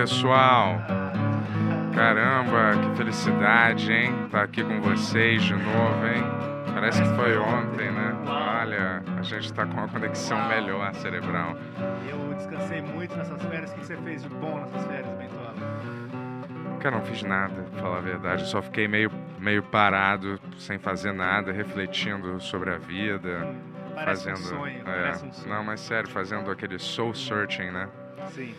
pessoal? Caramba, que felicidade, hein? Tá aqui com vocês de novo, hein? Parece que foi ontem, né? Olha, a gente tá com uma conexão melhor cerebral. Eu descansei muito nessas férias. O que você fez de bom nessas férias, Bentola? Cara, não fiz nada, pra falar a verdade. Eu só fiquei meio, meio parado, sem fazer nada, refletindo sobre a vida. Parece fazendo. um sonho, é, um sonho. Não, mas sério, fazendo aquele soul searching, né? Sim.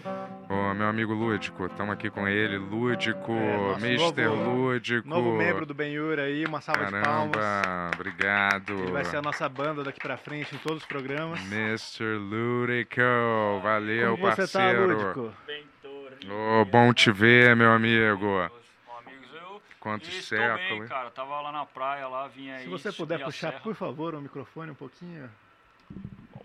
Ô, meu amigo Lúdico, estamos aqui com ele. Lúdico, É, Mr. novo- Lúdico. Novo membro do Benhur aí, uma salva de palmas. Caramba, obrigado. Ele vai ser a nossa banda daqui pra frente em todos os programas. Mr. Lúdico, valeu, Como você tá, parceiro. Lúdico? Ô, bom te ver, meu amigo. Quantos estou séculos. bem, cara. Tava lá na praia, lá vinha aí. Se você puder puxar, serra. por favor, o microfone um pouquinho.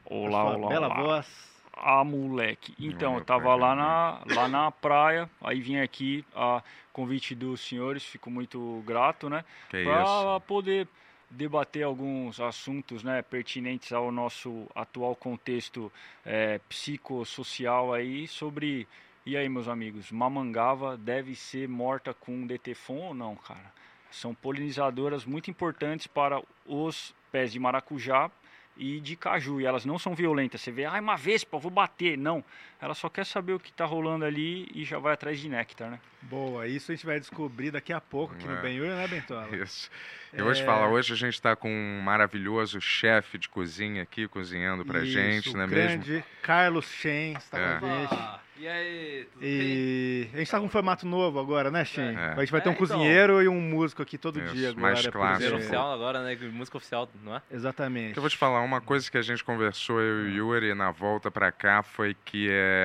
Olá, Sua olá, Bela olá. voz. Ah, moleque. Então, eu tava lá né? na, lá na praia, aí vim aqui a convite dos senhores, fico muito grato, né? Que isso. Para poder debater alguns assuntos né, pertinentes ao nosso atual contexto é, psicossocial aí sobre. E aí, meus amigos, mamangava deve ser morta com DTFON ou não, cara? São polinizadoras muito importantes para os pés de maracujá e de caju. E elas não são violentas. Você vê, ai, uma vespa, vou bater. Não. Ela só quer saber o que está rolando ali e já vai atrás de néctar, né? Boa, isso a gente vai descobrir daqui a pouco aqui É. no Benhur, né, Bentola? Isso. Eu vou te É. falar, hoje a gente tá com um maravilhoso chefe de cozinha aqui, cozinhando pra Isso, gente, não é mesmo? grande Carlos Shen está É. com a gente. Opa! E aí, tudo bem? E a gente tá com um formato novo agora, né, Shen? É. A gente vai ter um É, então. cozinheiro e um músico aqui todo Isso, dia agora. mais clássico. Oficial agora, né? Música oficial, não é? Exatamente. Eu vou te falar, uma coisa que a gente conversou, eu e o Yuri, na volta pra cá, foi que é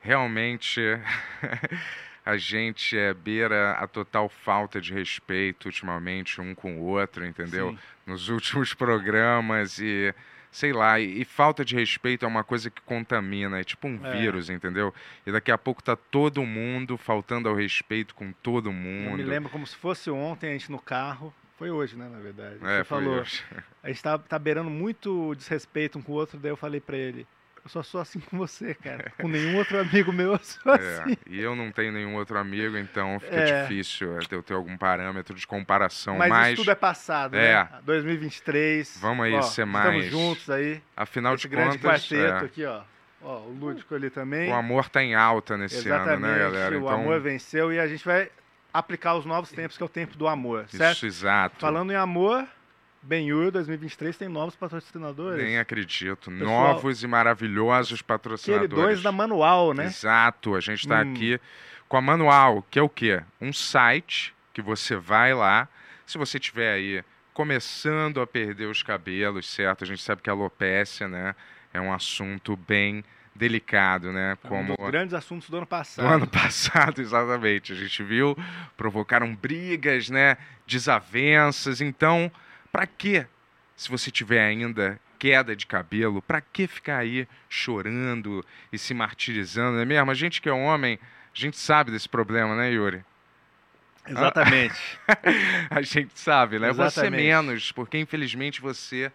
realmente a gente é, beira a total falta de respeito ultimamente um com o outro, entendeu? Sim. Nos últimos programas e sei lá, e, e falta de respeito é uma coisa que contamina, é tipo um É. vírus, entendeu? E daqui a pouco tá todo mundo faltando ao respeito com todo Eu mundo. me lembro como se fosse ontem, a gente no carro. Foi hoje, né, na verdade. É, Você falou, hoje. a gente tá, tá beirando muito desrespeito um com o outro, daí eu falei pra ele, eu só sou assim com você, cara. Com nenhum outro amigo meu eu sou assim. É, e eu não tenho nenhum outro amigo, então fica É. difícil é, eu ter algum parâmetro de comparação. Mas, Mas, tudo é passado, É. né? 2023. Vamos aí ó, ser Estamos mais- juntos aí. afinal de grande contas, quarteto é, aqui, ó. Ó, o Lúdico ali também. o amor tá em alta nesse Exatamente. ano, né, galera? O Então, amor venceu e a gente vai aplicar os novos tempos, que é o tempo do amor, certo? isso exato. Falando em amor, Benhur 2023 tem novos patrocinadores. Nem acredito. Pessoal, Novos e maravilhosos patrocinadores. da Manual, né? Exato. A gente está Hum. aqui com a Manual, que é o quê? Um site que você vai lá. Se você tiver aí começando a perder os cabelos, certo? A gente sabe que a alopécia, né, é um assunto bem delicado, né? Um Como dos grandes assuntos do ano passado. do ano passado, exatamente. A gente viu, provocaram brigas, né? Desavenças. Então, pra que, se você tiver ainda queda de cabelo, pra que ficar aí chorando e se martirizando, não é mesmo? A gente que é homem, a gente sabe desse problema, né, Yuri? Exatamente. A gente sabe, né? Você Exatamente. menos, porque infelizmente você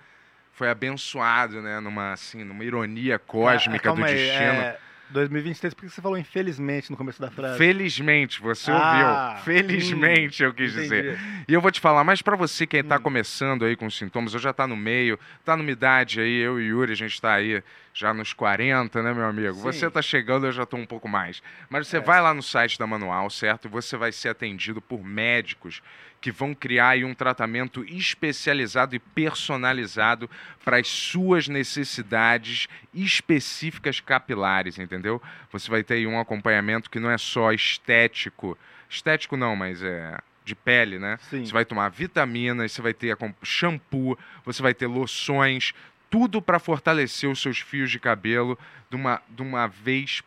foi abençoado, né? Numa, assim, numa ironia cósmica Ah, do aí, destino. é 2023, por que você falou infelizmente no começo da frase? Felizmente, você Ah, ouviu. Felizmente, eu quis dizer. Entendi. E eu vou te falar, mas pra você que tá Hum. começando aí com sintomas, ou já tá no meio, tá numa idade aí, eu e Yuri, a gente tá aí já nos 40, né, meu amigo? Sim. Você tá chegando, eu já tô um pouco mais. Mas você É. vai lá no site da Manual, certo? E você vai ser atendido por médicos que vão criar aí um tratamento especializado e personalizado para as suas necessidades específicas capilares, entendeu? Você vai ter aí um acompanhamento que não é só estético, estético não, mas é de pele, né? Sim. Você vai tomar vitaminas, você vai ter shampoo, você vai ter loções, tudo para fortalecer os seus fios de cabelo de uma, de uma vez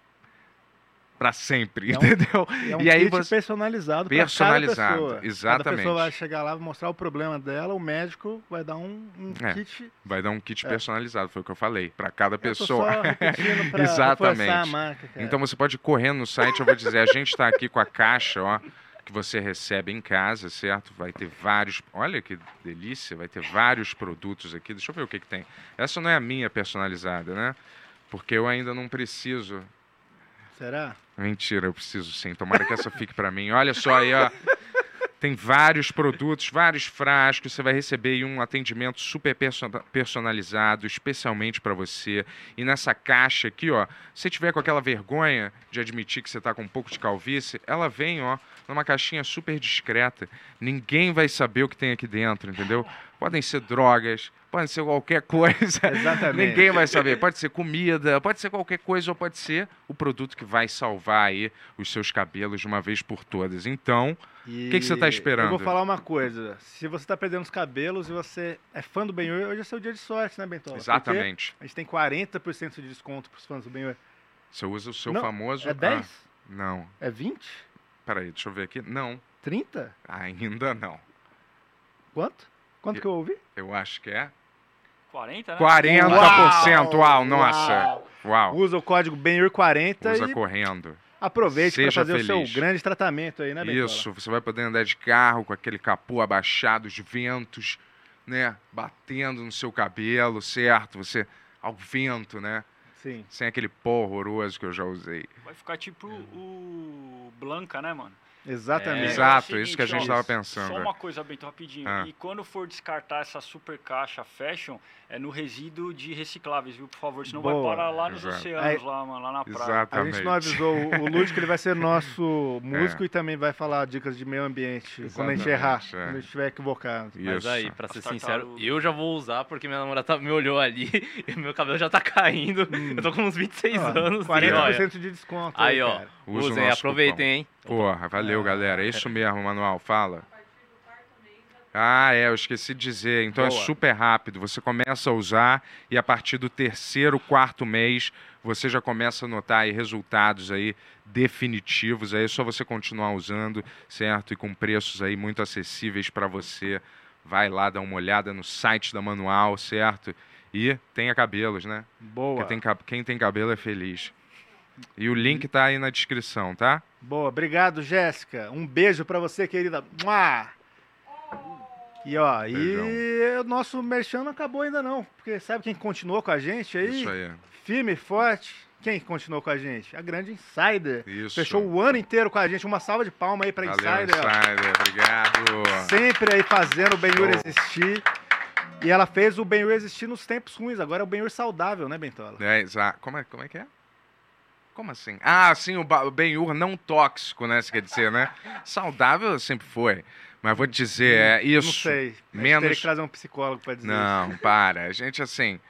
para sempre, É um- entendeu? É um E aí kit você- personalizado para Personalizado, cada pessoa. Cada exatamente. pessoa vai chegar lá, mostrar o problema dela, o médico vai dar um, um É. kit. Vai dar um kit É. personalizado, foi o que eu falei, para cada Eu pessoa. Exatamente. marca. Então você pode correr no site, eu vou dizer, a gente está aqui com a caixa, ó, que você recebe em casa, certo? Vai ter vários, olha que delícia, vai ter vários produtos aqui. Deixa eu ver o que que tem. Essa não é a minha personalizada, né? Porque eu ainda não preciso. Será? Mentira, eu preciso sim. Tomara que essa fique para mim. Olha só aí, ó. Tem vários produtos, vários frascos. Você vai receber um atendimento super perso- personalizado, especialmente para você. E nessa caixa aqui, ó, se tiver com aquela vergonha de admitir que você está com um pouco de calvície, ela vem, ó, numa caixinha super discreta. Ninguém vai saber o que tem aqui dentro, entendeu? Podem ser drogas, podem ser qualquer coisa. Exatamente. Ninguém vai saber. Pode ser comida, pode ser qualquer coisa, ou pode ser o produto que vai salvar aí os seus cabelos de uma vez por todas. Então, E que que você tá esperando? Eu vou falar uma coisa. Se você tá perdendo os cabelos e você é fã do Benhur, hoje é seu dia de sorte, né, Bentola? Porque exatamente. A gente tem 40% de desconto pros fãs do Benhur. Você usa o seu Não, famoso. É 10? Ah, não. É 20? Peraí, deixa eu ver aqui. Não, 30? ainda não. Quanto? Quanto Eu- que eu ouvi? Eu acho que é 40, né? 40%. Uau, Uau! nossa. Uau. Usa o código BenHur40 Usa e correndo. aproveite para fazer o feliz. seu grande tratamento aí, né, Bentola? Isso, você vai poder andar de carro com aquele capô abaixado, os ventos, né, batendo no seu cabelo, certo? Você ao vento, né? Sim. Sem aquele pó horroroso que eu já usei. Vai ficar tipo o Blanca, né, mano? Exatamente. É, Exato, é o isso que a gente seguinte, tava ó, pensando. Só uma coisa, Bento, rapidinho. Ah. E quando for descartar essa super caixa fashion, é no resíduo de recicláveis, viu? Por favor, senão Boa. vai parar lá nos Exato. oceanos, Aí- lá, mano, lá na praia. A Exatamente. gente não avisou o o Lúdico, ele vai ser É. nosso músico e também vai falar dicas de meio ambiente quando a gente Exatamente, errar, é. quando a gente estiver equivocado. Mas Isso. aí, pra ser sincero, eu já vou usar porque minha namorada tá- me olhou ali e meu cabelo já tá caindo. Eu tô com uns 26 Ó, anos. e 40% olha, de desconto. Aí, ó. Usa o Usem, aproveitem, hein? Porra, valeu, galera. É isso mesmo, Manuel. Fala. Ah, é, eu esqueci de dizer. Então é Boa. super rápido. Você começa a usar e a partir do terceiro, quarto mês, você já começa a notar aí resultados aí definitivos. Aí é só você continuar usando, certo? E com preços aí muito acessíveis para você. Vai lá dar uma olhada no site da Manual, certo? E tenha cabelos, né? Boa. Tem quem tem cabelo é feliz. E o link tá aí na descrição, tá? Boa, obrigado, Jéssica. Um beijo pra você, querida. Mua! E ó, Beijão. e o nosso merchan não acabou ainda não, porque sabe quem continuou com a gente aí? Isso aí. Firme e forte. Quem continuou com a gente? A grande Insider. Isso. Fechou o ano inteiro com a gente. Uma salva de palmas aí pra Valeu, Insider. Insider. Obrigado. Sempre aí fazendo o Benhur existir. E ela fez o Benhur existir nos tempos ruins. Agora é o Benhur saudável, né, Bentola? É, exa- como, é, como é que é? Como assim? Ah, sim, o, Ben-Hur não tóxico, né? Você quer dizer, né? Saudável sempre foi. Mas vou te dizer, é isso. Não sei. Menos- Teria que trazer um psicólogo pra dizer isso. Não, para. A gente, assim.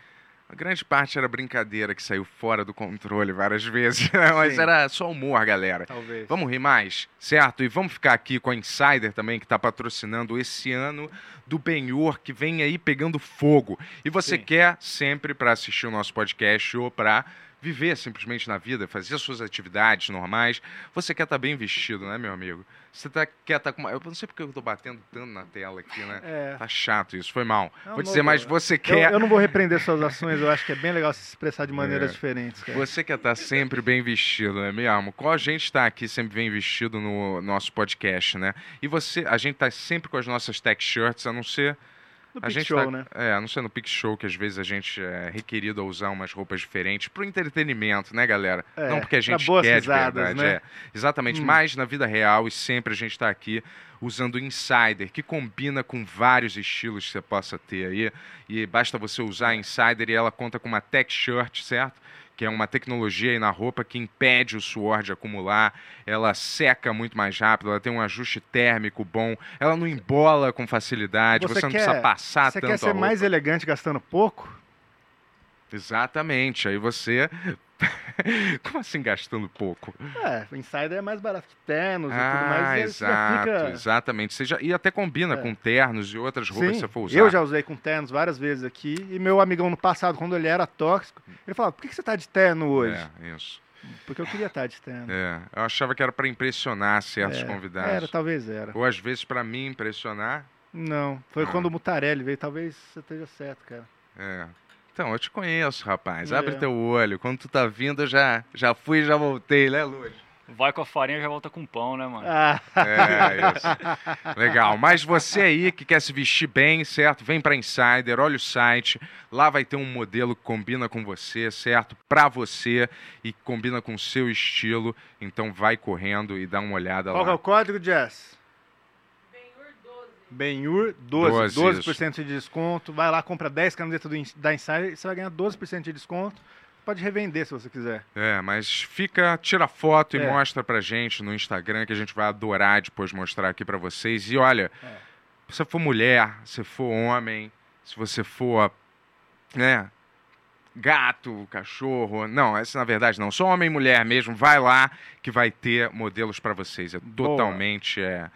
A grande parte era brincadeira que saiu fora do controle várias vezes. né? Mas Sim. era só humor, galera. Talvez. Vamos rir mais, certo? E vamos ficar aqui com a Insider também, que está patrocinando esse ano do Benhur, que vem aí pegando fogo. E você Sim. quer sempre para assistir o nosso podcast ou para viver simplesmente na vida, fazer as suas atividades normais, você quer estar bem vestido, né, meu amigo? Você tá, quer estar com uma... Eu não sei porque eu tô batendo tanto na tela aqui, né? É. Tá chato isso, foi mal. Não, Vou dizer, não, mas você quer... eu não vou repreender suas ações, eu acho que é bem legal se expressar de maneiras É. diferentes, cara. Você quer estar sempre bem vestido, não é mesmo? Qual a gente está aqui sempre bem vestido no nosso podcast, né? E você, a gente tá sempre com as nossas tech shirts, a não ser No A Pic gente Show, tá, né? É, a não ser no Pic Show, que às vezes a gente é requerido a usar umas roupas diferentes pro entretenimento, né, galera? É, não porque a gente quer risadas, de verdade. né? É. Exatamente, Hum. mas na vida real e sempre a gente tá aqui usando o Insider, que combina com vários estilos que você possa ter aí. E basta você usar a Insider e ela conta com uma tech shirt, certo? Que é uma tecnologia aí na roupa que impede o suor de acumular, ela seca muito mais rápido, ela tem um ajuste térmico bom, ela não embola com facilidade, você, Você não quer- precisa passar Você tanto quer a ser mais elegante gastando pouco? Exatamente, aí você. Como assim gastando pouco? É, o Insider é mais barato que ternos e tudo Ah, mais. e já exato, fica... exatamente. Você já, e até combina É. com ternos e outras roupas Sim, que você for usar. eu já usei com ternos várias vezes aqui. E meu amigão no passado, quando ele era tóxico, ele falava, por que você tá de terno hoje? É, isso. Porque eu queria estar de terno. É, eu achava que era para impressionar certos É, convidados. Era, talvez era. Ou às vezes para mim impressionar. Não, foi Ah. quando o Mutarelli veio. Talvez você esteja certo, cara. É. Então, eu te conheço, rapaz. É. Abre teu olho. Quando tu tá vindo, eu já, já fui e já voltei, né, Luz? Vai com a farinha e já volta com pão, né, mano? Ah, É, isso. Legal. Mas você aí que quer se vestir bem, certo? Vem pra Insider, olha o site. Lá vai ter um modelo que combina com você, certo? Pra você e combina com o seu estilo. Então vai correndo e dá uma olhada qual que é lá. o código, Jess? Benhur 12. 12, 12%, de desconto. Vai lá, compra 10 camisetas do da Insider e você vai ganhar 12% de desconto. Pode revender se você quiser. É, mas fica, tira foto e É. mostra pra gente no Instagram que a gente vai adorar depois mostrar aqui pra vocês. E olha, É. se você for mulher, se for homem, se você for, né, gato, cachorro, não, essa na verdade não, só homem e mulher mesmo, vai lá que vai ter modelos pra vocês. É Boa. totalmente, é,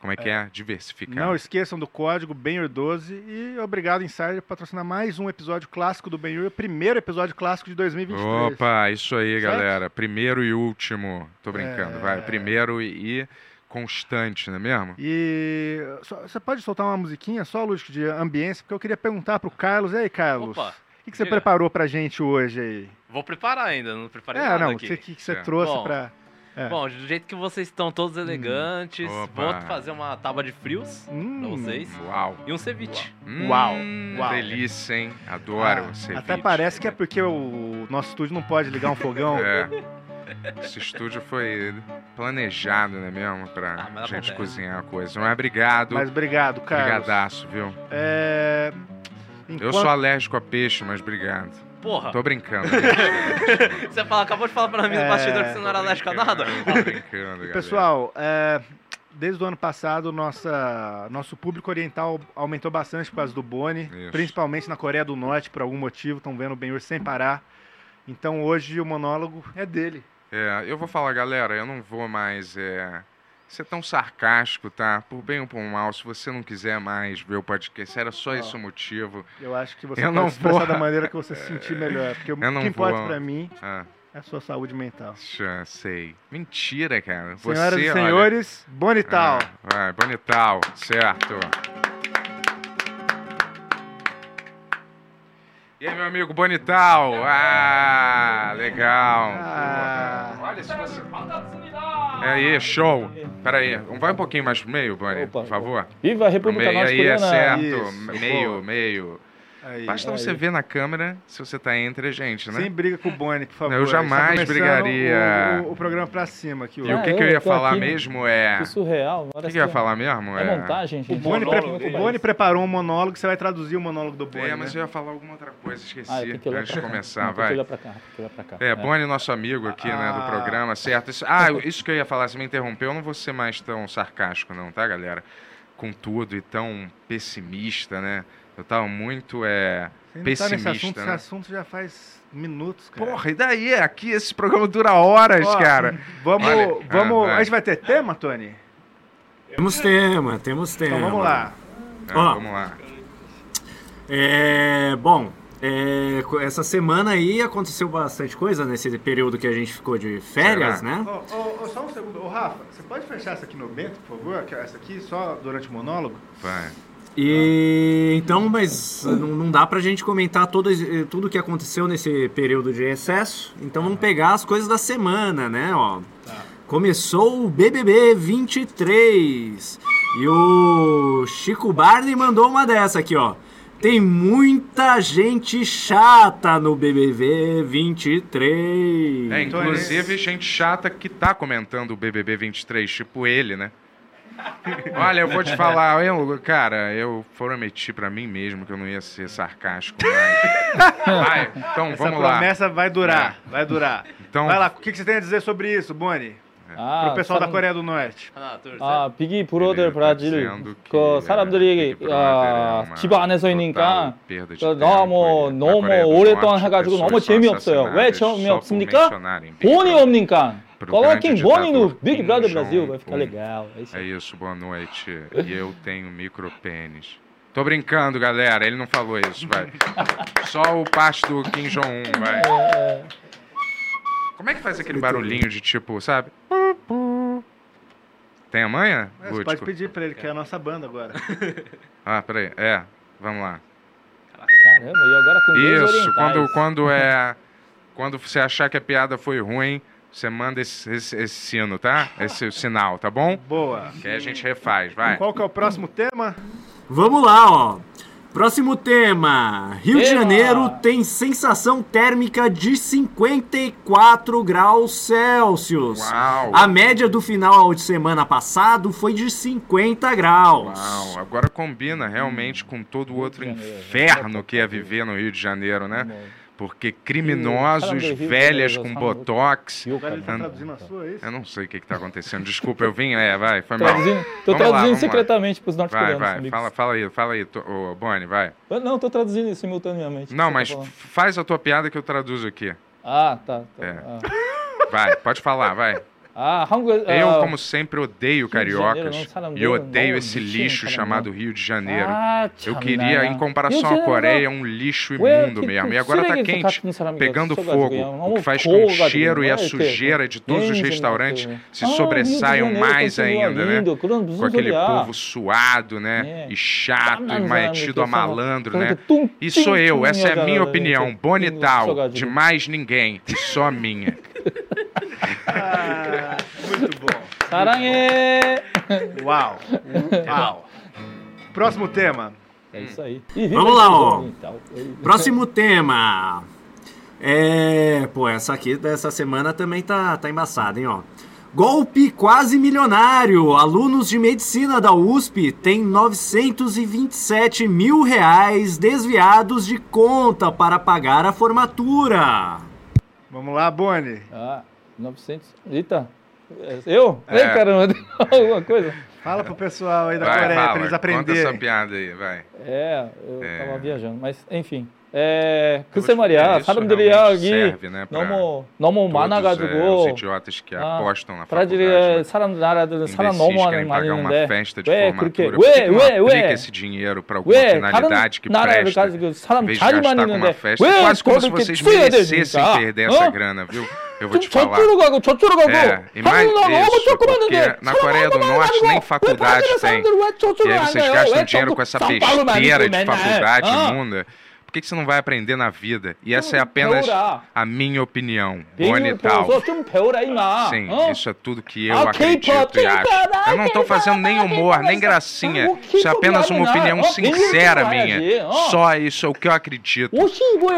como é que é? Diversificado. Não esqueçam do código BENHUR12 e obrigado, Insider, por patrocinar mais um episódio clássico do BENHUR, o primeiro episódio clássico de 2023. Opa, isso aí, Certo? galera. Primeiro e último. Tô brincando, É. vai. Primeiro e, e constante, não é mesmo? E você pode soltar uma musiquinha só, Lúdico, de ambiência, porque eu queria perguntar pro Carlos. E aí, Carlos? Opa, o que, que você preparou pra gente hoje aí? Vou preparar ainda, não preparei É, nada não, o aqui. que, que, que você É. trouxe Bom, pra. É. Bom, do jeito que vocês estão todos elegantes, Opa. vou fazer uma tábua de frios Hum, pra vocês Uau. e um ceviche. Uau, Hum, uau. Delícia, hein? Adoro ah, ceviche. Até parece que é porque o nosso estúdio não pode ligar um fogão. É. Esse estúdio foi planejado, né mesmo? Pra Ah, gente acontece. cozinhar a coisa. Mas obrigado. Mas obrigado, Carlos. Brigadaço, viu? É... Eu enquanto- sou alérgico a peixe, mas obrigado. Porra, Tô brincando. você fala, acabou de falar pra mim no É, bastidor que você não era alérgico a nada? Tô brincando, galera. Pessoal, é, desde o ano passado, nossa, nosso público oriental aumentou bastante por causa do Boni, Isso. principalmente na Coreia do Norte, por algum motivo, estão vendo o Ben-Hur sem parar. Então hoje o monólogo é dele. É, eu vou falar, galera, eu não vou mais é, ser tão sarcástico, tá? Por bem ou por mal, se você não quiser mais ver o podcast, era só esse o motivo. Eu acho que você Eu pode não expressar vou. da maneira que você se sentir melhor, porque o que importa vou. pra mim Ah, é a sua saúde mental. já sei. Mentira, cara. Senhoras você, e olha- senhores, Bonital. Ah, vai, Bonital, certo. E aí, meu amigo Bonital? Ah, legal. Ah. Olha, se você... É aí, show. Pera aí, vai um pouquinho mais pro meio, Opa, por favor. Viva a República meio, aí, é Norte-Coreana! certo. Isso, meio, boa. meio. Aí. Basta aí. você ver na câmera se você tá entre a gente, né? Sem briga com o Boni, por favor. Eu jamais Está brigaria. O, o, o programa pra cima aqui. E hoje. o Ah, que, que eu eu ia falar aqui. mesmo é... Que surreal. O que, que eu ia falar mesmo É montagem, O gente. Boni, monólogo pre- o. Boni preparou um monólogo, você vai traduzir o monólogo do Boni. É, mas né? eu ia falar alguma outra coisa, esqueci. Ah, que antes de começar, Não, tem que vai. olhar pra cá, tem que olhar pra cá. É, Boni, nosso amigo aqui, né, do Ah. programa, certo? Isso- ah, isso que eu ia falar, você me interrompeu, eu não vou ser mais tão sarcástico não, tá, galera? Com tudo e tão pessimista, né? Eu tava muito, é... Você não tá nesse pessimista, assunto, né? esse assunto já faz minutos, cara. Porra, e daí? Aqui esse programa dura horas, Ó, cara. Vamos, Olha, vamos. ah, a gente vai ter tema, Tony? Temos tema, temos tema. Então vamos lá. É, Ó. vamos lá. É, bom, é, essa semana aí aconteceu bastante coisa nesse período que a gente ficou de férias, Será? né? Ô, ô, ô, só um segundo. Ô, Rafa, você pode fechar essa aqui no Bento, por favor? Que Essa aqui só durante o monólogo? Vai. E então, mas não, não dá pra gente comentar todo, tudo que aconteceu nesse período de excesso. Então vamos pegar as coisas da semana, né? Ó, Começou o BBB 23. E o Chico Barney mandou uma dessa aqui, ó. Tem muita gente chata no BBB 23. É, inclusive gente chata que tá comentando o BBB 23, tipo ele, né? Olha, eu vou te falar, eu, cara, eu prometi pra mim mesmo que eu não ia ser sarcástico mais. Vai, então Essa vamos lá. promessa vai durar, vai durar. Então, Vai lá, o que, que você tem a dizer sobre isso, Boni? 아, Pro pessoal da 사람- Coreia do Norte. 하나, 둘, 셋. 아, 비기 Ele 브로더 tá 브라질 dizendo que, 그 é, 사람들이 Big Brother 아, é uma 집 안에서 total 있으니까 perda de 그 tempo 너무 e na 너무 Coreia do 오랫동안 Norte, 해가지고 pessoas 너무 são 재미없어요. 왜 assassinadas só por 재미없습니까? mencionarem Big Boni Brother. 옵니까? Pro Coloquem Boni no Big Kim Brother Brasil, vai ficar legal. É isso É isso, boa noite. E eu tenho micropênis. Tô brincando, galera. Ele não falou isso, vai. Só o parte do Kim Jong-un, vai. É, Como é que faz aquele barulhinho de tipo, sabe? Tem a manha, É, Você pode pedir pra ele, que é a nossa banda agora. Ah, peraí. É, vamos lá. Caramba, e agora com dois Isso, quando, quando é. Quando você achar que a piada foi ruim, você manda esse, esse- esse sino, tá? Esse sinal, tá bom? Boa. Que aí a gente refaz, vai. Qual que é o próximo tema? Vamos lá, ó. Próximo tema. Rio de Tema. Janeiro tem sensação térmica de 54 graus Celsius. Uau! A média do final de semana passado foi de 50 graus. Uau, agora combina realmente com todo o outro de inferno que é viver no Rio de Janeiro, né? Porque criminosos, de velhas com botox. Rio, Agora ele tá Hum. traduzindo a sua, é isso? Eu não sei o que, que tá acontecendo. Desculpa, eu vim. É, vai, foi mal. Traduzindo, tô Vamos traduzindo lá. secretamente pros Vai, norte-coreanos. vai, amigos. fala, fala aí, fala aí, tô- ô, Boni, vai. Eu- Não, tô traduzindo simultaneamente. Não, mas tá faz a tua piada que eu traduzo aqui. Ah, tá. tá. É. Ah. Vai, pode falar, vai. Ah, Hangul, uh, eu, como sempre, odeio cariocas e odeio esse lixo chamado Rio de Janeiro. Eu queria, em comparação à Coreia, um lixo imundo mesmo. E agora está quente, pegando fogo, o que faz com o cheiro e a sujeira de todos os restaurantes se sobressaiam mais ainda, né? Com aquele povo suado, né? E chato, e metido a malandro, né? E sou eu, essa é a minha opinião, bonital, de mais ninguém, e só minha. Ah. Muito bom. Saranhê! Uau! É. Uau! Próximo tema. É isso aí. Vamos lá, ó. Próximo tema. É. Pô, essa aqui dessa semana também tá, tá embaçada, hein, ó. Golpe quase milionário. Alunos de medicina da USP têm 927 mil reais desviados de conta para pagar a formatura. Vamos lá, Boni. Ah, 900. Eita. Eu? É. Ei, caramba, alguma coisa? Fala pro pessoal aí da Vai, Coreia, fala, pra eles conta essa aprenderem. piada aí, vai. É, eu É. tava viajando, mas enfim. É, 글쎄 말이야, isso 사람들이 여기 serve, né, pra 너무 너무 todos, é, os 많아가지고 idiotas que 아, apostam na 브라질의 faculdade. 사람 나라들은 사람 너무 많이 있는데 festa de 왜. 그렇게 왜왜왜 esse dinheiro para alguma 왜 finalidade 다른 que 나라를 presta? 가지고 사람 자리만 있는데 왜 quase como se 그렇게 vocês merecessem perder essa 어? grana, viu? Eu vou 좀 te falar. 저쪽으로 가고 저쪽으로 가고 É, e mais 한국 나라 너무 isso, 조그만한데 porque na Coreia do Norte nem faculdade tem. E aí vocês gastam dinheiro com essa besteira de faculdade imunda. Por que, que você não vai aprender na vida? E essa é apenas a minha opinião. Bonnie tal. Sim, isso é tudo que eu acredito e acho. Eu não estou fazendo nem humor, nem gracinha. Isso é apenas uma opinião sincera minha. Só isso é o que eu acredito.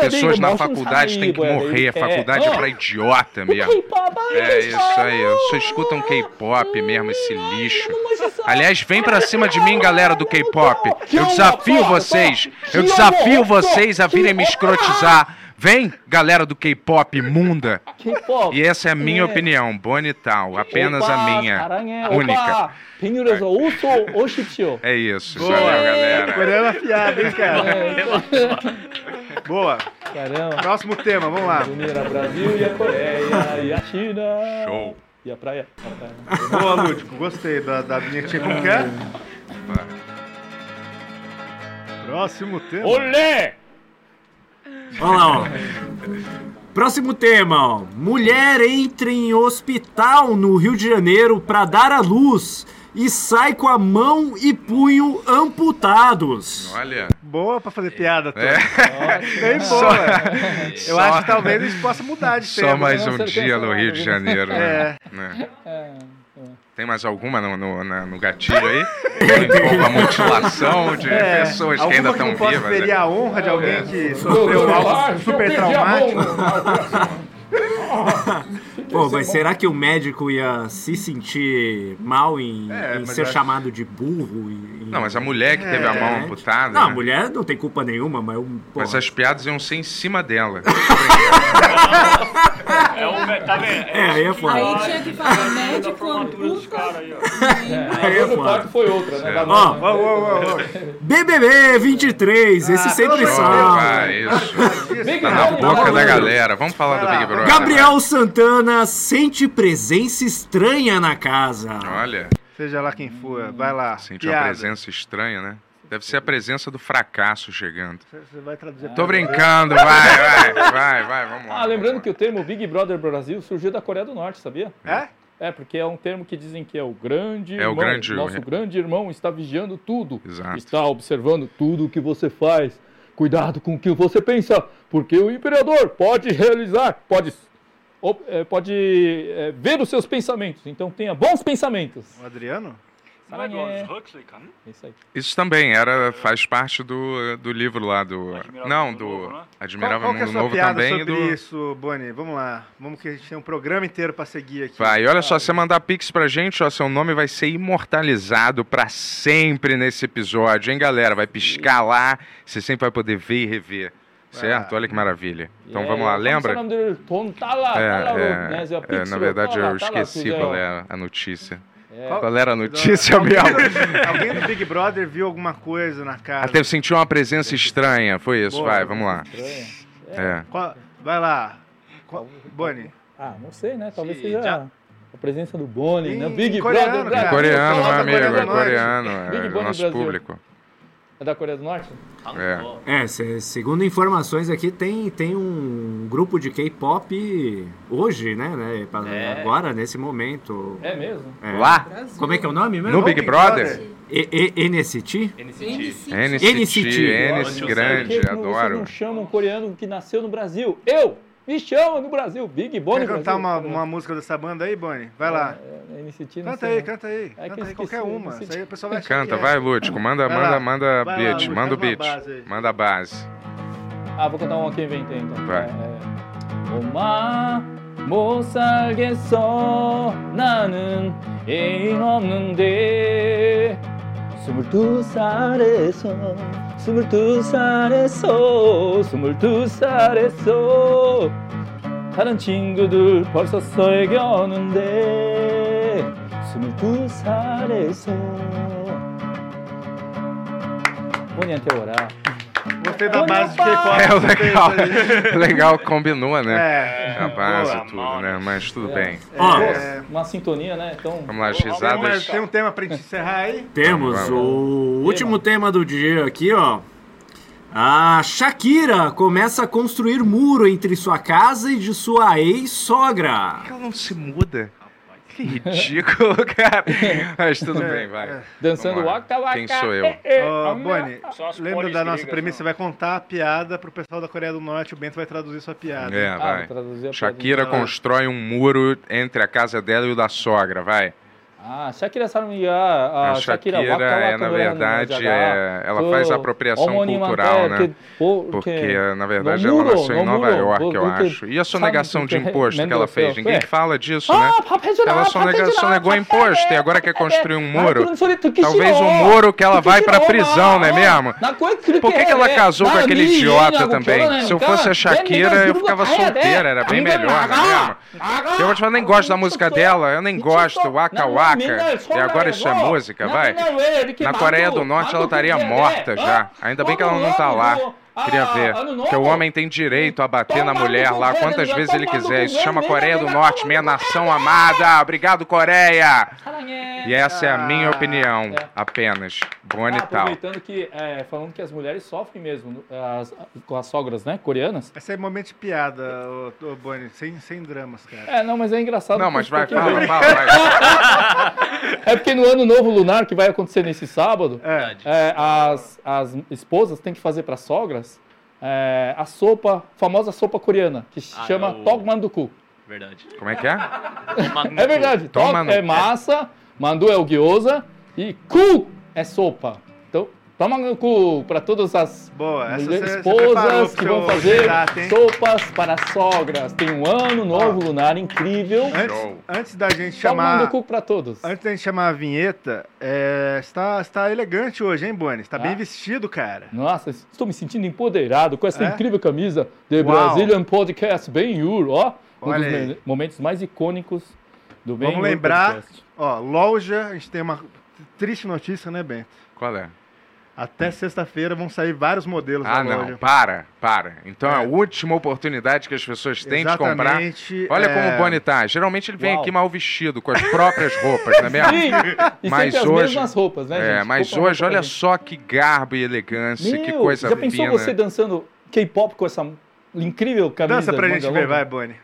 Pessoas na faculdade têm que morrer. A faculdade é pra idiota mesmo. É isso aí. Só escutam um K-pop mesmo, esse lixo. Aliás, vem pra cima de mim, galera do K-pop. Eu desafio vocês. Eu desafio vocês a virem me escrotizar. Vem, galera do K-pop imunda. K-pop. E essa é a minha 네. opinião, bonital, apenas a 오빠, minha, 사랑해, única. 오빠. 백률에서 옷도 오십시오. É isso, Boa. valeu, galera. Coreano afiado, hein, cara? Boa. Caramba. Próximo tema, vamos lá. Unir a Brasil e a Coreia e a China. Show. E a praia. A praia. Boa, Lúdico. Gostei da, da vinhetinha. Como que é? Próximo tema. Olé! Olha lá, ó. Próximo tema, ó. Mulher entra em hospital no Rio de Janeiro para dar à luz e sai com a mão e punho amputados. Olha. Boa pra fazer piada, Tony. É. Bem boa. Eu Só- acho que talvez a gente possa mudar de tema. Só mais Não, um dia no não, Rio de né? Janeiro, né? né? É, é. Tem mais alguma no, no, na- no gatilho aí? A mutilação de pessoas que ainda É, Alguma estão vivas. ferir né? a honra de alguém É. que sofreu algo super traumático. Pô, mas será que o médico ia se sentir mal em, É, em ser eu acho- chamado de burro? e- e- Não, mas a mulher que teve a mão É. amputada. Não, a né? mulher não tem culpa nenhuma, mas... um- Mas as piadas iam ser em cima dela. É o me- tá vendo? É, aí é foda. Aí tinha que falar médico formatura dos amputa. caras aí, ó. Aí é foda. foi outra, né? Ó, ô, ô. BBB 23, esse Ah, sempre. Isso, Big Tá na boca da galera. Vamos falar do. Big Brother. Gabriel Santana sente presença estranha na casa. Olha, Seja lá quem for, vai lá. senti uma presença estranha, né? Deve ser a presença do fracasso chegando. Você vai traduzir. Tô brincando, vai, vai, vai, vai, vamos lá. Ah, lembrando que o termo Big Brother Brasil surgiu da Coreia do Norte, sabia? É? É, porque é um termo que dizem que é o grande É o irmão. grande- Nosso grande irmão está vigiando tudo. Exato. Está observando tudo o que você faz. Cuidado com o que você pensa, porque o imperador pode realizar, pode, eh, pode eh, ver os seus pensamentos. Então tenha bons pensamentos. O Adriano? É? É isso aí. Isso também era, faz parte do, do livro lá do. Admirável Não, do Novo, né? Qual, Admirável qual que é a Mundo sua Novo piada também. sobre Do... isso, Boni? Vamos lá. Vamos que a gente tem um programa inteiro pra seguir aqui. Vai, e olha só, você mandar pix pra gente, ó, seu nome vai ser imortalizado pra sempre nesse episódio, hein, galera? Vai piscar lá, você sempre vai poder ver e rever. Certo? Olha que maravilha. Então É, vamos lá, lembra? é? Tom, tá lá, tá lá, É, né, Zé é, é, na verdade tá lá, eu tá esqueci qual é a notícia. É. Qual era a notícia alguém, do, alguém do Big Brother viu alguma coisa na casa. Até sentiu uma presença estranha, foi isso, Boa, vai, vamos lá. É. Qual- vai lá. Qual- Boni. Ah, não sei, né? Talvez Sim, seja já. a presença do Boni, né? Big coreano, Brother cara. Brasil. Coreano, meu amigo, é coreano, Big é Brother nosso Brasil. público. É da Coreia do Norte? É. É, se- segundo informações aqui, tem, tem um grupo de K-pop hoje, né? né pra- É. Agora, nesse momento. É mesmo? É. Lá, Brasil. Como é que é o nome mesmo? no Big Brother, NCT? NCT. NCT. NCT, NCT. NCT Por grande, que vocês adoro. não chamam um coreano que nasceu no Brasil? Eu! Me chama no Brasil! Big Boni Quer Brasil. cantar uma, uma música dessa banda aí, Boni? Vai lá. É, é, NCT, não Canta sei, aí, não. canta aí. É que Canta eu aí qualquer esqueci, uma. esqueci. Isso aí o pessoal vai achar que Canta, é. vai, Lúdico, manda, Vai manda, lá. manda Vai lá, beat, Lúdico, manda o faz uma beat, base aí. manda a base. Ah, vou cantar uma que eu inventei então. Vai. É, 엄마 못 살겠어 나는 애인 없는데 스물두 살에서 스물두 살에서 스물두 살에서 다른 친구들 벌써 써야겠는데 스물두 살에서. 본인한테 오라 Gostei da base de. K-pop. É legal, legal, combinou, né? É. A base, Boa. tudo, né? Mas tudo É. bem. Ó, É. uma sintonia, né? Então, Vamos lá, risadas. tem um tema pra gente encerrar aí? Temos Vamos, o último tema do dia aqui, ó. A Shakira começa a construir muro entre sua casa e de sua ex-sogra. Por que ela não se muda? Que ridículo, cara. Mas tudo bem, vai. dançando Vamos lá. waka waka. Quem sou eu? Boni, Só as lembra da nossa premissa? não. Você vai contar a piada pro pessoal da Coreia do Norte, o Bento vai traduzir sua piada. É, Ah, vai. vou traduzir a Shakira piada. constrói um muro entre a casa dela e o da sogra, vai. Ah, Shakira a, a Shakira, Shakira é, é né? na verdade, é, ela faz apropriação cultural, né? Porque, na verdade, ela nasceu em Nova York, eu acho. E a sonegação de imposto que ela fez? Ninguém fala disso, né? Ela só sonegou imposto e agora quer construir um muro. Talvez um muro que ela vai pra prisão, não é mesmo? Por que, ela casou com aquele idiota também? Se eu fosse a Shakira, eu ficava solteira, era bem melhor, não é mesmo? Eu vou te falar, nem gosto da música dela, eu nem gosto, Waka Waka. E agora isso é música, vai? Na Coreia do Norte ela estaria morta já. Ainda bem que ela não tá lá. Queria ah, ver. Ah, que o homem tem direito a bater então na tá, mulher lá governo, quantas vezes então ele tá, quiser. Isso chama Coreia do Norte, então tá minha nação amada. Obrigado, Coreia! E essa é a minha ah, opinião, é. apenas. Boni ah, tal. Aproveitando que, é, falando que as mulheres sofrem mesmo, as, com as sogras, né, coreanas. Esse é momento de piada, ô, ô Boni, sem, sem dramas, cara. É, não, mas é engraçado. Não, mas vai, fala, eu... fala, vai. É porque no ano novo lunar, que vai acontecer nesse sábado, é. é as, as esposas têm que fazer para a sogra é, a sopa, famosa sopa coreana, que se Ah, chama é o-. Verdade. Como é que é? É verdade, no- é massa, Mandu é o gyoza e cu é sopa. Toma no cu para todas as Boa, esposas que vão fazer hein? sopas para sogras. Tem um ano novo Ó. lunar incrível. Antes, antes da gente Toma chamar. no cu para todos. Antes da gente chamar a vinheta, é, está, está elegante hoje, hein, Boni? Está bem Ah. vestido, cara. Nossa, estou me sentindo empoderado com essa É? incrível camisa de Uau. Brazilian Podcast Ben Yur, ó. Um Olha dos aí. momentos mais icônicos do Ben Vamos lembrar- Podcast. Ó, loja, a gente tem uma triste notícia, né, Bento? Qual é? Até sexta-feira vão sair vários modelos Ah, da não. loja. Para, para. Então é a É. última oportunidade que as pessoas têm de comprar. Exatamente. Olha é, como o Boni tá. Geralmente ele vem Uau. aqui mal vestido, com as próprias roupas, não é mesmo? Sim, Mas sempre as hoje- mesmas roupas, né, É, gente? mas hoje, olha só que garbo e elegância, que Meu, coisa já pensou fina. você dançando K-pop com essa incrível camisa Dança pra gente ver, vai, Boni.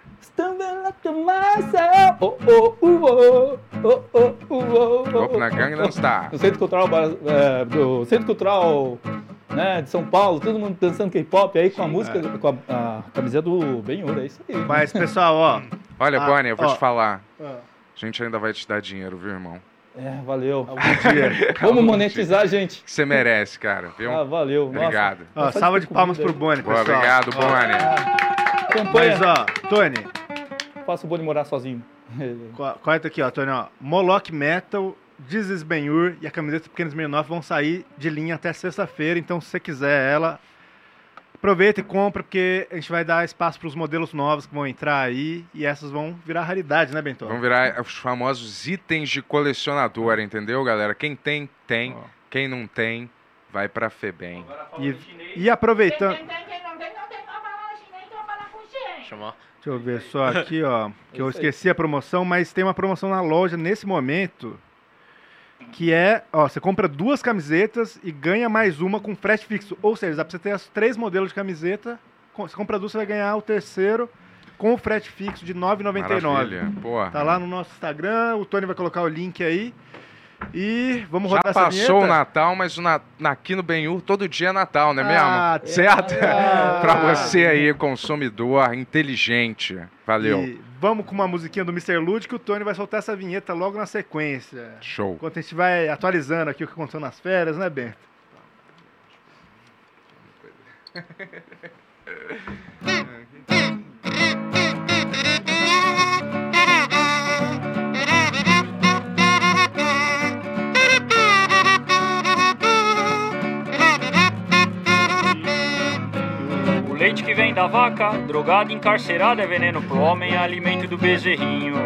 Oh, oh, uh, oh, oh, oh, uh, oh, oh, na oh, Gangnam oh. Star. No Centro Cultural, é, do Centro Cultural né, de São Paulo, todo mundo dançando K-pop aí com a música, é. com a, a camiseta do Ben-Hur, é isso aí. Mas, pessoal, ó. Olha, Ah, Boni, eu vou ó. te falar. ó, A gente ainda vai te dar dinheiro, viu, irmão? É, valeu. Vamos monetizar, gente. Que você merece, cara, viu? Ah, valeu. Nossa, Obrigado. Ó, salva de palmas pro Boni, Boa, pessoal. obrigado, Ó, Ah, Mas, ó, Tony, faça o Boni morar sozinho. co- corta aqui, ó, Tony, ó. Moloch Metal, is Ben-Hur e a camiseta Pequenos 69 vão sair de linha até sexta-feira, então se você quiser ela, aproveita e compra, porque a gente vai dar espaço pros modelos novos que vão entrar aí e essas vão virar raridade, né, Bento? Vão virar os famosos itens de colecionador, entendeu, galera? Quem tem, tem. Ó. Quem não tem, vai pra Febem. E, e aproveitando... Chamou. Deixa eu ver só aqui, ó. Que eu esqueci a promoção, mas tem uma promoção na loja nesse momento. Que é, ó, você compra duas camisetas e ganha mais uma com frete fixo. Ou seja, dá pra você ter os três modelos de camiseta. Você compra duas, você vai ganhar o terceiro com o frete fixo de R$ 9,99. Maravilha. Porra. Tá lá no nosso Instagram, o Tony vai colocar o link aí. E vamos Já rodar essa passou o? Natal, mas na, na- aqui no Benhur todo dia é Natal, não é mesmo? Ah, certo? ah. pra você aí, consumidor inteligente. Valeu. E vamos com uma musiquinha do Mr. Lud que o Tony vai soltar essa vinheta logo na sequência. Show. Enquanto a gente vai atualizando aqui o que aconteceu nas férias, né, Bento? leite que vem da vaca, drogada, encarcerada, é veneno pro homem, é alimento do bezerrinho.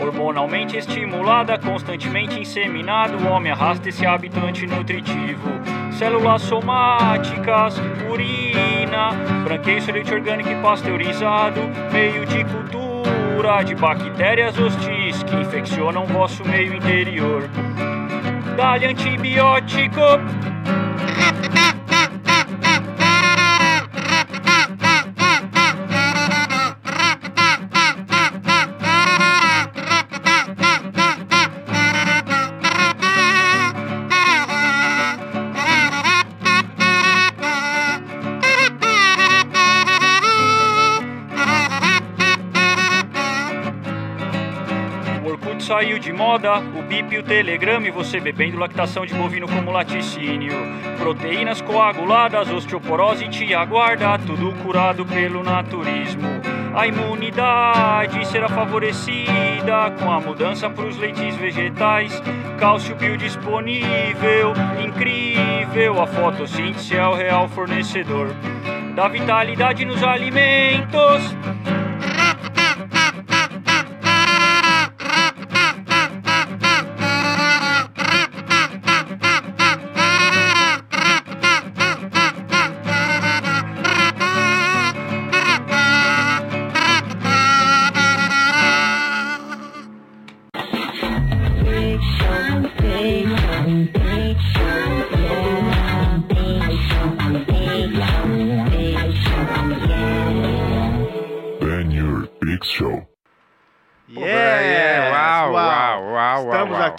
Hormonalmente estimulada, constantemente inseminado, o homem arrasta esse hábito antinutritivo. Células somáticas, urina, branqueio, leite orgânico e pasteurizado, meio de cultura de bactérias hostis que infeccionam vosso meio interior. Dá-lhe antibiótico, de moda, o Bip e o Telegram e você bebendo lactação de bovino como laticínio. Proteínas coaguladas, osteoporose te aguarda, tudo curado pelo naturismo. A imunidade será favorecida com a mudança para os leites vegetais. Cálcio biodisponível, incrível, a fotossíntese é o real fornecedor. Da vitalidade nos alimentos,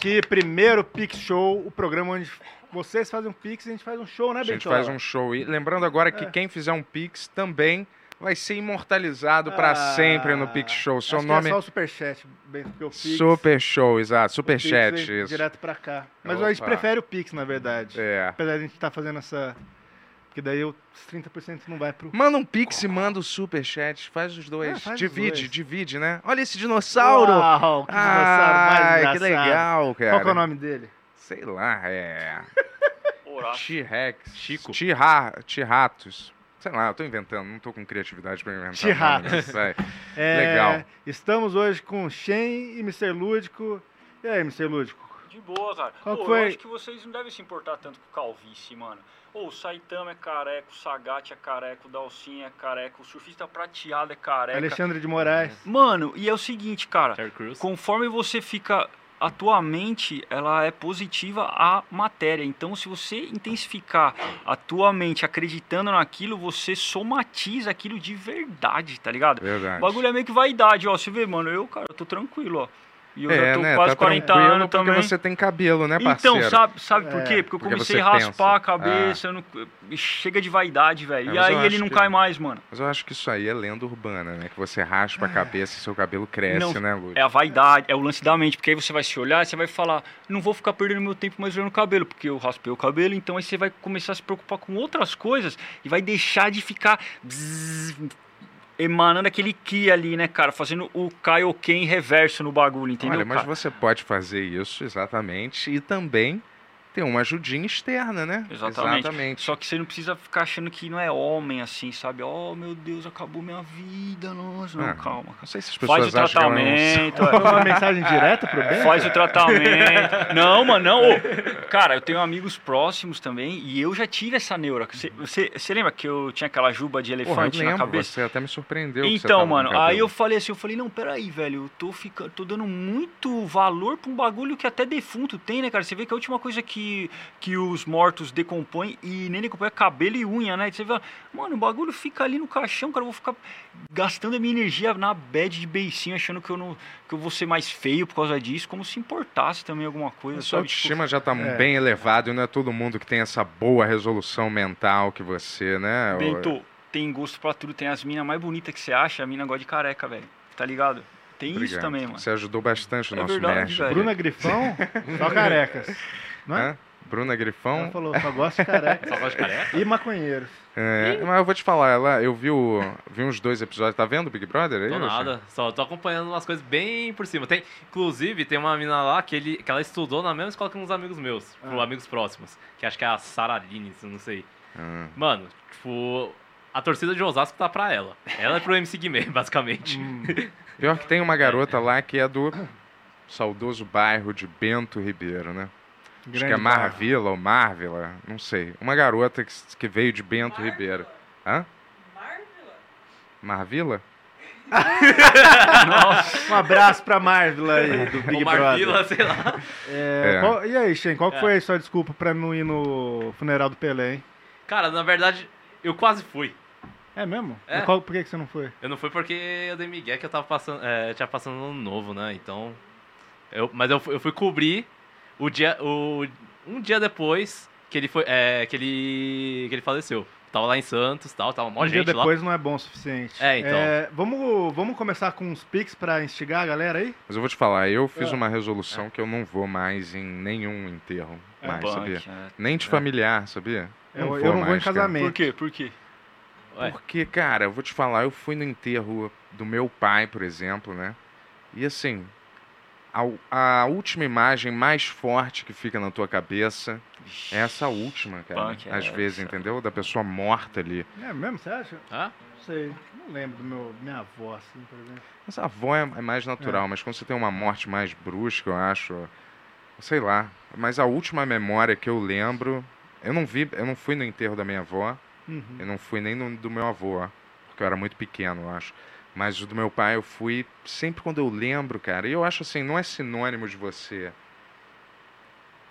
aqui, primeiro Pix Show, o programa onde vocês fazem um Pix e a gente faz um show, né, A gente faz um show. E lembrando agora que É. quem fizer um Pix também vai ser imortalizado pra Ah, sempre no Pix Show. Seu acho nome que é só o Superchat, bem, porque o Pix... Super Show, exato. Superchat, isso. direto pra cá. Mas a gente Opa. prefere o Pix, na verdade. É. Apesar de a gente estar fazendo essa... Porque daí os 30% não vai pro... Manda um Pix e manda o Superchat. Faz os dois. É, faz os divide, dois. divide, né? Olha esse dinossauro. Uau, que dinossauro mais Ai, engraçado. que legal, cara. Qual que é o nome dele? Sei lá, é... T-Rex. Chico. T-Ra- T-Ratos. Sei lá, eu tô inventando, não tô com criatividade pra inventar. T-Ratos. É, Legal. Estamos hoje com Shen e Mr. Lúdico. E aí, Mr. Lúdico? De boa, cara. Qual Pô, foi? Eu acho que vocês não devem se importar tanto com calvície, mano. Ô, o Saitama é careca, o Sagat é careca, o Dalcin é careca, o surfista prateado é careca. Alexandre de Moraes. Mano, e é o seguinte, cara. Conforme você fica. A tua mente, ela é positiva à matéria. Então, se você intensificar a tua mente acreditando naquilo, você somatiza aquilo de verdade, tá ligado? Verdade. O bagulho é meio que vaidade, ó. Você vê, mano, eu, cara, eu tô tranquilo, ó. E eu já É, tô né? quase tá 40 tranquilo anos porque também. você tem cabelo, né, parceiro? Então, sabe, sabe por É, quê? Porque eu porque comecei a raspar pensa. a cabeça, eu não- chega de vaidade, velho. É, e aí ele não que- cai mais, mano. Mas eu acho que isso aí é lenda urbana, né? Que você raspa a cabeça e seu cabelo cresce, Não, né, Lu? É a vaidade, é o lance da mente, porque aí você vai se olhar e você vai falar, não vou ficar perdendo meu tempo mais olhando o cabelo, porque eu raspei o cabelo, então aí você vai começar a se preocupar com outras coisas e vai deixar de ficar bzzz, emanando aquele ki ali, né, cara? Fazendo o Kaioken reverso no bagulho, entendeu? Olha, mas cara? você pode fazer isso, exatamente, e também ter uma ajudinha externa, né? Exatamente. Exatamente. Só que você não precisa ficar achando que não é homem, assim, sabe? Oh, meu Deus, acabou minha vida, nossa. Não, Ah, calma. Não sei se as Faz pessoas o acham que ela não- tratamento. Foi uma mensagem direta pro bem? Faz o tratamento. Não, mano, não. Ô, cara, eu tenho amigos próximos também e eu já tive essa neura. Você, você, você lembra que eu tinha aquela juba de Porra, eu elefante na lembro, cabeça? você até me surpreendeu. Então, mano, aí eu falei assim, eu falei, não, peraí, velho, eu tô, ficando, tô dando muito valor pra um bagulho que até defunto tem, né, cara? Você vê que a última coisa que, que os mortos decompõem, e nem decompõe é cabelo e unha, né? Você vê, mano, o bagulho fica ali no caixão, cara, eu vou ficar gastando a minha energia na bad de beicinho, achando que eu, não, que eu vou ser mais feio por causa disso, como se importasse também alguma coisa, A sua? Tipo, autoestima já tá é. bem elevado e não é todo mundo que tem essa boa resolução mental que você, né? Bento, tem gosto pra tudo, tem as minas mais bonitas que você acha, a mina gosta de careca, velho, tá ligado? Tem isso Obrigado. também, mano. Você ajudou bastante o É nosso verdade, mestre. velho. Bruna Grifão, só carecas. Não é? Bruna Ela Grifão. falou, só gosta de carecas. Só gosta de careca? E maconheiros. É, mas eu vou te falar, ela, eu vi, o, vi uns dois episódios. Tá vendo o Big Brother aí? Tô nada, só tô acompanhando umas coisas bem por cima. Tem, inclusive, tem uma menina lá que, ele, que ela estudou na mesma escola que uns amigos meus, tipo, amigos próximos, que acho que é a Sara Lines, eu não sei. Ah, Mano, tipo, a torcida de Osasco tá pra ela. Ela é pro MC Guimê, basicamente. Pior que tem uma garota lá que é do saudoso bairro de Bento Ribeiro, né? Acho que é Grande Marvila ou Marvila, não sei. Uma garota que, que veio de Bento Ribeiro. Hã? Marvila? Um abraço pra Marvila aí, do Big Ou Marvila, Brother. sei lá. É, É. qual- e aí, Shen, qual que É. foi a sua desculpa pra não ir no funeral do Pelé, hein? Cara, na verdade, eu quase fui. É mesmo? É. Qual, por que, que você não foi? Eu não fui porque eu dei migué que eu tava passando, é, tinha passando no novo, né? Então, eu, mas eu, fui- eu fui cobrir o dia, o, um dia depois que ele foi, é, que ele, que ele faleceu. Tava lá em Santos, tal, tava mó um dia gente lá. depois não é bom o suficiente. É, então. vamos, vamos começar com uns pics pra instigar a galera aí? Mas eu vou te falar, eu fiz É. uma resolução que eu não vou mais em nenhum enterro. É, mais, Punk, sabia? é. Nem de familiar, sabia? Eu, eu não vou em mais, cara. casamento. Por quê? Por quê? Ué. Porque, cara, eu vou te falar, eu fui no enterro do meu pai, por exemplo, né? E assim, a, a última imagem mais forte que fica na tua cabeça é essa última, cara. Punk, é Às vezes, essa. entendeu? Da pessoa morta ali. É mesmo, você acha? Hã? Não sei. Não lembro do meu, minha avó, assim, por exemplo. Essa avó é, é mais natural, mas quando você tem uma morte mais brusca, eu acho. Sei lá. Mas a última memória que eu lembro. Eu não vi, eu não fui no enterro da minha avó. Uhum. Eu não fui nem no do meu avô, porque eu era muito pequeno, eu acho. Mas o do meu pai eu fui sempre quando eu lembro, cara. E eu acho assim, não é sinônimo de você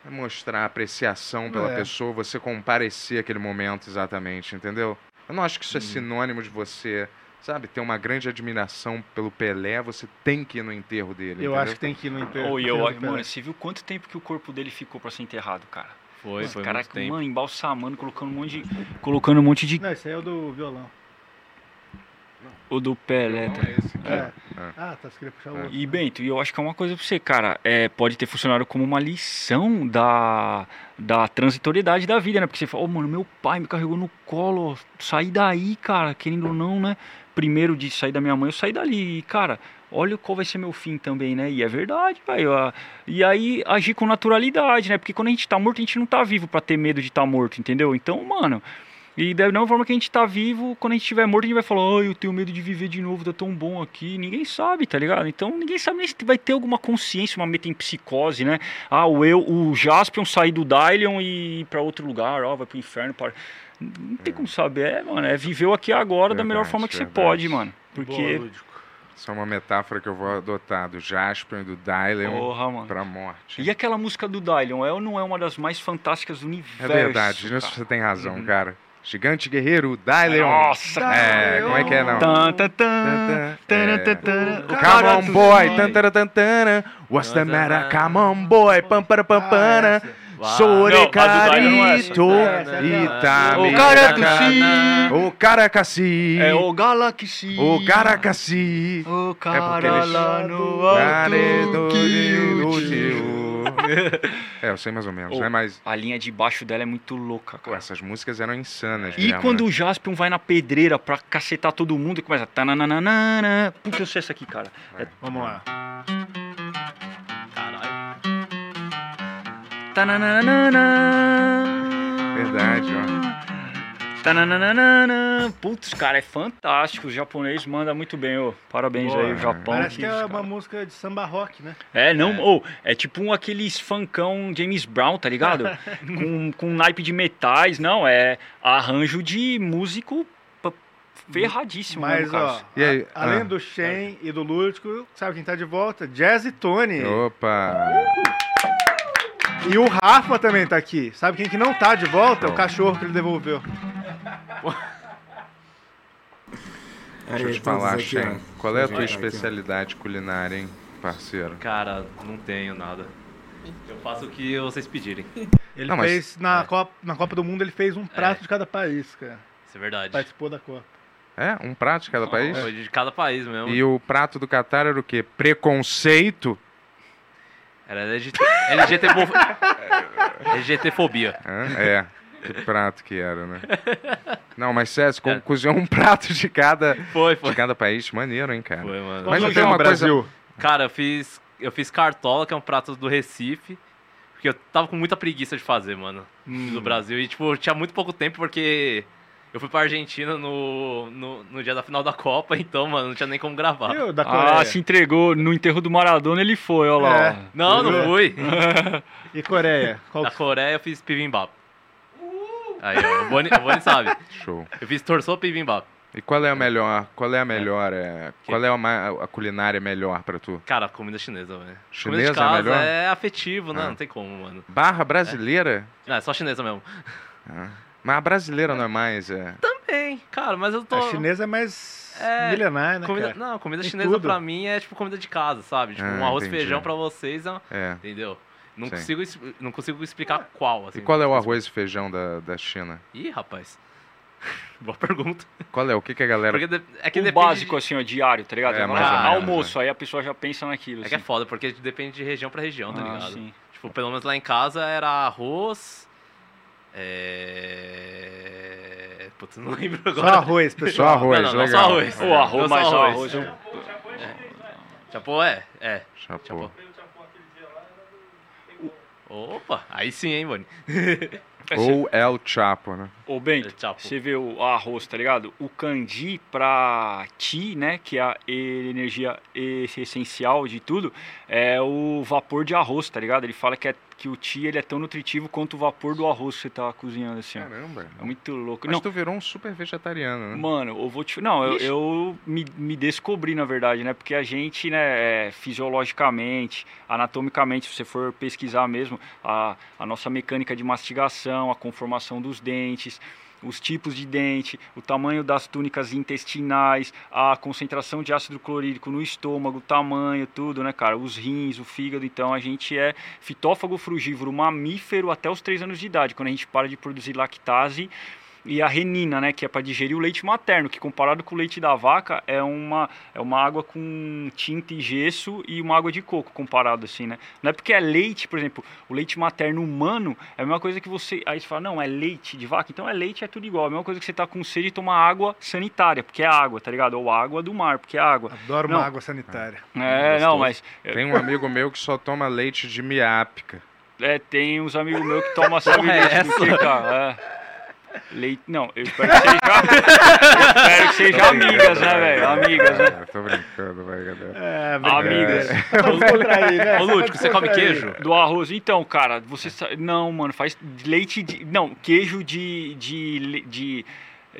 é mostrar apreciação pela É. pessoa, você comparecer aquele momento exatamente, entendeu? Eu não acho que isso é sinônimo de você, sabe, ter uma grande admiração pelo Pelé, você tem que ir no enterro dele. Eu entendeu? acho que tem que ir no enterro. Ô, e eu, Pelé. mano, você viu quanto tempo que o corpo dele ficou pra ser enterrado, cara? Foi, foi caras, muito tempo. mano, embalsamando, colocando um monte de. Colocando um monte de. Não, esse aí é o do violão. O do Pelé. tá? Esse aqui. É. Ah, tá, você queria puxar o outro. E Bento, e eu acho que é uma coisa pra você, cara, é, pode ter funcionado como uma lição da, da transitoriedade da vida, né? Porque você fala, ô mano, meu pai me carregou no colo, saí daí, cara, querendo ou não, né? Primeiro de sair da minha mãe, eu saí dali, e, cara, olha qual vai ser meu fim também, né? E é verdade, velho. E aí agir com naturalidade, né? Porque quando a gente tá morto, a gente não tá vivo pra ter medo de estar tá morto, entendeu? Então, mano. E da mesma forma que a gente tá vivo, quando a gente estiver morto, a gente vai falar, ai, eu tenho medo de viver de novo, tá tão bom aqui. Ninguém sabe, tá ligado? Então ninguém sabe nem se vai ter alguma consciência, uma metempsicose, né? Ah, o eu, o Jaspion sair do Dylion e ir pra outro lugar, ó, vai pro inferno. Para... Não tem como saber, é, mano. É viver aqui agora da melhor Verdade, forma que você verdade. pode, mano. Boa, Porque. Isso é uma metáfora que eu vou adotar do Jasper e do Dylion Porra, pra morte. E aquela música do Dylion, é ou não é uma das mais fantásticas do universo? É verdade, cara? você tem razão, cara. Gigante guerreiro, Dylion. Nossa, É, como é que é, não? Tan, tan, tan, Tan, tan, é. tan, tan. Come on, boy. What's the matter? Come on, boy, pam pam Ah, pana. essa. Sore Não, a do Dylion não é essa. carito, Essa, itami. O cara do si. O caracaci. É o Galaxy. O caracaci. O porque cara eles- lá no Care alto do que Dio. É, eu sei mais ou menos, Ô, né? Mas A linha de baixo dela é muito louca, pô, cara. essas músicas eram insanas. E mesmo, quando né? o Jaspion vai na pedreira pra cacetar todo mundo e começa. tananana, Puta, eu sei essa aqui, cara. É Vamos lá. Caralho. tananana. Verdade, ó. Tananana. Putz, cara, é fantástico. O japonês manda muito bem, ô. Parabéns Boa, aí, o Japão. Parece que é cara. uma música de samba rock, né? É, não, ou é tipo um aqueles funkão James Brown, tá ligado? com, com naipe de metais, não, é arranjo de músico ferradíssimo, Mas, mesmo, cara. ó, E aí? a- além Ah. do Shen e do Lúdico, sabe quem tá de volta? Jazz e Tony. Opa! E o Rafa também tá aqui. Sabe quem que não tá de volta? O cachorro que ele devolveu. Deixa eu te falar, Shen. Qual é a tua aqui, especialidade culinária, hein, parceiro? Cara, não tenho nada. Eu faço o que vocês pedirem. Ele Não, mas- fez, na, é. Copa, na Copa do Mundo, ele fez um prato É. de cada país, cara. Isso é verdade. Participou da Copa. É? Um prato de cada país? Foi de cada país mesmo. E o prato do Catar era o quê? Preconceito? Era LGT... LGTfo... LGTfobia. É. Que prato que era, né? Não, mas sério, É. cozinhou um prato de cada, Foi, foi. de cada país. Maneiro, hein, cara? Foi, mano. Mas não tem uma coisa- Brasil? Cara, eu fiz. Eu fiz cartola, que é um prato do Recife. Porque eu tava com muita preguiça de fazer, mano. Hum. Do Brasil. E, tipo, tinha muito pouco tempo porque. Eu fui pra Argentina no, no, no dia da final da Copa, então, mano, não tinha nem como gravar. E o da Coreia? Ah, se entregou no enterro do Maradona, ele foi, ó lá. É. Não, não fui. E Coreia? Qual Da que... Coreia eu fiz bibimbap. Aí, ó, o Boni, o Boni sabe. Show. Eu fiz torçou bibimbap. E qual é a melhor? Qual é a melhor? É, qual é a, a culinária melhor pra tu? Cara, comida chinesa, velho. Comida Chinesa de é casa melhor? é afetivo, né? Ah. Não tem como, mano. Barra brasileira? Não, é só chinesa mesmo. Ah. Mas a brasileira não é mais. É... Também, cara, mas eu tô. A chinesa é mais É, milenar, né, Comida, cara? não, comida Tem chinesa tudo. pra mim é tipo comida de casa, sabe? Tipo, Ah, um arroz e entendi. feijão pra vocês, é- é. entendeu? Não Sim. consigo, não consigo explicar qual, assim. E qual é o arroz e feijão da, da China? Ih, rapaz. Boa pergunta. Qual é? O que, que a galera. Porque de- é que o básico, assim, ó, diário, tá ligado? É, Agora, mais ou menos, almoço, aí a pessoa já pensa naquilo. de... É que é assim. foda, porque depende de região pra região, tá Ah, ligado? sim. Tipo, pelo menos lá em casa era arroz. É. Putz, não lembro Só agora. arroz, Só pessoal. arroz, não, não, não legal. só arroz. O arroz, Não, só o arroz. eu- Chapô é? É. Chapô. Opa, aí sim, hein, Boni. Ou El Chapo, né? Ô, Bento, É, Chapo. você vê o arroz, tá ligado? O kanji pra ti, né, que é a energia essencial de tudo, é o vapor de arroz, tá ligado? Ele fala que, é, que o ti ele é tão nutritivo quanto o vapor do arroz que você tá cozinhando, assim, ó. Caramba. É muito louco. Mas Não, tu virou um super vegetariano, né? Mano, eu vou te. Não, eu, eu me, me descobri, na verdade, né? Porque a gente, né, é, fisiologicamente, anatomicamente, se você for pesquisar mesmo, a, a nossa mecânica de mastigação, a conformação dos dentes, os tipos de dente, o tamanho das túnicas intestinais, a concentração de ácido clorídrico no estômago, o tamanho, tudo, né, cara? Os rins, o fígado. Então a gente é fitófago frugívoro, mamífero até os 3 anos de idade. Quando a gente para de produzir lactase e a renina, né, que é para digerir o leite materno, que comparado com o leite da vaca é uma, é uma água com tinta e gesso e uma água de coco, comparado assim, né? Não é porque é leite, por exemplo, o leite materno humano é a mesma coisa que você. Aí você fala, não, é leite de vaca, então é leite, é tudo igual. É a mesma coisa que você tá com sede e tomar água sanitária, porque é água, tá ligado? Ou água do mar, porque é água. Adoro Não. uma água sanitária. É, não, mas. Tem um amigo meu que só toma leite de miápica. É, tem uns amigos meus que tomam sabe é leite do que, cara? É. Leite. Não, eu espero que seja. eu espero que seja amigas, né, velho? Amigas, né? Ah, tô brincando, vai, galera. É, Amigas. Contrair, né? Ô, Lúdico, você come queijo? Do arroz. Então, cara, você sa- Não, mano, faz leite de. Não, queijo de, de, de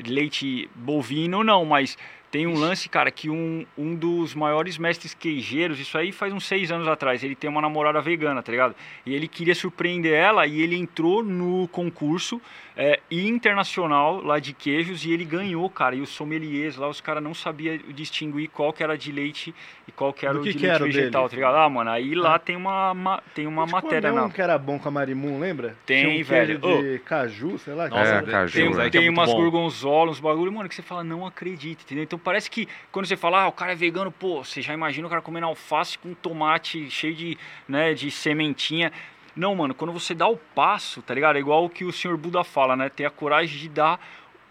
leite bovino, não, mas tem um lance, cara, que um, um dos maiores mestres queijeiros, isso aí faz uns seis anos atrás, ele tem uma namorada vegana, tá ligado? E ele queria surpreender ela e ele entrou no concurso é, internacional lá de queijos e ele ganhou, cara. E os sommeliers lá, os caras não sabiam distinguir qual que era de leite e qual que era Do o que de que leite vegetal, dele? tá ligado? Ah, mano, aí lá tem uma, ma- tem uma gente matéria na. um que era bom com a Marimun, lembra? Tem, Tinha um velho. de caju, sei lá. Nossa, É, que- caju. Tem, Moleque, tem é umas bom. gorgonzola, uns bagulho, mano, que você fala, não acredita, entendeu? Então parece que quando você fala, ah, o cara é vegano, pô, você já imagina o cara comendo alface com tomate cheio de, né, de sementinha. Não, mano, quando você dá o passo, tá ligado? É igual o que o senhor Buda fala, né? Ter a coragem de dar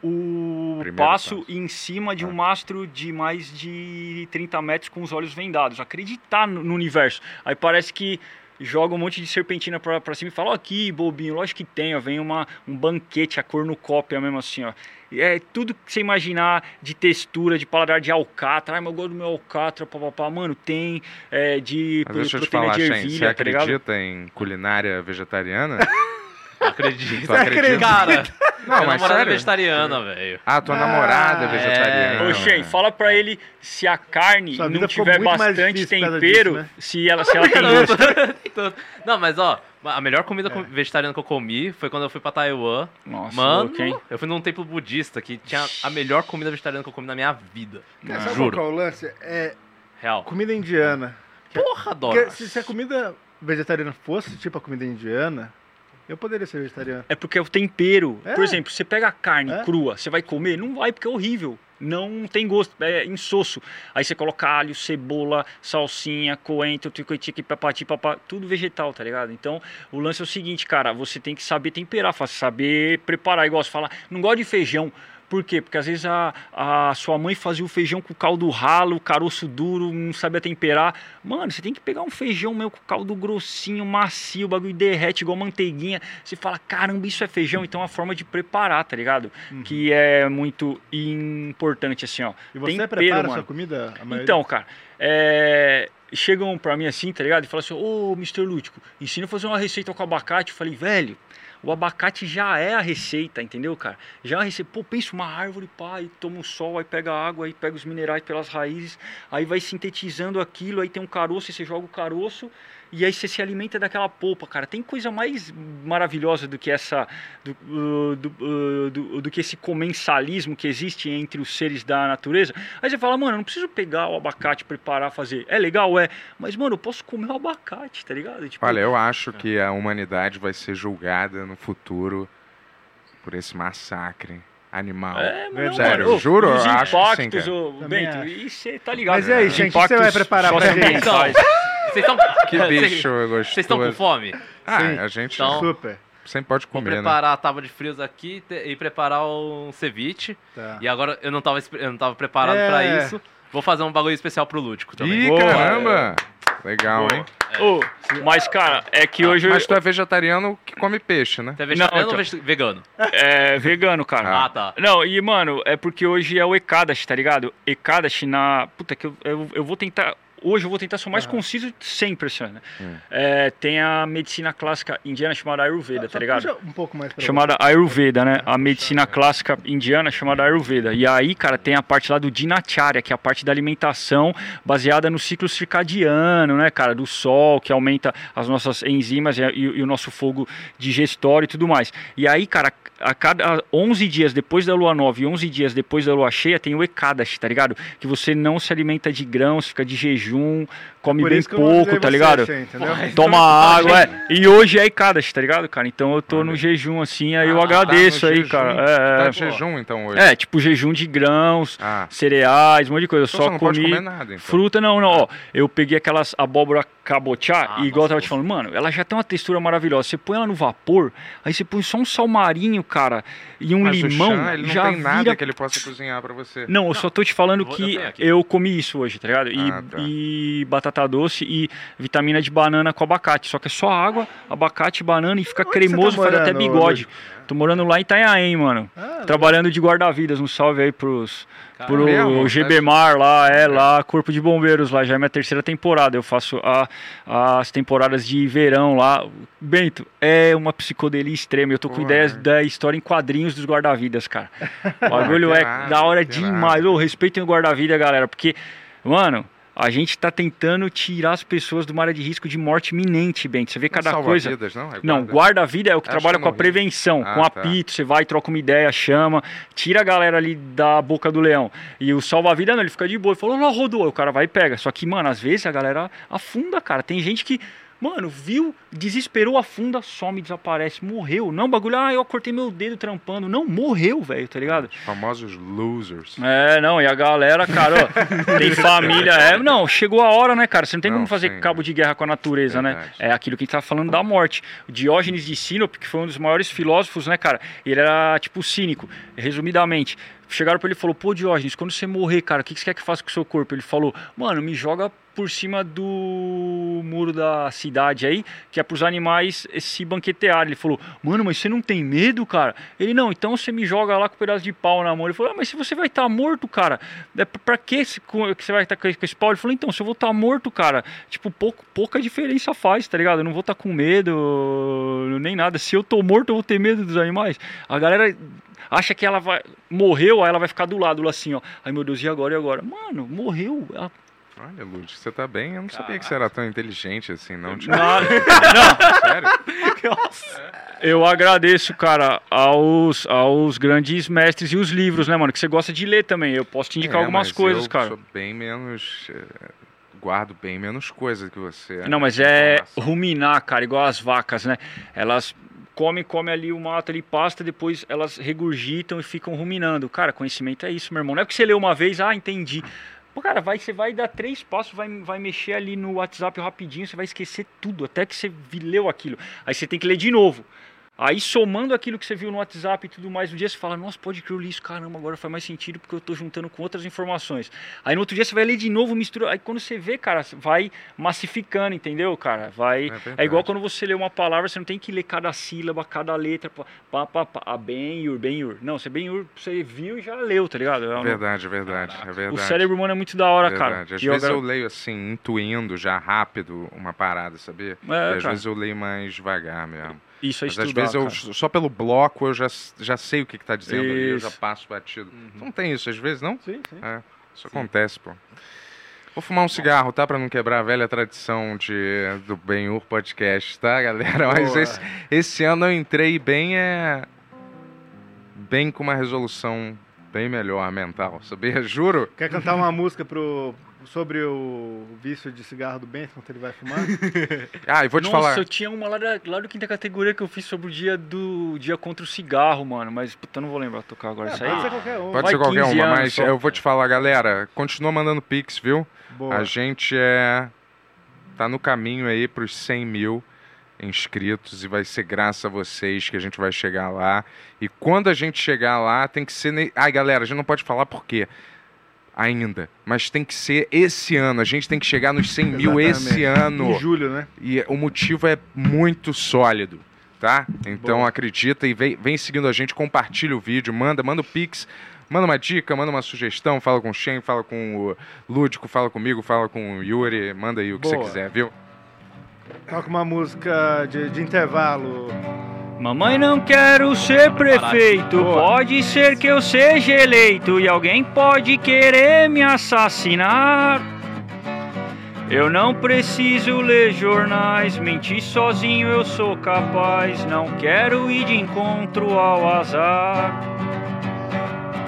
o Primeiro passo, passo. em cima de um Ah. mastro de mais de 30 metros com os olhos vendados. Acreditar no universo. Aí parece que joga um monte de serpentina pra, pra cima e fala, ó, aqui, bobinho, lógico que tem, ó, vem uma, um banquete, a cornucópia mesmo assim, ó. E É tudo que você imaginar de textura, de paladar de alcatra, ai, mas eu gosto do meu alcatra, papapá, mano, tem é, de Mas deixa eu te falar, de Shen, você ervilha, tá ligado? acredita em culinária vegetariana? Acredito. Tu acredita? Cara, Não, minha mas namorada é sério? vegetariana, velho. Ah, tua namorada é é. vegetariana. Ô, Shen, fala pra ele se a carne Sua não tiver bastante tempero, disso, né? se, ela, se ela tem gosto. Não, mas ó, a melhor comida com- vegetariana que eu comi foi quando eu fui pra Taiwan. Nossa, Mano, hein? eu fui num templo budista que tinha a melhor comida vegetariana que eu comi na minha vida. Cara, sabe Juro. qual é o lance? É Real. comida indiana. Porra, adoro. Porque se, se a comida vegetariana fosse tipo a comida indiana, eu poderia ser vegetariano. É porque é o tempero. É. Por exemplo, você pega a carne É. crua, você vai comer? Não vai, porque é horrível. Não tem gosto, é insosso. Aí você coloca alho, cebola, salsinha, coentro, ticoitique, papati, papá, tudo vegetal, tá ligado? Então, o lance é o seguinte, cara, você tem que saber temperar, saber preparar. Igual você fala, não gosto de feijão. Por quê? Porque às vezes a, a sua mãe fazia o feijão com caldo ralo, caroço duro, não sabia temperar. Mano, você tem que pegar um feijão meu com caldo grossinho, macio, o bagulho derrete igual manteiguinha. Você fala, caramba, isso é feijão. Então é uma forma de preparar, tá ligado? Que é muito importante, assim, ó. E você Tempero, prepara mano. sua comida? Maioria? Então, cara, é, chegam pra mim assim, tá ligado? E falam assim, ô, Mr. Lútico, ensina a fazer uma receita com abacate. Eu falei, velho, o abacate já é a receita, entendeu, cara? Já é a receita. Pô, pensa uma árvore, pá, aí toma um sol, aí pega a água, aí pega os minerais pelas raízes, aí vai sintetizando aquilo, aí tem um caroço, e você joga o caroço, e aí você se alimenta daquela polpa, cara. Tem coisa mais maravilhosa do que essa, do, uh, do, uh, do- do que esse comensalismo que existe entre os seres da natureza. Aí você fala, mano, eu não preciso pegar o abacate, preparar, fazer. É legal, é, mas mano, eu posso comer o abacate, tá ligado? Tipo, Olha, eu acho que a humanidade vai ser julgada no futuro por esse massacre animal. É, mano, Sério, mano, juro, Os eu acho que sim, impactos, cara. ô, Também Bento, acho. e você tá ligado. Mas e aí, gente, o que você vai impactos preparar pra gente? socioambientais. Vocês estão. Que bicho gostoso. Vocês estão com fome? Ah, Sim. a gente Então- Super. sempre pode Vou comer, né? preparar a tábua de frios aqui te- e preparar um ceviche. Tá. E agora eu não tava, espe- eu não tava preparado É. pra isso. Vou fazer um bagulho especial pro Lúdico também. Ih, Boa. caramba! Legal, hein? Ô, mas, cara, é que hoje Mas tu é vegetariano que come peixe, né? Você é vegetariano Não, ou vegano? é vegano, cara. Ah, tá. Não, e mano, é porque hoje é o Ekadashi, tá ligado? Ekadashi na. Puta, que eu, eu, eu vou tentar. Hoje eu vou tentar ser o mais conciso sempre, assim, né? Hum. É, tem a medicina clássica indiana chamada Ayurveda, Só tá ligado? um pouco mais pra chamada Ayurveda, né? A medicina clássica indiana chamada Ayurveda. E aí, cara, tem a parte lá do Dinacharya, que é a parte da alimentação baseada no ciclo circadiano, né, cara? Do sol, que aumenta as nossas enzimas e, e- e o nosso fogo digestório e tudo mais. E aí, cara, a cada 11 dias depois da lua nova e 11 dias depois da lua cheia tem o Ekadashi, tá ligado? Que você não se alimenta de grãos, fica de jejum jejum, come Por bem pouco, tá ligado? Entendeu? Toma água, é. E hoje é Ikadas, tá ligado, cara? Então eu tô Olha no jejum, assim, aí eu Ah, tá agradeço no aí, jejum. cara. Tá É, de jejum, então, hoje. é, é, tipo jejum de grãos, Ah, cereais, um monte de coisa. Eu então só comi nada, então. fruta, não, não. Ó, eu peguei aquelas abóbora cabochá Ah, e igual eu tava te falando, mano, ela já tem uma textura maravilhosa. Você põe ela no vapor, aí você põe só um salmarinho, cara, e um Mas limão, o Chan, ele não já tem nada vira que ele possa cozinhar pra você. não, eu só tô te falando eu vou- eu que aqui. eu comi isso hoje, tá ligado? E, Ah, tá. e batata doce e vitamina de banana com abacate. Só que é só água, abacate, banana e fica Onde cremoso, você tá faz até bigode. Tô morando lá em Itanhaém, mano. Ah, Trabalhando de guarda-vidas. Um salve aí pros, pro mesmo? GBMAR lá, é lá, Corpo de Bombeiros lá. Já é minha terceira temporada. Eu faço a- as temporadas de verão lá. Bento, é uma psicodelia extrema. Eu tô com ideias é. da história em quadrinhos dos guarda-vidas, cara. O bagulho que é irado, da hora demais. Ô, respeitem o guarda-vida, galera, porque, mano, a gente tá tentando tirar as pessoas de uma área de risco de morte iminente, Bento. Você vê cada Salva coisa. Vidas, não? É Não, guarda- guarda-vida é o que Acho trabalha que com a prevenção, Ah, com tá. apito, você vai, troca uma ideia, chama, tira a galera ali da boca do leão. E o salva-vida não, ele fica de boa, ele falou, não, rodou, o cara vai e pega. Só que, mano, às vezes a galera afunda, cara. Tem gente que, mano, viu, desesperou, afunda, some, desaparece, morreu. Não, bagulho, ah, eu cortei meu dedo trampando. Não, morreu, velho, tá ligado? Os famosos losers. É, não, e a galera, cara, ó, tem família, é, não, chegou a hora, né, cara, você não tem Não, como fazer sim, cabo de guerra com a natureza, né, Verdade. é aquilo que a gente tá falando da morte, o Diógenes de Sinope, que foi um dos maiores filósofos, né, cara, ele era, tipo, cínico, resumidamente, chegaram pra ele e falou, pô, Diógenes, quando você morrer, cara, o que que você quer que faça com o seu corpo? Ele falou, mano, me joga por cima do muro da cidade aí, que é pros animais se banquetearem. Ele falou, mano, mas você não tem medo, cara? Ele, não, então você me joga lá com um pedaço de pau na mão. Ele falou, ah, mas se você vai estar morto, cara, é pra que você vai estar com esse pau? Ele falou, então, se eu vou estar morto, cara, tipo, pouco, pouca diferença faz, tá ligado? Eu não vou estar com medo, nem nada. Se eu tô morto, eu vou ter medo dos animais. A galera acha que ela vai morreu, aí ela vai ficar do lado lá assim, ó. Ai meu Deus, e agora e agora? Mano, morreu. Ela Olha, Lud, você tá bem? Eu não sabia que você era tão inteligente assim, não. Tipo, Nada. sério? Eu agradeço, cara, aos, aos grandes mestres e os livros, né, mano? Que você gosta de ler também. Eu posso te indicar É, algumas mas coisas, eu cara. sou bem menos... eh, guardo bem menos coisa que você. Não, mas é ruminar, cara, igual as vacas, né? Elas comem, comem ali o mato ali, pasta, depois elas regurgitam e ficam ruminando. Cara, conhecimento é isso, meu irmão. Não é porque você lê uma vez, ah, entendi. Pô, cara, vai, você vai dar três passos, vai, vai mexer ali no WhatsApp rapidinho, você vai esquecer tudo, até que você leu aquilo. Aí você tem que ler de novo. Aí somando aquilo que você viu no WhatsApp e tudo mais, no dia você fala, nossa, pode que eu li isso, caramba, agora faz mais sentido porque eu tô juntando com outras informações. Aí no outro dia você vai ler de novo, mistura. Aí quando você vê, cara, vai massificando, entendeu, cara? Vai. verdade. É, igual quando você lê uma palavra, você não tem que ler cada sílaba, cada letra, pá, pá, pá, ah, Ben-Yur, Ben-Yur. Não, você Ben-Yur, você viu e já leu, tá ligado? É É um- verdade, é verdade, é verdade. O cérebro humano é muito da hora, cara. Às E eu vezes agra- eu leio assim, intuindo já rápido uma parada, sabia? É, e às cara. vezes eu leio mais devagar mesmo. Isso é Mas às vezes eu, cara. só pelo bloco eu já, já sei o que, que tá dizendo ali, eu já Isso. passo batido. Não tem isso às vezes, não? Sim, sim. É, isso acontece, pô. Vou fumar um cigarro, tá? Pra não quebrar a velha tradição de, do Benhur Podcast, tá, galera? Mas esse, esse ano eu entrei bem, é... Bem com uma resolução bem melhor mental, sabia? Juro. Quer cantar uma música pro, sobre o vício de cigarro do Bento enquanto ele vai fumar? Ah, e vou te Nossa, falar... eu tinha uma lá, da, lá do quinta categoria que eu fiz sobre o dia do dia contra o cigarro, mano. Mas puta, eu não vou lembrar tocar agora isso aí. Pode ser qualquer um. Pode ser qualquer 15 uma, mas só. eu vou te falar, galera, continua mandando pix, viu? Boa. A gente é tá no caminho aí pros 100 mil inscritos e vai ser graças a vocês que a gente vai chegar lá. E quando a gente chegar lá, tem que ser... Ne... Ai, galera, a gente não pode falar por quê ainda, mas tem que ser esse ano. A gente tem que chegar nos 100 mil esse ano. Em julho, né? E o motivo é muito sólido, tá? Então acredita e vem, vem seguindo a gente, compartilha o vídeo, manda, manda o Pix, manda uma dica, manda uma sugestão, fala com o Shen, fala com o Lúdico, fala comigo, fala com o Yuri, manda aí o que Boa. você quiser, viu? Toca uma música de, de intervalo. Mamãe, não quero ser prefeito. Pode ser que eu seja eleito e alguém pode querer me assassinar. Eu não preciso ler jornais, mentir sozinho eu sou capaz. Não quero ir de encontro ao azar.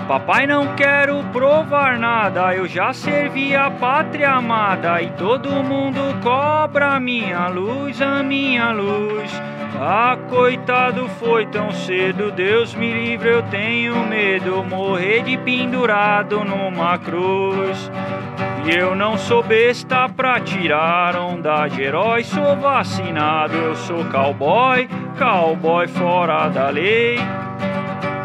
Papai, não quero provar nada, eu já servi a pátria amada e todo mundo cobra minha luz, a minha luz. Ah, coitado, foi tão cedo, Deus me livre, eu tenho medo, morrer de pendurado numa cruz. E eu não sou besta pra tirar onda de herói, sou vacinado, eu sou cowboy, cowboy fora da lei.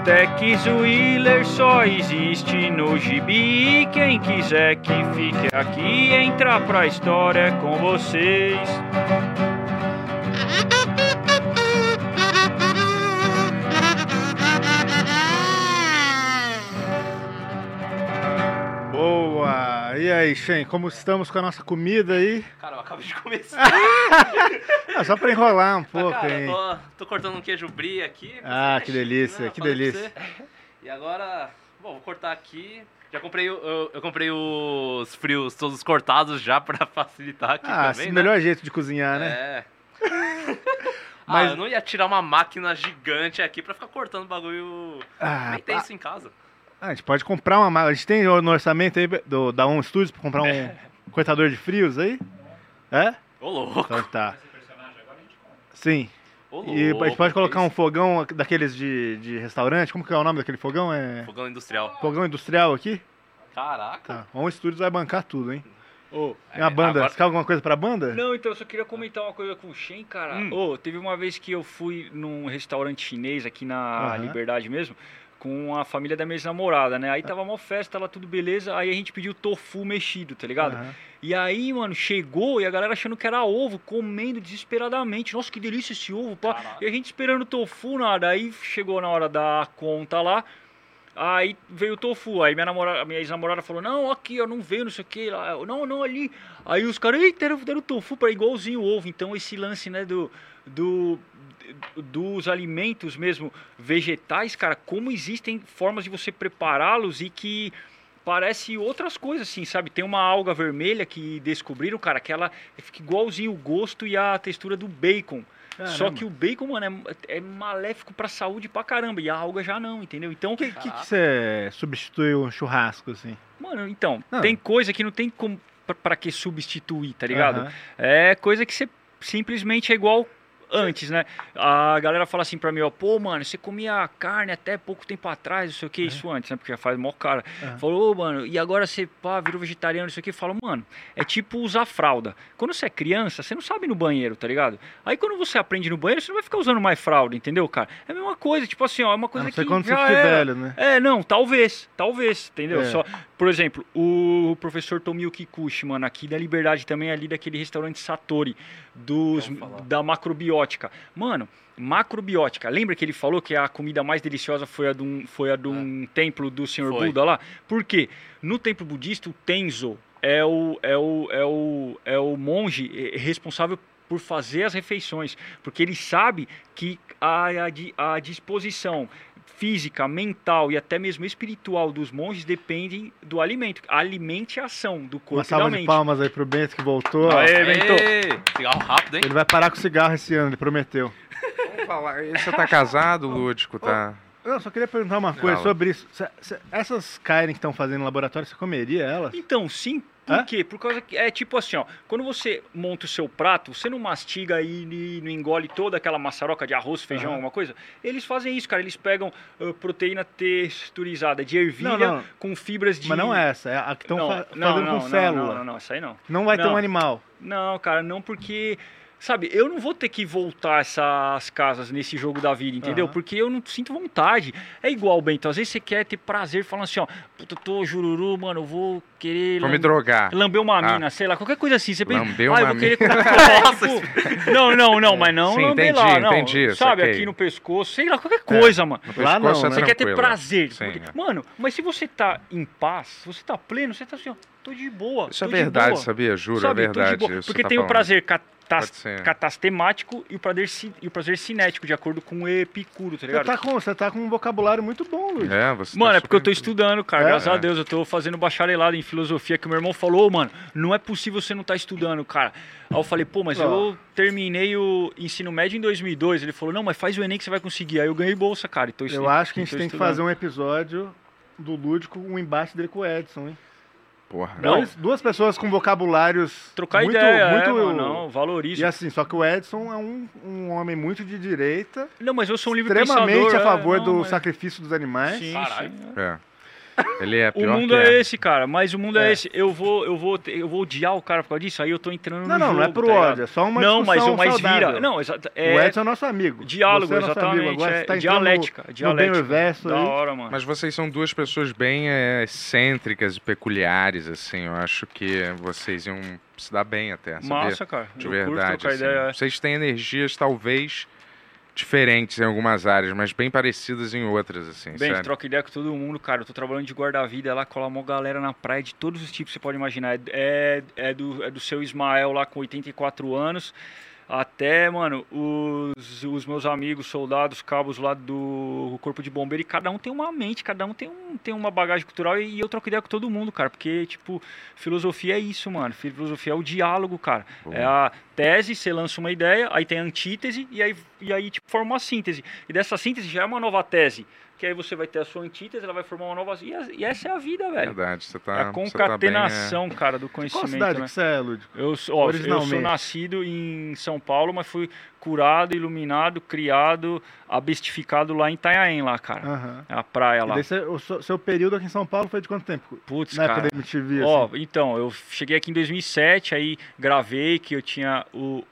Tex Wheeler só existe no gibi. E quem quiser que fique aqui, entra pra história com vocês. Aí, Shen, como estamos com a nossa comida aí? Cara, eu acabei de começar. Ah, só pra enrolar um pouco, cara, hein? tô, tô cortando um queijo brie aqui. Ah, Você que tá delícia, né? que delícia. E agora, bom, vou cortar aqui. Já comprei, eu, eu comprei os frios todos cortados já pra facilitar aqui Ah, também, né? melhor jeito de cozinhar, né? É. Mas- Ah, eu não ia tirar uma máquina gigante aqui pra ficar cortando bagulho. Ah, Nem tem isso em casa. Ah, a gente pode comprar uma máquina. A gente tem no orçamento aí do, da On Studios pra comprar um cortador de frios aí? É? Ô, louco. Então tá. Sim. Ô, louco. E a gente pode colocar um fogão daqueles de, de restaurante. Como que é o nome daquele fogão? É? Fogão industrial. fogão industrial aqui? Caraca. Tá. On Studios vai bancar tudo, hein? Ô, E a banda? agora- Você quer alguma coisa pra banda? Não, então eu só queria comentar uma coisa com o Shen, cara. Hum. Ô, teve uma vez que eu fui num restaurante chinês aqui na. Liberdade mesmo, com a família da minha ex-namorada, né? Aí tava uma festa, tava tudo beleza, aí a gente pediu tofu mexido, tá ligado? Aham. E aí, mano, chegou e a galera achando que era ovo, comendo desesperadamente. Nossa, que delícia esse ovo, pá. Caraca. E a gente esperando tofu, nada. Aí chegou na hora da conta lá. Aí veio o tofu. Aí minha namorada, minha ex-namorada falou: Não, aqui, ó, não veio, não sei o que. Não, não, ali. Aí os caras, eita, deram, deram tofu para igualzinho o ovo. Então esse lance, né, do. do dos alimentos mesmo vegetais, cara, como existem formas de você prepará-los e que parece outras coisas, assim, sabe? Tem uma alga vermelha que descobriram, cara, que ela fica igualzinho o gosto e a textura do bacon. Só Caramba. que o bacon, mano, é, é maléfico pra saúde pra caramba. E a alga já não, entendeu? Então, O que, que, que você substituiu um churrasco, assim? mano, então, Ah. tem coisa que não tem como pra, pra que substituir, tá ligado? É coisa que você simplesmente é igual antes, né? A galera fala assim pra mim, ó, pô, mano, você comia carne até pouco tempo atrás, não sei o que, isso antes, né? Porque já faz mó cara. Aham. Falou, ô, mano, e agora você, pá, virou vegetariano, não sei o que. Fala, mano, é tipo usar fralda. Quando você é criança, você não sabe ir no banheiro, tá ligado? Aí quando você aprende no banheiro, você não vai ficar usando mais fralda, entendeu, cara? É a mesma coisa, tipo assim, ó, é uma coisa não que quando você já fique era. velho, né? É, não, talvez, talvez, entendeu? É. Só, por exemplo, o professor Tomio Kikuchi, mano, aqui da Liberdade também, ali daquele restaurante Satori, dos, Vamos falar. Macrobiótica. Mano, macrobiótica, lembra que ele falou que a comida mais deliciosa foi a de um, foi a de um templo do Senhor Foi. Buda lá? Por quê? No templo budista, o Tenzo é o, é o, é o, é o monge eh, responsável por fazer as refeições, porque ele sabe que a, a, a disposição física, mental e até mesmo espiritual dos monges dependem do alimento. Alimente a ação do corpo Uma e da salva de mente. palmas aí pro Bento que voltou. Aê, Bento. Cigarro rápido, hein? Ele vai parar com cigarro esse ano, ele prometeu. Vamos falar. Você tá casado, Lúdico? Tá. Eu só queria perguntar uma coisa Fala. sobre isso. Essas carnes que estão fazendo no laboratório, você comeria elas? Então, sim, por Hã? quê? Por causa que é tipo assim, ó, quando você monta o seu prato, você não mastiga e e não engole toda aquela maçaroca de arroz, feijão, Aham. alguma coisa. Eles fazem isso, cara. Eles pegam ah, proteína texturizada de ervilha Não, não. com fibras de Mas não é essa, é a que estão fa fazendo não, com célula. Não, não, não, essa aí não. Não vai ter um animal. Não, cara, não porque. Sabe, eu não vou ter que voltar essas casas nesse jogo da vida, entendeu? Aham. Porque eu não sinto vontade. É igual, Bento. Às vezes você quer ter prazer falando assim, ó, puta, eu tô jururu, mano, eu vou querer. Vou me drogar. Lamber uma Ah. mina, sei lá, qualquer coisa assim. Você pensa, Lamber ah, eu vou querer. Tipo, não, não, não, mas não Sim, lamber entendi, lá, não. entendi, Sabe, saquei. aqui no pescoço, sei lá, qualquer coisa, mano. No Lá não, é né? Você quer ter tranquilo. prazer. Sim, Porque- é. Mano, mas se você tá em paz, se você tá pleno, você tá assim, ó, tô de boa. Isso é verdade, boa. sabia? Juro, Sabe, é tô de verdade. boa. isso que Porque tá tem o falando. prazer catas- Pode ser. catastemático e o prazer, e o prazer cinético, de acordo com o Epicuro, tá Você ligado? tá, com, você tá com um vocabulário muito bom, Luiz. É, você Mano, tá é porque eu tô estudando, cara. É? Graças a É. Deus, eu tô fazendo bacharelado em filosofia, que o meu irmão falou, "Ô, mano, não é possível você não tá estudando, cara. Aí eu falei, pô, mas eu terminei o ensino médio em 2002. Ele falou, não, mas faz o Enem que você vai conseguir. Aí eu ganhei bolsa, cara. E Eu acho que a gente tem que estudando. fazer um episódio do Lúdico um embate dele com o Edson, hein? Porra. Não. Dois- duas pessoas com vocabulários Trocar muito, ideia, muito é, mano, não, valorizo. E assim, só que o Edson é um, um homem muito de direita, Não, mas eu sou um livre extremamente pensador, a é, favor não, do mas- sacrifício dos animais. Sim, Caralho. sim. É. Ele é O pior mundo que é esse, cara, mas o mundo é, É. esse. Eu vou, eu vou, eu vou odiar o cara por causa disso, aí eu tô entrando Não, no não, não é jogo, pro tá ódio, é só uma Não, mas discussão o mais saudável. vira. Não, exata, O é Edson é nosso amigo. diálogo, Você é nosso exatamente. amigo. Agora é você tá entrando dialética, no, no dialética. bem reverso da aí. hora, mano. Mas vocês são duas pessoas bem é, excêntricas e peculiares, assim. Eu acho que vocês iam se dar bem até, sabia? Massa, cara. De eu verdade. curto trocar assim. ideia. Vocês têm energias talvez diferentes em algumas áreas, mas bem parecidas em outras, assim, Bem, sério. troca ideia com todo mundo, cara. Eu tô trabalhando de guarda-vida lá, cola uma galera na praia de todos os tipos que você pode imaginar. É, é, é do, é do seu Ismael lá com 84 anos, até, mano, os, os meus amigos, soldados, cabos lá do Corpo de Bombeiro, e cada um tem uma mente, cada um tem, um, tem uma bagagem cultural e, eu troco ideia com todo mundo, cara. Porque, tipo, filosofia é isso, mano. Filosofia é o diálogo, cara. Boa. É a tese, você lança uma ideia, aí tem a antítese, e aí, e aí tipo, forma uma síntese. E dessa síntese já é uma nova tese. Que aí você vai ter a sua antítese, ela vai formar uma nova. E, a- e essa é a vida, velho. Verdade, você É tá. a você tá bem, concatenação, cara, do Qual conhecimento. cidade né? que você é, Lúdico? Eu, sou- ó, eu sou Originalmente. nascido em São Paulo, mas fui curado, iluminado, criado, abestificado lá em Itanhaém, lá, cara. Aham. A praia lá. o seu, seu período aqui em São Paulo foi de quanto tempo? Putz, Na cara. época da MTV, Ó, assim. então, eu cheguei aqui em 2007, aí gravei que eu tinha o,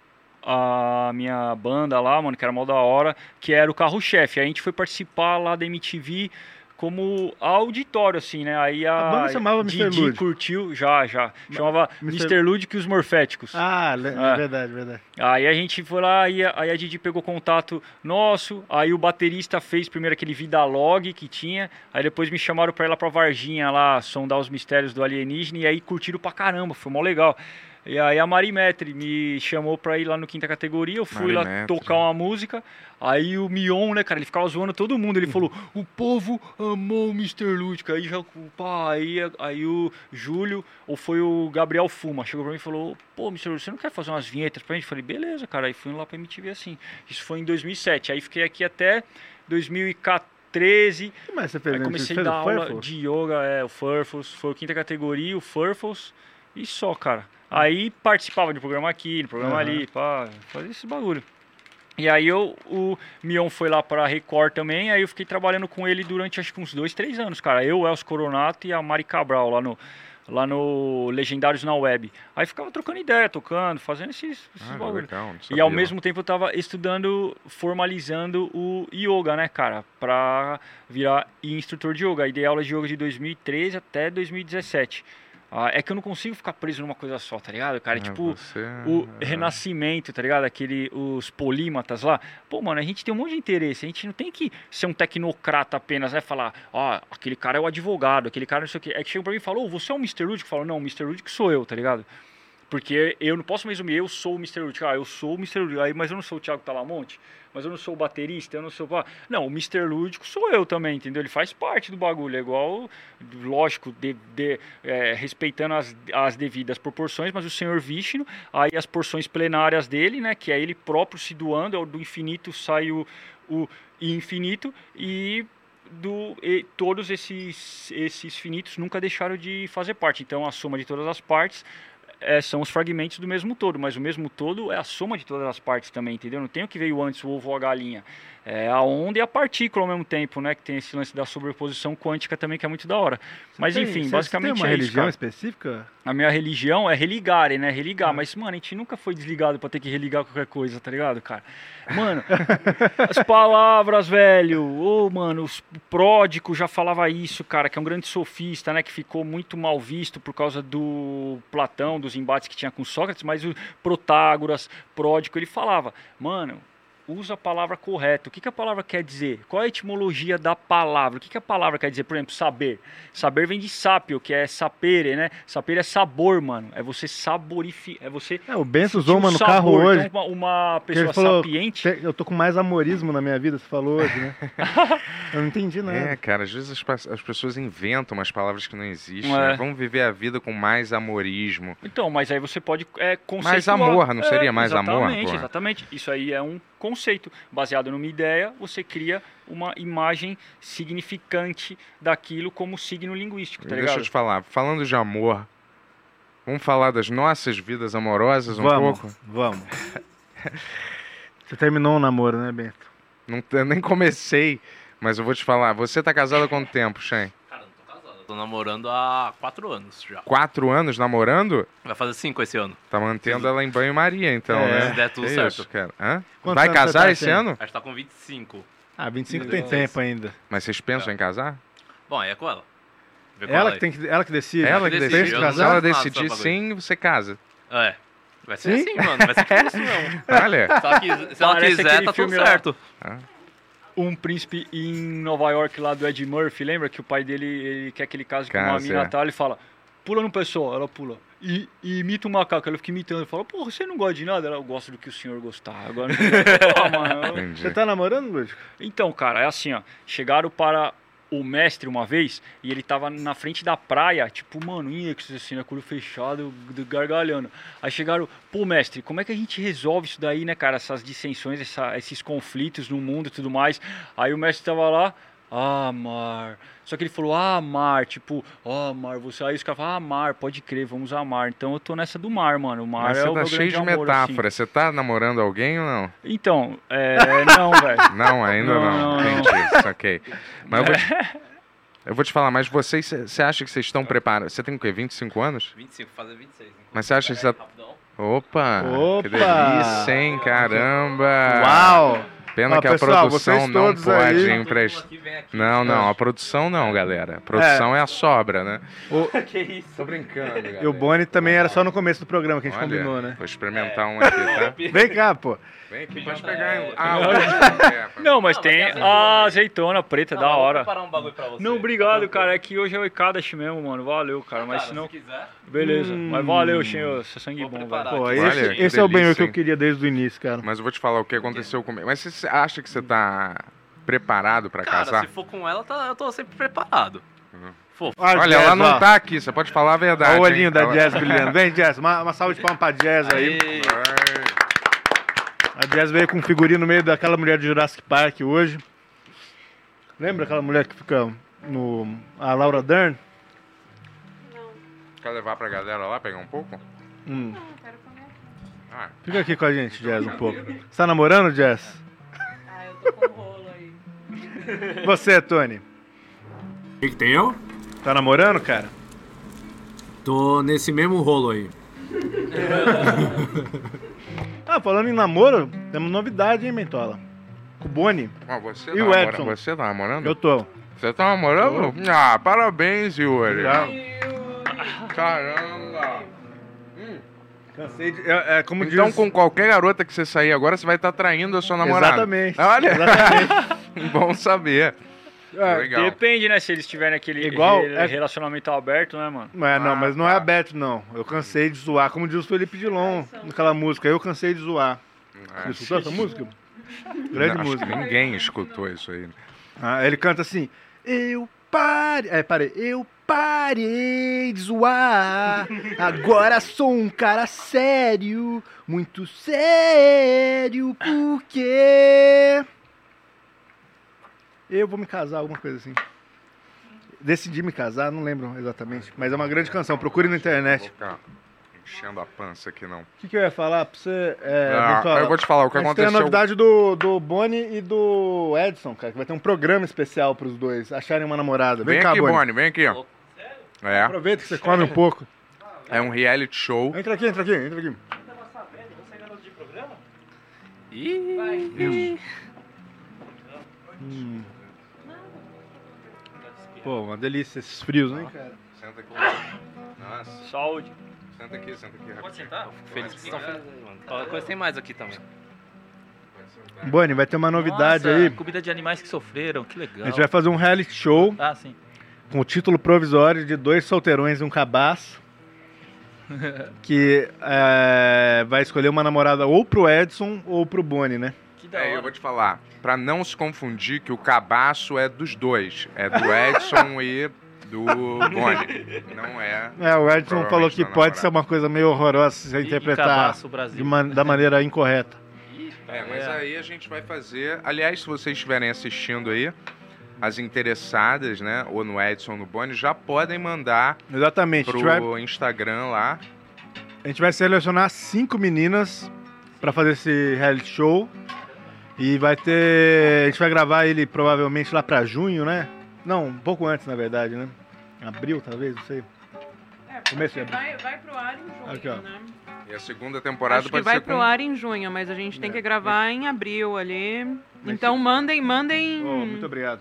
a minha banda lá, mano, que era mó da hora, que era o carro-chefe. Aí a gente foi participar lá da MTV como auditório, assim, né? Aí a, A banda chamava Mr. Didi Lúdico. curtiu, já, já. Chamava Mr. Mr. Ludic e os Morféticos. Ah, É. verdade, verdade. Aí a gente foi lá, aí a, aí a Didi pegou contato nosso, aí o baterista fez primeiro aquele Vida Log que tinha, aí depois me chamaram pra ir lá pra Varginha lá, sondar os mistérios do alienígena, e aí curtiram pra caramba, foi mó legal. E aí a Marimetri me chamou pra ir lá no quinta categoria, eu fui lá tocar uma música, aí o Mion, né, cara, ele ficava zoando todo mundo, ele falou, o povo amou o Mr. Lúdico, aí já, pá, aí, aí o Júlio, ou foi o Gabriel Fuma, chegou pra mim e falou, pô, Mr. Lúdico, você não quer fazer umas vinhetas pra gente? Eu falei, beleza, cara, aí fui lá pra MTV assim, isso foi em 2007, aí fiquei aqui até 2013, O que mais você fez? Aí comecei a dar o aula Furfles? de yoga, é, o Furfles, foi a quinta categoria, o Furfles, e só, cara. Aí participava de programa aqui, de programa Aham. ali, pá, fazia esse bagulho. E aí eu, o Mion foi lá pra Record também, aí eu fiquei trabalhando com ele durante acho que uns dois, três anos, cara. Eu, o Elcio Coronato e a Mari Cabral lá no, lá no Legendários na Web. Aí ficava trocando ideia, tocando, fazendo esses, esses Ah, bagulho. legal, E ao mesmo tempo eu tava estudando, formalizando o yoga, né, cara? Pra virar instrutor de yoga. Aí dei aula de yoga de 2013 até 2017. Ah, é que eu não consigo ficar preso numa coisa só, tá ligado, cara? É, tipo, você- o é. renascimento, tá ligado? Aquele, os polímatas lá. Pô, mano, a gente tem um monte de interesse. A gente não tem que ser um tecnocrata apenas, né? Falar, ó, aquele cara é o advogado, aquele cara não sei o quê. É que chega pra mim e fala, ô, você é o Mr. Ludic? Eu falo, não, o Mr. Ludic sou eu, tá ligado? Porque eu não posso resumir, eu sou o Mr. Ludic. Ah, eu sou o Mr. Ludic. Aí, mas eu não sou o Thiago Talamonte? Mas eu não sou o baterista, eu não sou... pá. Não, o Mr. Lúdico sou eu também, entendeu? Ele faz parte do bagulho, é igual, lógico, de, de- é, respeitando as, as devidas proporções, mas o Senhor Vishnu, aí as porções plenárias dele, né, que é ele próprio se doando, é do infinito sai o, o infinito, e do e todos esses esses finitos nunca deixaram de fazer parte. Então a soma de todas as partes é, são os fragmentos do mesmo todo, mas o mesmo todo é a soma de todas as partes também, entendeu? Não tem o que veio antes, o ovo ou a galinha. É a onda e a partícula ao mesmo tempo, né? Que tem esse lance da sobreposição quântica também, que é muito da hora. Mas Tem- enfim, você- basicamente você tem uma é isso, religião cara. específica? A minha religião é religare, né? Religar. Ah. Mas, mano, a gente nunca foi desligado pra ter que religar qualquer coisa, tá ligado, cara? Mano, as palavras, velho. Ô, mano, os- o Pródico já falava isso, cara, que é um grande sofista, né? Que ficou muito mal visto por causa do Platão, dos embates que tinha com Sócrates, mas o Protágoras, Pródico, ele falava, mano. Usa a palavra correta. O que, que a palavra quer dizer? Qual é a etimologia da palavra? O que, que a palavra quer dizer? Por exemplo, saber. Saber vem de sapio, que é sapere, né? Sapere é sabor, mano. É você saborificar. É você. É, o Bento usou um uma no sabor. carro hoje. Então, uma, uma pessoa falou, sapiente. "Te- Eu tô com mais amorismo na minha vida, você falou hoje, né? eu não entendi nada. É, cara, às vezes as, as pessoas inventam umas palavras que não existem. É. né? Vamos viver a vida com mais amorismo. Então, mas aí você pode é, conceituar. Mais amor, não É, seria mais amor, Exatamente, exatamente. Isso aí é um conceito. Baseado numa ideia, você cria uma imagem significante daquilo como signo linguístico, tá Deixa eu ligado? te falar, falando de amor, vamos falar das nossas vidas amorosas um vamos, pouco? vamos. Você terminou um namoro, né, Bento? Não, eu nem comecei, mas eu vou te falar. Você tá casado há quanto tempo, Shen? Não tô namorando há quatro anos já. Quatro anos namorando? Vai fazer cinco esse ano. Tá mantendo ela em banho-maria, então, É, né? se der tudo Que certo. Isso, cara. Hã? Vai você casar tá, esse Shen? ano? A gente tá com 25. Ah, 25 Meu tem tempo ainda. Mas vocês pensam em casar? Bom, aí é com ela. Ela que, tem que, ela que decide. Ela que decide, decide. Não Se casar? ela decidir sim, você casa. É. Vai ser Sim? assim, mano. Vai ser tipo isso mesmo. Olha. Se ela, quis- se ela Parece quiser, tá tudo filme lá. Um príncipe em Nova York lá do Ed Murphy, lembra que o pai dele ele quer que ele case com uma mina é. tal, ele fala, pula no pessoal, ela pula. E, e imita o macaco, ela fica imitando, ele fala, porra, você não gosta de nada? Ela, eu gosto do que o senhor gostar. Agora, mano, eu-. Você tá namorando, Lúdico? Então, cara, é assim, ó. Chegaram para o mestre uma vez e ele tava na frente da praia, tipo, mano, em êxtase, assim, né? Com fechado, gargalhando. Aí chegaram, pô, mestre, como é que a gente resolve isso daí, né, cara? Essas dissensões, essa- esses conflitos no mundo e tudo mais. Aí o mestre tava lá, ah, mar. Só que ele falou, ah, mar, tipo, ah, mar, você. Aí os caras falaram, ah, mar, pode crer, vamos amar. Então eu tô nessa do mar, mano. O mar Mas é você o tá meu cheio de amor, metáfora. assim. Você tá namorando alguém ou não? Então, é, não, velho. Não, ainda não. Não, não. Entendi, saquei. Mas eu vou te, eu vou te falar, mas vocês, você acha que vocês estão preparados? Você tem o quê, 25 anos? 25, fazer 26. inclusive. Mas você acha que você... Rapidão. Opa! Opa! Que delícia, hein? Caramba! Uau! Pena Ó, que a pessoal, produção vocês não todos pode aí- emprestar. Não, não, a produção não, galera. A produção é, a sobra, né? que isso? Tô brincando, galera. E o Boni também era só no começo do programa que a gente Olha, combinou, né? Vou experimentar um aqui, tá? Vem cá, pô. Vem aqui, Pode pegar em- Ah, é, Não, mas Não, tem mas tem a azeitona preta, Não, da eu vou hora. preparar um bagulho pra você. Não, obrigado, cara. É que hoje é o Ikadashi mesmo, mano. Valeu, cara. Mas Cara, se quiser. Beleza. Hum. Mas valeu, senhor. É sangue Vou bom, velho. Pô, esse, esse é o banho que eu hein? queria desde o início, cara. Mas eu vou te falar o que aconteceu comigo. Mas você acha que você tá preparado pra Cara, casar? se for com ela, tá- eu tô sempre preparado. Uhum. Fofo. Olha, Jazz, ela não ó. tá aqui, você pode falar a verdade. Olha o hein? olhinho da Ela- Jazz brilhando. Vem, Jazz, uma, uma salva de palmas pra Jazz aí. Aê. A Jazz veio com um figurino no meio daquela mulher de Jurassic Park hoje. Lembra aquela mulher que fica no. A Laura Dern? Quer levar pra galera lá, pegar um pouco? Hum. Ah, Fica aqui com a gente, Jazz, um pouco. Você tá namorando, Jazz? Ah, eu tô com um rolo aí. Você, Tony? O que, que tem eu? Tá namorando, cara? Tô nesse mesmo rolo aí. Ah, falando em namoro, temos novidade, hein, Mentola? Com o Boni. ó, você E tá o namora- Edson? Você tá namorando? Eu tô. Você tá namorando? Ah, parabéns, Yuri. Caramba. Cansei de. É, é como Então, diz. com qualquer garota que você sair agora, você vai estar traindo a sua namorada. Exatamente. Olha, Exatamente. bom saber. É, Legal. Depende, né? Se eles tiverem aquele Igual- re- é- relacionamento aberto, né, mano? Não é, não, Ah, mas não é tá. aberto, não. Eu cansei de zoar. Como diz o Felipe Dilon naquela música, eu cansei de zoar. Ah, Você escutou essa música? Grande não, música. ninguém escutou isso aí. Ah, ele canta assim: Eu parei. É, parei. Eu parei de zoar. Agora sou um cara sério. Muito sério. Porque. Eu vou me casar, alguma coisa assim. Decidi me casar, não lembro exatamente. Mas é uma grande canção. Procure na Vou internet. ficar enchendo a pança aqui, não. O que, que eu ia falar pra você? É, Ah, eu vou te falar o que Mas Tem a aconteceu. novidade do, do Boni e do Edson, cara, que vai ter um programa especial pros dois acharem uma namorada. Vem, Vem cá, aqui, Boni. Boni, vem aqui. ó. É, Aproveita que você come um pouco. é um reality show. Entra aqui, entra aqui, entra aqui. Ih, Hum. Pô, uma delícia esses frios, hein, cara? Senta aqui. Nossa, Saúde. senta aqui, senta aqui. Pode sentar? Fico feliz que vocês estão felizes aí, mano. Qualquer coisa tem mais aqui também. Boni, vai ter uma novidade Nossa, aí. Comida de animais que sofreram, que legal. A gente vai fazer um reality show Ah, sim. com o título provisório de dois solteirões e um cabaço. que é, vai escolher uma namorada ou pro Edson ou pro Boni, né? Da É, eu hora. vou te falar, pra não se confundir que o cabaço é dos dois. É do Edson e do Boni. Não é. É, o Edson falou que pode ser namorada. uma coisa meio horrorosa se você E- e interpretar Cabaço de Brasil. ma- da maneira incorreta. É, mas aí a gente vai fazer. Aliás, se vocês estiverem assistindo aí, as interessadas, né? Ou no Edson ou no Boni, já podem mandar Exatamente. Pro vai, Instagram lá. a gente vai selecionar cinco meninas pra fazer esse reality show. E vai ter. A gente vai gravar ele provavelmente lá pra junho, né? Não, um pouco antes, na verdade, né? Abril, talvez, não sei. É, Começo de porque vai, vai pro ar em junho, Aqui, ó. né? E a segunda temporada Acho que vai ser pro com... ar em junho, mas a gente tem É. que gravar em abril ali. Mas Então mandem, mandem. Oh, muito obrigado.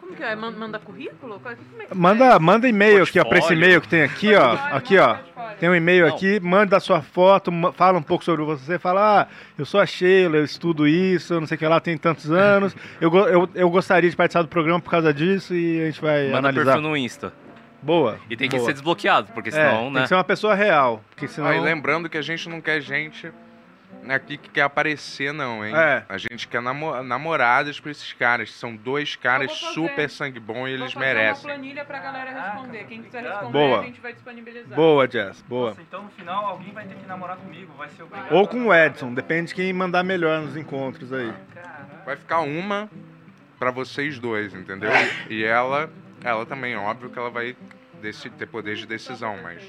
Como que é? Man- Manda currículo? Como é que Manda, manda e-mail aqui, ó, pra esse e-mail que tem aqui, ó. Aqui, ó. Tem um e-mail aqui, manda a sua foto, fala um pouco sobre você, fala, ah, eu sou a Sheila, eu estudo isso, eu não sei o que lá, tem tantos anos. Eu, eu, eu gostaria de participar do programa por causa disso e a gente vai Manda analisar. perfil no Insta. Boa. E tem que boa. ser desbloqueado, porque É, senão, tem né? que ser uma pessoa real, porque senão... Ah, e lembrando que a gente não quer gente aqui que quer aparecer, não, hein? É. A gente quer namo namoradas pra esses caras. São dois caras super sangue bom e eles Vou fazer merecem. uma planilha pra galera responder. Quem quiser responder, Boa. a gente vai disponibilizar. Boa, Jess, boa. Nossa, então no final alguém vai ter que namorar comigo, vai ser obrigado. Ou com o Edson, depende de quem mandar melhor nos encontros aí. Vai ficar uma pra vocês dois, entendeu? E ela, ela também, óbvio que ela vai ter poder de decisão, mas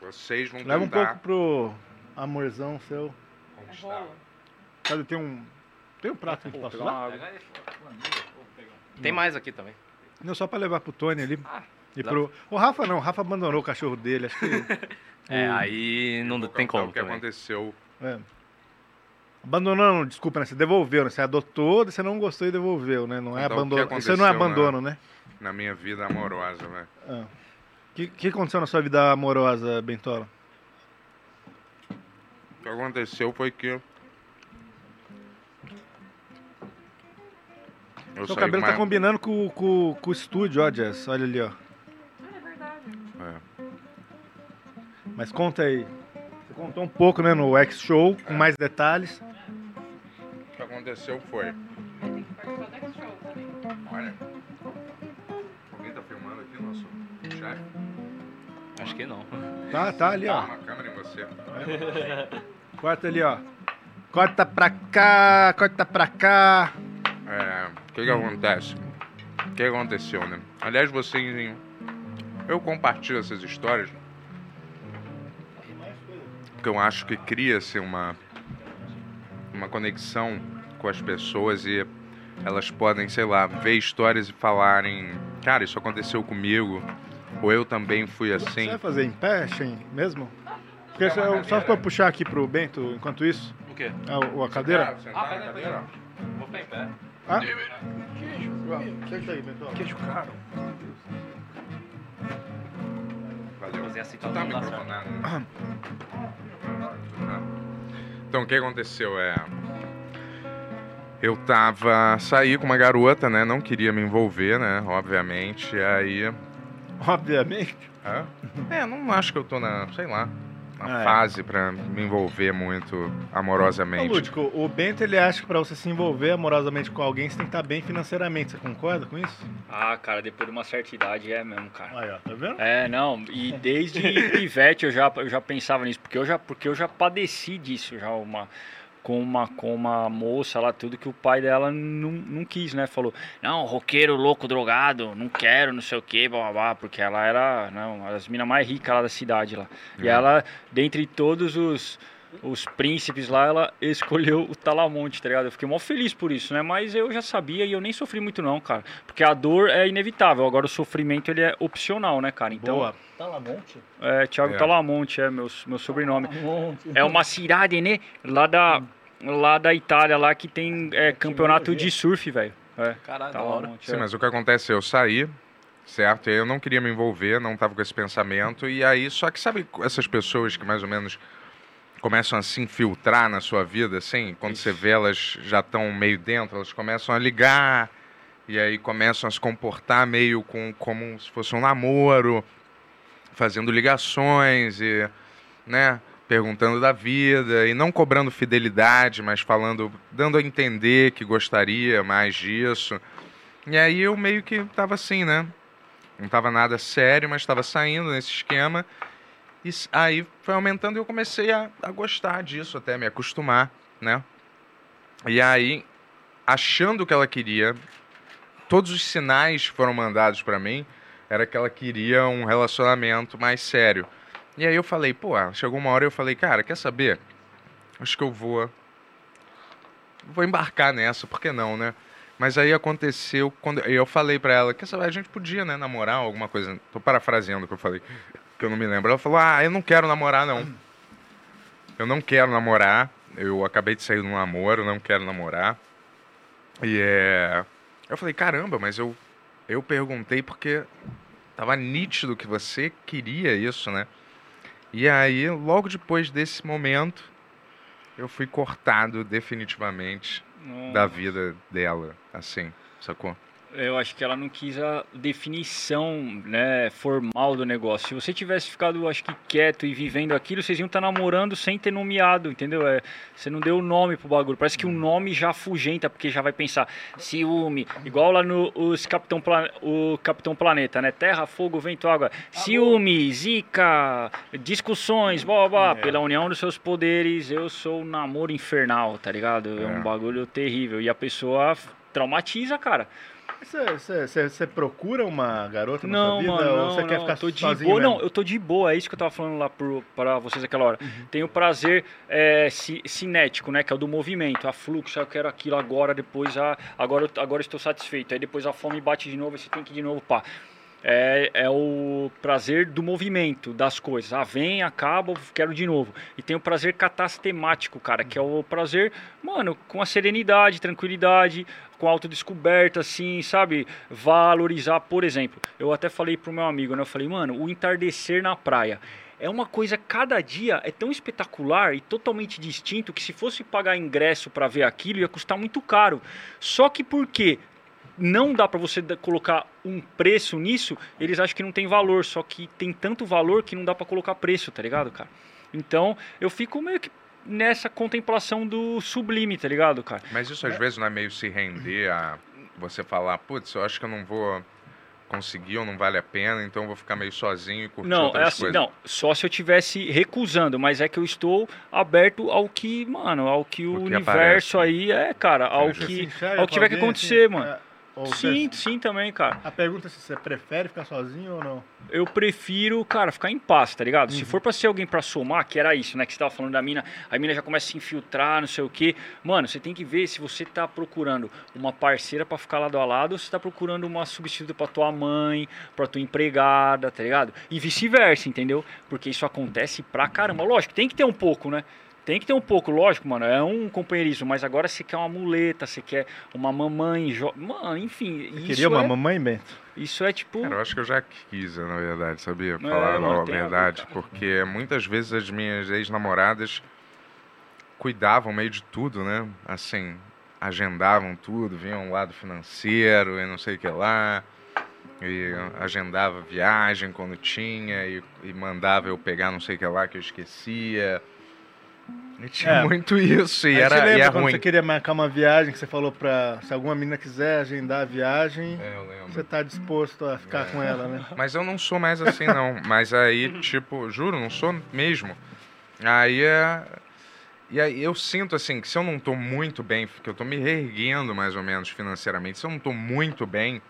vocês vão Leva um tentar pouco pro amorzão seu. Conquistar. Cadê? Tem um... Tem um prato que a gente passa lá? Tem mais aqui também. Não, só pra levar pro Tony ali. e dá- pro... O Rafa não, o Rafa abandonou o cachorro dele, acho que... É, aí não tem como o que também. aconteceu. É. Abandonou, não, desculpa, né? Você devolveu, né? Você adotou, você não gostou e devolveu, né? Não é Então, abandono. Isso não é aconteceu, abandono, né? Na minha vida amorosa, né? O que, que aconteceu na sua vida amorosa, Bentola? O que aconteceu foi que. Eu Seu cabelo tá uma- combinando com, com, com o estúdio, ó, Jess. Olha ali, ó. É. Mas conta aí. Você contou um pouco, né, no X-Show, com mais detalhes. O que aconteceu foi. Olha. Alguém tá filmando aqui, nosso chefe? Acho que não. Tá, tá ali, ó. uma câmera em você. Corta ali, ó. Corta pra cá, corta pra cá. É, o que que acontece? O que aconteceu, né? Aliás, vocês... Eu compartilho essas histórias porque eu acho que cria-se uma, uma conexão com as pessoas e elas podem, sei lá, ver histórias e falarem cara, isso aconteceu comigo, ou eu também fui Você assim. vai fazer em pé, Shen, mesmo? Porque eu- só pra puxar aqui pro Bento, enquanto isso, O quê? a, a cadeira. Sentar na cadeira? Vou ficar em pé. Ah? Senta aí, Bentola. Queijo caro. Valeu. Fazer assim tá né? Então, o que aconteceu é... Eu tava... Saí com uma garota, né? Não queria me envolver, né? Obviamente. E aí... Obviamente. Hã? É, não acho que eu tô na... Sei lá. Ah, é. fase pra me envolver muito Ô, amorosamente. Lúdico, o Bento ele acha que pra você se envolver amorosamente com alguém, você tem que estar bem financeiramente. Você concorda com isso? Ah, cara, depois de uma certa idade é mesmo, cara. Aí, ó, tá vendo? É, não, e desde pivete eu já, eu já pensava nisso, porque eu já, porque eu já padeci disso, já uma com uma com uma moça lá tudo que o pai dela não, não quis, né? Falou: "Não, roqueiro louco drogado, não quero, não sei o quê, blá, blá, blá", porque ela era, não, uma das minas mais ricas lá da cidade lá. E É. ela, dentre todos os os príncipes lá, ela escolheu o Talamonte, tá ligado? Eu fiquei mó feliz por isso, né? Mas eu já sabia e eu nem sofri muito não, cara. Porque a dor é inevitável, agora o sofrimento ele é opcional, né, cara? Então, Boa. Talamonte? é, Thiago É. Talamonte é meu, meu sobrenome. Talamonte. É uma cidade, né? Lá da, lá da Itália, lá que tem é, campeonato de surf, velho. É, Caralho. Talamonte. Sim, é. mas o que acontece? Eu saí, certo? E aí eu não queria me envolver, não tava com esse pensamento. E aí, só que sabe essas pessoas que mais ou menos começam a se infiltrar na sua vida, assim? Quando você vê elas já estão meio dentro, elas começam a ligar. E aí começam a se comportar meio com, como se fosse um namoro, fazendo ligações e, né, perguntando da vida e não cobrando fidelidade, mas falando, dando a entender que gostaria mais disso. E aí eu meio que tava assim, né? Não tava nada sério, mas tava saindo nesse esquema. E aí foi aumentando e eu comecei a, a gostar disso, até me acostumar, né? E aí, achando que ela queria, todos os sinais que foram mandados pra mim era que ela queria um relacionamento mais sério. E aí eu falei, pô, chegou uma hora eu falei, cara, quer saber? Acho que eu vou vou embarcar nessa, por que não, né? Mas aí aconteceu quando eu falei pra ela, saber, a gente podia, né, namorar alguma coisa. Tô parafraseando o que eu falei, que eu não me lembro. Ela falou: "Ah, eu não quero namorar não. Eu não quero namorar. Eu acabei de sair de um namoro, não quero namorar." E é eu falei: "Caramba, mas eu eu perguntei porque tava nítido que você queria isso, né?" E aí, logo depois desse momento, eu fui cortado definitivamente da Nossa. vida dela, assim, sacou? Eu acho que ela não quis a definição né, formal do negócio. Se você tivesse ficado, acho que quieto e vivendo aquilo, vocês iam estar namorando sem ter nomeado, entendeu? É, você não deu nome pro bagulho. Parece que o nome já afugenta, porque já vai pensar ciúme. Igual lá no os Capitão, o Capitão Planeta, né? Terra, fogo, vento, água. Ciúme, zica, discussões, blá, blá, blá. Pela união dos seus poderes, eu sou um namoro infernal, tá ligado? É, É. um bagulho terrível. E a pessoa traumatiza, cara. Você, procura uma garota na Não, sua vida mano, ou não, você quer ficar tô de sozinho boa. mesmo? Não, eu tô de boa, é isso que eu tava falando lá pro, pra vocês aquela hora. Uhum. Tenho prazer é, ci- cinético, né, que é o do movimento, a fluxo, eu quero aquilo agora, depois, a, agora, eu- agora eu estou satisfeito. Aí depois a fome bate de novo, aí você tem que ir de novo, pá. É, é o prazer do movimento das coisas. Ah, vem, acaba, quero de novo. E tem o prazer catastemático, cara, que é o prazer, mano, com a serenidade, tranquilidade, com autodescoberta, assim, sabe? Valorizar, por exemplo. Eu até falei pro meu amigo, né? Eu falei, mano, o entardecer na praia. É uma coisa, cada dia é tão espetacular e totalmente distinto que se fosse pagar ingresso para ver aquilo ia custar muito caro. Só que por quê? Não dá pra você colocar um preço nisso, eles acham que não tem valor, só que tem tanto valor que não dá pra colocar preço, tá ligado, cara? Então, eu fico meio que nessa contemplação do sublime, tá ligado, cara? Mas isso às vezes não é meio se render a você falar, putz, eu acho que eu não vou conseguir ou não vale a pena, então eu vou ficar meio sozinho e curtir Não, outras é assim, coisas. não, só se eu tivesse recusando, mas é que eu estou aberto ao que, mano, ao que o, que universo aí é, cara, ao que, ao que tiver que acontecer, assim, mano. é, ou Sim, você- sim também, cara. A pergunta é se você prefere ficar sozinho ou não. eu prefiro, cara, ficar em paz, tá ligado? Uhum. Se for pra ser alguém pra somar, que era isso, né? Que você tava falando da mina, a mina já começa a se infiltrar, não sei o quê. Mano, você tem que ver se você tá procurando uma parceira pra ficar lado a lado ou se tá procurando uma substituta pra tua mãe, pra tua empregada, tá ligado? E vice-versa, entendeu? Porque isso acontece pra caramba. Lógico, tem que ter um pouco, né? Tem que ter um pouco, lógico, mano. É um companheirismo, mas agora você quer uma muleta, você quer uma mamãe. Jo... Mano, enfim. Você isso queria uma é, mamãe, Bento? Isso é tipo. Cara, eu acho que eu já quis, na verdade, sabia? É, Falar mano, a a ver, verdade, cara. porque muitas vezes as minhas ex-namoradas cuidavam meio de tudo, né? Assim, agendavam tudo, vinham um lado financeiro e não sei o que lá. E agendava viagem quando tinha e, e mandava eu pegar não sei o que lá que eu esquecia. E tinha É. muito isso, e era você e lembra é quando ruim. você queria marcar uma viagem, que você falou pra... Se alguma menina quiser agendar a viagem, É, eu lembro. você tá disposto a ficar com ela, né? Mas eu não sou mais assim, não. Mas aí, tipo, juro, não sou mesmo. Aí é. E aí eu sinto assim que se eu não tô muito bem, que eu tô me reerguendo mais ou menos financeiramente, se eu não tô muito bem,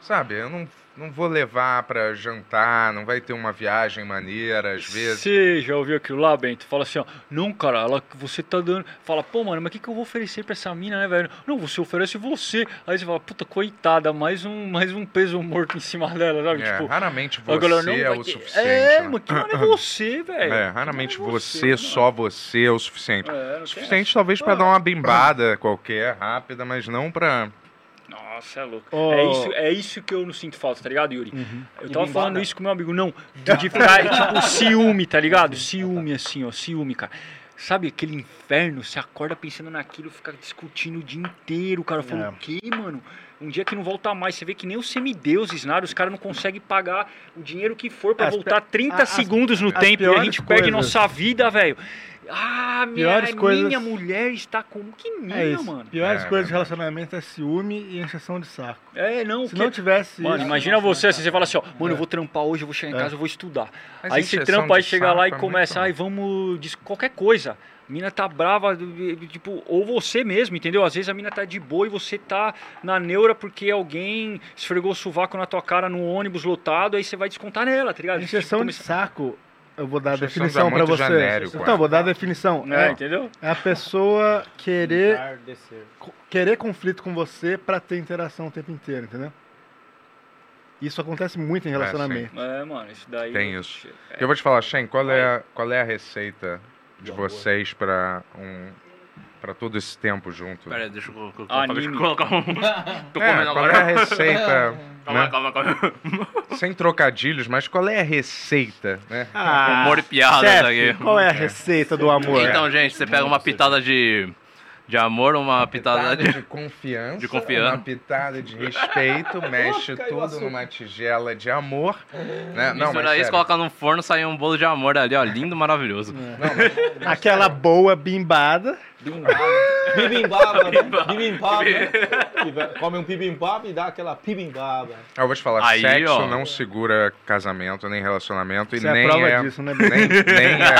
sabe, eu não, não vou levar pra jantar, não vai ter uma viagem maneira, às vezes. Você já ouviu aquilo lá, Bento? Fala assim, ó, não, cara, ela, você tá dando. Fala, pô, mano, mas o que, que eu vou oferecer pra essa mina, né, velho? Não, você oferece você. Aí você fala, puta, coitada, mais um, mais um peso morto em cima dela, sabe? É, tipo, raramente galera, você não, é o ter- suficiente. É, né? mas que mano é você, velho? É, Que raramente mano é você, mano? só você é o suficiente. É, tem suficiente talvez pra Ah. dar uma bimbada qualquer, rápida, mas não pra. Nossa, é louco. Ô. É, isso, é isso que eu não sinto falta, tá ligado, Yuri? Eu E tava falando isso com meu amigo, não, de, de ficar, tipo, ciúme, tá ligado? Ciúme, assim, ó, ciúme, cara. Sabe aquele inferno? Você acorda pensando naquilo, fica discutindo o dia inteiro, cara. Eu falo, É. o quê, mano? Um dia que não volta mais. Você vê que nem os semideuses, nada, os caras não conseguem pagar o dinheiro que for As voltar pe- 30 as- segundos no tempo e a gente perde coisas. nossa vida, velho. Ah, minha, Piores coisas- minha mulher está como que minha, É isso. mano. Piores É, coisas de é. relacionamento é ciúme e encheção de saco. É, não, Se que- não tivesse Mano, isso, imagina você, assim, você fala assim, ó, mano, É. eu vou trampar hoje, eu vou chegar em É. casa, eu vou estudar. Mas aí você trampa, aí chega lá e é começa, ai, vamos, diz qualquer coisa. Mina tá brava, tipo, ou você mesmo, entendeu? Às vezes a mina tá de boa e você tá na neura porque alguém esfregou o sovaco na tua cara no ônibus lotado, aí você vai descontar nela, tá ligado? Injeção Tipo, de saco, eu vou dar a definição é pra muito você. genérico, então, é. vou dar a definição. É, É, entendeu? é a pessoa querer, querer conflito com você pra ter interação o tempo inteiro, entendeu? Isso acontece muito em É, relacionamento. É, mano, isso daí. Tem isso. É. Eu vou te falar, Shen, qual é, a- qual é a receita de vocês pra um para todo esse tempo junto? Pera aí, deixa eu Anime. deixa eu colocar um. Tô É, comendo qual agora. é a receita? Calma, né? calma, calma. Sem trocadilhos, mas qual é a receita, né? Ah, Humor e piadas chefe, aqui. qual é a receita do amor? Então, gente, você pega uma pitada de, de amor, uma pitada de. de confiança, de confiança. uma pitada de respeito, mexe tudo numa tigela de amor, né? Não, mas isso, sério. coloca no forno, sai um bolo de amor ali, ó. Lindo, maravilhoso. Aquela boa bimbada. Bibimbaba, né? Bibimbaba. né? Come um bibimbaba e dá aquela bibimbaba. Ah, Eu vou te falar, Aí, sexo ó. não segura casamento, nem relacionamento, Você e é nem prova é, disso, né, nem, nem é,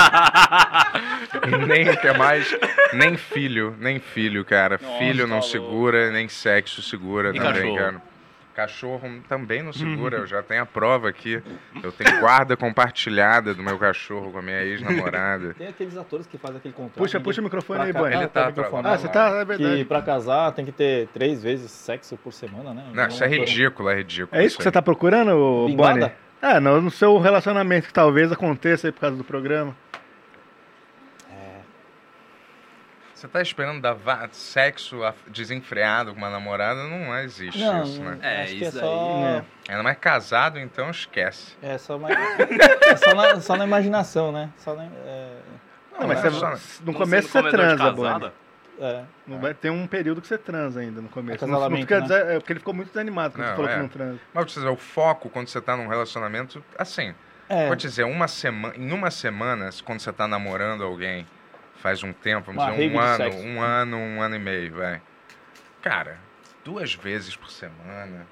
nem o que é mais, nem filho, nem filho, cara. Nossa, filho não tá segura, nem sexo segura E também, cachorro? cara. Cachorro também não segura, eu já tenho a prova aqui. Eu tenho guarda compartilhada do meu cachorro com a minha ex-namorada. Tem aqueles atores que fazem aquele contrato. Puxa, puxa o microfone aí, Boni. Ah, Ele tá tá microfone. Ah, você tá, é Que verdade. pra casar tem que ter três vezes sexo por semana, né? Não, isso é ridículo, é ridículo. É isso que você tá procurando? Bonnie? É, no, no seu relacionamento que talvez aconteça aí por causa do programa. Você tá esperando dar va- sexo desenfreado com uma namorada? Não existe Não, isso, né? É, acho que é isso só... aí. Ainda mais casado, então esquece. É só, mais... é só, na, só na imaginação, né? Só na... É... Não, mas não é você- só- no começo você transa. Bonnie. É. Não vai ter um período que você transa ainda no começo. Não, não quer né? é porque ele ficou muito desanimado quando Não, você falou é. que não transa. Mas o foco quando você tá num relacionamento, assim, É. vou te dizer, uma semana, em uma semana, quando você tá namorando alguém, faz um tempo, vamos Uma dizer, um ano, sexo. um ano, um ano e meio, vai. Cara, duas vezes por semana,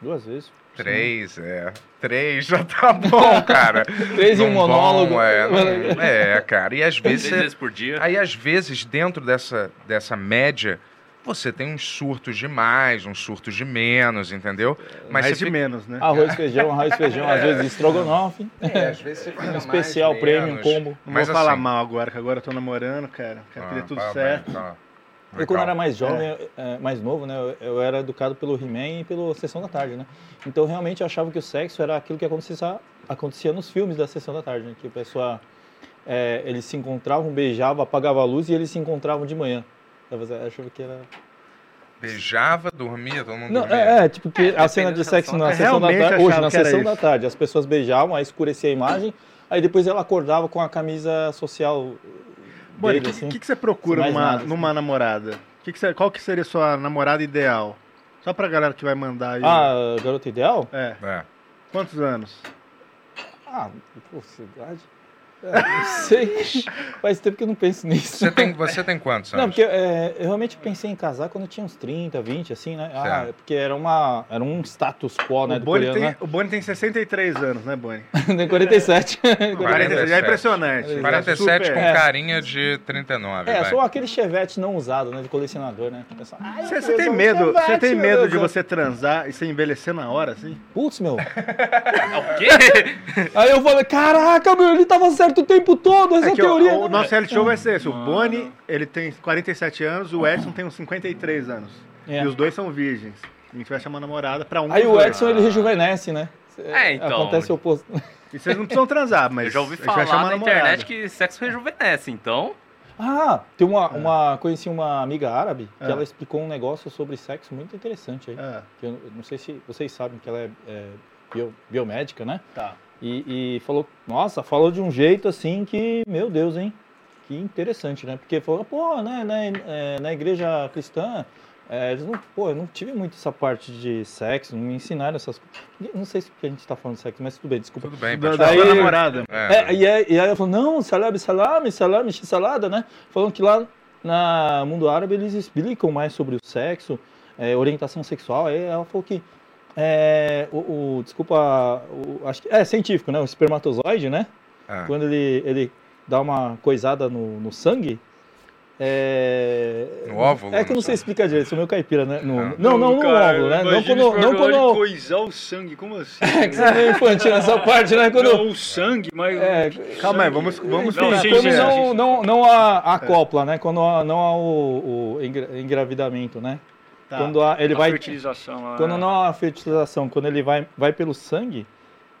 Duas vezes. três, é. Três já tá bom, cara. Três e um monólogo. é, não- é, cara. E às vezes Três você, vezes por dia. Aí, às vezes, dentro dessa, dessa média, você tem uns surtos de mais, uns surtos de menos, entendeu? Mas Mais você de fica- menos, né? Arroz, feijão, arroz, feijão, às vezes estrogonofe. É, às vezes você fica Um mais, especial, prêmio, menos. combo. Não Mas vou falar assim- mal agora, que agora eu tô namorando, cara. Quero Ah, que dê tudo fala certo. bem, fala. Eu, quando era mais jovem, é, mais novo, né? Eu, eu era educado pelo He-Man e pela Sessão da Tarde, né? Então, realmente, eu achava que o sexo era aquilo que acontecia, acontecia nos filmes da Sessão da Tarde, né? Que a pessoa, é, eles se encontravam, beijavam, apagavam a luz e eles se encontravam de manhã. Eu achava que era... Beijava, dormia, todo mundo Não, dormia. é, é, tipo, que É, a cena de sexo na Eu Sessão da Tarde, hoje, na Sessão da Tarde, as pessoas beijavam, aí escurecia a imagem, aí depois ela acordava com a camisa social Bonnie, o assim. que, que você procura numa, nada, assim. numa namorada? Que que você- qual que seria a sua namorada ideal? Só pra galera que vai mandar aí. Ah, garota ideal? É. É. Quantos anos? Ah, por cidade? É, não sei. Faz tempo que eu não penso nisso. Você, tem, você tem quantos anos? Não, porque é, eu realmente pensei em casar quando eu tinha uns 30, 20, assim, né? Ah, é porque era, uma, era um status quo, né, o, do Boni coreano, tem, né? o Boni tem 63 anos, né, Boni? Tem 47. 47. É impressionante. 47 Super- com É. carinha de 39, É, vai. só aquele chevette não usado, né, de colecionador, né? Pessoal, "Ai, Você, meu você tem medo, um você Chevette, tem medo de do céu." você transar e você envelhecer na hora, assim? Putz, meu. O quê? Aí eu falei, caraca, meu, ele tava certo o tempo todo, essa É ó, teoria. o né?" nosso reality show vai ser esse. O Boni, ele tem 47 anos, o Edson tem uns 53 anos. É. E os dois são virgens. A gente vai chamar namorada pra um Aí o dois. Edson, ele rejuvenesce, né? É, então. Acontece o oposto. E vocês não precisam transar, mas Eu já ouvi a gente vai falar chamar na namorada. internet que sexo rejuvenesce, então. Ah, tem uma, uma. Conheci uma amiga árabe que É. ela explicou um negócio sobre sexo muito interessante aí. É, Que eu não sei se vocês sabem que ela é, é bio- biomédica, né? tá. E, e falou, nossa, falou de um jeito assim que, meu Deus, hein? Que interessante, né? Porque falou, pô, né, né, é, na igreja cristã, é, eles não, pô, eu não tive muito essa parte de sexo, não me ensinaram essas coisas. Não sei se a gente tá falando de sexo, mas tudo bem, desculpa. Tudo bem, Da, Daí- namorada. É, É, e, aí, e aí ela falou, não, salame, salame, salame, x-salada, né? Falando que lá no mundo árabe eles explicam mais sobre o sexo, é, orientação sexual. Aí ela falou que, é, o, o- desculpa, o- acho que é científico, né? O espermatozoide, né? é. Quando ele, ele dá uma coisada no, no sangue, É... No óvulo, É que eu não sei explicar direito, sou meio caipira, né? No- Ah. Não, não no cara, óvulo, né? Não quando. Não quando... coisar o sangue, como assim? É que você é meio infantil nessa parte, né? Quando... Não, o sangue, mas... É, Calma aí, vamos, vamos Enfim, Não, sim, quando sim, não, sim, não, não há acopla, né? Quando há- não há o, o engra- engravidamento, né? Tá. Quando há, ele a vai, fertilização lá. quando não há fertilização, quando ele vai, vai pelo sangue,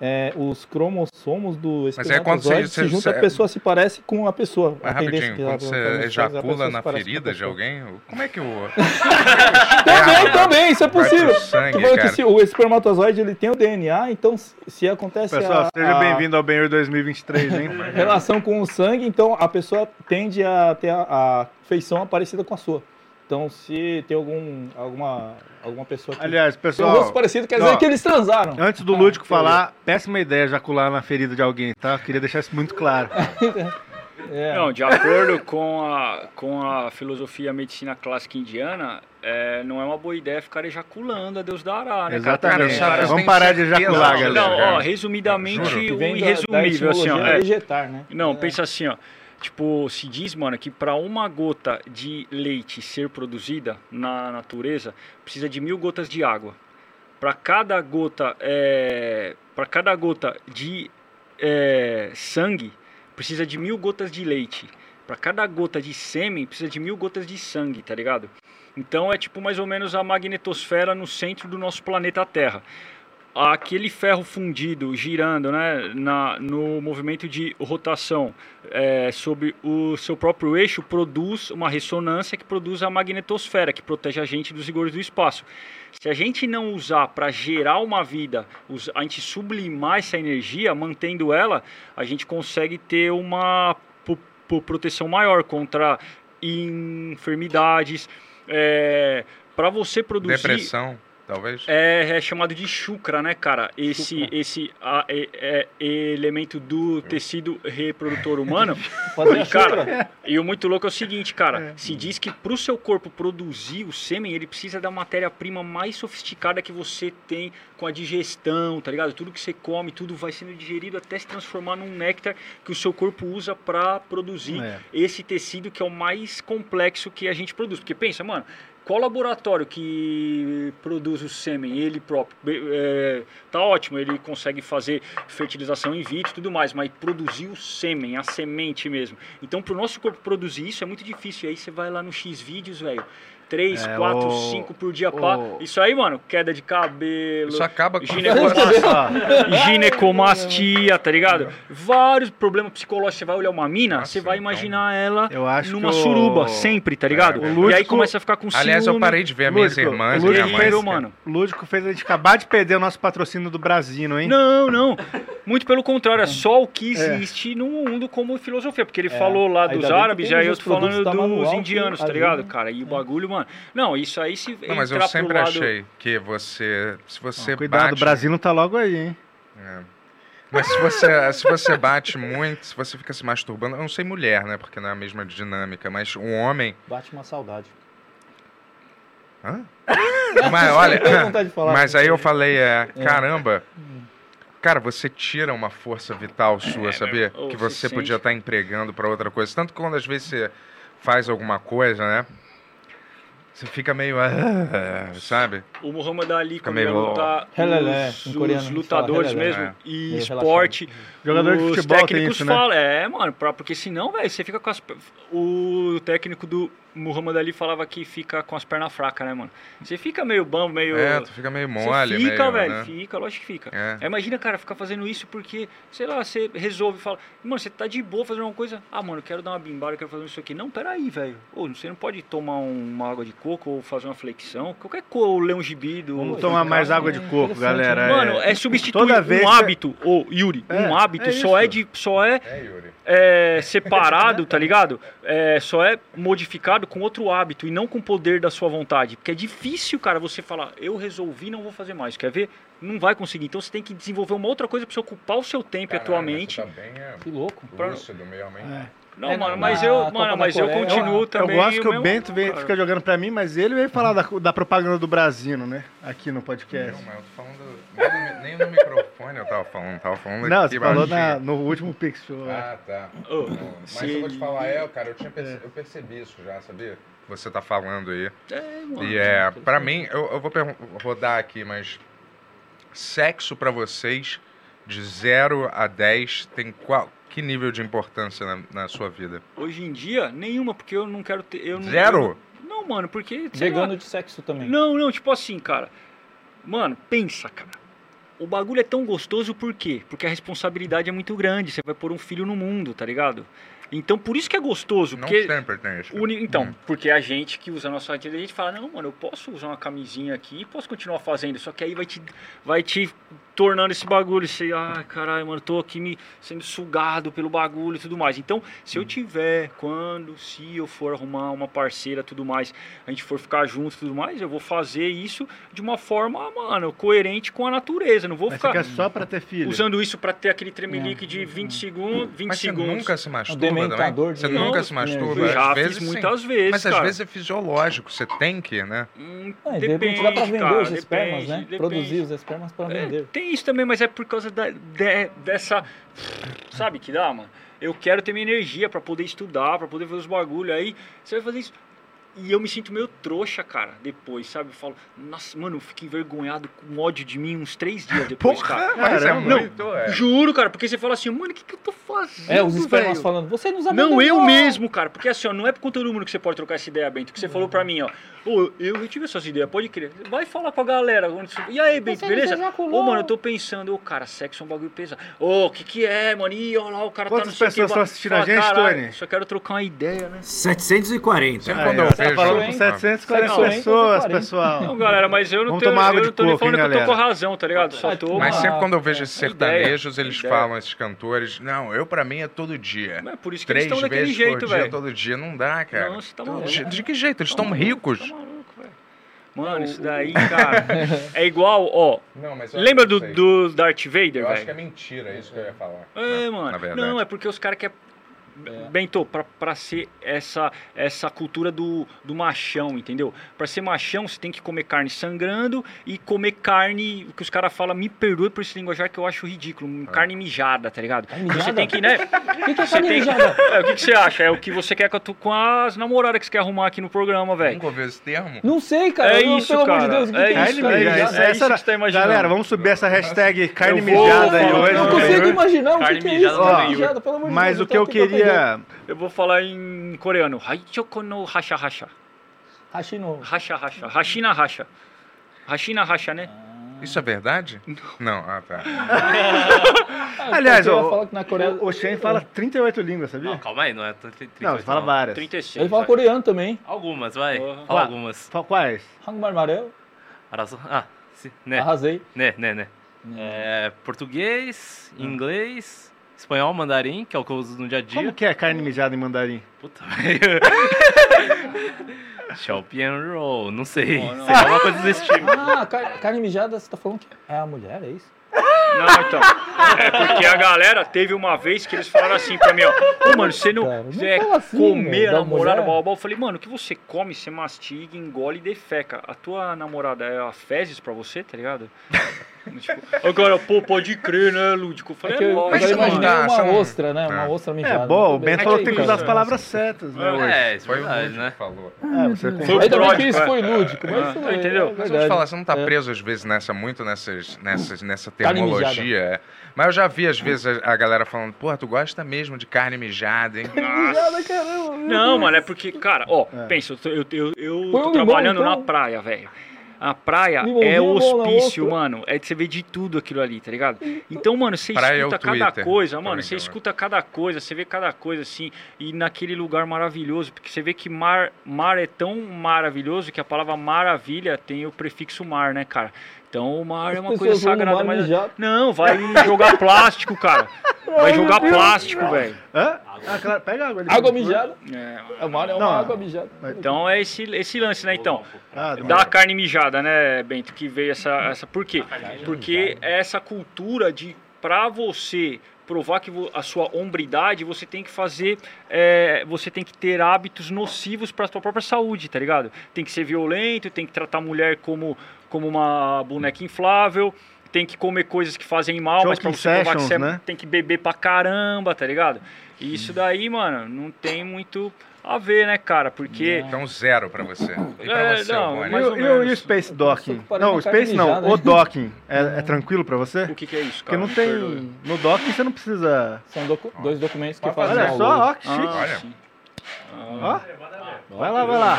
é, os cromossomos do é espermatozoide você- se juntam, você- a pessoa se parece com a pessoa. Mas a rapidinho, que quando você a ejacula na se a ferida de alguém, como é que o. Também, também, isso é possível. sangue, que se o espermatozoide ele tem o DNA, então se- se acontece Pessoal, a, seja a bem-vindo ao Benhur 2023, hein? relação com o sangue, então a pessoa tende a ter a, a feição parecida com a sua. Então, se tem algum, alguma, alguma pessoa que Aliás, tem um pessoal, rosto parecido, quer ó, dizer que eles transaram. antes do Lúdico falar, péssima ideia ejacular na ferida de alguém, tá? Queria deixar isso muito claro. É. Não, de acordo com a, com a filosofia medicina clássica indiana, é, não é uma boa ideia ficar ejaculando a Deus dará, né, Exatamente. Cara, cara, Vamos parar de ejacular, não, galera. Não, ó, resumidamente, o da irresumível, assim, ó. é. vegetar, né? Não, É. pensa assim, ó. Tipo, se diz, mano, que para uma gota de leite ser produzida na natureza, precisa de mil gotas de água. Para cada gota, é, para cada gota de é, sangue, precisa de mil gotas de leite. Para cada gota de sêmen, precisa de mil gotas de sangue, tá ligado? Então é tipo mais ou menos a magnetosfera no centro do nosso planeta Terra aquele ferro fundido girando né, na, no movimento de rotação é, sobre o seu próprio eixo produz uma ressonância que produz a magnetosfera, que protege a gente dos rigores do espaço. Se a gente não usar para gerar uma vida, a gente sublimar essa energia, mantendo ela, a gente consegue ter uma proteção maior contra enfermidades. para você produzir Depressão, talvez. é, é chamado de chucra, né, cara? Esse, esse a- é- é elemento do tecido reprodutor humano. Fazer E, cara, e o muito louco é o seguinte, cara. Se diz que pro seu corpo produzir o sêmen, ele precisa da matéria-prima mais sofisticada que você tem com a digestão, tá ligado? Tudo que você come, tudo vai sendo digerido até se transformar num néctar que o seu corpo usa pra produzir É. esse tecido que é o mais complexo que a gente produz. Porque pensa, mano, qual laboratório que produz o sêmen? Ele próprio. É, tá ótimo, ele consegue fazer fertilização in vitro e tudo mais, mas produzir o sêmen, a semente mesmo. Então, pro nosso corpo produzir isso é muito difícil. E aí você vai lá no X vídeos, velho. 3, É, 4, o- 5 por dia, pá. o- Isso aí, mano, queda de cabelo. Isso acaba com ginecomastia, ginecomastia, tá ligado? Vários problemas psicológicos. Você vai olhar uma mina, Nossa, você vai então- imaginar ela Eu acho numa o- suruba, sempre, tá ligado? É, o e aí Lúdico- começa a ficar com Aliás, eu ciúme. parei de ver as minhas Lúdico, irmãs, o minha Lúdico mãe. fez- mano. O Lúdico fez a gente acabar de perder o nosso patrocínio do Brasino, hein? Não, não. Muito pelo contrário, é só o que existe no mundo como filosofia. Porque ele É, falou lá ainda dos árabes, e aí eu tô falando da dos indianos, tá ligado, cara? E o bagulho, mano. Não, isso aí se Não, mas eu sempre lado... achei que você. Se você Cuidado, bate. o Brasino tá logo aí, hein? É. Mas se você, se você bate muito, se você fica se masturbando, eu não sei mulher, né? Porque não é a mesma dinâmica, mas um homem. Bate uma saudade. Hã? Mas olha, Tenho vontade de falar. mas aí eu falei, é, caramba. Cara, você tira uma força vital sua, sabia? meu, Que você se podia estar empregando para outra coisa. Tanto que quando às vezes você faz alguma coisa, né? Você fica meio. ah, sabe? O Muhammad Ali, Fica quando ia meio- lutar, os, os lutadores mesmo, É. e esporte, Jogador de os futebol tem técnicos isso, né? falam, é, mano, pra, porque senão, velho, você fica com as... O técnico do Muhammad Ali falava que fica com as pernas fracas, né, mano? Você fica meio bambo, meio... É, tu fica meio Você mole, fica, velho, né? fica, lógico que fica. É. Aí Imagina, cara, ficar fazendo isso porque, sei lá, você resolve e fala, mano, você tá de boa fazendo uma coisa, ah, mano, eu quero dar uma bimbada, eu quero fazer isso aqui. Não, peraí, velho. Ô, você não pode tomar um- uma água de coco ou fazer uma flexão, qualquer coisa, ou ler um gibi do... Vamos tomar mais água de coco, interessante, galera. né? Mano, é substituir Toda vez um hábito, ô Yuri, É, um hábito é só é de só é, É, é, separado, tá ligado? É, só é modificado com outro hábito e não com o poder da sua vontade. Porque é difícil, cara, você falar, eu resolvi, não vou fazer mais. Quer ver? Não vai conseguir. Então você tem que desenvolver uma outra coisa pra você ocupar o seu tempo e a tua mente. Que louco. Pra- Lúcido, realmente. Não, É, mano, mas eu, mano, mas eu continuo Eu também. gosto que o Bento vem, fica jogando pra mim, mas ele veio falar da, da propaganda do Brasino, né? Aqui no podcast. Não, mas eu tô falando. Nem no, nem no microfone eu tava falando, tava falando Não, aqui você falou na- no último Pix Show. é. Ah, tá. Não, Mas se eu vou te ele- falar, é, cara, eu, tinha perce- eu percebi isso já, sabia? Você tá falando aí. É, mano. E é, pra mim, eu, eu vou rodar aqui, mas sexo pra vocês de 0 a 10 tem qual que nível de importância na, na sua vida? Hoje em dia, nenhuma, porque eu não quero ter. Eu não, Zero? eu não, não, mano, porque. lá. Vegano de sexo também. Não, não, tipo assim, cara. Mano, pensa, cara. O bagulho é tão gostoso por quê? Porque a responsabilidade é muito grande. Você vai pôr um filho no mundo, tá ligado? Então, por isso que é gostoso. Não Porque sempre tem isso. o uni- Então, Hum. porque a gente que usa a nossa vida, a gente fala, não, mano, eu posso usar uma camisinha aqui e posso continuar fazendo. Só que aí vai te, vai te tornando esse bagulho. Você, ai, caralho, mano, tô aqui me sendo sugado pelo bagulho e tudo mais. Então, se eu tiver, quando, se eu for arrumar uma parceira tudo mais, a gente for ficar junto e tudo mais, eu vou fazer isso de uma forma, mano, coerente com a natureza. Não vou Mas você ficar quer só pra ter filho. usando isso pra ter aquele tremelique de 20 segundos, 20 Mas você segundos. nunca se masturba dementador também? de Você Não, nunca se masturba? Eu já às vezes fiz sim. muitas vezes, Mas às cara. vezes é fisiológico, você tem que, né? Hum, É, de depende, dá pra vender cara, os espermas, depende, né? depende. Produzir os espermas pra É, vender. Isso também, mas é por causa da, de- dessa. Sabe que dá, mano? Eu quero ter minha energia pra poder estudar, pra poder fazer os bagulho. Aí você vai fazer isso. E eu me sinto meio trouxa, cara, depois, sabe? Eu falo, nossa, mano, eu fico envergonhado com ódio de mim uns três dias depois, cara. mas é Caramba. Não, muito, é. Juro, cara, porque você fala assim, mano, o que, que eu tô fazendo? É, os espermas falando, você nos Não, abandonou. eu mesmo, cara. Porque assim, ó, não é com todo mundo que você pode trocar essa ideia, Bento. Que você falou pra mim, ó. Ô, eu, eu tive essas ideias, pode crer. Vai falar com a galera. onde você- E aí, Bento, Você beleza? Ô, mano, eu tô pensando, ô, cara, sexo é um bagulho pesado. Ô, o que que é, mano? Ih, olha lá, o cara Quantas tá no pessoas estão assistindo a Fala, gente, "Caralho, Tony?" Só quero trocar uma ideia, né? 740. Sempre quando ó, eu você tá falando com hein? 740 Sexo, hein? pessoas, 740. pessoal. Não, galera, mas eu não Vamos tenho. tomar água eu de não tô nem falando hein, que eu tô com razão, tá ligado? Só tô. Mas sempre quando eu vejo esses sertanejos, ideia, eles ideia. falam, esses cantores, não, eu pra mim é todo dia. É por isso que Três eles estão daquele vezes jeito, por dia, velho. todo dia, não dá, cara. Não, tá maluco. de que jeito? Eles estão ricos. Velho. Mano, isso daí, cara, é igual, ó. Não, mas Lembra não do, do Darth Vader, Eu acho que é velho? mentira isso que eu ia falar. É, na- mano. Não, é porque os caras querem. Bento, pra, pra ser essa, essa cultura do, do machão, entendeu? Pra ser machão, você tem que comer carne sangrando e comer carne, o que os caras falam, me perdoe por esse linguajar que eu acho ridículo, carne mijada, tá ligado? Carne Você mijada? tem que, né? O que, que é Você carne tem que... mijada? É, o que, que você acha? É o que você quer com, a tu- com as namoradas que você quer arrumar aqui no programa, velho. Nunca ouviu esse termo? Não sei, cara. É Eu- isso, pelo amor de cara. Deus, o que, É que é isso, cara. É mijada? isso. é isso que você tá imaginando. Galera, vamos subir essa hashtag carne vou, mijada aí hoje. Eu não consigo imaginar o que, é mijada isso. Carne mijada, pelo amor de Mas Deus. o que eu tô Eu vou falar em coreano. Haichoko no hasha hasha. Hashino. Hasha hasha. Hashina hasha. Hashina hasha, né? Isso é verdade? Não, ah tá. Aliás, eu ia o, falar que na Coreia... o, Shen fala 38 línguas, sabia? Não, calma aí, não é 38, Não, você fala várias. 36. Ele fala coreano também. Algumas, vai. Fala algumas. Fa- Quais? Hangul amarelo. Arazo- Ah, sim, né, Arrasei. né, né, né. É, português, inglês, espanhol, mandarim, que é o que eu uso no dia a dia. Como que é carne mijada em mandarim? Puta, velho. Roll, não sei. Oh, não. Uma coisa desse tipo. Ah, car- carne mijada, você tá falando que é a mulher, é isso? Não, então. É porque a galera teve uma vez que eles falaram assim pra mim, ó. Ô, mano, você não, Cara, não você é assim, comer a da namorada, blá, blá. Eu falei, mano, o que você come, você mastiga, engole e defeca. A tua namorada é a fezes pra você, tá ligado? Tipo, agora, pô, pode crer, né, Lúdico? Eu É falei, que é eu, lógico, eu imaginei dá, uma você não- ostra, né? Uma É. ostra mijada. É bom, o Muito bem. Ben falou que tem que usar as isso, palavras certas, né? hoje. É, isso é Foi o verdade, né? falou. É, você Foi o Ainda bem que isso é. foi lúdico, mas Ah, isso entendeu? é Mas eu vou te falar, você não tá É. preso às vezes nessa, muito nessas, nessas, nessa é. Mas eu já vi às vezes a, a galera falando, porra, tu gosta mesmo de carne mijada, hein? Mijada, caramba. Não, mano, é porque, cara, ó, É. pensa, eu tô, eu, eu, tô trabalhando então. na praia, velho. A praia é hospício, mano. É de você ver de tudo aquilo ali, tá ligado? Então, mano, você Praia é escuta cada Twitter. coisa, mano. Você escuta cada coisa, você vê cada coisa assim. E naquele lugar maravilhoso, porque você vê que mar, mar é tão maravilhoso que a palavra maravilha tem o prefixo mar, né, cara? Então o mar é uma coisa sagrada, mar mas. mijar. Não, vai jogar plástico, cara. Vai jogar plástico, velho. Hã? Ah, claro, pega água ali. Água mijada. É. É uma, é uma Não. água mijada. Então é esse, esse lance, né? Então, Ah, da carne mijada, né, Bento? Que veio essa, essa. Por quê? Porque é essa cultura de pra você provar que a sua hombridade, você tem que fazer, é, você tem que ter hábitos nocivos para sua própria saúde, tá ligado? Tem que ser violento, tem que tratar a mulher como, como uma boneca inflável, tem que comer coisas que fazem mal, mas pra Choking você provar que sessions, você é- né? tem que beber pra caramba, tá ligado? E isso daí, mano, não tem muito a ver, né, cara? Porque. Então, zero pra você. E pra É, você, não, Boni? E, mais o- ou e o- e o menos. Space Docking? Não, o Space não, mijada, o? Docking. É, é tranquilo pra você? O que, que é isso, Porque cara? não Me perdoe. tem. No Docking você não precisa. São docu- dois documentos que fazem Olha ao só, ó, que chique. Ah, Olha. sim. Ó. Vai lá, vai lá.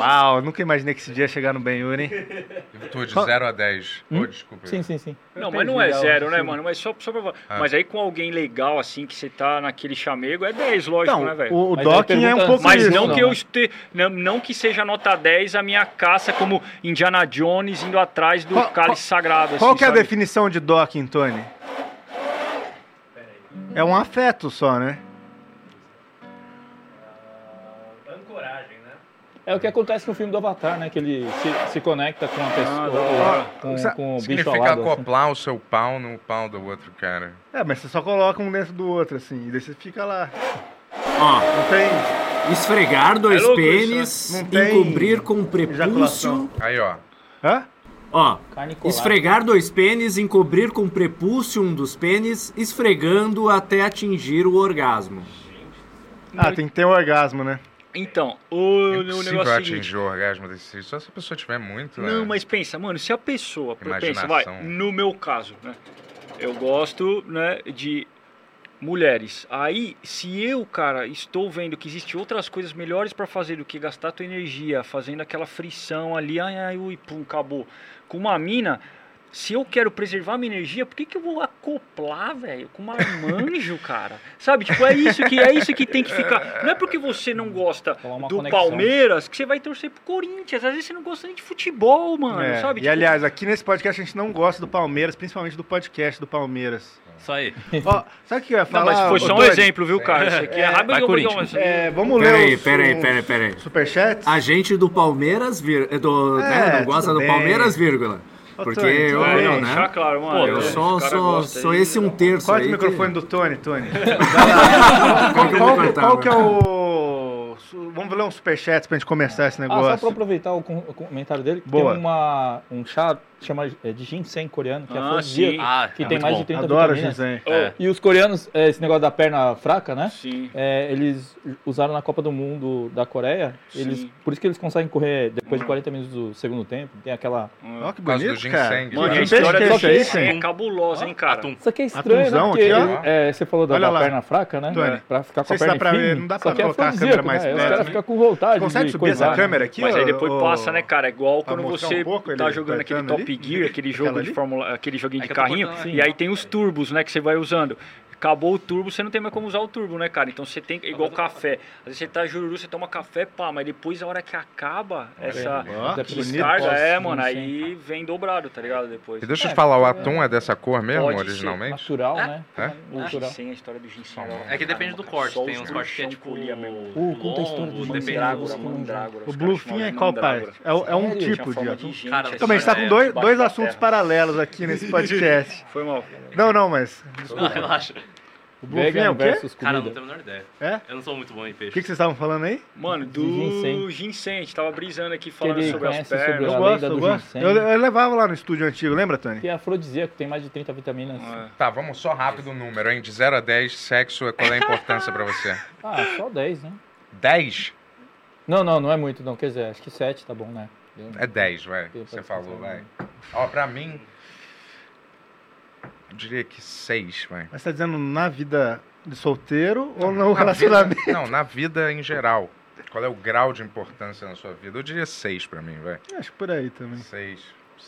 Uau, nunca imaginei que esse dia ia chegar no Ben-Hur, hein? Tu, de 0 a 10. Hum? Ô, desculpa. Sim, sim, sim. Não, mas não é zero, né, Sim. mano? Mas só, só pra... Ah. Mas aí com alguém legal, assim, que você tá naquele chamego, é 10, lógico, Então, né, velho? o, o Docking é um pouco Mas isso. não não, que eu né? este... não, não que seja nota 10 a minha caça como Indiana Jones indo atrás do Qual- cálice sagrado. Qual assim, que é a definição de Docking, Tony? É um afeto só, né? É o que acontece no filme do Avatar, né? Que ele se, se conecta com a Ah, pessoa, da hora. com, Sa- com o bicho Significa alado. assim. acoplar o seu pau no pau do outro cara. É, mas você só coloca um dentro do outro, assim, e daí você fica lá. Ó, Não tem. esfregar dois É louco isso, pênis, né? Não tem encobrir com prepúcio. Aí, ó. Hã? Ó, esfregar dois pênis, encobrir com prepúcio um dos pênis, esfregando até atingir o orgasmo. Ah, tem que ter um orgasmo, né? Então, o, É o negócio é o seguinte. atingir o orgasmo desse Só se a pessoa tiver muito, né? Não, mas pensa, mano, se a pessoa, pensa, vai, no meu caso, né? Eu gosto, né, de mulheres. Aí, se eu, cara, estou vendo que existe outras coisas melhores pra fazer do que gastar tua energia fazendo aquela frição ali, ai, ai, ui, pum, acabou. Com uma mina, se eu quero preservar minha energia, por que, que eu vou acoplar, velho, com uma marmanjo, cara? Sabe, tipo, é isso que é isso que tem que ficar. Não é porque você não gosta do conexão. Palmeiras que você vai torcer pro Corinthians. Às vezes você não gosta nem de futebol, mano, É, sabe? E Tipo, aliás, aqui nesse podcast a gente não gosta do Palmeiras, principalmente do podcast do Palmeiras. Isso aí. Ó, sabe o que eu ia Não, falar? mas foi só um exemplo, viu, cara? Isso aqui é, É, raiva vai, de Corinthians. É, vamos ler Peraí, os, peraí, os peraí, peraí. superchats? A gente do Palmeiras, vir... do, É, né, não gosta do bem. Palmeiras, vírgula. Porque Tony, eu, não, né? deixa claro, mano. Pô, Eu sou, sou, sou esse um terço Corta aí. o que- microfone do Tony, Tony. Qual que qual, qual que é o... Vamos ler uns superchats pra gente começar esse Ah, só negócio. pra aproveitar o, com- o comentário dele, Boa. tem uma, um chá que chama é, de ginseng coreano, que é Ah, sim. Ah, que é tem mais bom. de 30 Adoro vitaminas. ginseng. É. E os coreanos, é, esse negócio da perna fraca, né? Sim. É, eles usaram na Copa do Mundo da Coreia. Eles, por isso que eles conseguem correr depois de 40 minutos do segundo tempo. Tem aquela. Ó, que do bonito, cara. ginseng. Mano, a Que história do é esse ginseng é hein? cabulosa, hein, cara? Atum. Isso aqui é estranho, né? Atumzão Porque aqui, ó. é, você falou da, Olha da lá. perna fraca, né? Tony, Pra ficar com a perna dá pra firme. não dá pra colocar a câmera mais né? Os perto, caras né? ficam com vontade Consegue subir essa né? câmera aqui? Mas aí depois passa, né, cara? É igual quando mostrar você tá jogando aquele apertando Top? Gear, aquele jogo de? Fórmula, aquele joguinho Aí de carrinho, cortando, e aí tem os turbos, né, que você vai usando. Acabou o turbo, você não tem mais como usar o turbo, né, cara? Então você tem, igual café. Às vezes você tá jururu, você toma café, pá, mas depois a hora que acaba essa descarga, é, mano, sim. aí vem dobrado, tá ligado? Depois. E deixa eu te falar, o atum é dessa cor mesmo, Pode ser. originalmente? Natural, né? É? Natural. Sem a história do ginseng. É que depende do corte. Tem uns cortes que é tipo. Uh, conta a história longo, do mandrágora. O bluefin é qual parte? É, é um tipo de atum. Também está com É, dois, assuntos paralelos aqui nesse podcast. Foi mal. Não, não, mas. Não, relaxa. O bluefin é o quê? versus Cara, não comida. tenho a menor ideia. É? Eu não sou muito bom em O peixe. que, que vocês estavam falando aí? Mano, do ginseng. ginseng. A gente tava brisando aqui falando ele sobre as conhece sobre pernas. a Eu lenda gosto, eu do gosto. ginseng. Eu, eu levava lá no estúdio antigo, lembra, Tony? Que é afrodisíaco, tem mais de 30 vitaminas. É. Tá, vamos só rápido o número, hein? De 0 a 10, sexo, qual é a importância pra você? Ah, só 10, né? 10? Não, não, não é muito, não. Quer dizer, acho que 7 tá bom, né? É 10, vai. Eu Você posso falou, pensar, vai. Ó, pra mim. Eu diria que 6, vai. Mas você tá dizendo na vida de solteiro ou no relacionamento? Não, na vida em geral. Qual é o grau de importância na sua vida? Eu diria 6 pra mim, vai. Acho que por aí também. 6.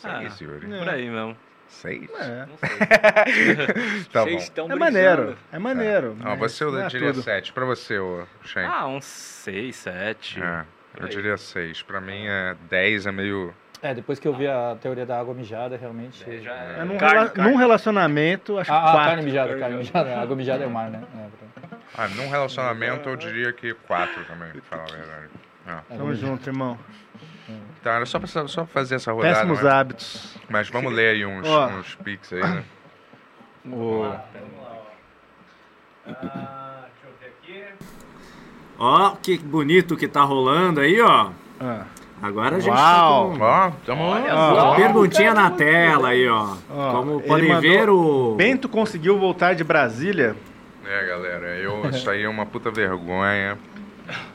Ah, 6, Yuri. Por aí mesmo. 6? É. Não sei. Tá Vocês bom. estão É maneiro, é maneiro. Ó, mas você não eu é diria tudo. 7. Pra você, ô Shen. Ah, uns 6, 7. É. Eu diria 6. Pra mim, é 10 é meio... É, depois que eu vi a teoria da água mijada, realmente. É, num, rela- num relacionamento, acho que Ah, ah, quatro. carne mijada, carne mijada. A água mijada é o mar, né? É, pra- Ah, num relacionamento, eu diria que 4 também, pra falar a verdade. É. Tamo junto, irmão. Tá, era só pra só fazer essa rodada. Péssimos né? hábitos. Mas vamos ler aí uns, Ó. uns pics aí, né? O... Ó, que bonito que tá rolando aí, ó. Ah. Agora a gente Uau. tá com Ó, tamo Ó. uma perguntinha na tela aí, ó. Ó, Como podem mandou- ver, o... Bento conseguiu voltar de Brasília. É, galera, eu, isso aí é uma puta vergonha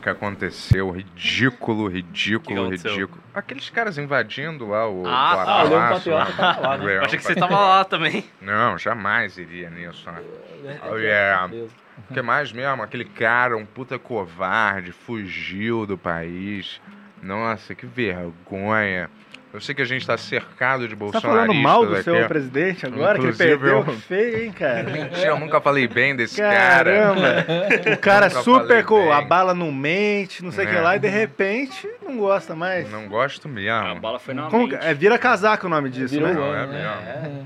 que aconteceu. Ridículo, ridículo, Que ridículo. Aqueles caras invadindo lá o, Ah, tá. Ah, o Leão palácio Patriota tava lá, né? Achei que você tava lá também. Não, jamais iria nisso. né? É, Oh, yeah. O que mais mesmo? Aquele cara, um puta covarde, fugiu do país. Nossa, que vergonha. Eu sei que a gente tá cercado de Tá bolsonaristas falando mal do aqui. seu presidente agora, Inclusive, que ele perdeu? eu- Feio, hein, cara? Mentira, eu nunca falei bem desse cara. Caramba! O cara super com bem. a bala não mente, não sei o que É. lá, e de repente não gosta mais. Não gosto A mesmo. bala foi na Como que- mente. é vira casaco o nome disso, Virou né? Não, é né?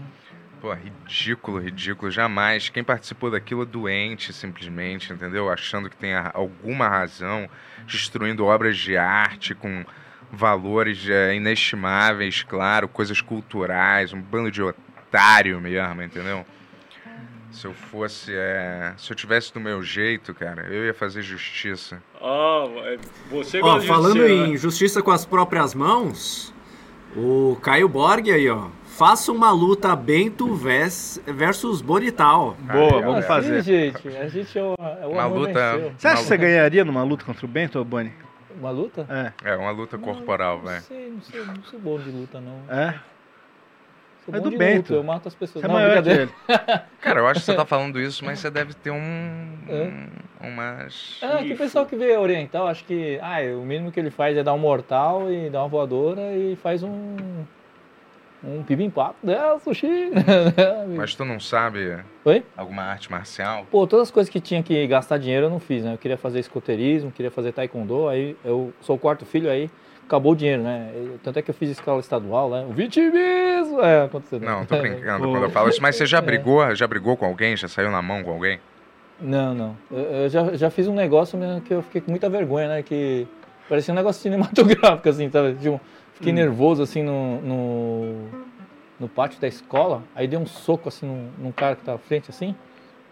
Pô, ridículo, ridículo. Jamais. Quem participou daquilo é doente, simplesmente, entendeu? Achando que tem alguma razão, destruindo obras de arte com valores é, inestimáveis, claro, coisas culturais, um bando de otário mesmo, entendeu? Se eu fosse, é, se eu tivesse do meu jeito, cara, eu ia fazer justiça. Ah, é- você Ó, gosta de falando justiça, em né? justiça com as próprias mãos, o Caio Borg aí, ó. Faça uma luta Bento vers- versus Bonital. Boa, vamos galera. fazer. Sim, gente. A gente é o, é o Uma luta- venceu. Você acha que você ganharia numa luta contra o Bento, ô Boni? Uma luta? É. É uma luta corporal, Não velho. sei, não sei, não sou bom de luta, não. É? Sou É bom do de Bento. luta, eu mato as pessoas. Você é não, maior que brincadeira. ele. Cara, eu acho que você tá falando isso, mas você deve ter um. É. um umas. É, que o pessoal que vê oriental, acho que ah, o mínimo que ele faz é dar um mortal e dar uma voadora e faz um. Um pibimpapo. É, sushi. Mas tu não sabe Oi? alguma arte marcial? Pô, todas as coisas que tinha que gastar dinheiro eu não fiz, né? Eu queria fazer escoteirismo, queria fazer taekwondo, aí eu sou o quarto filho, aí acabou o dinheiro, né? Tanto é que eu fiz escola estadual, né? O vitimismo! É, aconteceu. né? Não, tô brincando quando eu falo isso, mas você já brigou? Já brigou com alguém? Já saiu na mão com alguém? Não, não. Eu, eu já, já fiz um negócio mesmo que eu fiquei com muita vergonha, né? Que parecia um negócio cinematográfico, assim, sabe? Tipo, fiquei nervoso, assim, no, no, no pátio da escola. Aí dei um soco, assim, num, num cara que tava à frente, assim.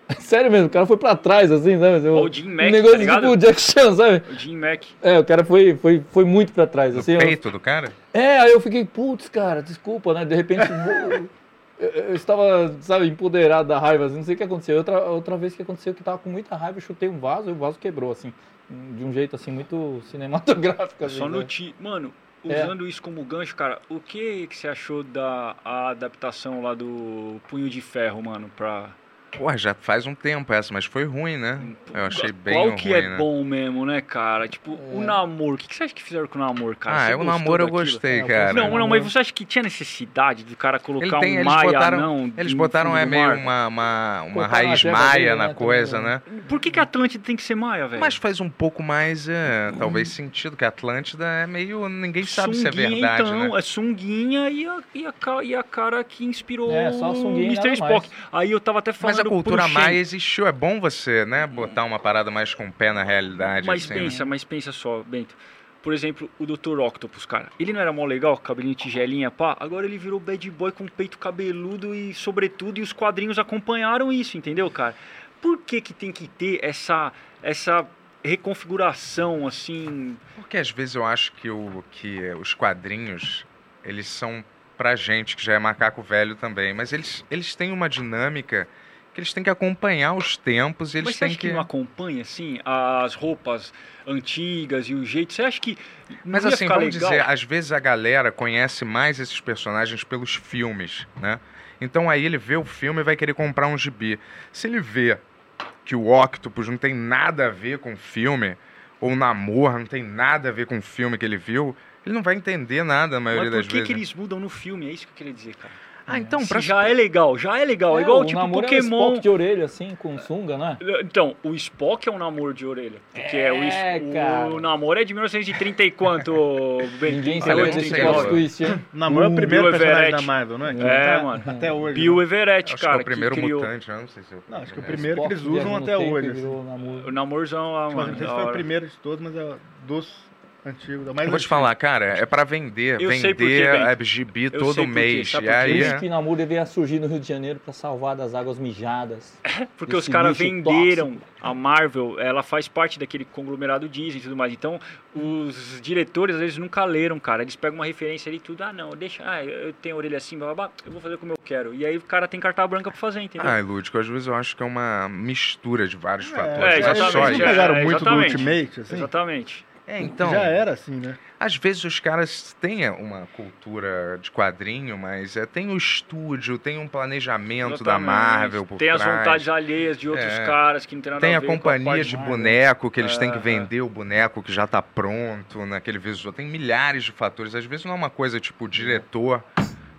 Sério mesmo, o cara foi pra trás, assim, sabe? O Jim Mack, um negócio tá tipo Jack Chan, sabe? O Jim Mack. É, o cara foi, foi, foi muito pra trás, No assim. eu- peito do cara? é, aí eu fiquei, putz, cara, desculpa, né? De repente, eu, eu estava, sabe, empoderado da raiva, assim, não sei o que aconteceu. Outra, outra vez que aconteceu que eu tava com muita raiva, eu chutei um vaso e o vaso quebrou, assim, de um jeito, assim, muito cinematográfico. Assim, Só no sabe? ti... Mano, É. usando isso como gancho, cara, o que, que você achou da adaptação lá do Punho de Ferro, mano, pra... Porra, já faz um tempo essa, mas foi ruim, né? Eu achei bem Qual ruim, que é né? bom mesmo, né, cara? Tipo, o namoro. O que você acha que fizeram com o namoro, cara? Ah, Você o namoro eu gostei, É, cara. Não, não, mas você acha que tinha necessidade do cara colocar Ele tem, um eles maia botaram, não eles botaram é meio uma, uma, uma raiz maia na né, coisa, né? Por que que a Atlântida tem que ser maia, velho? Mas faz um pouco mais, é, talvez, sentido, que a Atlântida é meio. ninguém sabe se é Sunguinha, verdade, então, né? é sunguinha e a, e, a, e a cara que inspirou É, só a sunguinha e o Mr. Spock. Aí eu tava até falando Mas a cultura maia existiu, é bom você, né, botar uma parada mais com o pé na realidade. Mas assim, né? pensa, mas pensa só, Bento. Por exemplo, o Dr. Octopus, cara. Ele não era mó legal, cabelinho tigelinha, pá. Agora ele virou bad boy com peito cabeludo e sobretudo, e os quadrinhos acompanharam isso, entendeu, cara? Por que que tem que ter essa, essa reconfiguração, assim... Porque às vezes eu acho que, o, que os quadrinhos, eles são pra gente, que já é macaco velho também, mas eles, eles têm uma dinâmica que eles têm que acompanhar os tempos eles Mas você têm acha que... que... não acompanha, assim, as roupas antigas e o jeito? Você acha que Mas assim, vamos legal? dizer, às vezes a galera conhece mais esses personagens pelos filmes, né? Então aí ele vê o filme e vai querer comprar um gibi. Se ele vê que o Octopus não tem nada a ver com o filme, ou o Namor não tem nada a ver com o filme que ele viu, ele não vai entender nada a maioria Mas por das que, vezes. que eles mudam no filme? É isso que eu queria dizer, cara. Ah, então, pra... já é legal, já é legal. É, É, igual o tipo namoro é um Pokémon. Spock de orelha, assim, com sunga, né? Então, o Spock é um namoro de orelha. Porque é, o, É, es- cara. o namoro é de 1930 e quanto, Ben? Ninguém sabe eu não sei é. twist, hein? Namoro é o primeiro Bill personagem Everett. da Marvel, né? Que É, tá mano. Até hoje. Bill né? Everett, Acho cara, que é o primeiro que criou mutante, eu não sei se é o Não, acho que o primeiro. que eles Spock usam até hoje. assim. o namorzão lá, Tipo, não mano. sei da se foi o primeiro de todos, mas é dos mais Eu vou te antigo. falar, cara, é pra vender. Eu vender Ben. FGB Eu todo mês. sabe E aí isso é... que namoro deveria surgir no Rio de Janeiro pra salvar das águas mijadas. Porque os caras venderam tóxico. a Marvel, ela faz parte daquele conglomerado Disney e tudo mais. Então, os diretores às vezes nunca leram, cara. Eles pegam uma referência ali e tudo, ah, não, deixa, ah, eu tenho a orelha assim, blá, blá, blá, eu vou fazer como eu quero. E aí o cara tem carta branca pra fazer, entendeu? Ai, Lúdico, às vezes eu acho que é uma mistura de vários fatores. é, eles É exatamente. isso. é, pegaram é, muito do exatamente. Ultimate, assim? Exatamente. É, então, Já era assim, né? às vezes os caras têm uma cultura de quadrinho, mas é, tem o estúdio, tem um planejamento da Exatamente. Marvel por Tem as trás. vontades alheias de outros É. caras que não tem nada Tem a a ver com companhia parte de Marvel. boneco que eles têm que É, vender o boneco que já tá pronto naquele visual. Tem milhares de fatores. Às vezes não é uma coisa tipo o diretor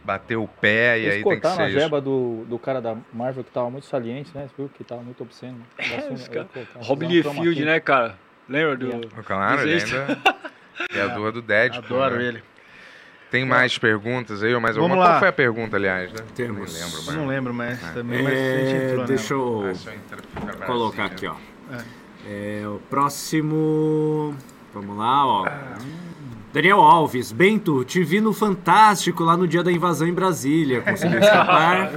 bater o pé e Eles aí tem que ser a jeba do, do cara da Marvel que tava muito saliente, né? Você viu que tava muito obsceno. É, cortaram, Rob um Liefeld, né, cara? Lembra do... Claro, ele Existe. ainda é a dor do Deadpool. Adoro né? ele. Tem mais perguntas aí? Mais Vamos alguma? lá. Qual foi a pergunta, aliás? Né? Temos. Nem lembro, Eu mas... não lembro mais É. também, mas É, entrou deixa eu Ah, fica pra colocar aqui, né? ó. É, o próximo. Vamos lá, ó. Daniel Alves, Bento, te vi no Fantástico lá no dia da invasão em Brasília. Conseguiu escapar?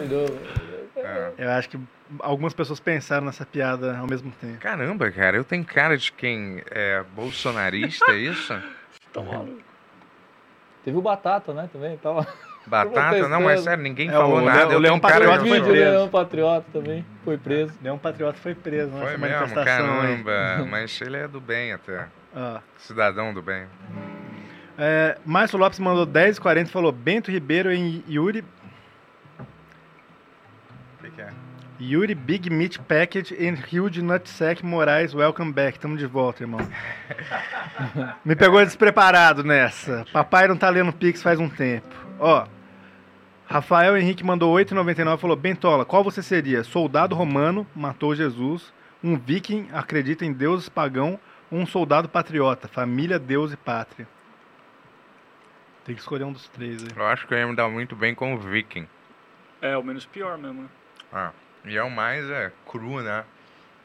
Eu acho que algumas pessoas pensaram nessa piada ao mesmo tempo. Caramba, cara, eu tenho cara de quem é bolsonarista, é isso? Teve o Batata, né? Também tava. Batata? Não, mas sério, ninguém É, falou o nada. Leão- eu o Leão Patriota foi preso. Leão Patriota também foi preso. Nenhum patriota foi preso nessa Foi mesmo, manifestação aí. caramba. Mas ele é do bem até. Ó. Cidadão do bem. É, Márcio Lopes mandou 10,40 e falou Bento Ribeiro em Yuri, Yuri Big Meat Package Rio de Nutsack Moraes. Welcome back. Tamo de volta, irmão. Me pegou despreparado nessa. Papai não tá lendo Pix faz um tempo. Ó. Rafael Henrique mandou 8,99 e falou: Bentola, qual você seria? Soldado romano, matou Jesus. Um viking, acredita em deuses pagão. Ou um soldado patriota, família, Deus e pátria. Tem que escolher um dos três aí. Eu acho que eu ia me dar muito bem com o Viking. É, o menos pior mesmo, né? Ah, e é o mais é, cru, né?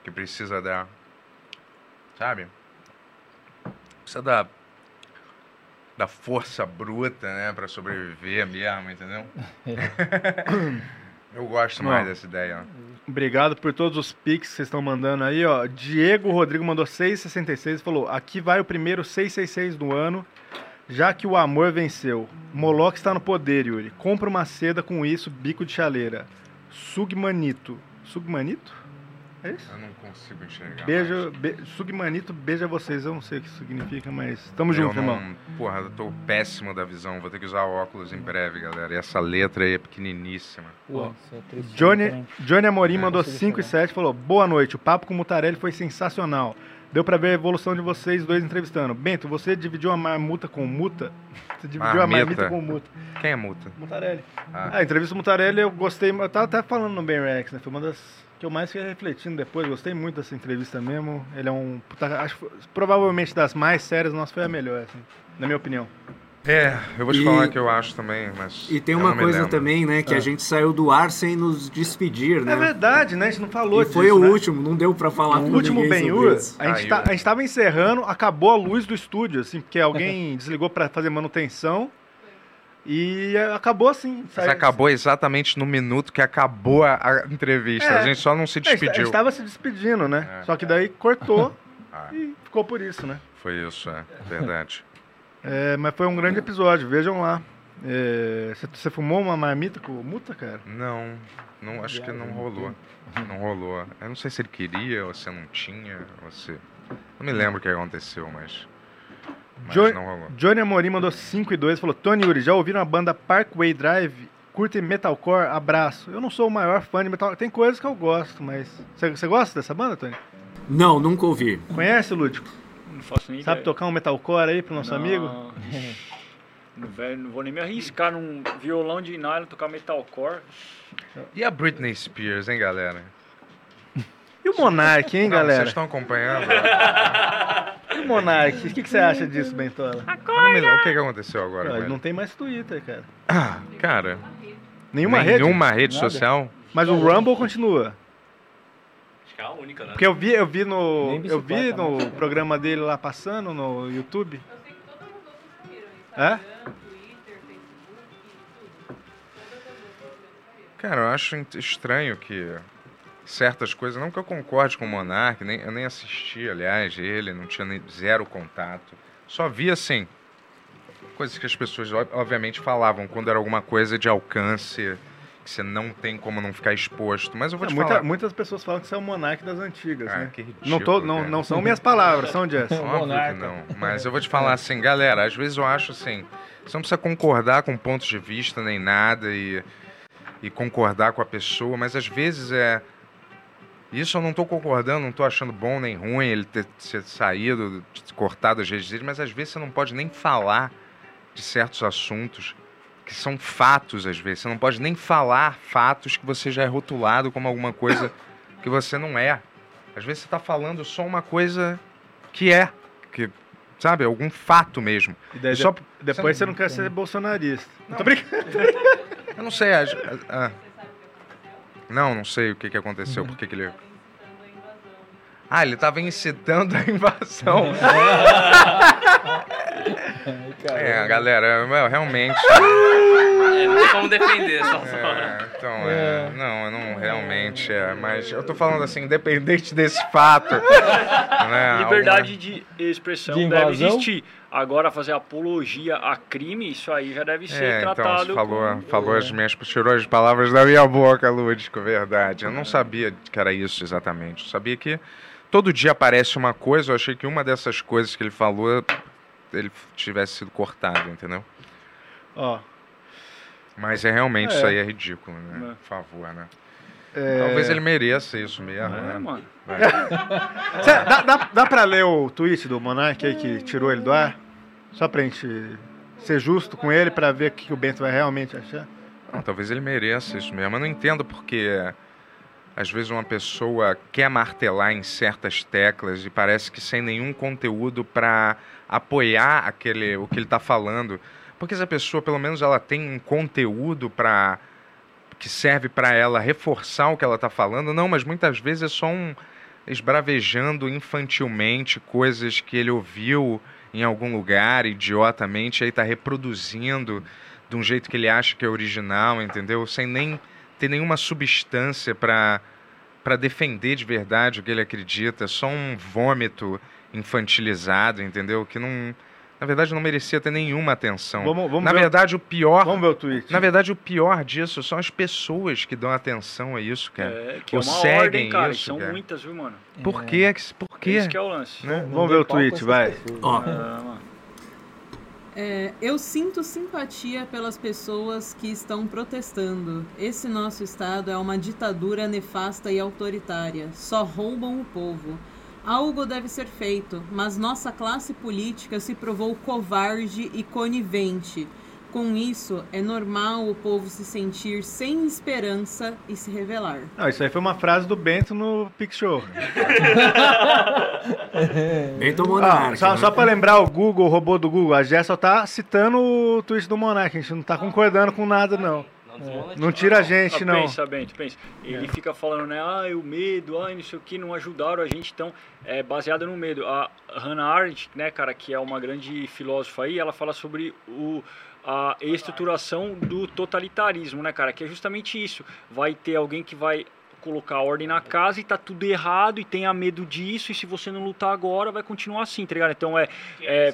Que precisa da. Sabe? Precisa da. Da força bruta, né? Pra sobreviver mesmo, entendeu? Eu gosto mais Bom. dessa ideia. Obrigado por todos os pics que vocês estão mandando aí, ó. Diego Rodrigo mandou 6,66 e falou: aqui vai o primeiro 666 do ano, já que o amor venceu. Moloch está no poder, Yuri. Compra uma seda com isso, bico de chaleira. Sugmanito. Sugmanito? É isso? Eu não consigo enxergar. Beijo, be, Sugmanito, beija vocês. Eu não sei o que significa, mas tamo Eu junto, não, irmão. Porra, eu tô péssimo da visão. Vou ter que usar óculos em breve, galera. E essa letra aí é pequeniníssima. Pô, é triste Johnny. Johnny Amorim É, mandou consegui 5 e 7 falou: Boa noite, o papo com o Mutarelli foi sensacional. Deu pra ver a evolução de vocês dois entrevistando. Bento, você dividiu a marmuta com muta? Você dividiu a Marmita. marmita com muta. Quem é multa? Mutarelli. Ah. Ah, a entrevista do Mutarelli eu gostei. Eu tava até falando no Ben Rex, né? Foi uma das que eu mais fiquei refletindo depois. Gostei muito dessa entrevista mesmo. Ele é um. puta- acho provavelmente das mais sérias, nossa, foi a melhor, assim, na minha opinião. É, eu vou te E- falar que eu acho também, mas. E tem eu uma coisa lembro. também, né? Que a gente saiu do ar sem nos despedir, né? É verdade, né? A gente não falou E disso. foi o né? último, não deu pra falar O com último Ben-Hur, isso. a gente, Aí, tá, ó. a gente tava encerrando, acabou a luz do estúdio, assim, porque alguém desligou pra fazer manutenção e acabou assim. Mas Saiu- acabou exatamente no minuto que acabou a, a entrevista. É. A gente só não se É, A gente- A despediu. gente tava se despedindo, né? É. Só que daí cortou Ah, e ficou por isso, né? foi isso, é verdade. É, mas foi um grande episódio, vejam lá. É, Você você fumou uma marmita com muta, cara? Não, não acho que não rolou. Não rolou. Eu não sei se ele queria ou se não tinha. Ou se... Não me lembro o que aconteceu, mas. Mas Jo- não rolou. Johnny Amorim mandou 5 e 2 falou: Tony Yuri, já ouviram a banda Parkway Drive? Curtem metalcore? Abraço. Eu não sou o maior fã de metalcore. Tem coisas que eu gosto, mas. Você você gosta dessa banda, Tony? Não, nunca ouvi. Conhece, Lúdico? Não faço nem Sabe ideia. tocar um metalcore aí pro nosso Não. amigo? Não, velho, não vou nem me arriscar num violão de nylon, tocar metalcore. E a Britney Spears, hein, galera? E o Monark, hein, Não, galera? Vocês estão acompanhando? E o Monark? O que, que você acha disso, Bentola? Não lembro. O que, que aconteceu agora? Ele? não tem mais Twitter, cara. Ah, cara. Nenhuma rede? Nenhuma rede Nada. social? Mas o Rumble continua. Que é única, né? Porque eu vi, eu vi no. Eu vi no né? programa dele lá passando no YouTube. É? Cara, eu acho estranho que certas coisas, não que eu concorde com o Monark, nem, eu nem assisti, aliás, ele, não tinha nem, zero contato. Só vi, assim, coisas que as pessoas, ob- obviamente, falavam quando era alguma coisa de alcance, que você não tem como não ficar exposto. Mas eu vou É, te muita- falar. muitas pessoas falam que você é o Monark das antigas, Ah, né? que ridículo, não, tô, não, não são minhas palavras, são Jess. Óbvio que Monarca. não. Mas eu vou te falar assim, galera, às vezes eu acho assim, você não precisa concordar com pontos de vista nem nada e, e concordar com a pessoa, mas às vezes é. Isso eu não tô concordando, não tô achando bom nem ruim ele ter, ter saído, cortado as redes dele, mas às vezes você não pode nem falar de certos assuntos que são fatos às vezes. Você não pode nem falar fatos que você já é rotulado como alguma coisa que você não é. Às vezes você está falando só uma coisa que é, que, sabe, algum fato mesmo. E daí só- de- depois você não quer ser bolsonarista. Não. Tô brincando. Eu não sei. as- ah. não, não sei o que, que aconteceu, por que que ele. Ah, ele estava incitando a invasão. é, galera, meu, realmente. É, não tem como defender essa É, então, é, não, eu não realmente é, mas eu tô falando assim, independente desse fato, né, Liberdade de expressão De deve existir. Agora, fazer apologia a crime, isso aí já deve ser É, então, tratado você falou, como- falou as minhas, tirou as palavras da minha boca, Lúdico, verdade. Eu não sabia que era isso exatamente. Eu sabia que todo dia aparece uma coisa, eu achei que uma dessas coisas que ele falou, ele tivesse sido cortado, entendeu? Ó, Mas é realmente É. isso aí é ridículo, né? É. Por favor, né? é, Talvez ele mereça isso mesmo, É, né? mano. Cê- dá, dá, dá pra ler o tweet do Monark aí que tirou ele do ar? Só pra gente ser justo com ele, pra ver o que o Bento vai realmente achar. Não, talvez ele mereça isso mesmo. Eu não entendo porque às vezes uma pessoa quer martelar em certas teclas e parece que sem nenhum conteúdo para apoiar aquele o que ele está falando. Porque essa pessoa, pelo menos, ela tem um conteúdo para que serve para ela reforçar o que ela está falando. Não, mas muitas vezes é só um esbravejando infantilmente coisas que ele ouviu em algum lugar, idiotamente, aí está reproduzindo de um jeito que ele acha que é original, entendeu? Sem nem ter nenhuma substância para para defender de verdade o que ele acredita, só um vômito infantilizado, entendeu? Que não, na verdade, não merecia ter nenhuma atenção. Vamos, vamos na ver, verdade, o pior, vamos ver o tweet. na verdade, o pior disso são as pessoas que dão atenção a isso, cara. É, que é Ou uma seguem ordem, cara. isso, são cara. muitas, viu, mano? Por quê? Por quê? Esse que é o lance. Né? Vamos ver o tweet, vai. Ó, Ah. É, eu sinto simpatia pelas pessoas que estão protestando. Esse nosso estado é uma ditadura nefasta e autoritária. Só roubam o povo. Algo deve ser feito, mas nossa classe política se provou covarde e conivente. Com isso, é normal o povo se sentir sem esperança e se rebelar. Não, isso aí foi uma frase do Bento no Pix Show. Bento Ah, Monark. só, né? só pra lembrar o Google, o robô do Google, a Jess só tá citando o tweet do Monark, a gente não tá concordando com nada, não. Não tira a gente, Ah, não. Pensa, Bento, pensa. Ele fica falando, né? Ah, o medo, ai, não sei o que, não ajudaram a gente. Então, é baseado no medo. A Hannah Arendt, né, cara, que é uma grande filósofa aí, ela fala sobre o, a estruturação do totalitarismo, né, cara? Que é justamente isso. Vai ter alguém que vai colocar ordem na casa e tá tudo errado e tenha medo disso e se você não lutar agora vai continuar assim, tá ligado? Então é, é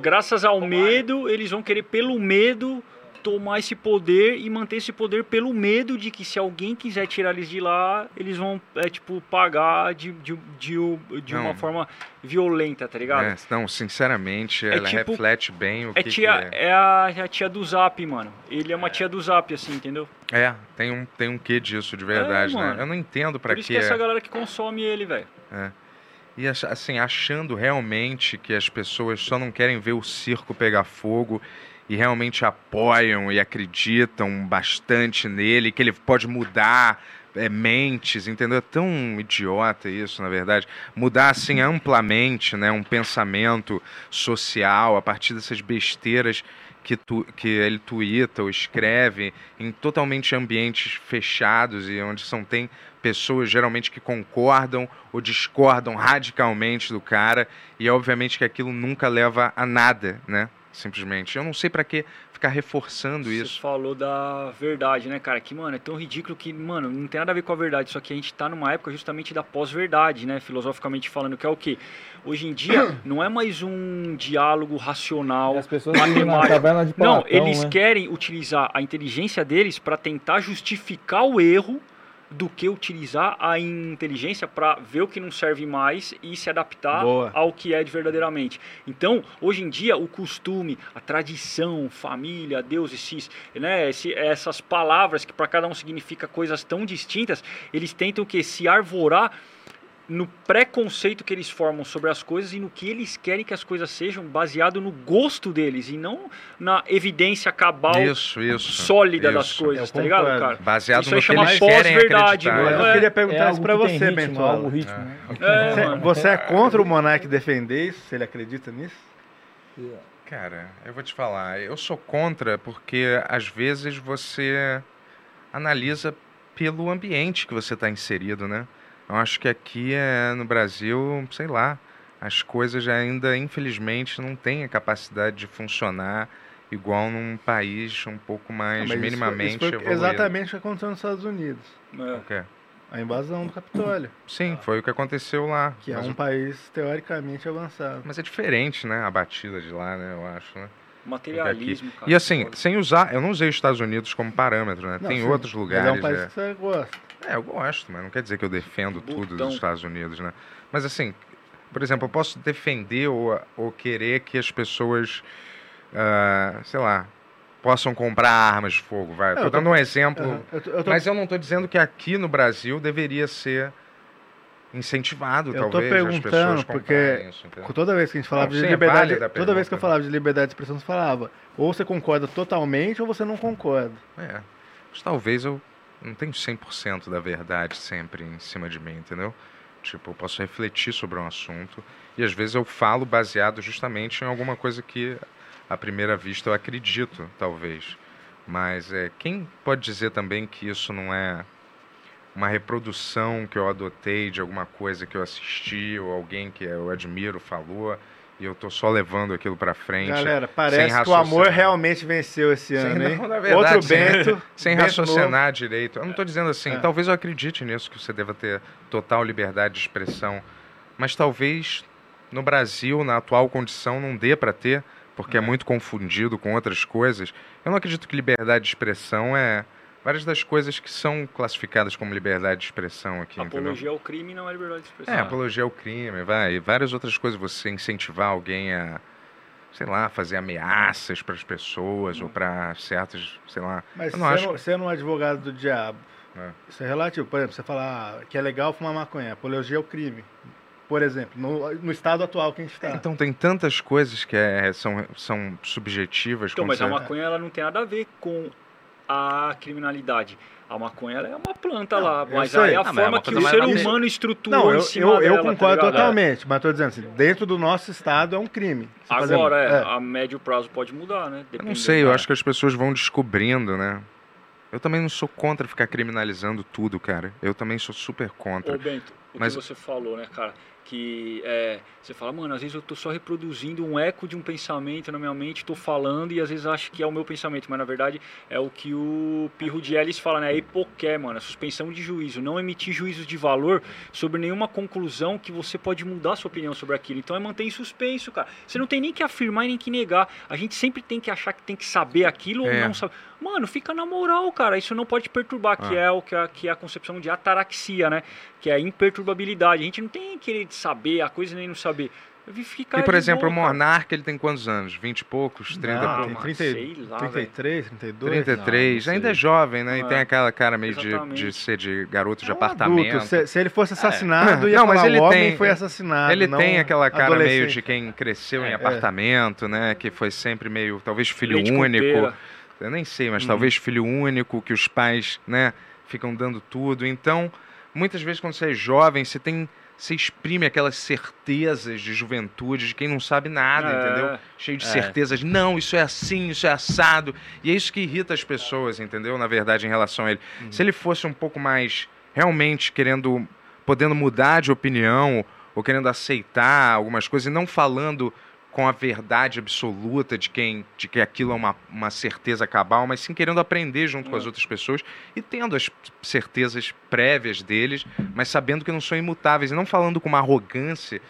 graças ao medo, eles vão querer pelo medo tomar esse poder e manter esse poder pelo medo de que se alguém quiser tirar eles de lá, eles vão, é, tipo, pagar de, de, de, de uma forma violenta, tá ligado? É, não, sinceramente, É ela tipo- reflete bem o É, que, tia, que é. é a, é a tia do Zap, mano. Ele é uma tia do Zap, assim, entendeu? É, tem um, tem um quê disso de verdade, né? mano. Eu não entendo pra Por isso que que essa é. galera que consome ele, velho. E ach- assim, achando realmente que as pessoas só não querem ver o circo pegar fogo e realmente apoiam e acreditam bastante nele, que ele pode mudar é, mentes, entendeu? É tão idiota isso, na verdade. Mudar assim amplamente, né, um pensamento social a partir dessas besteiras que, tu, que ele tuita ou escreve em totalmente ambientes fechados e onde são tem pessoas geralmente que concordam ou discordam radicalmente do cara e obviamente que aquilo nunca leva a nada, né? Simplesmente. Eu não sei para que ficar reforçando Você isso. falou da verdade, né, cara? Que, mano, é tão ridículo que, mano, não tem nada a ver com a verdade. Só que a gente tá numa época justamente da pós-verdade, né? Filosoficamente falando, que é o quê? Hoje em dia, não é mais um diálogo racional, As pessoas matemático. caverna de Não, eles né? querem utilizar a inteligência deles para tentar justificar o erro do que utilizar a inteligência para ver o que não serve mais e se adaptar Boa. ao que é de verdadeiramente. Então, hoje em dia, o costume, a tradição, família, Deus, esses, né, esse- essas palavras que para cada um significa coisas tão distintas, eles tentam que se arvorar no preconceito que eles formam sobre as coisas e no que eles querem que as coisas sejam baseado no gosto deles e não na evidência cabal Isso, isso. sólida das isso. coisas, Eu tá ligado, cara? Baseado Isso no aí que chama eles querem pós-verdade, mano. eu É, queria perguntar É isso pra que você, ritmo, Bentola. algo ritmo, né? É, Você, você é contra o Monark defender isso? Se ele acredita nisso? Cara, eu vou te falar, eu sou contra porque às vezes você analisa pelo ambiente que você está inserido, né? Eu acho que aqui é, no Brasil, sei lá, as coisas ainda, infelizmente, não têm a capacidade de funcionar igual num país um pouco mais Mas isso foi- minimamente isso foi evoluído. exatamente o que aconteceu nos Estados Unidos. É. O quê? A invasão do Capitólio, Sim, foi o que aconteceu lá. que é mas, um o- país teoricamente avançado. mas é diferente, né? A batida de lá, né? Eu acho, né? Materialismo, cara. E assim, sem usar, eu não usei os Estados Unidos como parâmetro, né? Não, Tem sim, outros mas lugares. É um país é. que você gosta. É, eu gosto, mas não quer dizer que eu defendo tudo Botão. dos Estados Unidos, né? Mas assim, por exemplo, eu posso defender ou, ou querer que as pessoas, ah, sei lá, possam comprar armas de fogo, vai. É, Tô eu tô- dando um exemplo, Aham. Eu tô- eu tô- mas eu não tô dizendo que aqui no Brasil deveria ser incentivado, Eu tô talvez, as pessoas perguntando porque comprarem isso? Toda vez que a gente falava Não, de sim, é liberdade, a toda vez que eu pergunta. falava de liberdade de expressão, você falava ou você concorda totalmente ou você não concorda. É, mas talvez eu não tenho 100% da verdade sempre em cima de mim, entendeu? Tipo, eu posso refletir sobre um assunto e às vezes eu falo baseado justamente em alguma coisa que à primeira vista eu acredito, talvez. Mas é, quem pode dizer também que isso não é uma reprodução que eu adotei de alguma coisa que eu assisti ou alguém que eu admiro falou e eu tô só levando aquilo pra frente? Galera, sem parece que o amor realmente venceu esse ano, hein? não, verdade, Outro sem- Bento. sem Bento raciocinar direito. Eu não estou dizendo assim, É. talvez eu acredite nisso, que você deva ter total liberdade de expressão, mas talvez no Brasil, na atual condição, não dê para ter, porque é. muito confundido com outras coisas. Eu não acredito que liberdade de expressão é várias das coisas que são classificadas como liberdade de expressão aqui, entendeu? Apologia ao crime não é liberdade de expressão. É, apologia ao crime, vai, e várias outras coisas, você incentivar alguém a, sei lá, fazer ameaças para as pessoas ou para certas, sei lá. Mas não acho sendo, sendo um advogado do diabo, É. isso é relativo. Por exemplo, você falar que é legal fumar maconha, apologia ao crime. Por exemplo, no, no estado atual que a gente está. Então tem tantas coisas que é- são, são subjetivas. Então, mas a você- maconha ela não tem nada a ver com a criminalidade. A maconha ela é uma planta lá, eu mas aí a Ah, mas é forma uma que o ser humano estruturou Não, eu, em cima eu, eu dela, tá concordo ligado? totalmente, mas tô dizendo assim, dentro do nosso estado é um crime. Agora, é, é. a médio prazo pode mudar, né? Eu não sei, eu acho que as pessoas vão descobrindo, né? Eu também não sou contra ficar criminalizando tudo, cara. Eu também sou super contra. Ô, Bento, o Mas- que você falou, né, cara? Que é, você fala, mano, às vezes eu tô só reproduzindo um eco de um pensamento na minha mente, tô falando e às vezes acho que é o meu pensamento, mas na verdade é o que o Pirro de Ellis fala, né? É hipoqué, mano, a suspensão de juízo, não emitir juízos de valor sobre nenhuma conclusão que você pode mudar sua opinião sobre aquilo. Então é manter em suspenso, cara. Você não tem nem que afirmar e nem que negar. A gente sempre tem que achar que tem que saber aquilo É. ou não saber. Mano, fica na moral, cara. Isso não pode perturbar, que Ah. é o que é, que é a concepção de ataraxia, né? Que é a imperturbabilidade. A gente não tem que querer saber a coisa nem não saber. Ficar E, por de exemplo, o boa, cara. Monarca, ele tem quantos anos? 20 e poucos? 30 e Não, poucos? tem mas 30, sei lá, 33, 32. 33, Não, não ainda é jovem, né? E É, tem aquela cara meio de, de ser de garoto de É um apartamento. adulto. Se, se ele fosse assassinado, ia Não, mas ele o homem tem- foi assassinado. Ele não tem aquela cara meio de quem cresceu em É. apartamento, né? Que foi sempre meio, talvez filho Leite único. Eu nem sei, mas Uhum. talvez filho único, que os pais, né, ficam dando tudo. Então, muitas vezes quando você é jovem, você tem. Você exprime aquelas certezas de juventude de quem não sabe nada, É. entendeu? Cheio de É. certezas. Não, isso é assim, isso é assado. E é isso que irrita as pessoas, entendeu? Na verdade, em relação a ele. Se ele fosse um pouco mais realmente querendo, podendo mudar de opinião, ou querendo aceitar algumas coisas, e não falando com a verdade absoluta de quem de que aquilo é uma, uma certeza cabal, mas sim querendo aprender junto com as outras pessoas e tendo as certezas prévias deles, mas sabendo que não são imutáveis e não falando com uma arrogância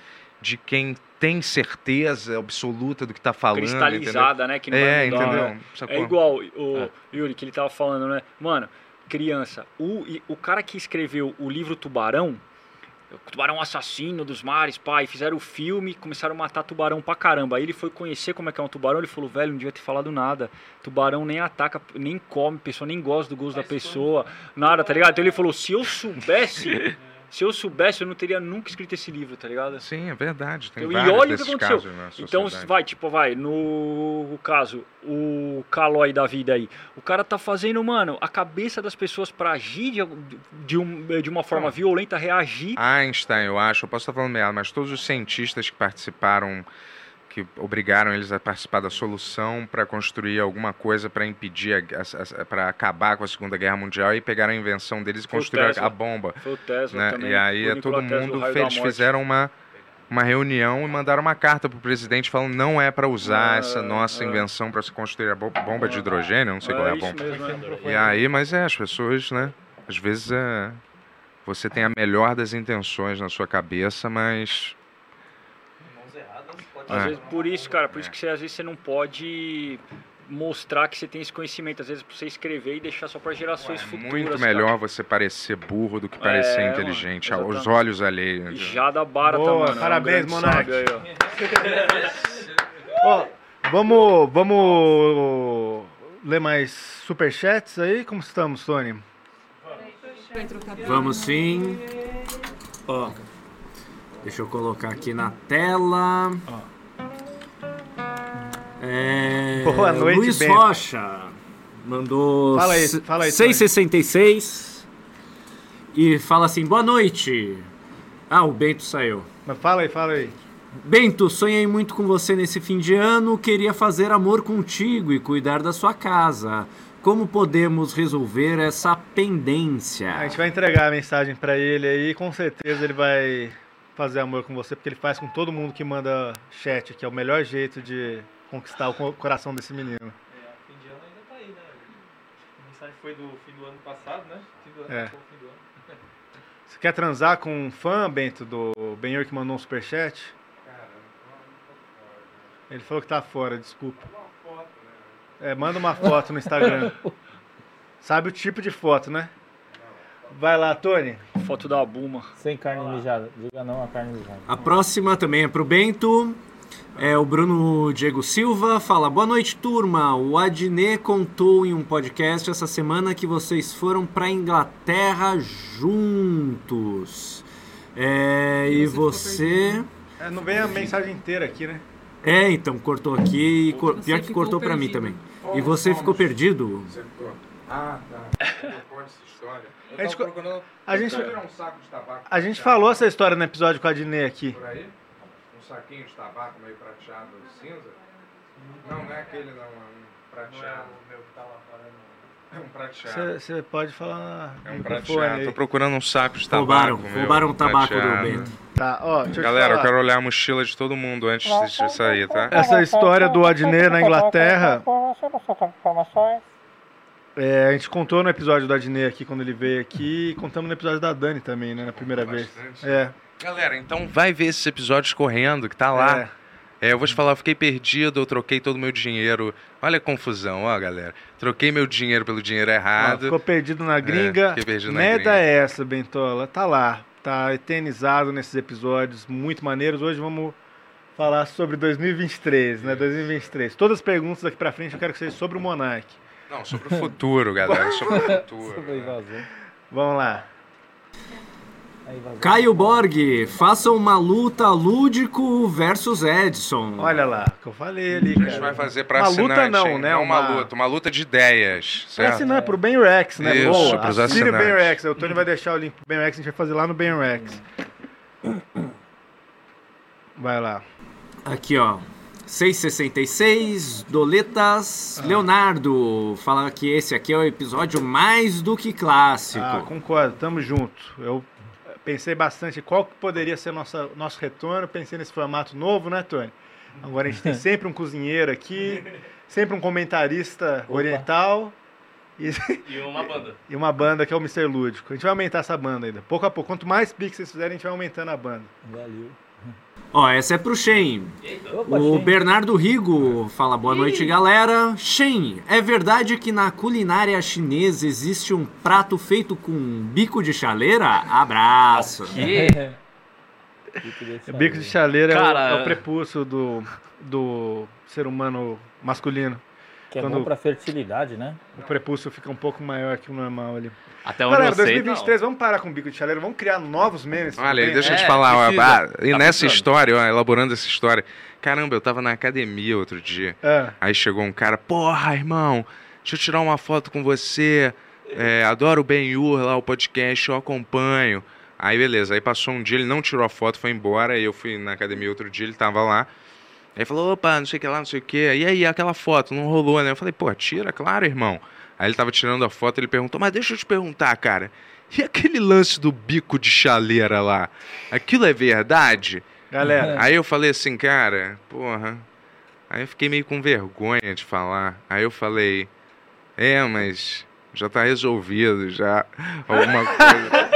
de quem tem certeza absoluta do que está falando, entendeu? cristalizada, né? Que não É, mudar, entendeu? né? É igual o Yuri, que ele tava falando, né? Mano, criança, o, o cara que escreveu o livro Tubarão, Tubarão Assassino dos Mares, pai, fizeram o filme, começaram a matar tubarão pra caramba. Aí ele foi conhecer como é que é um tubarão, ele falou, velho, não devia ter falado nada. Tubarão nem ataca, nem come, pessoa nem gosta do gosto da pessoa, nada, tá ligado? Então ele falou, se eu soubesse, se eu soubesse, eu não teria nunca escrito esse livro, tá ligado? Sim, é verdade. Tem Então, e olha o que aconteceu. Então, vai, tipo, vai, no caso, o Calói da vida aí. O cara tá fazendo, mano, a cabeça das pessoas pra agir de, de, um, de uma forma violenta, reagir. Einstein, eu acho, eu posso estar falando merda, mas todos os cientistas que participaram, que obrigaram eles a participar da solução para construir alguma coisa para impedir, para acabar com a Segunda Guerra Mundial e pegaram a invenção deles e Foi o construíram a, bomba. Foi o Tesla né? também. E aí o é todo Tesla, o mundo morte. fizeram uma, uma reunião e mandaram uma carta pro presidente falando não é para usar É, essa nossa é. invenção para se construir a bo- bomba de hidrogênio, não sei qual é a isso bomba. mesmo, é. E aí, mas é, as pessoas, né? Às vezes é. Você tem a melhor das intenções na sua cabeça, mas. Às É. vezes, por isso, cara, por isso que você, às vezes você não pode mostrar que você tem esse conhecimento. Às vezes, pra você escrever e deixar só pra gerações futuras. Muito cara. melhor você parecer burro do que parecer É, inteligente, mano, aos olhos alheios. Já da Barata, Boa, mano. é um parabéns, Monark. ó. Ó, vamos, vamos ler mais superchats aí? Como estamos, Tony? Vamos sim. Ó. Deixa eu colocar aqui na tela. É, Boa noite, Luiz Bento. Rocha mandou Fala aí, fala aí, Tony. 6,66 e fala assim: boa noite. Ah, o Bento saiu. Mas fala aí, fala aí. Bento, sonhei muito com você nesse fim de ano. Queria fazer amor contigo e cuidar da sua casa. Como podemos resolver essa pendência? A gente vai entregar a mensagem pra ele aí, com certeza ele vai fazer amor com você, porque ele faz com todo mundo que manda chat, que é o melhor jeito de conquistar o co- coração desse menino. Fim de ano ainda tá aí, né? A mensagem foi do fim do ano passado, né? Fim do ano, É. fim do ano. Você quer transar com um fã, Bento, do Benhor que mandou um superchat? Ele falou que tá fora, desculpa. É, manda uma foto no Instagram. Sabe o tipo de foto, né? Vai lá, Tony. Foto da Buma. Sem carne mijada. Diga não a carne mijada. A próxima também é pro Bento. É o Bruno Diego Silva. Fala: Boa noite, turma. O Adnet contou em um podcast essa semana que vocês foram pra Inglaterra juntos. É, e você. É, não vem a mensagem inteira aqui, né? É, então, cortou aqui e cor- Você pior que ficou cortou pra mim também. E você ficou perdido? Ah, tá. Essa história. Eu A gente procurando. a gente- um A gente falou essa história no episódio com a Adnê aqui. Por aí? Um saquinho de tabaco meio prateado cinza? Não, não é aquele, não. É um prateado. meu que tá lá fora, É um prateado. Você pode falar É um prateado. Tô procurando um saco de tabaco. Roubaram, meu, roubaram o tabaco do. Bento. Tá, ó, deixa eu Galera, eu falar. quero olhar a mochila de todo mundo antes de sair, tá? Essa história do Adnê na Inglaterra, é, a gente contou no episódio do Adnê aqui, quando ele veio aqui, e contamos no episódio da Dani também, né, na primeira vez. É, Galera, então vai ver esses episódios correndo, que tá lá. é. É, eu vou te falar, eu fiquei perdido, eu troquei todo o meu dinheiro. Olha a confusão, ó, galera. Troquei meu dinheiro pelo dinheiro errado. ficou perdido na gringa. fiquei perdido na Merda gringa. é essa, Bentola? Tá lá. Tá eternizado nesses episódios muito maneiros. Hoje vamos falar sobre 2023, né? 2023. Todas as perguntas daqui pra frente eu quero que seja sobre o Monark. Não, sobre o futuro, galera. Sobre o futuro. Sobre a invasão. Vamos lá. Caio Borg, faça uma luta lúdico versus Edson. Olha lá, o que eu falei ali, A gente cara. vai fazer pra Uma assinante, luta não, hein? né? Não uma, Uma- luta, uma luta de ideias, Pra certo? assinar pro Ben Rex, né? Isso, Boa. pros Assine o Ben assinantes. Rex. O Tony vai deixar o link pro Ben Rex, a gente vai fazer lá no Ben Rex. Vai lá. Aqui, ó. 666, Doletas, Ah. Leonardo. Fala que esse aqui é o episódio mais do que clássico. Ah, concordo, tamo junto. Eu pensei bastante qual que poderia ser nossa, nosso retorno, pensei nesse formato novo, né, Tony? Agora a gente tem sempre um cozinheiro aqui, sempre um comentarista oriental e, E uma banda. e uma banda que é o Mr. Lúdico. A gente vai aumentar essa banda ainda. Pouco a pouco. Quanto mais pix vocês fizerem, a gente vai aumentando a banda. Valeu. Ó, essa é pro Shen. Opa, O Shen. Bernardo Rigo fala boa noite, galera. Shen, é verdade que na culinária chinesa existe um prato feito com bico de chaleira? Abraço. Que? Bico de O bico de chaleira é o- Cara, é, o, prepúcio do, do ser humano masculino. Que é quando- bom pra fertilidade, né? O prepúcio fica um pouco maior que o normal ali. Até onde Galera, eu sei, 2023, vamos parar com o bico de chaleira, vamos criar novos memes. Olha, deixa eu te É, falar, ó, ah, e Tá nessa precisando. história, ó, elaborando essa história, caramba, eu tava na academia outro dia. É. Aí chegou um cara, porra, irmão, deixa eu tirar uma foto com você. É, adoro o Ben Hur lá, o podcast, eu acompanho. Aí beleza, aí passou um dia, ele não tirou a foto, foi embora, aí eu fui na academia outro dia, ele tava lá. Aí falou, opa, não sei o que lá, não sei o que. E aí, aquela foto, não rolou, né? Eu falei, pô, tira, claro, irmão. Aí ele tava tirando a foto, ele perguntou, mas deixa eu te perguntar, cara, e aquele lance do bico de chaleira lá? Aquilo é verdade? Galera, Aí eu falei assim, cara, porra. Aí eu fiquei meio com vergonha de falar. Aí eu falei, é, mas já tá resolvido, já. Alguma coisa.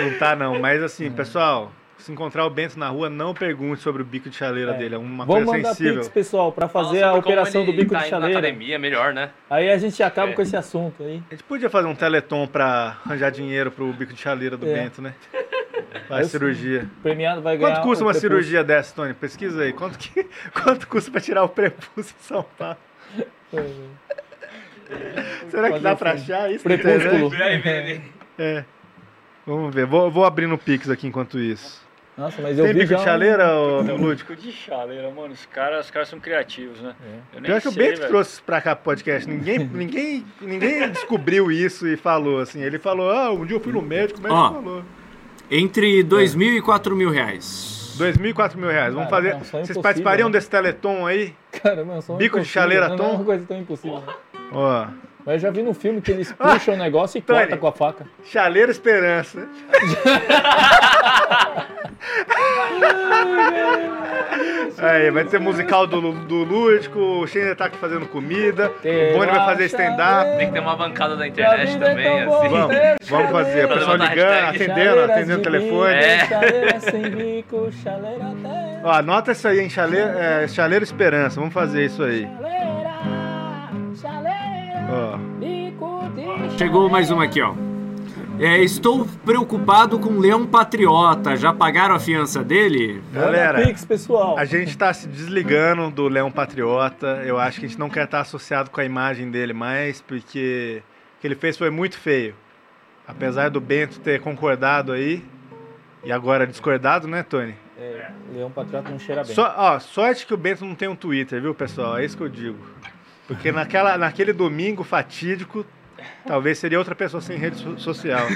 não tá não, mas assim, pessoal, se encontrar o Bento na rua, não pergunte sobre o bico de chaleira É. dele, é uma Vamos coisa mandar sensível. pix, pessoal, pra Fala fazer a operação do bico tá de indo na chaleira. academia, melhor, né? Aí a gente acaba É. com esse assunto aí. A gente podia fazer um teleton pra arranjar dinheiro pro bico de chaleira do É. Bento, né? Faz Eu- cirurgia. O premiado vai ganhar. Quanto custa uma prepúcio. cirurgia dessa, Tony? Pesquisa aí. Quanto, que, quanto custa pra tirar o prepúcio em São Paulo? Será que dá pra assim, achar isso? Prepúsculo. É. Vamos ver. Vou, vou abrir no Pix aqui enquanto isso. Nossa, mas eu Tem vi bico já de um- chaleira, ô, Lúdico? Bico de chaleira, mano. Os caras, os caras são criativos, né? Eu nem Pior que o Bento velho. trouxe pra cá pro podcast. Ninguém, ninguém, ninguém descobriu isso e falou assim. Ele falou, ah, um dia eu fui no médico, o médico Ó. falou. Entre dois mil e quatro mil reais. Dois mil e quatro mil reais. Vamos Cara, fazer. é um sonho Vocês participariam né? desse teleton aí? Caramba, eu sou um Bico de chaleira, Não Tom? é uma coisa tão impossível. né? Ó. Mas eu já vi no filme que eles puxam o negócio e Tony. cortam com a faca. Chaleira Esperança. Aí, vai ter musical do, do Lúdico, o Shane tá aqui fazendo comida, o Boni vai fazer stand-up. Tem que ter uma bancada da internet é também, boa. assim. Vamos, vamos fazer. O pessoal ligando, atendendo, atendendo o telefone. É. Chaleira sem bico, chaleira até. Ó, anota isso aí, hein? Chaleira, é, Chaleira Esperança. Vamos fazer isso aí. Chaleira, Chegou mais uma aqui, ó. É, estou preocupado com o Leão Patriota. Já pagaram a fiança dele? Galera, Pix, pessoal. A gente tá se desligando do Leão Patriota. Eu acho que a gente não quer estar associado com a imagem dele mais, porque o que ele fez foi muito feio. Apesar do Bento ter concordado aí, e agora discordado, né, Tony? É, Leão Patriota não cheira bem. Só, ó, sorte que o Bento não tem um Twitter, viu, pessoal? É isso que eu digo. Porque naquela, naquele domingo fatídico, talvez seria outra pessoa sem rede so- social.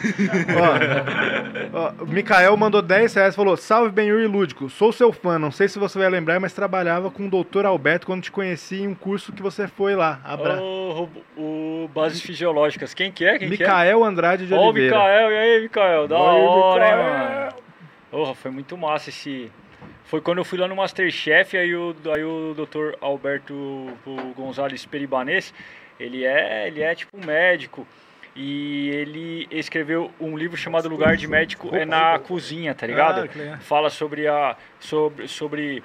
ó, ó, o Mikael mandou 10 reais e falou: Salve Benhur e Lúdico, sou seu fã. Não sei se você vai lembrar, mas trabalhava com o doutor Alberto quando te conheci em um curso que você foi lá. Abra... O, o Bases Fisiológicas. Quem que é? Quem que é? Mikael Andrade de Ó o Oliveira. Mikael, e aí, Mikael? Da Oi, hora, hein, Mikael. mano? Porra, foi muito massa esse. Foi quando eu fui lá no Masterchef, aí o, aí o Dr. Alberto Gonzalez Peribanês, ele é, ele é tipo um médico. E ele escreveu um livro chamado Lugar de Médico é na Cozinha, tá ligado? Ah. Fala sobre a sobre, sobre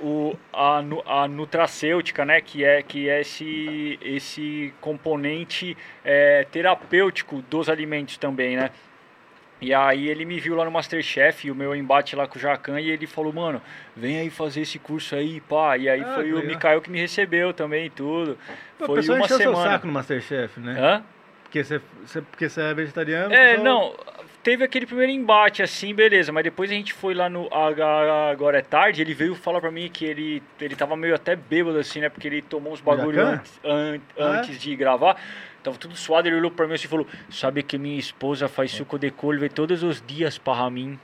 o, a, a nutracêutica, né? Que é, que é esse, esse componente é, terapêutico dos alimentos também, né? E aí ele me viu lá no Masterchef, e o meu embate lá com o Jacan, e ele falou, mano, vem aí fazer esse curso aí, pá. E aí Ah, foi que o legal. Mikael que me recebeu também e tudo. Pô, foi uma encheu seu semana. saco no Masterchef, né? Hã? Porque você, você- porque você é vegetariano. É, pessoal- não, teve aquele primeiro embate assim, beleza, mas depois a gente foi lá no Agora é Tarde, ele veio falar pra mim que ele, ele tava meio até bêbado assim, né, porque ele tomou uns bagulho antes, an- Ah, é? antes de gravar, tava tudo suado, ele olhou pra mim assim e falou, sabe que minha esposa faz suco de couve todos os dias para mim.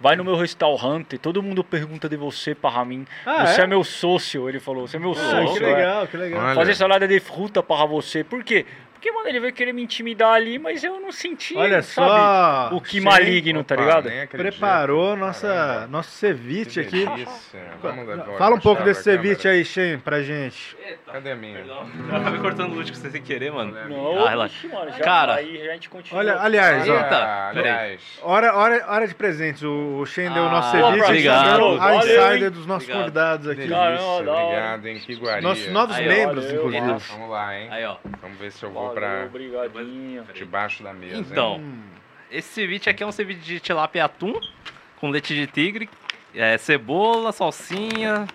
Vai no meu restaurante, todo mundo pergunta de você para mim. Ah, você é? é? meu sócio, ele falou. Você é meu Ah, sócio. que é. legal, que legal. Olha. Fazer salada de fruta para você. Por quê? Porque, mano, ele veio querer me intimidar ali, mas eu não senti, Olha sabe? só. O que Shane maligno, tá Opa, ligado? nem acredito. Preparou nossa, Caramba. nosso ceviche aqui. delícia. Vamos dar- Fala um pouco desse pra ceviche câmera. aí, Shane, pra gente. Cadê a minha? Perdão. Eu acabei cortando o lúdico sem querer, mano. Não, Ah, relaxa. mano, já, Cara. aí a gente continua. Olha, aliás, ó. Eita, Ah, peraí. aliás. Hora, hora, hora de presentes. O, o Shane deu o nosso Ah, ceviche. a gente obrigado. tá a Valeu, insider hein? dos nossos Obrigado. convidados aqui. Delícia, Caramba, da hora. obrigado, hein? Que. Nossos novos Aí, ó, membros, valeu, inclusive. Vamos lá, hein? Aí, ó. Vamos ver se eu vou Valeu, pra obrigadinho. debaixo da mesa. hein? Então, Hum. esse ceviche aqui é um ceviche de tilápia e atum, com leite de tigre, é, cebola, salsinha,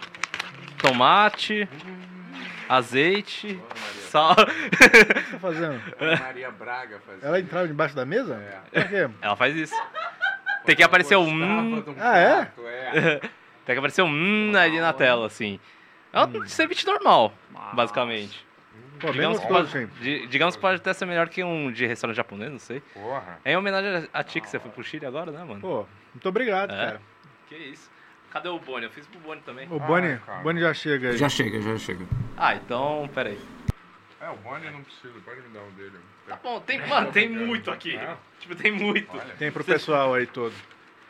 tomate, azeite, sal. O que tá fazendo? Maria Braga fazia. Ela entrava debaixo da mesa? É. Por quê? Ela faz isso. Tem que aparecer um hum, um Ah, é? prato, é? tem que aparecer um hum ali na tela, assim. É um ceviche normal, basicamente. Pô, Digamos que, pode, digamos que pode até ser melhor que um de restaurante japonês, não sei. Porra. É em homenagem a ti que você foi pro Chile agora, né, mano? Pô, muito obrigado, É. cara. Que isso. Cadê o Boni? Eu fiz pro Boni também. O Boni, cara. Boni já chega aí. Já chega, já chega. Ah, então, peraí. É, o Bonnie não precisa, pode me dar um dele. Tá bom, tem, mano, tem muito aqui. É? Tipo, tem muito. Tem pro pessoal aí todo.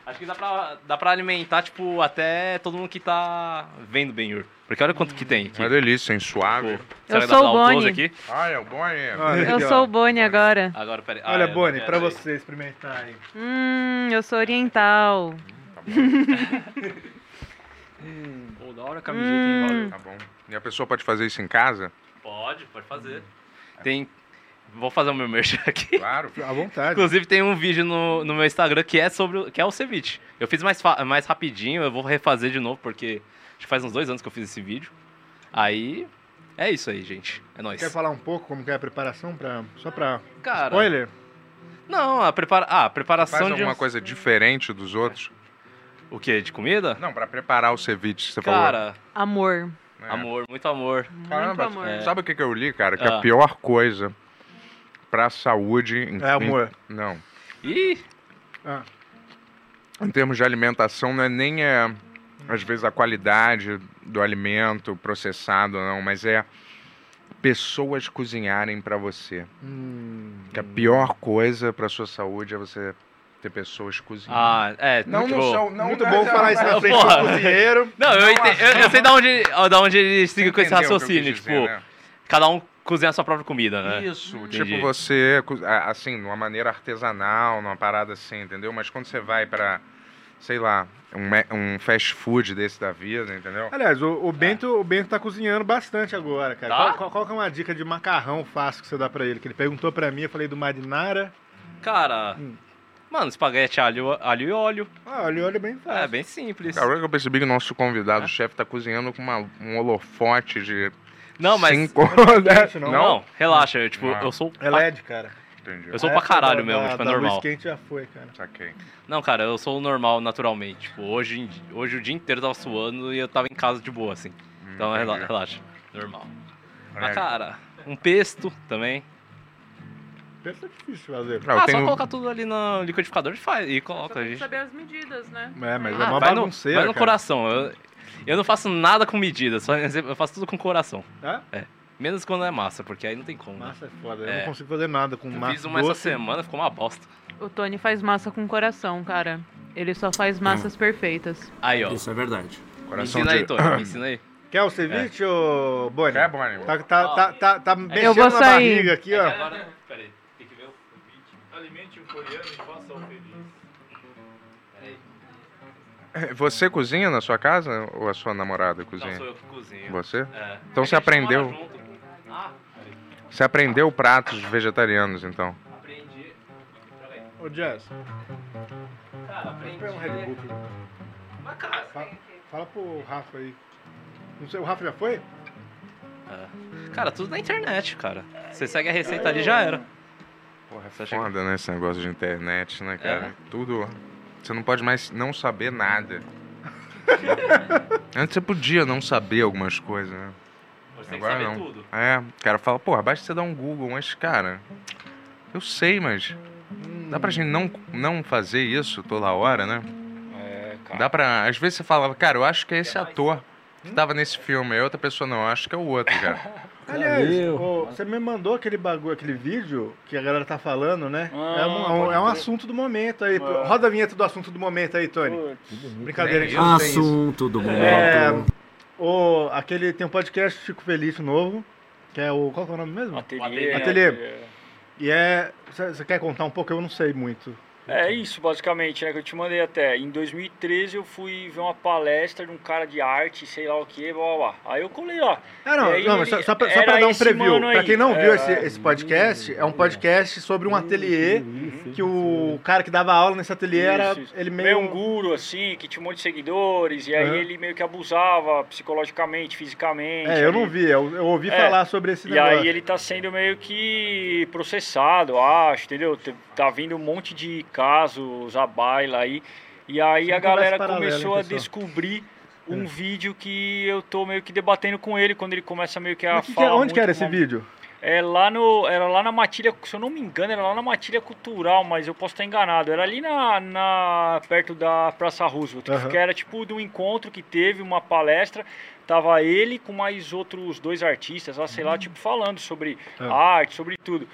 Acho que dá pra, dá pra alimentar, tipo, até todo mundo que tá vendo Ben-Hur. Porque olha quanto que tem aqui. Uma delícia, hein? Suave. Pô, Eu será que dá sou dar o um close Boni. aqui? Ah, é o Bonnie. Olha Eu aqui, ó. sou o Boni agora. Agora, peraí. Ah, Olha, quero pra aí. você experimentar aí. Hum, eu sou oriental. Pô, da hora a camiseta, hein, valeu. Tá bom. E a pessoa pode fazer isso em casa? Pode, pode fazer. Tem... Vou fazer o meu merchan aqui. Claro. À vontade. Inclusive tem um vídeo no, no meu Instagram que é sobre o, que é o ceviche. Eu fiz mais, fa- mais rapidinho, eu vou refazer de novo, porque acho que faz uns dois anos que eu fiz esse vídeo. Aí, é isso aí, gente. É nóis. Quer falar um pouco como que é a preparação? Pra, só pra... Cara, Spoiler? não, a, prepara... ah, a preparação Faz de... alguma um- coisa diferente dos outros? O que? De comida? Não, pra preparar o ceviche, você falou. Cara, Amor. É. amor, muito amor. Caramba, amor. É. sabe o que, que eu li, cara? Que Ah. a pior coisa pra saúde... Em, É amor. em- não. Ih, Ah, Em termos de alimentação, não é nem, é, às vezes, a qualidade do alimento processado, não, mas é pessoas cozinharem pra você. hum, Que a pior coisa pra sua saúde é você ter pessoas cozinhando. ah, é, não, muito não bom. são, não, muito não, bom não, falar isso na frente do cozinheiro. Não, eu, ente- eu, eu sei da onde, da onde eles seguem com esse raciocínio, quis tipo, dizer, né? cada um cozinha a sua própria comida, né? Isso, Entendi. tipo você, assim, de uma maneira artesanal, numa parada assim, entendeu? Mas quando você vai pra, sei lá, um, um fast food desse da vida, entendeu? Aliás, o, o Bento, o Bento tá cozinhando bastante agora, cara. Tá? Qual, qual- qual que é uma dica de macarrão fácil que você dá pra ele? Que ele perguntou pra mim, eu falei do marinara. Cara, Hum. mano, espaguete alho, alho e óleo. Ah, olha, olha bem fácil. É, bem simples. Agora que eu percebi que o nosso convidado, É. o chefe, tá cozinhando com uma- um holofote de Não, mas... cinco... Não, Não, não. relaxa, eu, tipo, Ah. eu sou... É LED, cara. Entendi. Eu sou pra época caralho da- mesmo, da- tipo, é da normal. quente já foi, cara. Saquei. Não, cara, eu sou normal naturalmente. Tipo, hoje, hoje o dia inteiro eu tava suando e eu tava em casa de boa, assim. Então Hum, rela- entendi. relaxa, normal. Mas, É. cara, um pesto também. Pensa difícil fazer. Ah, ah, tenho- só colocar tudo ali no liquidificador e faz. E coloca, Só a tem gente. saber as medidas, né? É, mas é Ah, uma vai no, bagunceira, vai no cara. coração. Eu, eu não faço nada com medida, só eu faço tudo com coração. Tá? Menos quando é massa, porque aí não tem como. né? Massa é foda. Eu É. não consigo fazer nada com Eu massa fiz uma essa doce. semana, ficou uma bosta. O Tony faz massa com coração, cara. Ele só faz massas perfeitas. Aí, ó. Isso é verdade. Me Coração ensina aí, de... Tony, me ensina aí. Quer o ceviche, ô Boni? Quer, Bonnie? Tá, tá, tá, tá, tá mexendo vou na sair. barriga aqui, ó. Agora, peraí, tem que ver o vídeo. Alimente um coreano e faça-o feliz. Peraí. Você cozinha na sua casa ou a sua namorada Não, cozinha? sou eu que cozinho. Você? É. Então É você aprendeu. Ah. Você aprendeu pratos vegetarianos, então? Aprendi. Ô, Jazz, Cara, aprendi. um Red Bull. Mas, cara, Fala, fala pro Rafa aí. Não sei, o Rafa já foi? cara, tudo na internet, cara. Você segue a receita ali já era. Porra, é foda, né, esse negócio de internet, né, cara? É. Tudo... Você não pode mais não saber nada. Antes você podia não saber algumas coisas, né? Você tem que Agora saber não. tudo. É, o cara fala, porra, basta você dar um Google, mas, cara, eu sei, mas dá pra gente não, não fazer isso toda hora, né? É, cara. Dá pra. Às vezes você falava, cara, eu acho que é esse ator que tava nesse filme, aí outra pessoa não, eu acho que é o outro, cara. Aliás, Valeu. ô, você me mandou aquele bagulho, aquele vídeo que a galera tá falando, né? Ah, é um, é um- é um assunto do momento aí. É. Roda a vinheta do assunto do momento aí, Tony. Putz. Brincadeira, a Nem gente. Assunto do momento. É, o, aquele, tem um podcast Chico Feliz novo, que é o. Qual que é o nome mesmo? Ateliê. Ateliê. né? E é. Você quer contar um pouco? Eu não sei muito. É isso, basicamente, né? Que eu te mandei até. Em 2013 eu fui ver uma palestra de um cara de arte, sei lá o que, blá blá blá. Aí eu colei lá. Ah, não, E não, ele- só, só pra, só pra dar um preview. Pra quem não É, viu esse, é. esse podcast, é um podcast sobre um ateliê que o cara que dava aula nesse ateliê era. Isso, isso. Ele meio meio. um guru, assim, que tinha um monte de seguidores, e aí Aham. ele meio que abusava psicologicamente, fisicamente. É, eu não vi, eu, eu ouvi É, falar sobre esse E negócio. aí ele tá sendo meio que processado, acho, entendeu? Tá vindo um monte de casos à baila aí. E aí Sempre a galera começou a pessoal? descobrir um É. vídeo que eu tô meio que debatendo com ele quando ele começa meio que a que que é- falar onde que era esse vídeo? É lá no, era lá na matilha, se eu não me engano, era lá na matilha cultural, mas eu posso estar enganado. Era ali na, na perto da Praça Roosevelt, Aham. que era tipo de um encontro que teve uma palestra. Tava ele com mais outros dois artistas, lá, sei lá, tipo falando sobre Ah. arte, sobre tudo.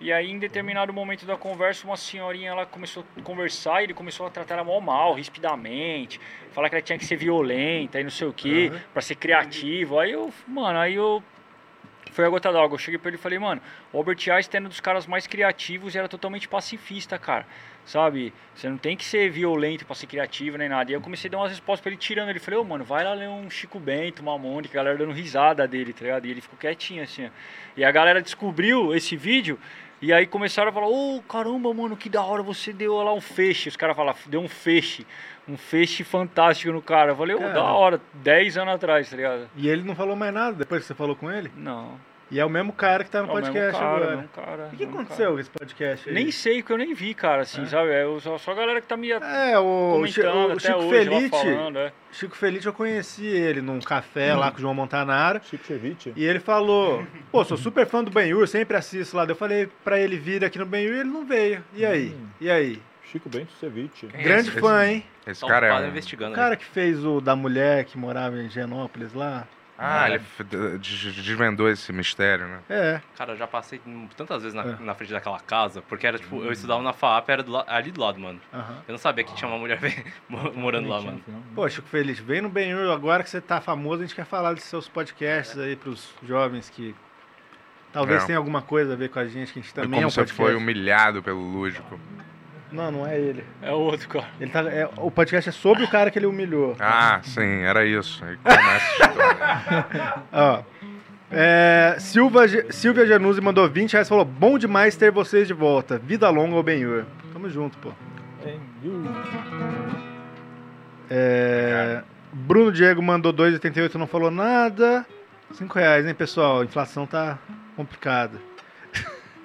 E aí, em determinado momento da conversa, uma senhorinha ela começou a conversar e ele começou a tratar ela mal mal, rispidamente, falar que ela tinha que ser violenta e não sei o quê, Aham. pra ser criativo. Aí eu, mano, aí eu foi a gota d'água. Eu cheguei pra ele e falei, mano, o Albert Einstein era um dos caras mais criativos e era totalmente pacifista, cara. Sabe? Você não tem que ser violento pra ser criativo nem nada. E aí eu comecei a dar umas respostas pra ele tirando. Ele falou, ô, mano, vai lá ler um Chico Bento, uma Mônica, a galera dando risada dele, tá ligado? E ele ficou quietinho assim, ó. E a galera descobriu esse vídeo. E aí começaram a falar, ô caramba, mano, que da hora você deu lá um feixe. Os caras falaram, deu um feixe. Um feixe fantástico no cara. Eu falei, ô, Cara. da hora, 10 anos atrás, tá ligado? E ele não falou mais nada depois que você falou com ele? Não. E é o mesmo cara que tá no É o mesmo podcast cara, agora. mesmo cara, o que mesmo aconteceu com esse podcast aí? Nem sei, porque eu nem vi, cara, assim, sabe? É só, só a galera que tá me É, o, comentando o até Chico hoje, Felite. falando, é. Chico Felite, eu conheci ele num café lá com o João Montanaro. Chico Ceviche. E ele falou: Pô, sou super fã do Benhur, sempre assisto lá. Eu falei pra ele vir aqui no Benhur e ele não veio. E aí? Hum. E aí? Chico Bento Ceviche. É Grande esse- fã, hein? Esse Tá cara é ocupado um... investigando. O cara que fez o da mulher que morava em Genópolis lá. Ah, ele d- d- desvendou esse mistério, né? É. Cara, eu já passei tantas vezes na, É. na frente daquela casa, porque era tipo, eu estudava na FAP, era do ali do lado, mano. Eu não sabia que tinha uma mulher mo- morando lá, mano. Pô, Chico Felite, vem no Benhur agora que você tá famoso, a gente quer falar dos seus podcasts aí pros jovens que talvez É. tenha alguma coisa a ver com a gente, que a gente E também como é um você podcast. foi humilhado pelo Lúdico. Não, não é ele. É outro, cara. ele tá, é, o podcast é sobre o cara que ele humilhou. Ah, sim, era isso. Aí começa a história. Ó. É, Silva, Silvia Januzzi mandou 20 reais e falou: Bom demais ter vocês de volta. Vida longa ao Benhur. Tamo junto, pô. É, Bruno Diego mandou 2,88 não falou nada. 5 reais, hein, pessoal? A inflação tá complicada.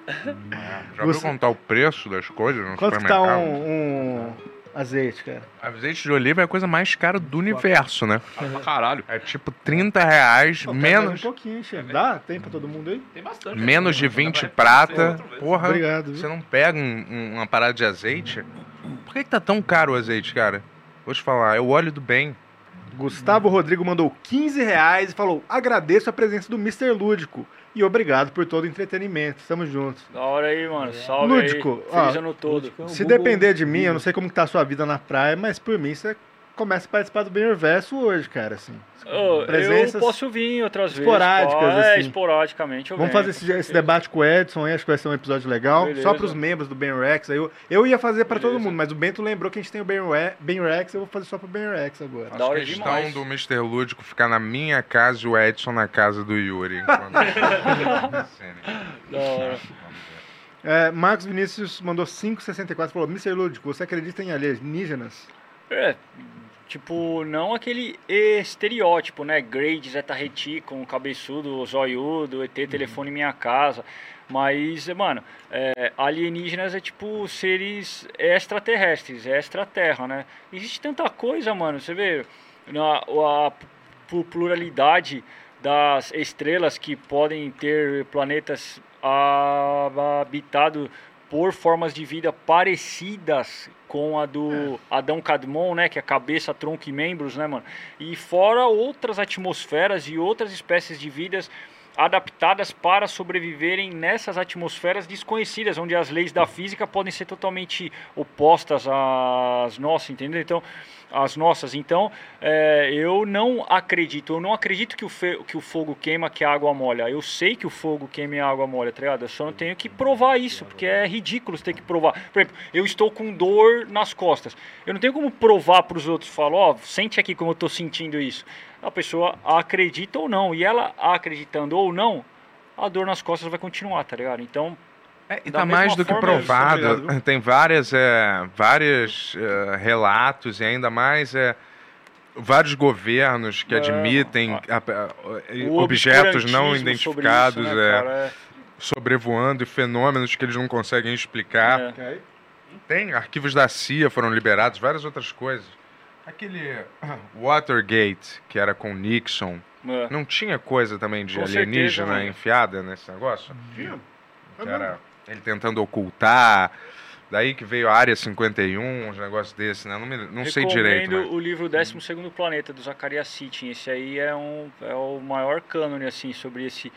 Já viu Você- contar o preço das coisas no Quanto que tá supermercado? um, um azeite, cara? Azeite de oliva é a coisa mais cara do universo, né? Pra caralho. É tipo 30 reais, Pô, menos, Um pouquinho, chefe. Dá? Tem pra todo mundo aí? Tem bastante. menos de Dá pra 20 refazer prata. Porra, Obrigado, viu? você não pega um- um- uma parada de azeite? Por que, que tá tão caro o azeite, cara? Vou te falar, é o óleo do bem. Gustavo Rodrigo mandou 15 reais e falou: Agradeço a presença do Mr. Lúdico e obrigado por todo o entretenimento. Tamo juntos. Da hora aí, mano. Salve Lúdico, aí. Feliz ó, ano todo. Se depender de mim, eu não sei como que tá a sua vida na praia, mas por mim você começa a participar do Bem Verso hoje, cara, assim. Presenças eu posso vir outras vezes. esporádicas. É, assim. esporadicamente eu Vamos venho. fazer esse, esse debate com o Edson aí, acho que vai ser um episódio legal. Beleza. Só pros membros do Ben Rex. Aí eu, eu ia fazer pra todo mundo, mas o Bento lembrou que a gente tem o Ben, Re- ben Rex, eu vou fazer só pro Ben Rex agora. Da hora a questão demais. do Mr. Lúdico ficar na minha casa e o Edson na casa do Yuri. enquanto- Da hora. É, Marcos Vinícius mandou 5,64 falou: Mr. Lúdico, você acredita em alienígenas? É, tipo, não aquele estereótipo, né? Grade, Zeta Reticon, cabeçudo, zoiudo, ET, telefone em minha casa. Mas, mano, é, alienígenas é tipo seres extraterrestres, é extraterra, né? Existe tanta coisa, mano. Você vê na, a pu- pluralidade das estrelas que podem ter planetas habitados por formas de vida parecidas com a do Adão Cadmon, né, que é cabeça, tronco e membros, né, mano? E fora outras atmosferas e outras espécies de vidas adaptadas para sobreviverem nessas atmosferas desconhecidas, onde as leis da física podem ser totalmente opostas às nossas, entendeu? Então, as nossas. Então, é, eu não acredito, eu não acredito que o, fe- que o fogo queima, que a água molha. Eu sei que o fogo queima e a água molha, tá ligado? Eu só não tenho que provar isso, porque é ridículo você ter que provar. Por exemplo, eu estou com dor nas costas. Eu não tenho como provar para os outros, falar, ó, sente aqui como eu estou sentindo isso. A pessoa acredita ou não, e ela acreditando ou não, a dor nas costas vai continuar, tá ligado? Então, E da tá mais do que provado. Tem várias, é, vários é, relatos e ainda mais é, vários governos que É, admitem a- a- objetos não identificados sobre isso, né, é? É. sobrevoando e fenômenos que eles não conseguem explicar. É. Tem arquivos da CIA foram liberados, várias outras coisas. Aquele Watergate, que era com Nixon, É. não tinha coisa também de Com certeza, alienígena né? enfiada nesse negócio? Tinha. Que era ele tentando ocultar. Daí que veio a Área 51, uns negócios desses, né? Não, me- não sei direito. Mas... o livro 12 Segundo Planeta, do Zacarias Sitchin. Esse aí é, um, é o maior cânone, assim, sobre esse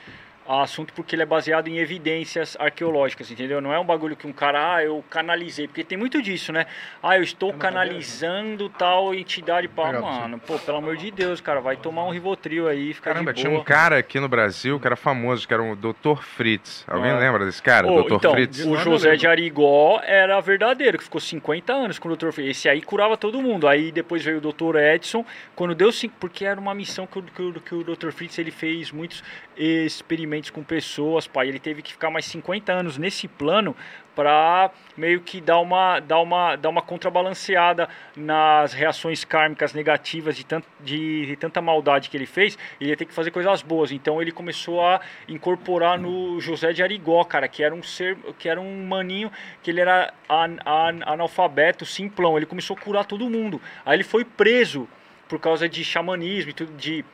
assunto, porque ele é baseado em evidências arqueológicas, entendeu? Não é um bagulho que um cara, ah, eu canalizei, porque tem muito disso, né? Ah, eu estou canalizando tal entidade. Pá, Legal, mano, pô, pelo amor de Deus, cara, vai tomar um Rivotril aí, fica Caramba, de tinha boa. um cara aqui no Brasil que era famoso, que era o Dr. Fritz. Alguém Ah. lembra desse cara, Ô, Dr. então, Fritz? o José de Arigó era verdadeiro, que ficou 50 anos com o Dr. Fritz. Esse aí curava todo mundo. Aí depois veio o Dr. Edson, quando deu cinco, porque era uma missão que o, que o, que o Dr. Fritz ele fez muitos experimentos com pessoas, pai. Ele teve que ficar mais 50 anos nesse plano para meio que dar uma, dar, uma, dar uma contrabalanceada nas reações kármicas negativas de, tant, de, de tanta maldade que ele fez. Ele ia ter que fazer coisas boas. Então ele começou a incorporar no José de Arigó, cara, que era um ser, que era um maninho que ele era an, an, analfabeto, simplão. Ele começou a curar todo mundo. Aí ele foi preso por causa de xamanismo e tudo de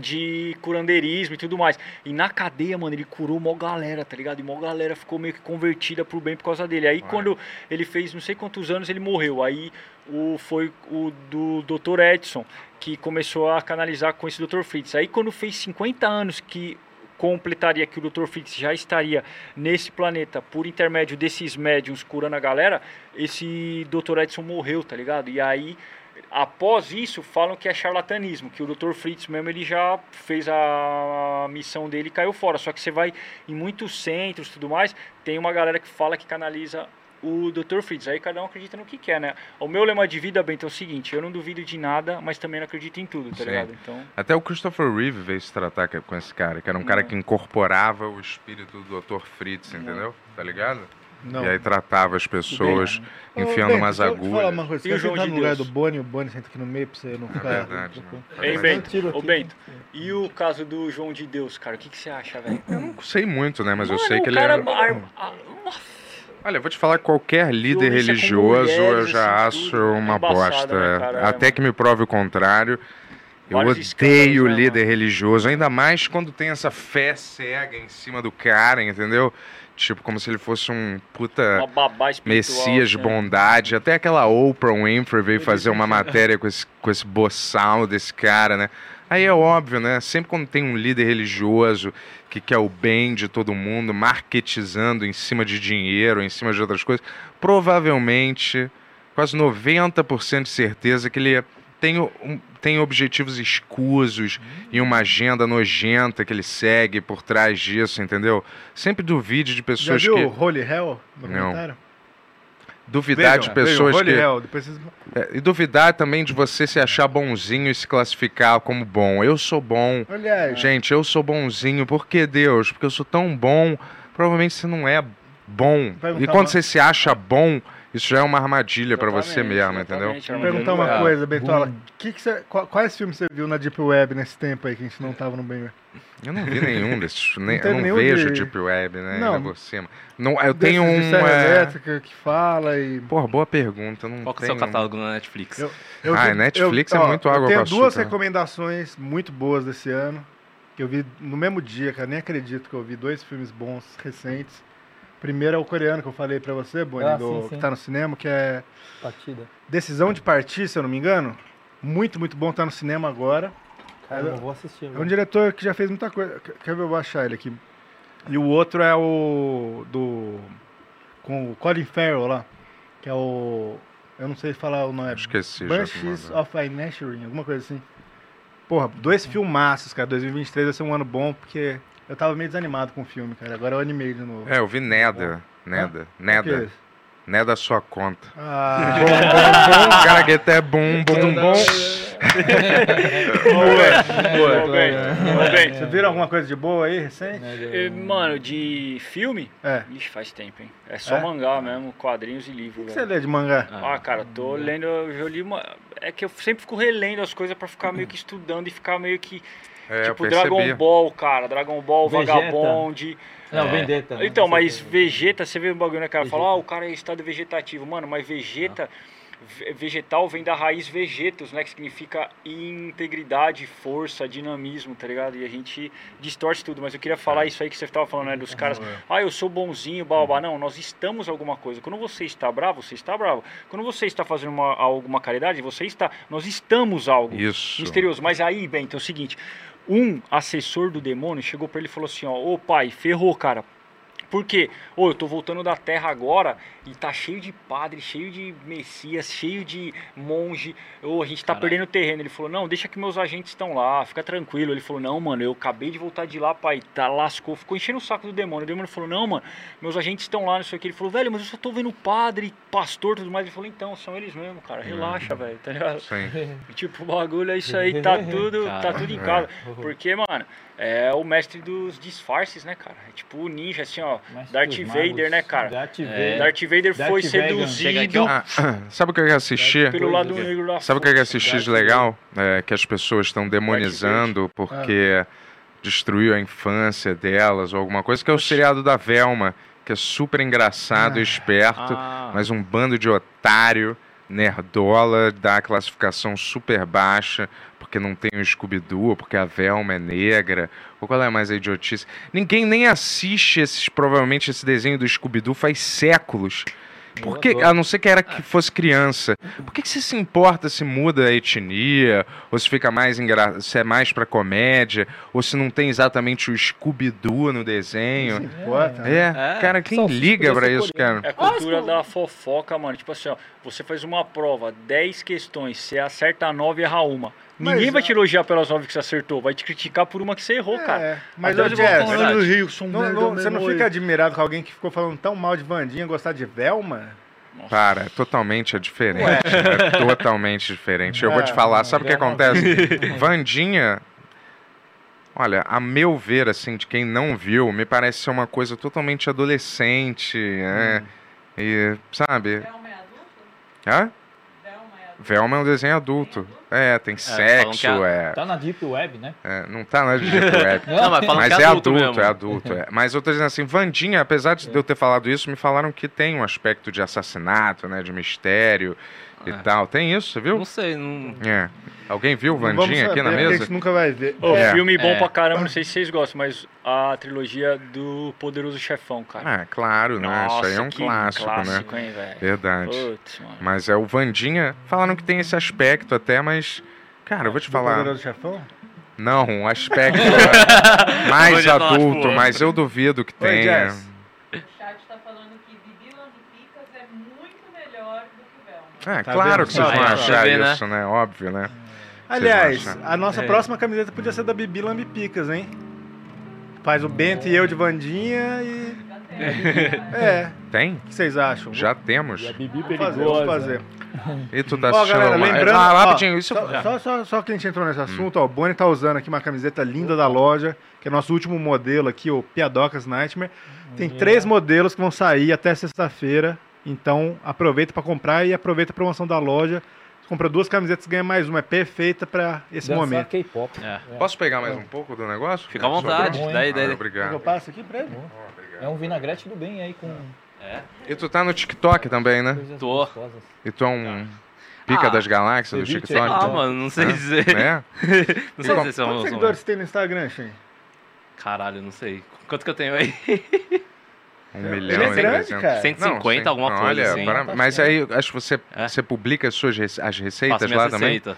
de curandeirismo e tudo mais. E na cadeia, mano, ele curou mó galera, tá ligado? E mó galera ficou meio que convertida pro bem por causa dele. Aí quando ele fez não sei quantos anos, ele morreu. Aí o, foi o do Dr. Edson que começou a canalizar com esse Dr. Fritz. Aí quando fez 50 anos que completaria que o Dr. Fritz já estaria nesse planeta por intermédio desses médiums curando a galera, esse Dr. Edson morreu, tá ligado? E aí após isso falam que é charlatanismo, que o Dr. Fritz mesmo ele já fez a missão dele e caiu fora. Só que você vai em muitos centros, e tudo mais, tem uma galera que fala que canaliza o Dr. Fritz. Aí cada um acredita no que quer, né? O meu lema de vida, Bento, é o seguinte, eu não duvido de nada, mas também não acredito em tudo, tá Sim. ligado? Então, Até o Christopher Reeve veio se tratar com esse cara, que era um cara que incorporava o espírito do Dr. Fritz, entendeu? Tá ligado? Não. E aí tratava as pessoas Ô, enfiando Bento, umas eu falar agulhas. uma coisa. Você E o João de no lugar Deus? do Boni, o Boni senta aqui no meio pra você não ficar... verdade, não. Ei, Eu Bento, ô. Bento, e o caso do João de Deus, cara, o que, que você acha, velho? Eu não sei muito, né? Mas eu Mano, sei o que ele cara era... ar- a- Olha, eu vou te falar, qualquer líder religioso eu mulheres, já assim, acho tudo uma embaçado, bosta. né, é. É, Até que me prove o contrário. Eu odeio né, líder religioso, ainda mais quando tem essa fé cega em cima do cara, entendeu? Tipo, como se ele fosse um puta messias de né? bondade. Até aquela Oprah Winfrey veio fazer uma matéria com esse, com esse boçal desse cara, né? Aí é óbvio, né? Sempre quando tem um líder religioso que quer o bem de todo mundo, marketizando em cima de dinheiro, em cima de outras coisas, provavelmente, quase 90% de certeza que ele tem, um- tem objetivos escusos e uma agenda nojenta que ele segue por trás disso, entendeu? Sempre duvide de Já pessoas viu que... o Holy Hell? No Não. comentário? Duvidar Vejam, de pessoas vejam, que... Hell, depois. É, e duvidar também de você se achar bonzinho e se classificar como bom. Eu sou bom. Gente, eu sou bonzinho. Por que Deus? Porque eu sou tão bom. Provavelmente você não é bom. E quando você se acha bom, isso já é uma armadilha pra você mesmo, entendeu? é Vou perguntar uma grande- coisa, Bentola. Que que quais filmes você viu na Deep Web nesse tempo aí que a gente não tava no bem? Eu não vi nenhum desses. nem- eu teve não vejo de- Deep Web, né? Não. Por cima. Não, eu tenho um. é, elétrica que fala e. Porra, boa pergunta. eu Não Qual que é o seu catálogo na Netflix? Eu- eu Ah, Netflix eu- é ó, muito água Eu tenho duas açúcar. recomendações muito boas desse ano. Que eu vi no mesmo dia, cara. Nem acredito que eu vi dois filmes bons recentes. Primeiro é o coreano que eu falei pra você, Boni, Ah, do- sim, sim. que tá no cinema, que é Partida. Decisão de Partir, se eu não me engano. Muito, muito bom, tá no cinema agora. Cara, eu vou assistir. É um diretor que já fez muita coisa. Quer- ver? Eu vou achar ele aqui. E o outro é o. do. com o Colin Farrell lá. Que é o. Eu não sei falar o nome. Esqueci é. of Inisherin, alguma coisa assim. Porra, dois filmaços, cara. 2023 vai ser um ano bom, porque eu tava meio desanimado com o filme, cara. Agora eu animei de novo. É, eu vi Neda. Neda. que é Neda. sua conta. Ah, Bom, bom, bom. Cara, que até bom, bom, bom. Boa, bem, boa, bem. Vocês viram alguma coisa de boa aí, recente? Eh, Mano, de filme? É. Ixi, faz tempo, hein? É só É? mangá mesmo, quadrinhos e livros. O que velho. você lê de mangá? Ah, cara, tô lendo, eu li uma... É que eu sempre fico relendo as coisas pra ficar meio que estudando e ficar meio que... É, tipo. Dragon Ball, cara, Dragon Ball, Vegeta. Vagabond... Não, é. Vendetta. né? Então, mas é. Vegeta, você vê um bagulho, né, cara? Fala, Vegeta. ah, o cara é estado vegetativo. Mano, mas Vegeta, ve- vegetal vem da raiz vegetos, né? Que significa integridade, força, dinamismo, tá ligado? E a gente distorce tudo. Mas eu queria falar isso aí que você tava falando, né? Dos caras, ah, eu sou bonzinho, babá. Não, nós estamos alguma coisa. Quando você está bravo, você está bravo. Quando você está fazendo uma, alguma caridade, você está. Nós estamos algo Isso. misterioso. Mas aí, Bento, é o seguinte: um assessor do demônio chegou pra ele e falou assim: ó, ô pai, ferrou, cara. Por quê? Ô, eu tô voltando da terra agora e tá cheio de padre, cheio de messias, cheio de monge. Ô, a gente tá perdendo terreno. Ele falou, não, deixa que meus agentes estão lá, fica tranquilo. Ele falou, não, mano, eu acabei de voltar de lá, pai, tá lascou. Ficou enchendo o saco do demônio. O demônio falou, não, mano, meus agentes estão lá, não sei o que. Ele falou, velho, mas eu só tô vendo padre, pastor, tudo mais. Ele falou, então, são eles mesmo, cara, relaxa, velho, tá ligado? Sim. Tipo, o bagulho é isso aí, tá tudo, tá tudo em casa. Porque, mano, é o mestre dos disfarces, né, cara? É tipo o ninja, assim, ó, Mestre Darth Vader, né, cara? Darth É. Vader. Darth Vader Darth foi Vader. Aqui, seduzido. Ah, sabe o que eu quero assistir? pelo lado negro da Sabe o que eu assistir de legal? É, que as pessoas estão demonizando porque destruiu a infância delas ou alguma coisa, que é o seriado da Velma, que é super engraçado e esperto, Ah. mas um bando de otário, nerdola, dá a classificação super baixa, porque não tem o Scooby-Doo, porque a Velma é negra, ou qual é mais a idiotice? Ninguém nem assiste esses, provavelmente esse desenho do Scooby-Doo faz séculos. Por que, adoro. a não ser que era que fosse criança, por que, que você se importa se muda a etnia, ou se fica mais engra... se é mais pra comédia, ou se não tem exatamente o Scooby-Doo no desenho? Não importa. É, É. cara, quem Salsicha liga pra isso, cara? É a cultura da fofoca, mano. Tipo assim, ó, você faz uma prova, 10 questões, você acerta 9 e erra uma. Ninguém Mas, vai te elogiar pelas 9 que você acertou, vai te criticar por uma que você errou, cara. É, mas ô hoje eu falando, verdade. Rio, sou um não- merda não- você não fica admirado com alguém que ficou falando tão mal de Vandinha gostar de Velma? Para, é totalmente diferente. É totalmente diferente. Eu vou te É, falar, sabe o que não. acontece? Vandinha, olha, a meu ver, assim, de quem não viu, me parece ser uma coisa totalmente adolescente, né? E, sabe? Hã? Velma é um desenho adulto. É, tem que sexo, é- é, Tá na Deep Web, né? é, Não tá na Deep Web. Não, mas Mas que é é adulto, é adulto. é. Mas eu tô dizendo assim, Vandinha, apesar de eu ter falado isso, me falaram que tem um aspecto de assassinato, né? De mistério e É. tal. Tem isso, você viu? Não sei, não... É. Alguém viu vamos Vandinha aqui na porque A mesa? gente nunca vai ver. Ô, É. filme bom É. pra caramba, não sei se vocês gostam, mas a trilogia do Poderoso Chefão, cara. Ah, claro, né? Isso aí é um que clássico, né? clássico, hein, velho? Verdade. Putz, mano. Mas é o Vandinha. Falaram que tem esse aspecto até, mas. Cara, eu vou te Do falar. Poderoso Chefão? Não, um aspecto mais adulto, mas eu duvido que Oi, tenha. Jess. O chat tá falando que Bibi Lambi-Picas é muito melhor do que Velma. É, Tá claro vendo? que vocês Aí, vão achar vê, né? isso, né? Óbvio, né? Aliás, a nossa É. próxima camiseta podia ser da Bibi Lambipicas, hein? Faz o Bento e eu de Vandinha e. É. Tem? O que vocês acham? Já temos. Bibi Vamos fazer, vamos fazer. E tu tá Ó, galera, uma... lembrando, Ah, ó, rapidinho, isso... só, só, só, só que a gente entrou nesse assunto, ó, o Boni tá usando aqui uma camiseta linda da loja, que é nosso último modelo aqui, o Piadocas Nightmare. Tem três modelos que vão sair até sexta-feira, então aproveita para comprar e aproveita a promoção da loja. Você compra duas camisetas ganha mais uma, é perfeita para esse Dançar momento. K-pop. É. Posso pegar mais um pouco do negócio? Fica à vontade, Sobrou? daí, Ah, daí. obrigado. Eu passo aqui pra ele? É um vinagrete do bem aí com É. E tu tá no TikTok também, né? Tô. E tu é um pica Ah, das galáxias do TikTok? Ah, mano, não sei É? dizer. É? Não sei dizer se é Quantos um- seguidores você tem no Instagram, Shen? Caralho, não sei. Quanto que eu tenho aí? Um Ele milhão é grande, 300. cara. 150, sim. alguma Não, coisa olha, assim. para- Mas aí, acho que você, É. você publica as suas as receitas Faço lá minha também? receita.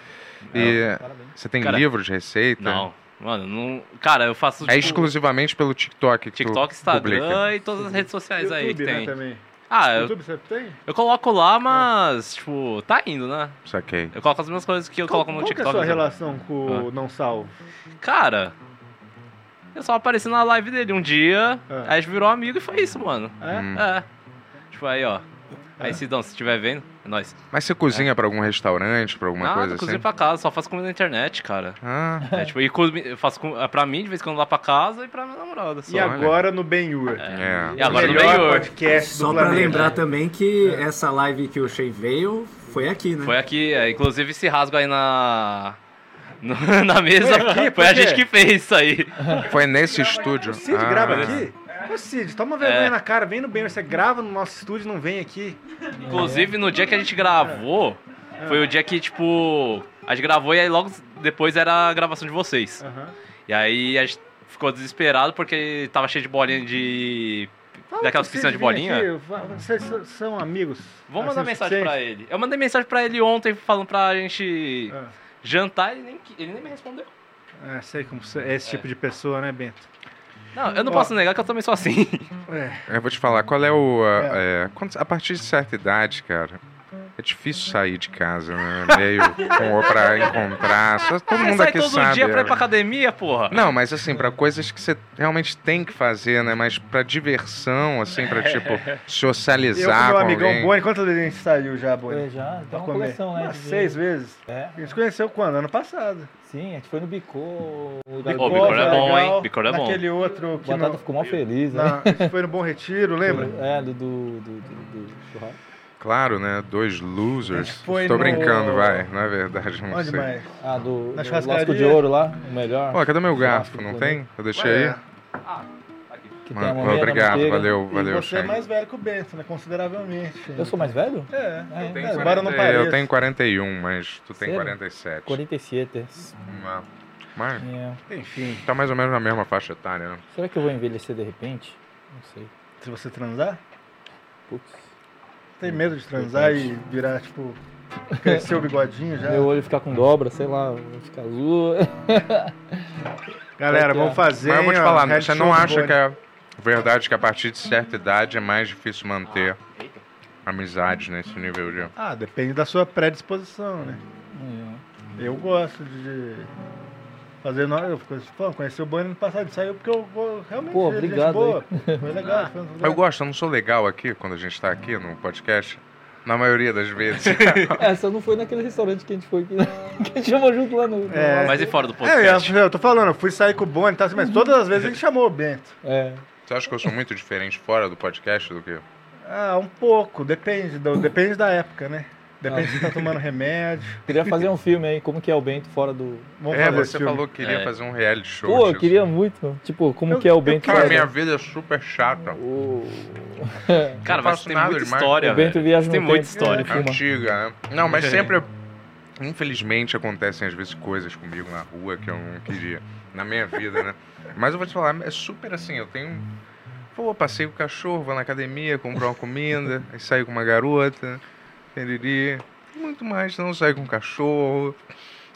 E Parabéns. você tem Cara, livros de receita? Não, mano, não. Cara, eu faço. É tipo, exclusivamente pelo TikTok que TikTok, tu Instagram publica. e todas as redes sociais aí YouTube, que né, tem. também. Ah, eu, YouTube você tem? eu coloco lá, mas, tipo, tá indo, né? Saquei. Eu coloco as mesmas coisas que eu Qual, coloco no qual que é a TikTok. sua né? relação com o Não Salvo? Cara, eu só apareci na live dele um dia, Ah. aí a gente virou amigo e foi isso, mano. É? Hum. É. Tipo, aí, ó. Aí, É. Sidão, se estiver vendo, é nóis. Mas você cozinha pra algum restaurante, pra alguma Nada, coisa cozinho assim? pra casa, só faço comida na internet, cara. Ah, É, tipo, e eu faço com- é pra mim, de vez em quando lá pra casa, e pra minha namorada. Só. E agora no Ben-Hur. é. E agora o no Benhur. podcast do Só pra planeta. lembrar também que essa live que o Shea veio foi aqui, né? Foi aqui, é, inclusive esse rasgo aí na. na mesa, Foi aqui? foi, a gente que fez isso aí. Foi nesse estúdio. O Cid Ah, grava aqui? Ô Cid, toma vergonha É. na cara, vem no Ben-Hur. Você grava no nosso estúdio e não vem aqui. Inclusive, no dia que a gente gravou, foi o dia que, tipo, a gente gravou e aí logo depois era a gravação de vocês. Aham. E aí a gente ficou desesperado porque tava cheio de bolinha de. Fala daquelas piscinas de bolinha. aqui, Vocês são amigos. Vamos Assim, mandar mensagem pra ele. Eu mandei mensagem pra ele ontem falando pra gente Ah. Jantar ele nem, ele nem me respondeu. É, sei como você é esse tipo de pessoa, né, Bento? Não, eu não Ó. posso negar que eu também sou assim. É. Eu vou te falar, qual é o. a- é, quando- a partir de certa idade, cara, é difícil sair de casa, né? Meio com, pra encontrar. Só, todo Você mundo sai aqui todo sabe. dia pra ir é. pra academia, porra. Não, mas assim, pra coisas que você realmente tem que fazer, né? Mas pra diversão, assim, pra tipo, Eu socializar meu com amigão alguém. Boni, quantas vezes a gente saiu já, Boni? É, já, Pra uma comer? coleção, né? Umas seis vezes. É, A gente conheceu quando? Ano passado. sim, a gente foi no Bicô. o Ô, Gabriel- Bicor é bom, legal. hein? Bicor é bom. Naquele outro O que Batata não... ficou mal feliz, né? na- a gente foi no Bom Retiro, lembra? É, do, do, do, do, do churrasco. Claro, né? Dois losers. foi Tô no- brincando, vai. Não é verdade, não Onde sei. mais? Ah, do, Na do de Ouro lá, o melhor. Ó, cadê meu garfo? Não planeta. tem? Eu deixei Ué, aí. Que tem Mano, a mameira, obrigado, manteiga. valeu, E valeu, você é Shane. mais velho que o Bento, né? Consideravelmente. Eu sou mais velho? É, É, é, eu é, embora não É, pareça. eu tenho 41, mas tu tem Sério? 47. 47. Ah, Mas É. Enfim, tá mais ou menos na mesma faixa etária, né? Será que eu vou envelhecer de repente? Não sei. se você transar, Putz. Tem medo de transar e virar, tipo, crescer o bigodinho já. Meu olho ficar com dobra, sei lá, ficar azul. Galera, é? vamos fazer. Mas eu vou te ó, falar, você não acha que é verdade que a partir de certa idade é mais difícil manter amizades nesse nível de. Ah, depende da sua predisposição, né? É. Eu gosto de fazer. no- Eu pô, conheci o Boni no passado, saiu porque eu go- realmente. Pô, é obrigado boa. Foi legal. foi um Eu gosto, eu não sou legal aqui quando a gente tá aqui no podcast. Na maioria das vezes. É, só não foi naquele restaurante que a gente foi aqui, que a gente chamou junto lá no. no- É. Mas e fora do É, podcast? eu, eu tô falando, eu fui sair com o Boni, tá, assim, mas todas as vezes ele chamou o Bento. É. Você acha que eu sou muito diferente fora do podcast do que. Ah, um pouco, depende, do, depende da época, né? Depende se tá tomando remédio. Queria fazer um filme aí, como que é o Bento fora do. Vamos é, você falou que queria É. fazer um reality show. Pô, eu queria muito. Tipo, como Eu- que é o Bento Cara, fora minha do... vida é super chata. O... Cara, mas tem nada muita demais. história, o Bento viaja Tem muita história. É. Antiga, né? Não, mas sempre. Infelizmente acontecem às vezes coisas comigo na rua que eu não queria. Na minha vida, né? Mas eu vou te falar, é super assim, eu tenho. Pô, passei com o cachorro, vou na academia, comprar uma comida, aí saio com uma garota, periri. Muito mais, não saio com um cachorro,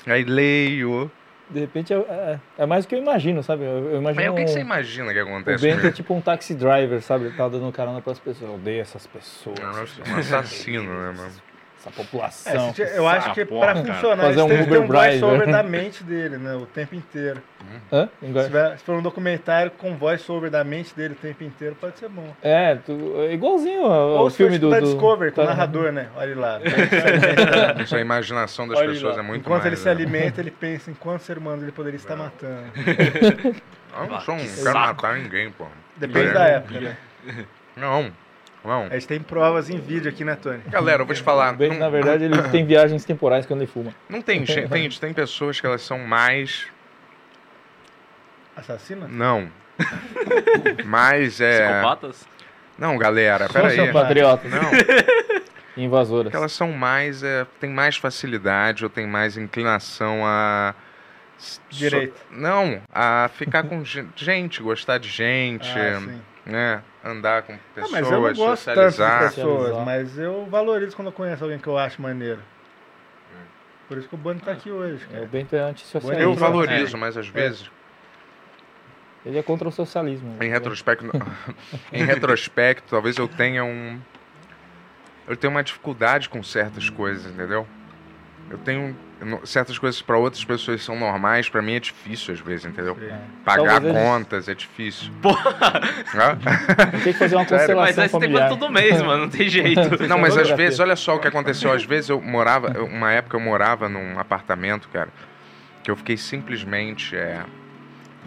aí leio. De repente é, é, é mais do que eu imagino, sabe? Eu, eu Mas imagino. o que, que você um- imagina que o acontece Bento é tipo um taxi driver, sabe? Ele tá dando carona pras pessoas. Eu odeio essas pessoas. É um assassino, né, mano? Essa população. É, se- eu acho que pra cara. funcionar, Fazer um têm que ter Uber um Driver. voice-over da mente dele, né? O tempo inteiro. Hã? Se, tiver- se for um documentário com voice-over da mente dele o tempo inteiro, pode ser bom. É, tu- é igualzinho ao, Ou se filme tipo do, do- Discovery, com o narrador, né? Olha lá. Isso, a imaginação das Olha pessoas lá. é muito Enquanto mais, ele se né? alimenta, ele pensa em quantos seres humanos ele poderia estar matando. Eu não sou um saco. matar ninguém, pô. Depende É. da época, né? Não, não. A gente tem provas em vídeo aqui, né, Tony? Galera, eu vou te falar. Bem, na verdade, ele tem viagens temporais quando ele fuma. Não tem, gente, tem, tem pessoas que elas são mais. Assassina? Não. mais é. Psicopatas? Não, galera, peraí. Sociopatriotas. Não. Invasoras. Elas são mais. É, tem mais facilidade ou tem mais inclinação a. so- Direito. não, a ficar com gen- gente, gostar de gente, Ah, sim. né? Andar com Ah, pessoas, mas eu não gosto tanto de socializar. pessoas, mas eu valorizo quando eu conheço alguém que eu acho maneiro. Por isso que o Bando tá aqui hoje. É, Cara. o Bento é antissocialista. Eu valorizo, mas às vezes. Ele é contra o socialismo. Em retrospecto, em retrospecto, talvez eu tenha um. Eu tenho uma dificuldade com certas coisas, entendeu? Eu tenho certas coisas para outras pessoas são normais, para mim é difícil às vezes, entendeu? Pagar Talvez eles- contas é difícil. Tem que fazer uma Sério? constelação Mas aí você tem familiar. quanto todo mês, mano, não tem jeito. Não, mas às vezes, olha só o que aconteceu. Às vezes eu morava, uma época eu morava num apartamento, cara, que eu fiquei simplesmente é,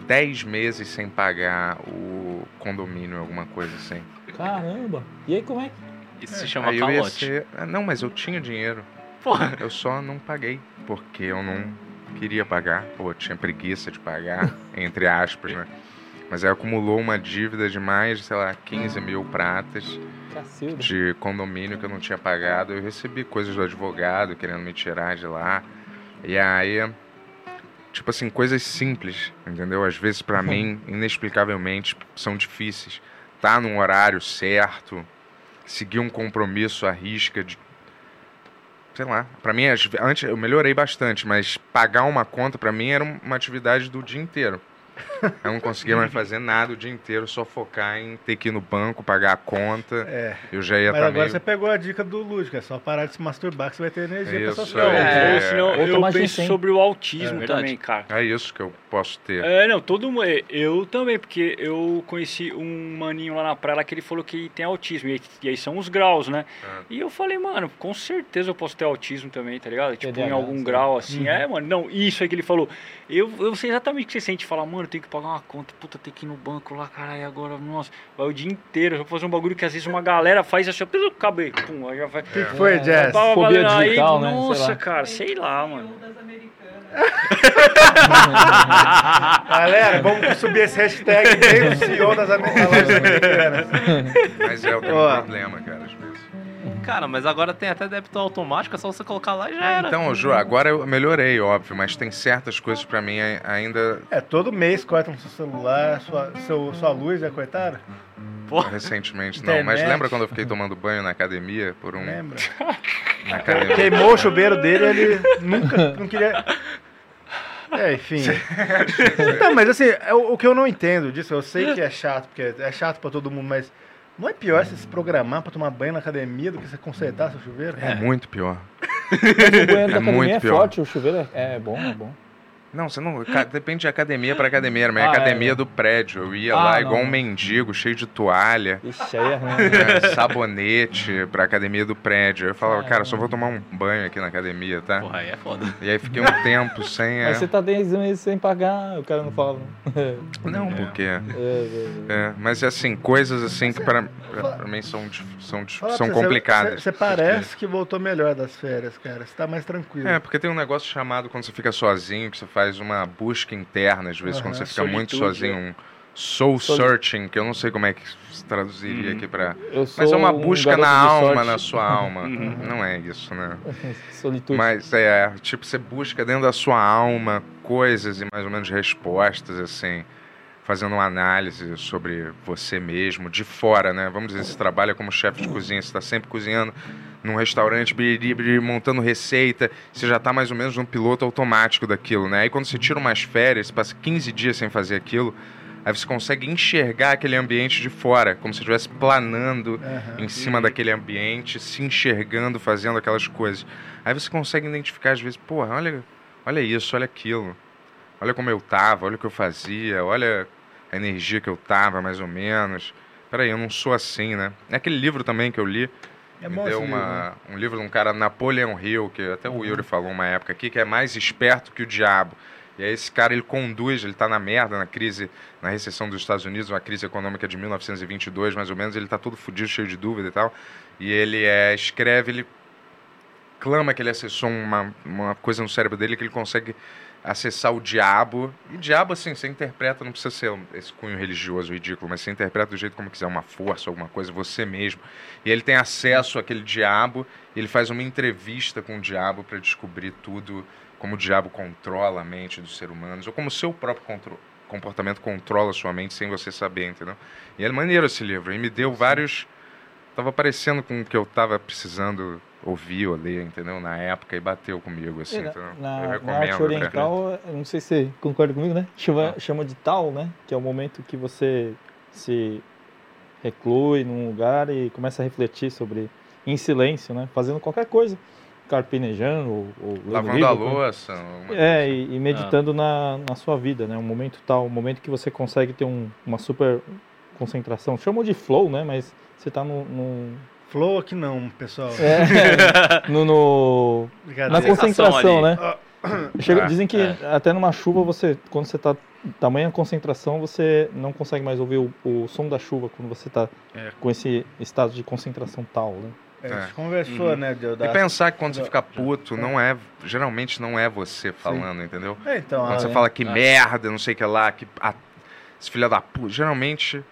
10 meses sem pagar o condomínio, alguma coisa assim. Caramba. E aí, como é que... Isso se chama Aí calote. ser- ah, Não, mas eu tinha dinheiro. Porra. Eu só não paguei, porque eu não queria pagar, ou tinha preguiça de pagar, entre aspas, né? Mas aí acumulou uma dívida de mais, sei lá, 15 mil pratas Cacilda. de condomínio que eu não tinha pagado. Eu recebi coisas do advogado querendo me tirar de lá. E aí, tipo assim, coisas simples, entendeu? Às vezes pra mim, inexplicavelmente, são difíceis. Tá num horário certo, seguir um compromisso à risca de sei lá, pra mim antes eu melhorei bastante, mas pagar uma conta pra mim era um- uma atividade do dia inteiro. Eu não conseguia mais fazer nada o dia inteiro, só focar em ter que ir no banco, pagar a conta. É. Eu já ia Mas pra agora meio... você pegou a dica do Lúdico, é só parar de se masturbar que você vai ter energia pra Isso, essas Não, coisas. ou senão Ou eu penso sobre o autismo É também, cara. É isso que eu posso ter. É, não, todo mundo. é, Eu também, porque eu conheci um maninho lá na praia que ele falou que tem autismo. E, aí- e aí são os graus, né? É. E eu falei, mano, com certeza eu posso ter autismo também, tá ligado? Tipo, em algum sim. grau assim. Uhum. É, mano, não, isso aí que ele falou. Eu, eu sei exatamente o que você sente. Falar, mano, eu tenho que pagar uma conta, puta, tem que ir no banco lá, caralho, agora, nossa, vai o dia inteiro. Eu vou fazer um bagulho que às vezes uma galera faz assim, eu acabei, pum, aí já vai. O que foi, Jess? Eu tava Fobia falando aí, digital, né? Sei Nossa, lá. cara, sei lá, mano. Das americanas. Galera, vamos subir esse hashtag no CEO das americanas. Mas é, eu tenho um problema, cara. Cara, mas agora tem até débito automático, é só você colocar lá e já era. Então, Ju, agora eu melhorei, óbvio, mas tem certas coisas pra mim ai- ainda É, todo mês cortam seu celular, sua, seu, sua luz já cortaram? recentemente não. Mas Internet. lembra quando eu fiquei tomando banho na academia por um Lembra? na academia? Queimou o chuveiro dele, ele nunca não queria. É, enfim. Não, mas assim, é o, o que eu não entendo disso, eu sei que é chato, porque é chato pra todo mundo, mas não é pior você se programar pra tomar banho na academia do que você consertar seu chuveiro? É muito pior. Mas o banheiro da É academia muito é pior. forte, o chuveiro é, é bom, é bom. Não, você não. Depende de academia pra academia. Mas Ah, academia é. do prédio. Eu ia Ah, lá não, igual um mendigo, cheio de toalha. Ixi, aí é ruim. é, sabonete pra academia do prédio. Eu falava, Ah, cara, só vou tomar um banho aqui na academia, tá? Porra, aí é foda. E aí fiquei um tempo sem. é, Mas você tá 10 meses sem pagar, o cara não fala. não. Não, porque. É, é, É, mas assim, coisas assim que pra, pra, pra mim são, são, são você, complicadas. Você, você parece que voltou melhor das férias, cara. Você tá mais tranquilo. É, porque tem um negócio chamado quando você fica sozinho, que você faz uma busca interna, às vezes, quando Aham. você fica muito Solitude, sozinho, um soul Soli- searching, que eu não sei como é que se traduziria Uhum. aqui sou Mas é uma um busca na garoto de alma, sorte. na sua alma. Uhum. Não é isso, né? Solitude. Mas é, tipo, você busca dentro da sua alma coisas e mais ou menos respostas, assim, fazendo uma análise sobre você mesmo, de fora, né? Vamos dizer, você trabalha como chefe de cozinha, você está sempre cozinhando num restaurante, biriri, biriri, montando receita, você já está mais ou menos num piloto automático daquilo, né? Aí quando você tira umas férias, você passa 15 dias sem fazer aquilo, Aí você consegue enxergar aquele ambiente de fora, como se estivesse planando Aham. em cima daquele ambiente, se enxergando, fazendo aquelas coisas. Aí você consegue identificar às vezes, porra, olha, olha isso, olha aquilo. Olha como eu tava, olha o que eu fazia, olha a energia que eu tava, mais ou menos. Peraí, eu não sou assim, né? É aquele livro também que eu li. É me deu uma, um livro de um cara, Napoleon Hill, que até o Yuri falou uma época aqui, que é mais esperto que o diabo. E aí esse cara, ele conduz, ele tá na merda, na crise, na recessão dos Estados Unidos, uma crise econômica de 1922, mais ou menos, ele tá todo fudido, cheio de dúvida e tal. E ele é, escreve, ele clama que ele acessou uma, uma coisa no cérebro dele que ele consegue acessar o diabo. E diabo, assim, você interpreta, não precisa ser esse cunho religioso ridículo, mas você interpreta do jeito como quiser, uma força, alguma coisa, você mesmo. E ele tem acesso àquele diabo, ele faz uma entrevista com o diabo para descobrir tudo, como o diabo controla a mente dos seres humanos, ou como o seu próprio contro- comportamento controla a sua mente sem você saber, entendeu? E é maneiro esse livro, e me deu vários... Tava parecendo com o que eu tava precisando ouvir ou ler, entendeu? Na época, e bateu comigo, assim, na, entendeu? na- eu na recomendo. arte pra- oriental, não sei se você concorda comigo, né? Chama, chama de tal, né? Que é o momento que você se reclui num lugar e começa a refletir sobre, em silêncio, né? Fazendo qualquer coisa. Carpinejando ou, ou Lavando livro, a como- louça, uma É, e, e meditando na, na sua vida, né? Um momento tal, um momento que você consegue ter um- uma super concentração. Chamam de flow, né? Mas você tá no... Flow aqui não, pessoal. É, no, no- na concentração, né? Chega- Ah, dizem que é. até numa chuva você, quando você tá tamanha concentração, você não consegue mais ouvir o, o som da chuva quando você tá É. com esse estado de concentração tal, né? É, a gente conversou, né, de- E pensar que quando você fica puto, não é. Geralmente não é você falando, entendeu? É, então, quando ah, você é. fala que Ah. merda, não sei o que lá, que. Ah, esse filho da puta. Geralmente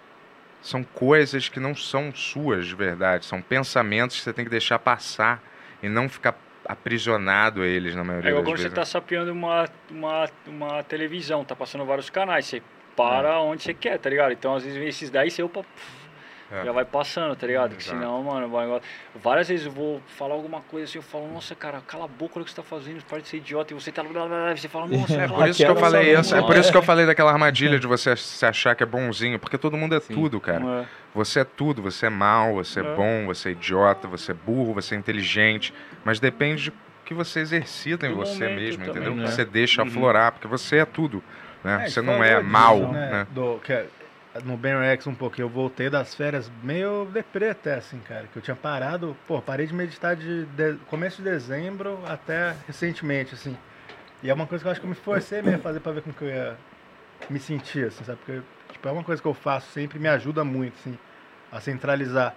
são coisas que não são suas de verdade. São pensamentos que você tem que deixar passar e não ficar aprisionado a eles na maioria É igual das quando você vezes. tá sapeando uma, uma, uma televisão, tá passando vários canais, você para onde você quer, tá ligado? Então às vezes esses daí, você opa, É. já vai passando, tá ligado? Porque senão, mano, vai- várias vezes eu vou falar alguma coisa assim, eu falo, nossa, cara, cala a boca, olha o que você tá fazendo, para de ser idiota, e você tá. blá, blá, blá, Você fala, nossa, É cala por isso que eu falei isso, é boca." por isso que eu falei daquela armadilha de você se achar que é bonzinho, porque todo mundo é tudo, cara. É. Você é tudo, você é mal, você é, É. bom, você é idiota, você é burro, você é inteligente, mas depende de que você exercita em você mesmo, também, entendeu? né? Que você deixa Uhum. aflorar, porque você é tudo, né? É, você não é disso, mal, né, né? do- que é- no Ben Rex um pouco, eu voltei das férias meio deprê até, assim, cara. Que eu tinha parado, pô, parei de meditar de, de- começo de dezembro até recentemente, assim. E é uma coisa que eu acho que eu me forcei mesmo a fazer pra ver como que eu ia me sentir, assim, sabe? Porque, tipo, é uma coisa que eu faço sempre e me ajuda muito, assim, a centralizar.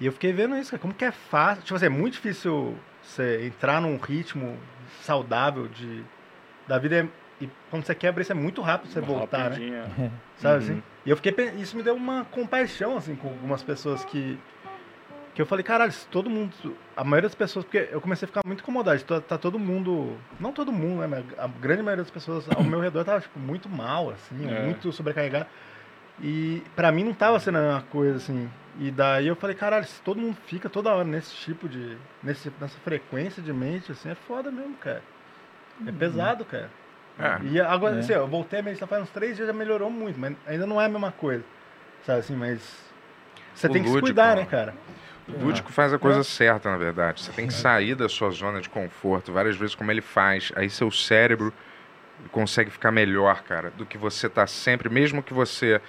E eu fiquei vendo isso, cara, como que é fácil. Tipo assim, é muito difícil você entrar num ritmo saudável de, da vida. é- E quando você quebra isso é muito rápido você voltar, né? Sabe Uhum. assim? E eu fiquei. Isso me deu uma compaixão, assim, com algumas pessoas que. Que eu falei, caralho, se todo mundo. A maioria das pessoas. Porque eu comecei a ficar muito incomodado. Tá, tá todo mundo. Não todo mundo, né? Mas a grande maioria das pessoas ao meu redor tava, tipo, muito mal, assim, É. muito sobrecarregado. E pra mim não tava sendo a mesma coisa, assim. E daí eu falei, caralho, se todo mundo fica toda hora nesse tipo de. Nesse, nessa frequência de mente, assim, é foda mesmo, cara. É pesado, cara. É. E agora, É. assim, eu voltei a meditar faz uns três dias, já melhorou muito, mas ainda não é a mesma coisa. Sabe assim, mas. Você O tem que se lúdico, cuidar, né? cara? O lúdico faz a coisa certa, na verdade. Você tem que sair da sua zona de conforto várias vezes, como ele faz. Aí seu cérebro consegue ficar melhor, cara, do que você tá sempre, mesmo que você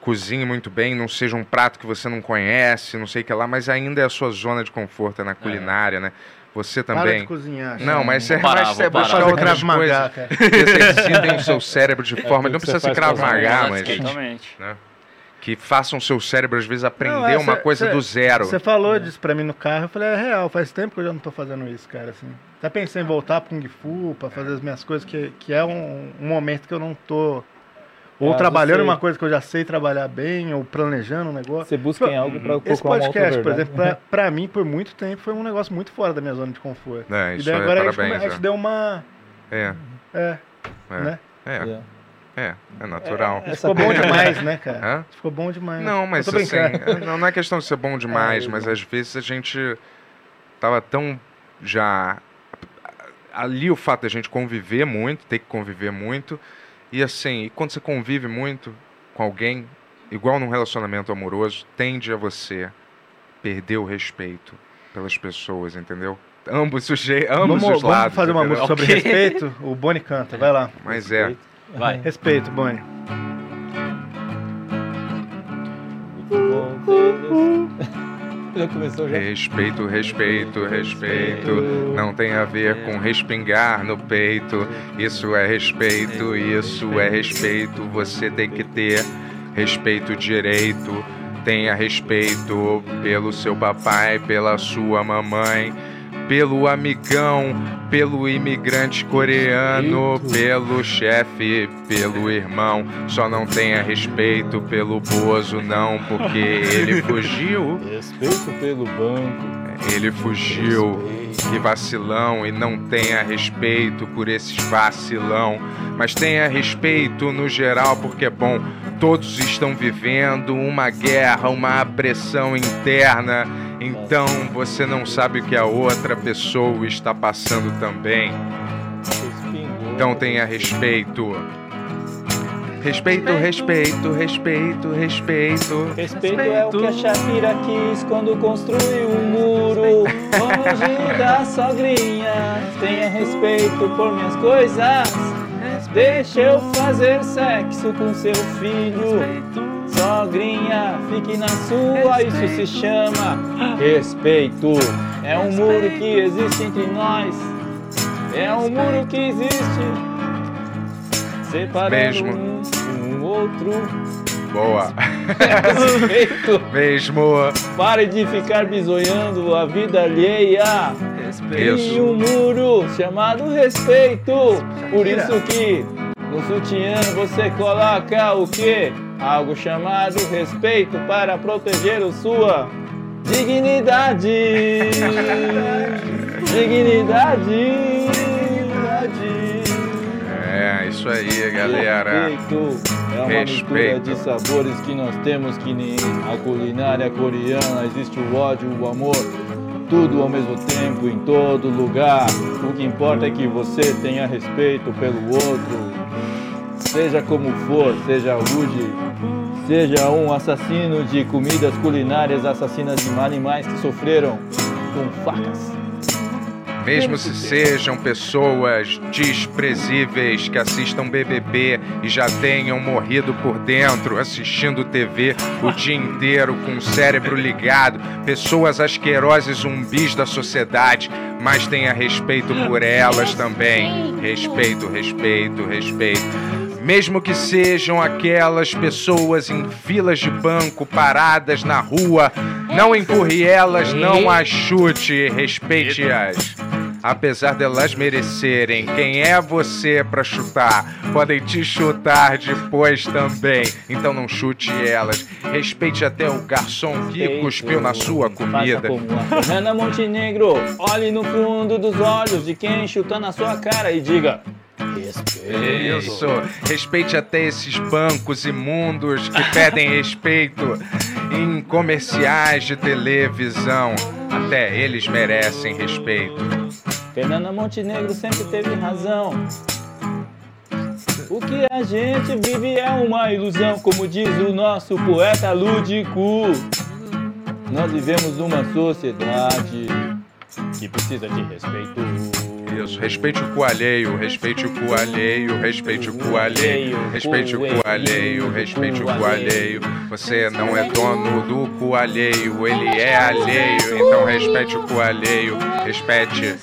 cozinhe muito bem, não seja um prato que você não conhece, não sei o que lá, mas ainda é a sua zona de conforto, é na culinária, né? Você Para também. de cozinhar, Não, cara. mas é Vou parar, mais é buscar outras coisas que exercitem o seu cérebro de É forma. aquilo Não que precisa você as Maga, mãos, mas. Exatamente. né? Que façam seu cérebro, às vezes, aprender Não, é, uma cê- coisa cê- do zero. Você falou disso pra mim no carro, eu falei, é real, faz tempo que eu já não tô fazendo isso, cara, assim. Até pensei em voltar pro Kung Fu, pra fazer as minhas coisas, que, que é um, um momento que eu não tô... Ou É, trabalhando você- uma coisa que eu já sei trabalhar bem, ou planejando um negócio. Você busca em algo pra Esse procurar uma outra podcast, por exemplo, pra, pra mim, por muito tempo, foi um negócio muito fora da minha zona de conforto. É, e isso daí é agora a gente, parabéns, come- a gente é. deu uma... É, É, é, né? é, É. é, é natural. É, Ficou bom demais, né, cara? Hã? Ficou bom demais. Não, mas assim, brincando. não, não é questão de ser bom demais, eu mas às vezes a gente tava tão já ali o fato da gente conviver muito, ter que conviver muito, e assim, e quando você convive muito, com alguém, igual num relacionamento amoroso, tende a você perder o respeito pelas pessoas, entendeu? Ambos os, je- ambos Vamos, os vamos lados. fazer uma entendeu? música sobre respeito? O Boni canta, vai lá. Mas é. Vai. Respeito, Boni. Já começou já? Respeito, respeito, respeito. Não tem a ver com respingar no peito. Isso é respeito, isso é respeito. Você tem que ter respeito direito. Tenha respeito pelo seu papai, pela sua mamãe, pelo amigão, pelo imigrante coreano, pelo chefe, pelo irmão. Só não tenha respeito pelo Bozo, não, porque ele fugiu. Respeito pelo banco. Ele fugiu, que vacilão, e não tenha respeito por esses vacilão. Mas tenha respeito no geral, porque é bom, todos estão vivendo uma guerra, uma pressão interna. Então você não sabe o que a outra pessoa está passando também. Então tenha respeito. Respeito, respeito, respeito, respeito. Respeito é o que a Shakira quis quando construiu um muro longe da sogrinha. Tenha respeito por minhas coisas. Deixa eu fazer sexo com seu filho. Sogrinha, fique na sua, isso se chama respeito. É um muro que existe entre nós. É um muro que existe separando um, um outro. Boa. Respeito. Mesmo. Pare de ficar bisoiando a vida alheia. Respeito. E um muro chamado respeito. Por isso que no sutiã você coloca o quê? Algo chamado respeito para proteger sua dignidade. Dignidade. É, isso aí, galera. Respeito é uma mistura Respeito. de sabores que nós temos que nem a culinária coreana. Existe o ódio, o amor, tudo ao mesmo tempo, em todo lugar. O que importa é que você tenha respeito pelo outro. Seja como for, seja rude, seja um assassino de comidas culinárias, assassinas de animais que sofreram com facas. Mesmo se sejam pessoas desprezíveis que assistam BBB e já tenham morrido por dentro assistindo TV o dia inteiro com o cérebro ligado, pessoas asquerosas zumbis da sociedade, mas tenha respeito por elas também. Respeito, respeito, respeito. Mesmo que sejam aquelas pessoas em filas de banco paradas na rua, não empurre elas, não as chute, respeite-as. Apesar delas merecerem, quem é você pra chutar? Podem te chutar depois também. Então não chute elas. Respeite até o garçom que cuspiu na sua comida. Fernanda Montenegro, olhe no fundo dos olhos de quem chuta na sua cara e diga: Isso. Respeite até esses bancos imundos que pedem respeito em comerciais de televisão. Até eles merecem respeito. Fernanda Montenegro sempre teve razão. O que a gente vive é uma ilusão, como diz o nosso poeta lúdico. Nós vivemos numa sociedade que precisa de respeito. Isso, respeite o cu alheio, respeite o cu alheio, respeite o cu alheio, respeite o cu alheio, respeite o cu alheio. Você não é dono do cu alheio, ele é alheio, então respeite o cu alheio, respeite,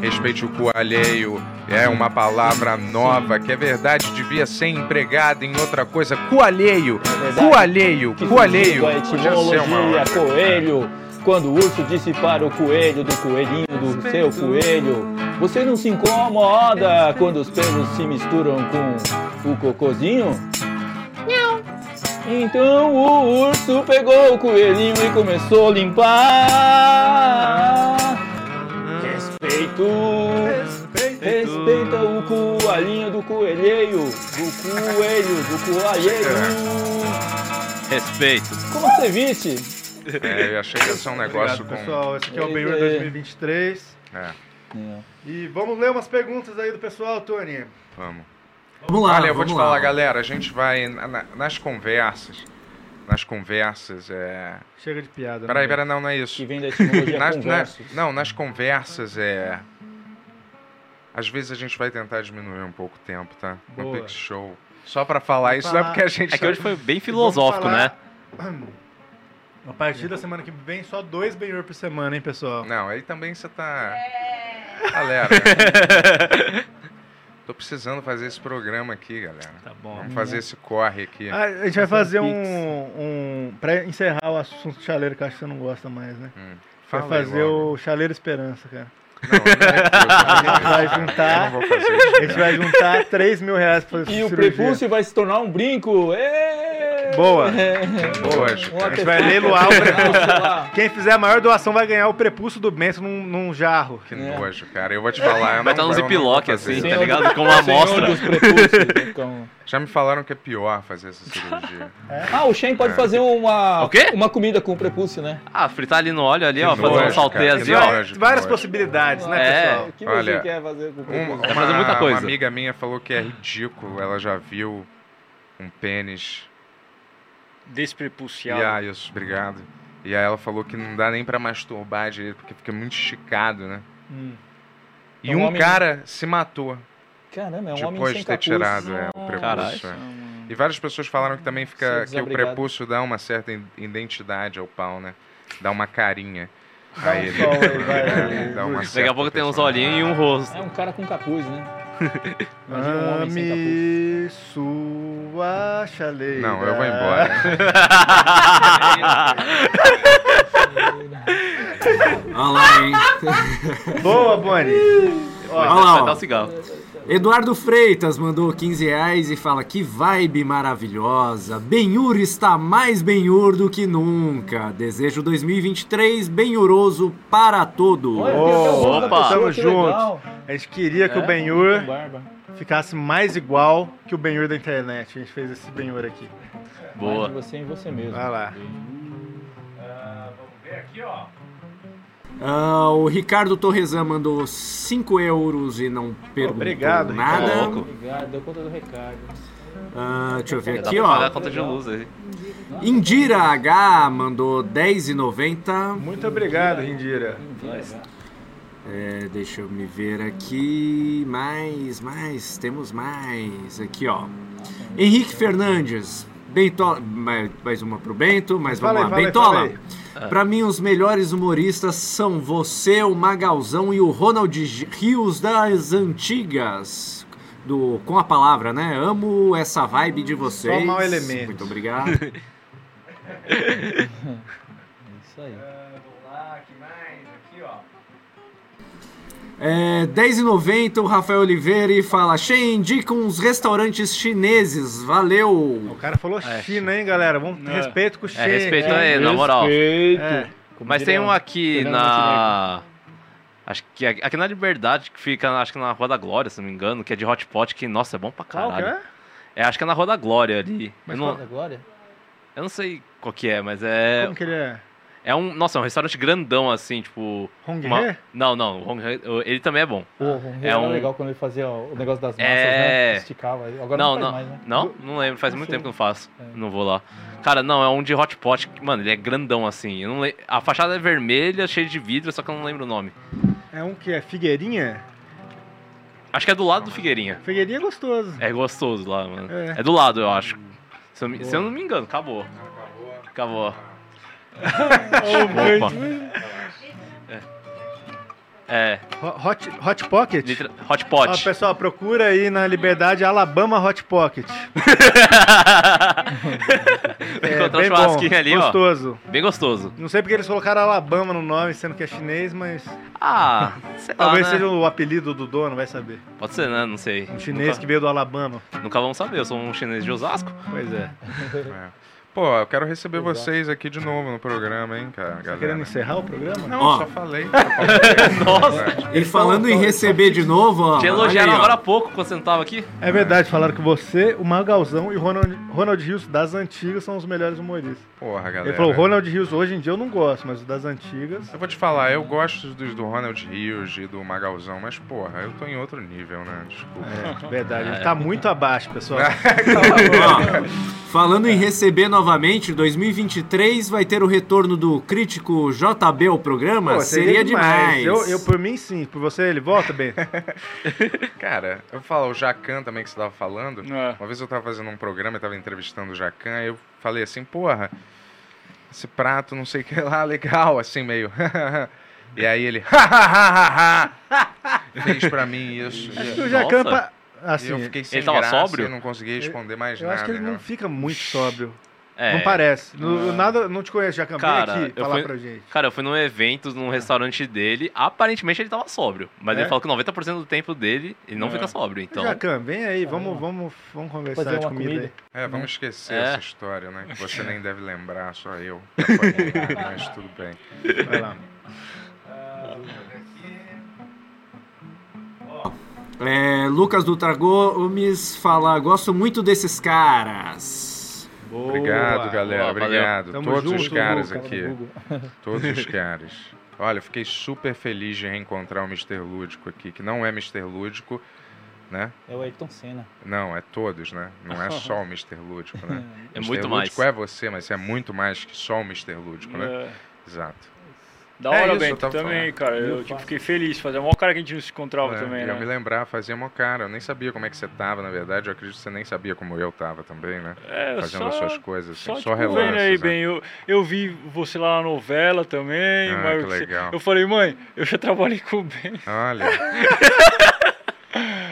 respeite o cu alheio. É uma palavra nova que é verdade, devia ser empregada em outra coisa. Cu alheio, cu alheio, cu alheio. A Podia ser uma coelho. Quando o urso disse para o coelho do coelhinho do seu coelho, você não se incomoda quando os pelos se misturam com o cocôzinho? Não. Então o urso pegou o coelhinho e começou a limpar. Respeito. Respeita o coelhinho do coelheiro, do coelho, do coelheiro. Respeito. Como você viste? É, eu achei que ia ser um negócio Obrigado, com. pessoal. Esse aqui é o Benhur 2023. É, E vamos ler umas perguntas aí do pessoal, Tony. vamos. Vamos lá, Olha, eu vou te lá. falar, galera, a gente vai na- na- nas conversas. Nas conversas, é. Chega de piada. Peraí, né? peraí, não, não é isso. Que vem da etimologia Nas- na- não, nas conversas, é. Às vezes a gente vai tentar diminuir um pouco o tempo, tá? No Boa. Pix Show. Só pra falar Vamos isso, não é falar- porque a gente. É que hoje foi bem filosófico, né? A partir da semana que vem, só dois Benhur por semana, hein, pessoal? Não, aí também você tá. Galera. Tô precisando fazer esse programa aqui, galera. Tá bom. Vamos fazer esse corre aqui. Ah, a gente vai fazer um, um. Pra encerrar o assunto chaleiro, que eu acho que você não gosta mais, né? Hum, Vai fazer logo. o Chaleiro Esperança, cara. Não, não A gente vai juntar. isso. A gente vai juntar 3 mil reais pra fazer E o prepúcio vai se tornar um brinco. Êêê! Boa. Boa, Um Chico. A gente vai leiloar o prepúcio. Quem fizer a maior doação vai ganhar o prepúcio do Bento num, num jarro. Que nojo, cara. Eu vou te falar. Eu Vai estar vou ziplock fazer assim, tá ligado? Com uma amostra. Já me falaram que é pior fazer essa cirurgia. Ah, o Shen pode É. fazer uma, O quê? uma comida com prepúcio, né? Ah, fritar ali no óleo ali, Que ó, fazer um nojo, saltê cara, assim, que ó. Várias nojo. possibilidades, né, É. pessoal? O que Olha, você quer fazer com Um- prepúcio? Vai fazer muita coisa. Uma amiga minha falou que é ridículo. Ela já viu um pênis. Desprepuciado. E ah, isso, obrigado. E aí ela falou que não dá nem pra masturbar direito, porque fica muito esticado, né? Hum. E É um um homem- cara se matou Caramba, é um homem depois sem de ter capuz. tirado é, o prepúcio. é. E várias pessoas falaram que também fica Ser que o prepúcio dá uma certa identidade ao pau, né? Dá uma carinha. Dá um sol aí, vai, É, dá uma Daqui a pouco tem uns olhinhos e um rosto. É um cara com capuz, né? Imagina um homem sem capuz. Ame sua chaleira. Não, eu vou embora. Olha lá, hein? Boa, Bonnie. Olha lá, ó. cigarro. Eduardo Freitas mandou 15 reais e fala que vibe maravilhosa. Benhur está mais Benhur do que nunca. Desejo 2023 benhuroso para todos. Olha, tem até o rosto da Opa, tamo junto. A gente queria que É, o Benhur ficasse mais igual que o Benhur da internet. A gente fez esse Benhur aqui. Boa. Mais de você em você mesmo. Vai lá. Ah, o Ricardo Torresan mandou 5 euros e não perguntou Obrigado, nada. Ricardo. Obrigado, deu conta do recado. Ah, deixa eu ver aqui, ó. conta de luz aí. Indira H mandou 10,90. Muito obrigado, Rindira. É, deixa eu me ver aqui. Mais, mais, temos mais. Aqui, ó. Henrique Fernandes. Bentola, mais, mais uma pro Bento, mas vamos lá. aí, Bentola, fala pra mim os melhores humoristas são você, o Magalzão e o Ronald Rios das antigas. Do, com a palavra, né? Amo essa vibe de vocês. mau elemento. Muito obrigado. É isso aí. É, 10,90 o Rafael Oliveira e fala: Shen, indica uns restaurantes chineses, valeu. O cara falou É, China, hein, galera? Vamos ter É. respeito com o É, China. respeito aí, na moral. Respeito. É. Mas tem um aqui na. Acho que aqui aqui na Liberdade, que fica, acho que na Rua da Glória, se não me engano, que é de hot pot, que, nossa, é bom pra Qual que caralho. é? É, acho que é na Rua da Glória ali. Mas qual não, da Glória? eu não sei qual que é, mas é. Como que ele é? É um. Nossa, é um restaurante grandão, assim, tipo. Hong uma-? Não, não, Hong ele também é bom. O Ron É um- legal quando ele fazia o negócio das massas, É. né? Esticava. Agora não, não, não, mais, né? não, não lembro, faz Não muito sei. tempo que eu não faço. É. Não vou lá. Cara, não, é um de hot pot, que, mano, ele é grandão assim. Eu não le- A fachada é vermelha, cheia de vidro, só que eu não lembro o nome. É um que é Figueirinha? Acho que é do lado do Figueirinha. Figueirinha é gostoso. É gostoso lá, mano. É. É, do lado, eu acho. Se eu, se eu não me engano, acabou. Acabou. Opa. É. Ho- Hot, hot Pocket? litra- Hot Ó, pot. pessoal, procura aí na Liberdade Alabama Hot Pocket. É, encontrar um bem bom, churrasquinho ali, ó. gostoso. Bem gostoso. Não sei porque eles colocaram Alabama no nome, sendo que é chinês, mas Ah, sei lá, talvez né? seja o apelido do dono, vai saber. Pode ser, né? Não sei. Um chinês nunca, que veio do Alabama. nunca vamos saber, eu sou um chinês de Osasco. Pois é. É. Pô, eu quero receber Exato. vocês aqui de novo no programa, hein, cara. Tá galera. querendo encerrar o programa? Não, Ó. só falei. Nossa. E falando em receber de novo, ó. Te elogiaram aí, ó. agora há pouco quando você não tava aqui. É verdade, falaram que você, o Magalzão e o Ronald, Ronald Rios das antigas são os melhores humoristas. Porra, galera. Ele falou, Ronald Rios hoje em dia eu não gosto, mas o das antigas. Eu vou te falar, eu gosto dos do Ronald Rios e do Magalzão, mas porra, eu tô em outro nível, né? Desculpa. É, verdade, ele tá muito abaixo, pessoal. Ó, falando em receber novamente, 2023 vai ter o retorno do crítico JB ao programa? Pô, Seria, demais. Eu, eu, por mim, sim. Por você, ele volta, bem. Cara, eu falo, o Jacan também que você tava falando. É. Uma vez eu tava fazendo um programa e tava entrevistando o Jacan, e eu falei assim, porra, esse prato, não sei o que lá, legal, assim, meio. e aí ele fez pra mim isso. Acho que o Jacan, assim, e eu fiquei sem Ele tava graça sóbrio? e não consegui responder mais eu nada. acho que ele não né? fica muito sóbrio. É. Não parece. No- nada, não te conheço, Jacan. Vem Cara, aqui falar fui- pra gente. Cara, eu fui num evento, num restaurante dele, aparentemente ele tava sóbrio. Mas É? ele falou que 90% do tempo dele ele não É. fica sóbrio, então... Jacan, vem aí, vamos, vamos, vamos conversar Fazer de comida, comida. aí. É, vamos esquecer É. essa história, né? Que você nem deve lembrar, só eu. Mas tudo bem. Vai lá. É, Lucas Dutra Gomes fala: gosto muito desses caras. Obrigado, Boa. galera. Boa, obrigado. Todos os junto, caras Lucas, aqui. Todos os caras. Olha, eu fiquei super feliz de reencontrar o Mr. Lúdico aqui, que não é Mr. Lúdico, né? É o Ayrton Senna. Não, é todos, né? Não é só o Mr. Lúdico, né? É Mr. muito Lúdico mais. é você, mas é muito mais que só o Mr. Lúdico, né? É. Exato. Da É hora, eu Bento, também, falando. cara. Eu Viu, tipo, fiquei feliz. Fazia mó cara que a gente não se encontrava É, também, e eu né? me lembrar, fazia mó cara. Eu nem sabia como é que você tava, na verdade. Eu acredito que você nem sabia como eu tava também, né? É, eu Fazendo só, as suas coisas, assim, Só, só, tipo, relances. aí, né? bem. Eu, eu vi você lá na novela também. Ah, mas que você- legal. Eu falei, mãe, eu já trabalhei com o Ben. Olha.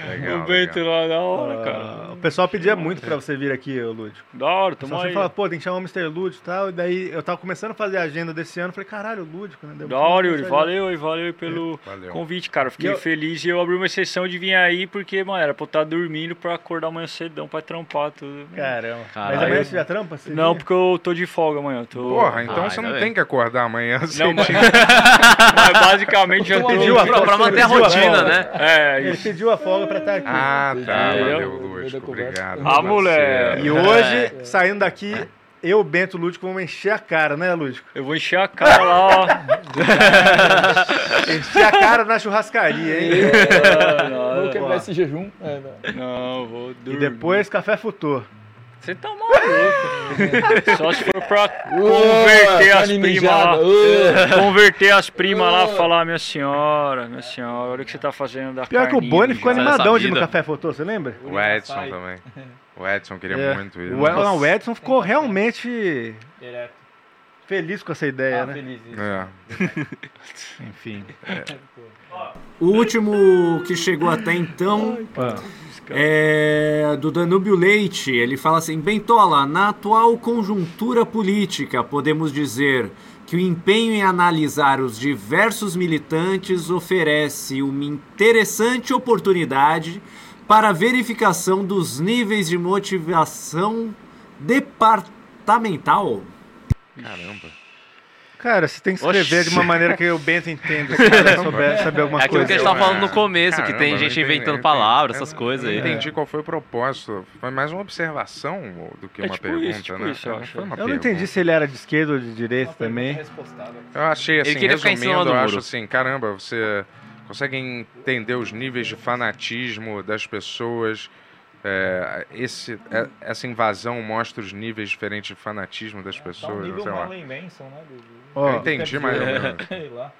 legal, o Bento legal. lá, da hora, cara. Ah, o pessoal pedia muito pra você vir aqui, ô Lúdico. Da hora, O tamo pessoal aí. sempre fala, pô, tem que chamar o Mr. Lúdico e tal. E daí eu tava começando a fazer a agenda desse ano. Falei, caralho, o Lúdico, né? Deu Da hora, Yuri. Valeu aí, valeu aí pelo Valeu. convite, cara. Fiquei E eu- feliz e eu abri uma exceção de vir aí porque, mano, era pra eu estar dormindo pra acordar amanhã cedão pra trampar tudo. Caramba. Mas Caralho. amanhã você já trampa? Você Não, porque eu tô de folga amanhã. Tô... Porra, então Ah, você não bem. tem que acordar amanhã. Não, cedinho. mas, mas basicamente já tô... pediu a Pra, pra manter a Pediu a rotina, folga. né? É, Ele isso. pediu a folga pra estar aqui. Ah, tá. Valeu, No conversa. Obrigado. Ah, moleque. E hoje, saindo daqui, eu, Bento Lúdico, vamos encher a cara, né, Lúdico? Eu vou encher a cara lá, ó. Encher a cara na churrascaria, hein? Não, Vou quebrar esse jejum. É, não. Não, vou E dormir. depois, café futur. Você tá maluco. Só se for pra converter as primas lá. Converter as primas lá falar, minha senhora, minha senhora, olha o que você tá fazendo da Pior que o Boni ficou mijada." Sai animadão de ir no café futur, você lembra? O Edson também. O Edson queria É. muito ir. O, não, o Edson ficou realmente Direto. feliz com essa ideia, Ah, né? feliz isso. É. Enfim. O último que chegou até então é do Danúbio Leite. Ele fala assim: Bentola, na atual conjuntura política, podemos dizer que o empenho em analisar os diversos militantes oferece uma interessante oportunidade para a verificação dos níveis de motivação departamental. Caramba. Cara, você tem que escrever Oxi. de uma maneira que o Bento entenda, se cara souber, saber alguma É aquilo coisa. que a gente tava falando no começo, que caramba, tem eu gente entendi, inventando eu palavras, essas coisas Eu aí. não entendi qual foi o propósito. Foi mais uma observação do que É uma tipo pergunta, isso, tipo né? isso, eu não acho. foi uma Eu não pergunta. entendi se ele era de esquerda ou de direita também. Eu achei assim, Ele queria resumindo, do eu muro. acho assim, caramba, você consegue entender os níveis de fanatismo das pessoas. é, esse, é- essa invasão mostra os níveis diferentes de fanatismo das Dá um pessoas, nível sei lá. Manson, né? do- Ó, Eu entendi mais ou menos. Sei lá.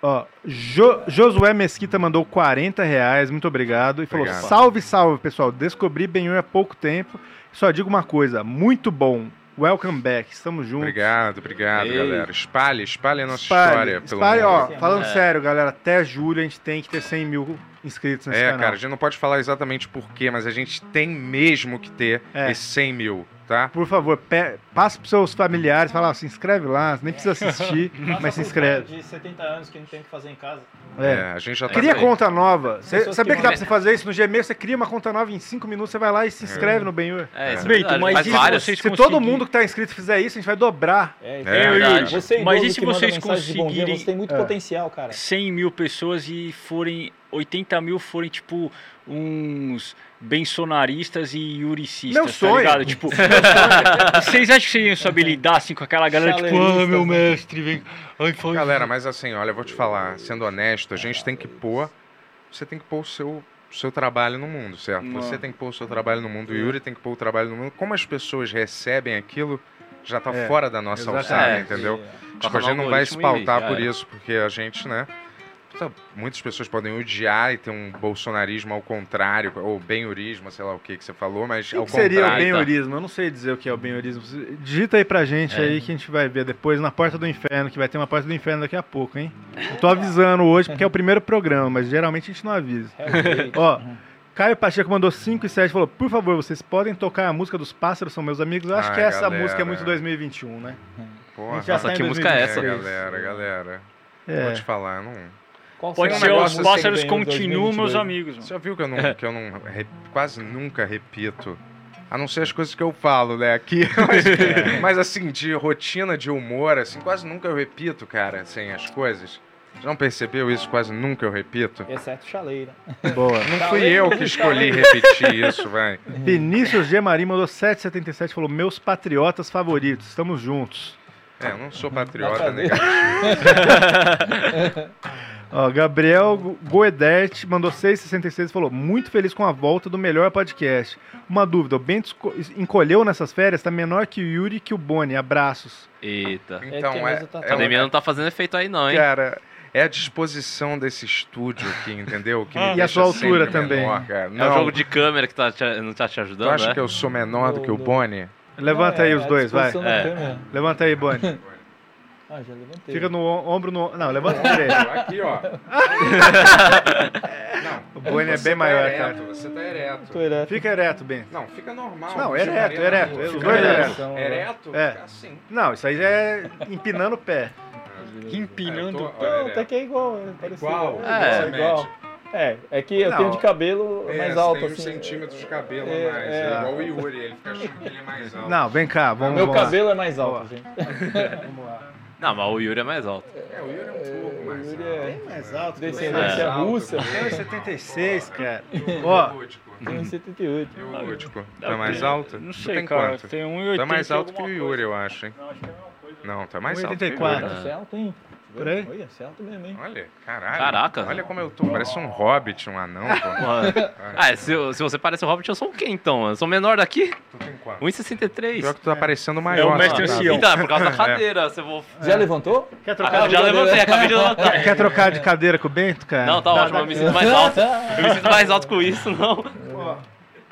Ó, Jo- Josué Mesquita mandou 40 reais, muito obrigado. E falou: Obrigado. salve, salve, pessoal. Descobri Benhur há pouco tempo. Só digo uma coisa: muito bom. Welcome back. Estamos juntos. Obrigado, obrigado, Ei. galera. Espalhe, espalhe a nossa Espalhe, história pelo espalhe, ó, mundo. falando É. sério, galera, até julho a gente tem que ter 100 mil inscritos nesse É, canal. cara, a gente não pode falar exatamente por quê, mas a gente tem mesmo que ter É. esses 100 mil. Tá? Por favor, pe- passa pros seus familiares, fala, ó, se inscreve lá, nem precisa assistir, mas se inscreve. de 70 anos que não tem o que fazer em casa. É. a gente já tá Cria aí. conta nova. Você sabia que que dá pra vão- você fazer isso no Gmail? Você cria uma conta nova em 5 minutos, você vai lá e se inscreve no Benhur. É, isso é verdade, mas se vários. vocês Se todo conseguirem- mundo que tá inscrito fizer isso, a gente vai dobrar. É, É verdade. Você Mas e se vocês bom dia, conseguirem- Você tem muito É. potencial, cara. 100 mil pessoas e forem 80 mil forem tipo uns bensonaristas e yuricistas, Meu tá sonho. ligado? Tipo, meu sonho. vocês acham que vocês iam saber lidar assim com aquela galera, tipo, ah, meu né? mestre, vem. Ai, faz... Galera, mas assim, olha, eu vou te falar, sendo honesto, a gente tem que pôr. Você tem que pôr o seu, seu trabalho no mundo, certo? Não. Você tem que pôr o seu trabalho no mundo, o Yuri tem que pôr o trabalho no mundo. Como as pessoas recebem aquilo, já tá É, fora da nossa exatamente. alçada, É, entendeu? Coloca Tipo, a gente não vai se pautar por isso, porque a gente, né? Puta, Muitas pessoas podem odiar e ter um bolsonarismo ao contrário, ou benhurismo, sei lá o que que você falou, mas O ao que seria o contrário. benhorismo? Eu não sei dizer o que é o benhorismo. Digita aí pra gente É. aí que a gente vai ver depois na Porta do Inferno, que vai ter uma Porta do Inferno daqui a pouco, hein? Eu tô avisando hoje porque é o primeiro programa, mas geralmente a gente não avisa. Ó, Caio Pacheco mandou 5 e 7 falou: Por favor, vocês podem tocar a música dos pássaros, são meus amigos. Eu acho Ai, que essa galera. música é muito 2021, né? Porra. Nossa, tá que música é essa? 2023. galera, galera. É. Vou te falar, eu não. Qual Pode será ser os pássaros continuam, meus 2022? amigos. Você mano. já viu que eu não, que eu não re- quase nunca repito? A não ser as coisas que eu falo, né, aqui. Mas, mas, assim, de rotina de humor, assim, quase nunca eu repito, cara, assim, as coisas. Você não percebeu isso? Quase nunca eu repito. Exceto chaleira. Boa. Não fui eu que escolhi repetir isso, vai. Vinícius G. Marim mandou 7,77 falou: Meus patriotas favoritos, estamos juntos. É, eu não sou patriota negativo. Ó, Gabriel Goedert mandou 6,66 e falou: Muito feliz com a volta do melhor podcast. Uma dúvida: o Bento encolheu nessas férias? Tá menor que o Yuri e que o Boni. Abraços. Eita. Então, tem é, o tatu. A é, academia não tá fazendo efeito aí, não, hein? Cara, é a disposição desse estúdio aqui, entendeu? Que me E a sua altura também. menor, cara. É o Não, jogo de câmera que tá te- não tá te Tu ajudando, acha né? que eu sou menor do que o Não, não. Boni? Levanta Não, aí é os dois, vai. É. Levanta aí, Boni. Ah, já levantei. Fica no om- ombro no. Não, levanta direito. Aqui, ó. O Boni é bem tá maior, ereto, cara. Você tá ereto. Tô ereto. Fica ereto, Bento. Não, fica normal. Não, Fica ereto, ereto. Os dois ereto. ereto. Ereto? É. Fica assim. Não, isso aí é empinando o pé. Empinando. É, eu tô- Não, ereto. até que é igual. É parecido. Igual? É. É, igual. É, é que eu Não. tenho de cabelo É, mais alto, tem uns assim. centímetros de cabelo É, a mais. é. É, igual o Yuri, ele fica achando que ele é mais alto. Não, vem cá, vamos Meu vamos lá. cabelo é mais alto, Ó. gente. Vamos lá. Não, mas o Yuri é mais alto. É, o Yuri é um pouco mais Yuri alto. é mais alto. descendência É. russa. Tem 76, cara. O Ó? Tem 78. E o Lúdico? Tá mais alto? Não sei, tem cara. quanto? Tem 1,80 Tá mais alto que o Yuri, eu acho, hein? Não, acho que é a mesma coisa. Não, tá mais alto que o 1,84. Yuri. Você é alto, hein? Por aí? Olha, você é mesmo, hein? Olha, caralho. Caraca. Olha como eu tô, parece um hobbit, um anão. Ah, se, eu- se você parece o Hobbit, eu sou o quê, então? Eu sou menor daqui? Tu tem quanto? 1,63. Pior que tu tá parecendo É maior. o mestre tá? ancião. Então, é por causa da cadeira. Se eu vou... Já levantou? quer Ah, trocar, eu já levantei, acabei de levantar. quer trocar de cadeira com o Bento, cara? Não, tá ótimo, eu me sinto mais alto. Eu me sinto mais alto com isso, não.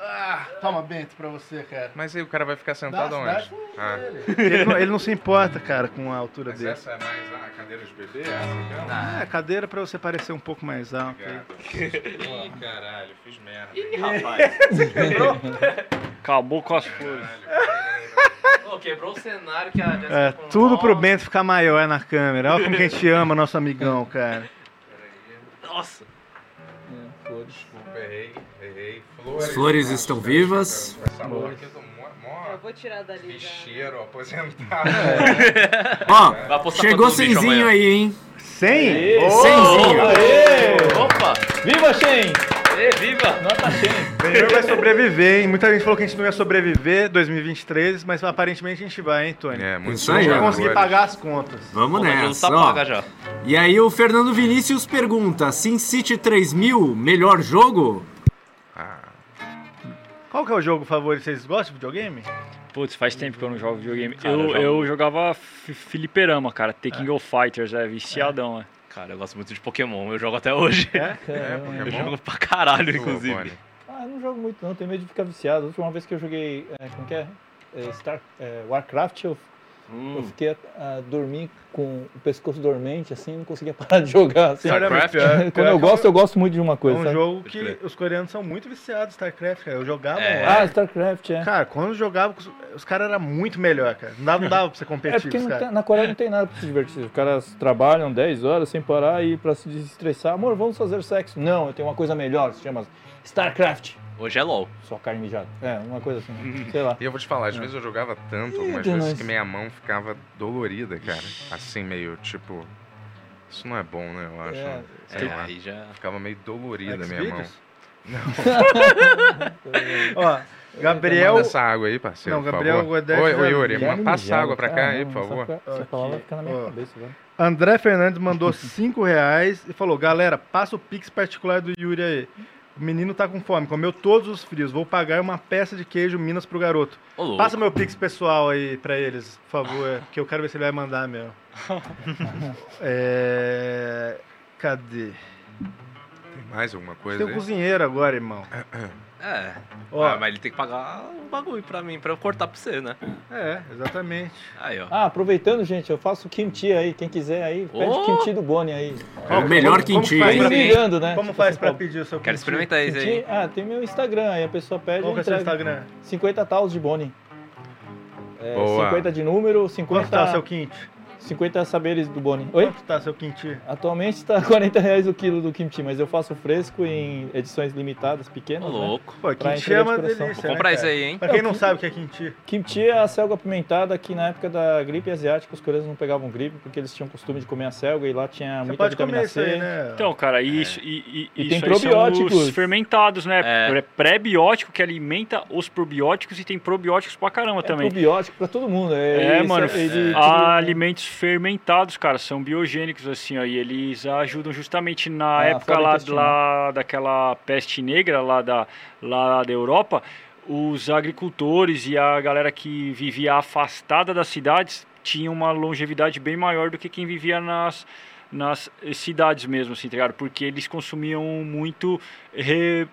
Ah, toma Bento pra você, cara. Mas aí o cara vai ficar sentado Dá- onde? dá- Ah, Ele não, ele não se importa, cara, com a altura mas dele. essa é mais a cadeira de bebê? Essa aqui? Ah, cadeira pra você parecer um pouco mais alto. Ih, caralho, fiz merda. Ih, rapaz. Acabou com as flores. Quebrou o cenário que a Jessica É, tudo pro Bento ficar maior na câmera. Olha como que a gente ama nosso amigão, cara. Nossa. Desculpa, errei, As flores estão vivas. Eu vou tirar dali bicheiro, aposentado. Ó, Vai postar chegou amanhã. aí, hein? 100? Aê, Cenzinho. Opa! Viva, Shen! Ê, viva! Nota 100. Benhur vai sobreviver, hein? Muita gente falou que a gente não ia sobreviver 2023, mas aparentemente a gente vai, hein, Tony? É, muito Isso aí, Vai ó. conseguir pagar as contas. Vamos Pô, nessa, tá ó. paga já. E aí o Fernando Vinícius pergunta, SimCity 3000, melhor jogo? Qual que é o jogo favorito? Vocês gostam de videogame? Putz, faz tempo que eu não jogo videogame. Cara, eu, eu jogo- eu jogava fi- Fliperama, cara. Taking of Fighters, é viciadão, é. Cara, eu gosto muito de Pokémon, eu jogo até hoje. É? é, Eu Pokémon? jogo pra caralho, inclusive. Ah, eu não jogo muito não, tenho medo de ficar viciado. A última vez que eu joguei, é, como que é? É, Star, é, Warcraft, eu Eu fiquei a, a dormir com o pescoço dormente, assim, não conseguia parar de jogar. Assim. Mas pior- pior Quando eu gosto, é um- eu gosto muito de uma coisa. é um sabe? jogo que os coreanos são muito viciados em StarCraft, cara. Eu jogava É. lá. Ah, StarCraft, é. Cara, quando eu jogava, os, caras eram muito melhor, cara. Não dava, não dava pra você competir É porque tem- na Coreia não tem nada pra se divertir. Os caras trabalham 10 horas sem parar e pra se desestressar, amor, vamos fazer sexo. Não, eu tenho uma coisa melhor, se chama StarCraft. Hoje é LOL. Só carne mijada. É, uma coisa assim. Sei lá. E eu vou te falar, às É. vezes eu jogava tanto, algumas Ih, vezes, nós. que minha mão ficava dolorida, cara. Assim, meio tipo. Isso não é bom, né? Eu acho. É, Sei é, lá. aí já- Ficava meio dolorida a minha mão. Não. Ó, Gabriel- Manda essa água aí, parceiro. Não, por Gabriel favor. Godete Oi, oi, Yuri, mano, passa água pra cá aí, caramba, por favor. Essa palavra vai ficar na minha Ó. cabeça agora. André Fernandes mandou 5 reais e falou: Galera, passa o pix particular do Yuri aí. O menino tá com fome, comeu todos os frios. Vou pagar uma peça de queijo Minas pro garoto. Ô. Passa meu pix pessoal aí pra eles, por favor, que eu quero ver se ele vai mandar mesmo. é... Cadê? Tem mais alguma coisa Tem um aí? cozinheiro agora, irmão. É. Ó. Ah, mas ele tem que pagar um bagulho pra mim, pra eu cortar pra você, né? É, exatamente. Aí, ó. Ah, aproveitando, gente, eu faço kimchi aí. Quem quiser aí, pede Oh! kimchi do Boni aí. É o melhor kimchi. faz Tá pra- ligando, né? Como Tipo faz assim, pra pedir o seu Quero kimchi? experimentar esse kimchi- aí. Ah, tem meu Instagram, aí a pessoa pede Qual é o seu. Instagram? 50 taus de Boni. É, Boa. 50 de número, 50... Quanto tá seu kimchi? 50 saberes do Boni. Oi? Quanto tá seu kimchi? Atualmente está 40 reais o quilo do kimchi, mas eu faço fresco em edições limitadas, pequenas. Ô, né? louco. Pô, Pra kimchi é uma delícia, Vou comprar né, isso aí, hein? Pra quem É, não sabe o que é kimchi, Kimchi é a selga apimentada que na época da gripe asiática os coreanos não pegavam gripe porque eles tinham costume de comer a selga e lá tinha você muita pode vitamina comer isso C. aí, né? Então, cara, isso, e, e, E isso tem probióticos. os fermentados, né? É. Pré-biótico que alimenta os probióticos e tem probióticos pra caramba É também. probiótico pra todo mundo. É, É, isso, mano, ele- há alimentos fermentados, cara, são biogênicos, assim, ó, e eles ajudam justamente na Ah, época lá, lá daquela peste negra lá da, lá da Europa, os agricultores e a galera que vivia afastada das cidades tinham uma longevidade bem maior do que quem vivia nas nas cidades mesmo, assim, tá ligado? Porque eles consumiam muito re,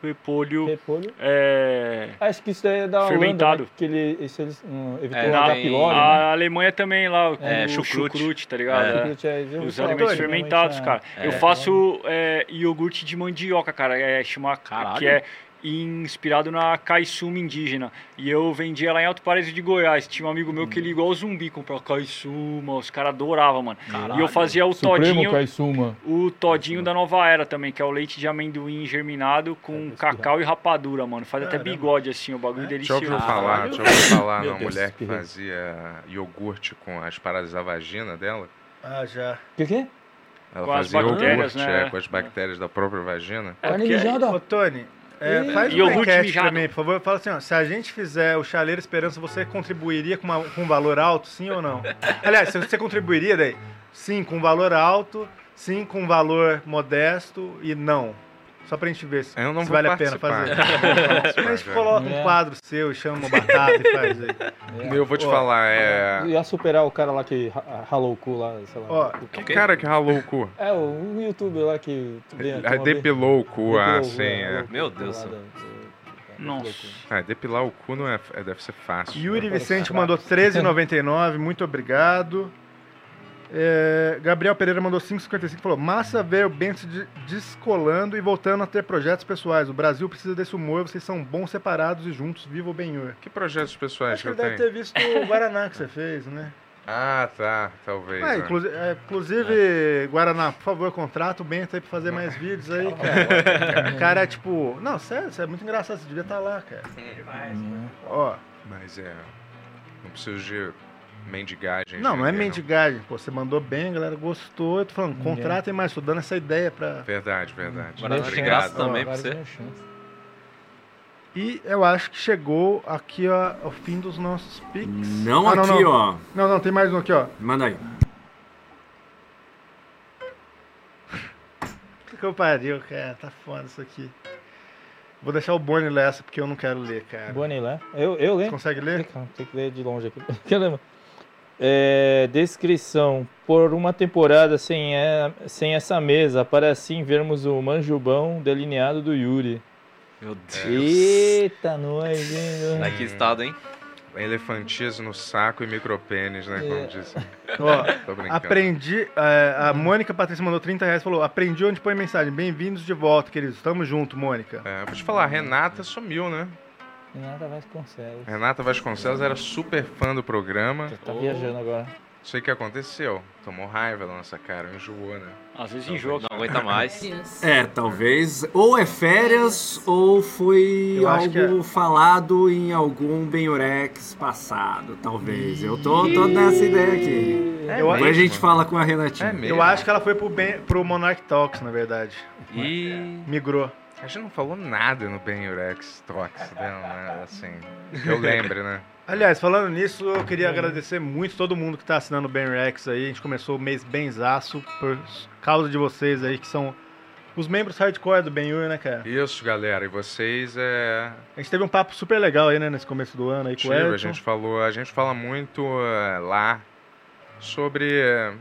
repolho, Repolho. é, Acho que isso daí é da Holanda, Fermentado. né? que ele, isso eles hum, evitou É, o na- H. pylori, né? A Alemanha também lá, com É, o chucrute. chucrute, tá ligado? É. É. Chucrute, é, ouvi Os falar alimentos bastante, fermentados, cara. é. Eu É. faço é, iogurte de mandioca, cara. É chama que é inspirado na caiçuma indígena. E eu vendia lá em Alto Paraíso de Goiás. Tinha um amigo meu que ele igual zumbi comprava caiçuma. Os caras adoravam, mano. E eu fazia o Supremo todinho, o todinho da nova era também, que é o leite de amendoim germinado com cacau e rapadura, mano. Faz até bigode assim, o bagulho Já delicioso. ouviu falar, Caralho. já ouviu falar Deus, mulher que fazia iogurte com as paradas da vagina dela? Ah, já. O que, que é? Ela Com as fazia bactérias, iogurte né? é, com as bactérias da própria vagina. É, Carne porque- mijada. Ô, Tony, é, faz uma Iogurte enquete pra mim, por favor. Fala assim, ó, se a gente fizer o Chaleira Esperança, você contribuiria com, uma- com um valor alto, sim ou não? Aliás, se você contribuiria daí, sim com um valor alto, sim com um valor modesto e não. Só pra gente ver se, Eu não se vale a pena participar. fazer. Participar, cara. coloca É. um quadro seu e chama uma batata e faz aí. Eu vou te Ó, falar, é. Ia superar o cara lá que ra- ralou o cu lá, sei lá. Ó, O- Que cara que ralou o cu? É, o youtuber lá que... Ah, depilou o cu, ah, sim, é, é. o Meu Deus Nossa. o. Ah, depilar o cu não é, é- deve ser fácil. Yuri Agora Vicente tá. mandou 13,99, muito obrigado. É, Gabriel Pereira mandou 5,55 falou: Massa ver o Bento de- descolando e voltando a ter projetos pessoais. O Brasil precisa desse humor, vocês são bons separados e juntos. Viva o Benhur. Que projetos pessoais Acho que ele deve tenho? ter visto o Guaraná que você fez, né? Ah, tá, talvez. Ah, é. inclusi- é, inclusive, Guaraná, por favor, contrata o Bento aí pra fazer mais vídeos aí, cara. O cara é tipo. Não, sério, isso é muito engraçado, você devia estar lá, cara. Ó. Mas é. Não preciso de mendigagem. Não, não é mendigagem. Pô, você mandou bem, a galera gostou. Eu tô falando, Ninguém. contratem mais, tô dando essa ideia pra. Verdade, verdade. Guaraná de graça também pra vários você. E eu acho que chegou aqui ó, ao fim dos nossos pics. Não Ah, aqui, não. ó. Não, não, tem mais um aqui, ó. Manda aí. Que eu pariu, cara. Tá foda isso aqui. Vou deixar o Bonnie ler essa porque eu não quero ler, cara. Bonnie lá. Eu, eu Você leio? consegue ler? Tem que ler de longe aqui. Que eu lembro. É, descrição. Por uma temporada sem, é- sem essa mesa, para assim vermos o manjubão delineado do Yuri. Meu Deus. Eita, nós, hein? Tá que estado, hein? elefantismo no saco e micropênis, né? Como É. disse. Ó, Tô brincando. aprendi. é, a Mônica Patrícia mandou 30 reais e falou: aprendi onde põe mensagem. Bem-vindos de volta, queridos. Tamo junto, Mônica. É, vou te falar, a Renata sumiu, né? Renata Vasconcelos. Renata Vasconcelos era super fã do programa. Tá viajando agora. Não sei o que aconteceu. Tomou raiva da nossa cara, enjoou, né? Às vezes enjoa. Não aguenta mais. É, talvez. Ou é férias, ou foi Eu é. algo falado em algum Benhorex passado, talvez. Eu tô, tô nessa ideia aqui. É Depois a gente fala com a Renatinha. Eu acho que ela foi pro, ben, pro Monarch Talks, na verdade. E. Migrou. A gente não falou nada no Ben Urex Talks né? Assim. Eu lembre, né? Aliás, falando nisso, eu queria agradecer muito todo mundo que tá assinando o Ben Rex aí. A gente começou o mês benzaço por causa de vocês aí, que são os membros hardcore do Ben Ur, né, cara? Isso, galera. E vocês é. A gente teve um papo super legal aí, né, nesse começo do ano aí com o Tive, Edson. a gente falou, a gente fala muito eh, lá sobre eh,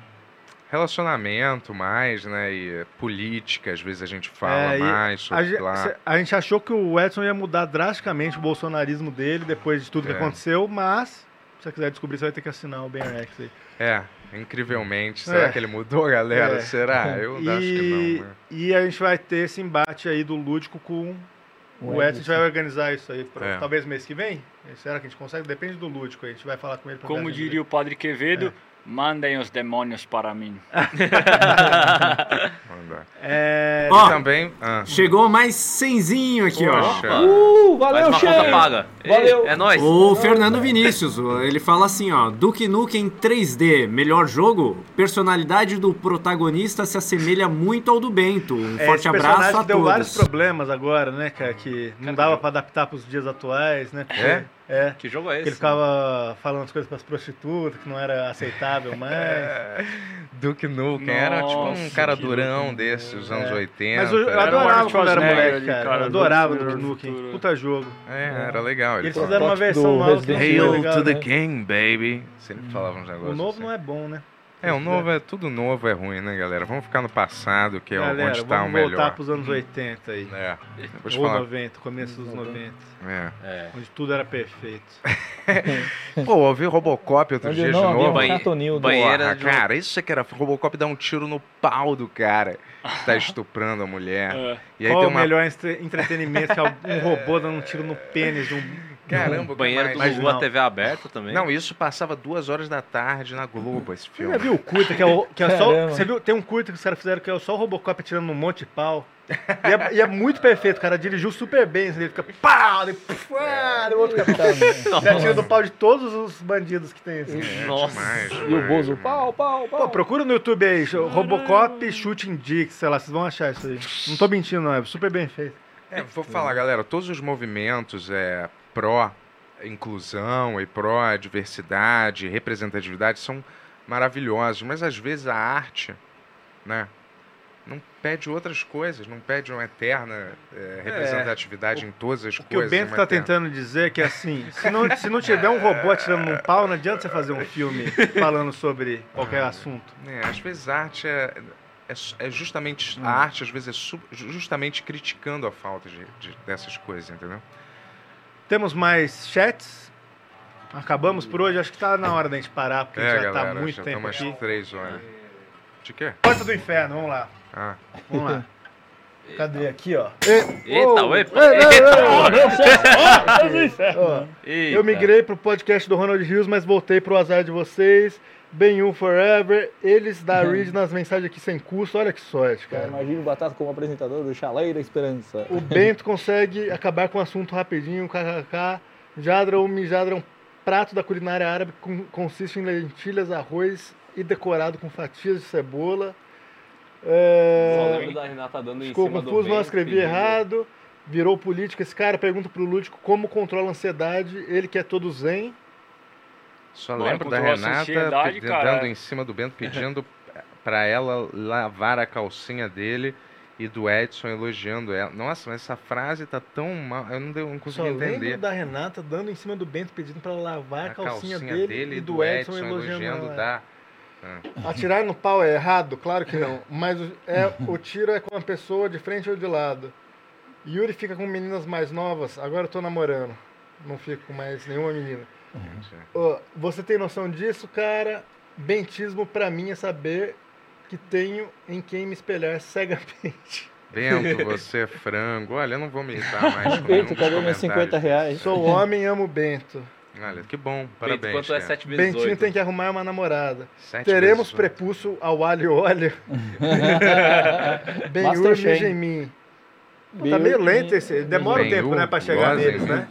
relacionamento mais, né? E política, às vezes a gente fala É, e mais a, sobre gente, lá. a gente achou que o Edson ia mudar drasticamente o bolsonarismo dele depois de tudo que É. aconteceu, mas se você quiser descobrir, você vai ter que assinar o Ben Rex aí. É, incrivelmente. Será É. que ele mudou, galera? É. Será? Eu e, acho que não. né? E a gente vai ter esse embate aí do Lúdico com o O Edson. A gente Edson. vai organizar isso aí, pra- É. talvez mês que vem? Será que a gente consegue? Depende do Lúdico aí. A gente vai falar com ele. pra Como diria o Padre Quevedo, mandem os demônios para mim. É... Ó, também. ah. Chegou mais cenzinho aqui, Opa. ó. Uh, Mais valeu, uma conta chefe! paga. Valeu. É nóis. O Fernando Vinícius, ele fala assim, ó, Duke Nukem 3D, melhor jogo? Personalidade do protagonista se assemelha muito ao do Bento. Um É, forte abraço a deu vários todos. problemas agora, né, cara? Que não dava pra adaptar pros dias atuais, né? porque- É? É. Que jogo é Que esse? ele ficava falando as coisas pras prostitutas, que não era aceitável mais. Duke Nukem era tipo um cara durão desses, dos anos 80. Mas eu, eu adorava quando era moleque, cara. cara, Eu adorava do Duke. Nukem. Puta jogo. É, era legal. Ele eles falava, fizeram uma versão do nova Hail legal, to the né? King, baby. Sempre falavam uns negócios O novo assim. não é bom, né? É, o novo é tudo novo é ruim, né, galera? Vamos ficar no passado, que é Galera, onde tá o vamos melhor. voltar pros anos 80 aí. É. Ou falar. 90, começo dos 90. É. É. Onde tudo era perfeito. Pô, eu ouvi Robocop outro Onde dia de não havia novo. Banhe- do banheira de um- cara, isso é que era Robocop dá um tiro no pau do cara que tá estuprando a mulher. É. E aí Qual tem o uma melhor entre- entretenimento que é um robô dando um tiro no pênis de um... Caramba, O banheiro do mais? Gugu, a TV aberta também. Não, isso passava duas horas da tarde na Globo, esse Você filme. já viu o curta que é, o, que é só. Você viu? Tem um curta que os caras fizeram que é só o Robocop atirando num monte de pau. E é, e é muito perfeito, o cara dirigiu super bem. assim, Ele fica pau, ele, puf, ah, o outro fica. Ele atira no pau de todos os bandidos que tem. Assim. É, Nossa. demais, E o Bozo, pau, pau, pau. Pô, procura no YouTube aí, Robocop Shooting Dick, sei lá, vocês vão achar isso aí. Não tô mentindo, não, é super bem feito. É, vou falar, galera, todos os movimentos é, pró inclusão e pró diversidade, representatividade são maravilhosos, mas às vezes a arte, né, não pede outras coisas, não pede uma eterna é, representatividade em todas as O que o coisas. Bento uma tá eterna- tentando dizer é que assim, se não, se não tiver um robô atirando num pau, não adianta você fazer um filme falando sobre qualquer assunto. É, às vezes a arte é, é, é justamente. Hum. A arte, às vezes, é justamente criticando a falta de, de- dessas coisas, entendeu? Temos mais chats. Acabamos por hoje, acho que tá na hora da gente parar, porque é, já galera, tá muito já tempo aqui. umas três horas. De quê? Porta do inferno, vamos lá. Ah. Vamos lá. Cadê aqui, ó? Eita, ei, eita. ei, ó, Eita. Eu migrei pro podcast do Ronald Rios, mas voltei pro azar de vocês. Benhu Forever, eles da Reed nas mensagens aqui sem custo. Olha que sorte, Cara, cara. imagina o Batata como apresentador do Chaleira Esperança. O Bento consegue acabar com o assunto rapidinho, kkk. Jadra ou mijadra é um prato da culinária árabe que con- consiste em lentilhas, arroz e decorado com fatias de cebola. Só É... lembro da Renata dando em Ficou cima do confuso, não escrevi pedindo- errado. Virou político. Esse cara pergunta pro Lúdico como controla a ansiedade. Ele que é todo zen. Só Bora, lembro da Renata cara. dando em cima do Bento, pedindo pra ela lavar a calcinha dele e do Edson elogiando ela. Nossa, mas essa frase tá tão mal. Eu não, deu, não Só consegui entender. lembro da Renata dando em cima do Bento pedindo pra lavar a, A calcinha, calcinha dele, e do Edson, elogiando, ela. da. Ah. Atirar no pau é errado? Claro que não. Mas o, é, o tiro é com a pessoa de frente ou de lado. Yuri fica com meninas mais novas. Agora eu tô namorando. Não fico com mais nenhuma menina. Ô, você tem noção disso, cara? Bentismo pra mim é saber que tenho em quem me espelhar cegamente. Bento, você é frango. Olha, eu não vou me irritar mais com Bento, cadê meus 50 comentários. reais? Sou homem, amo Bento. Olha, que bom. Parabéns. quanto é cara. 7 vezes Bentinho 8? tem que arrumar uma namorada. Sete Teremos vezes oito. prepúcio ao alho e óleo. Mija Shen. em mim. Tá meio lento esse. Demora um tempo, né, pra chegar neles, né?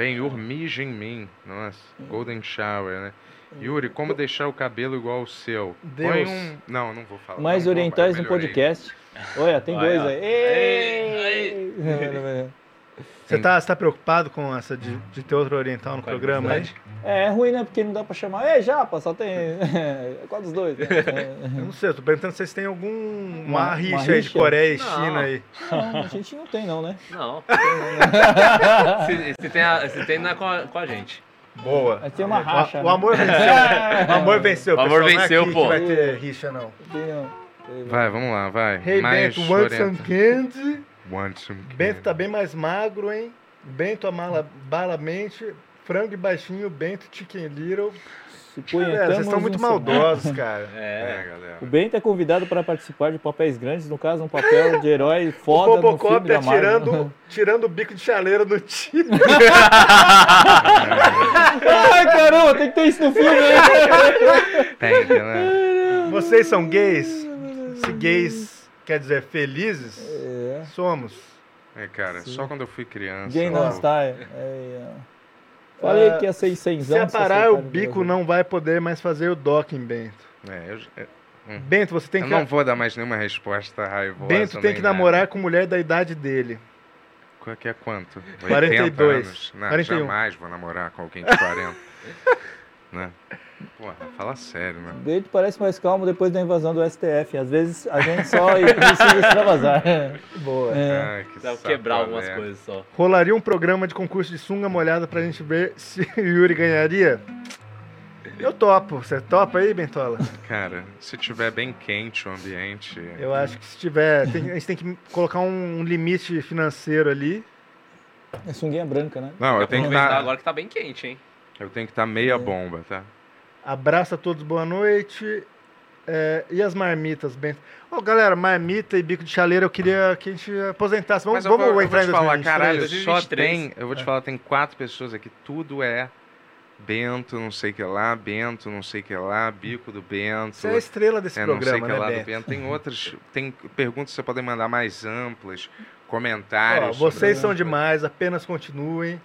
Né? Ben-Hur mija em mim. Nossa, Golden Shower, né? Yuri, como deixar o cabelo igual ao seu? Põe Deus. um... Não, não vou falar. Mais não orientais no podcast. Olha, tem dois ó. aí. Ei! Você tá, você tá preocupado com essa de, de ter outro oriental no programa aí? É, é ruim, né? Porque não dá pra chamar. Ei, Japa, só tem. Qual dos dois? Eu não sei, eu tô perguntando se vocês têm algum uma, Uma- rixa uma aí de rixa? Coreia e Não. China aí. Não, a gente não tem, não, né? Não. se, se tem, a- se tem, não é com a, com a gente. Boa. Mas tem uma O- racha. O, né? amor venceu. o amor venceu. O amor pessoal, não é venceu, aqui pô. Que vai ter rixa, não. Não. Não. Vai, vamos lá, vai. Hey, Mais Bento, want some candy. Bento tá bem mais magro, hein? Bento amala balamente. Frango e baixinho, Bento Chicken Little. Galera, vocês estão muito maldosos, cara. É, É. galera. O Bento é convidado para participar de papéis grandes, no caso, um papel de herói O foda no filme da é Marvel. tirando, tirando o bico de chaleira no tiro. Ai, caramba, tem que ter isso no filme, né? Tem, né? Vocês são gays? Se gays quer dizer felizes, É. somos. É, cara, só quando eu fui criança. Gay eu- não está. É, é. Falei Ah, que ia ser 100 Se aparar, o bico não vai poder mais fazer o docking, Bento. É, eu, é, hum. Bento, você tem eu que... não vou dar mais nenhuma resposta raivosa. Bento tem que nada. namorar com mulher da idade dele. Qual que é quanto? 80 42. anos? Não, 41. jamais vou namorar com alguém de 40. né? Porra, fala sério, né? Bento parece mais calmo depois da invasão do STF. Às vezes a gente só precisa extravasar. Boa. É. Ai, que Dá quebrar algumas né? coisas só. Rolaria um programa de concurso de sunga molhada pra gente ver se o Yuri ganharia? Eu topo. Você topa aí, Bentola? Cara, se tiver bem quente o ambiente. Eu acho que se tiver... tem- a gente tem que colocar um, limite financeiro ali. É sunguinha branca, né? Não, eu tenho que estar. agora que tá bem quente, hein? Eu tenho que estar meia bomba, tá? Abraço a todos, boa noite. É, e as marmitas, Bento? Ô, galera, marmita e bico de chaleira, eu queria que a gente aposentasse. Vamos, vamos vou, eu vou entrar te em falar, 2023? caralho, só 2023. tem. Eu vou te falar, tem quatro pessoas aqui, tudo é Bento, não sei o que lá, Bento, não sei o que lá, bico do Bento. Você é a estrela desse é, não sei programa, o que né, lá do Bento? Tem outras, tem perguntas que você pode mandar mais amplas, comentários. Ó, vocês sobre- são demais, apenas continuem.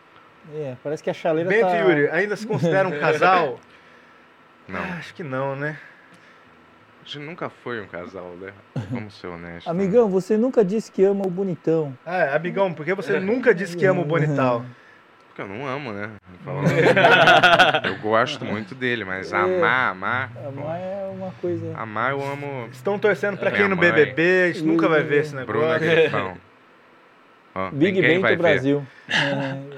É, parece que a chaleira Bento tá... e Yuri, ainda se considera um casal? Não, Ah, Acho que não, né? a gente nunca foi um casal, né? Vamos ser honestos. Amigão, você nunca disse que ama o bonitão. Ah, amigão, por que você nunca disse que ama o Bonital? Porque eu não amo, né? Eu gosto muito dele, mas É. amar, amar. Amar é uma coisa... Amar eu amo. Estão torcendo pra Minha quem no mãe. BBB, a gente nunca vai ver esse Bruna negócio. Grifão. Ó, Big Bento ver. Brasil. É,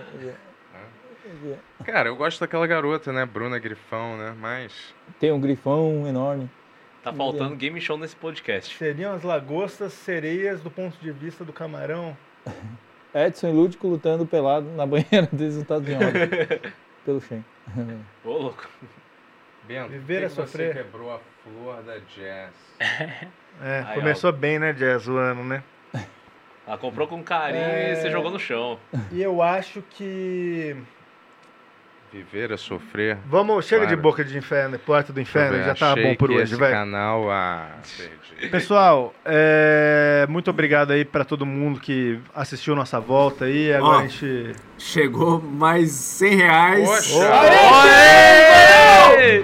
Cara, eu gosto daquela garota, né? Bruna Grifão, né? Mas. Tem um grifão enorme. Tá faltando game show nesse podcast. Seriam as lagostas sereias do ponto de vista do camarão? Edson e Lúdico lutando pelado na banheira deles no estado de ordem. Pelo Shen. Ô, louco. Bento, Viver é sofrer. Você quebrou a flor da jazz. É, Aí, começou bem, né, Jazz, o ano, né? Ela comprou com carinho É. e você jogou no chão. E eu acho que. Viver é sofrer. Vamos, chega de Claro. boca de inferno, porta do inferno, já tá bom por que hoje, esse vai. canal, ah, perdi. Pessoal, é, muito obrigado aí pra todo mundo que assistiu nossa volta aí. Agora Ó. a gente. Chegou mais 100 reais. Poxa!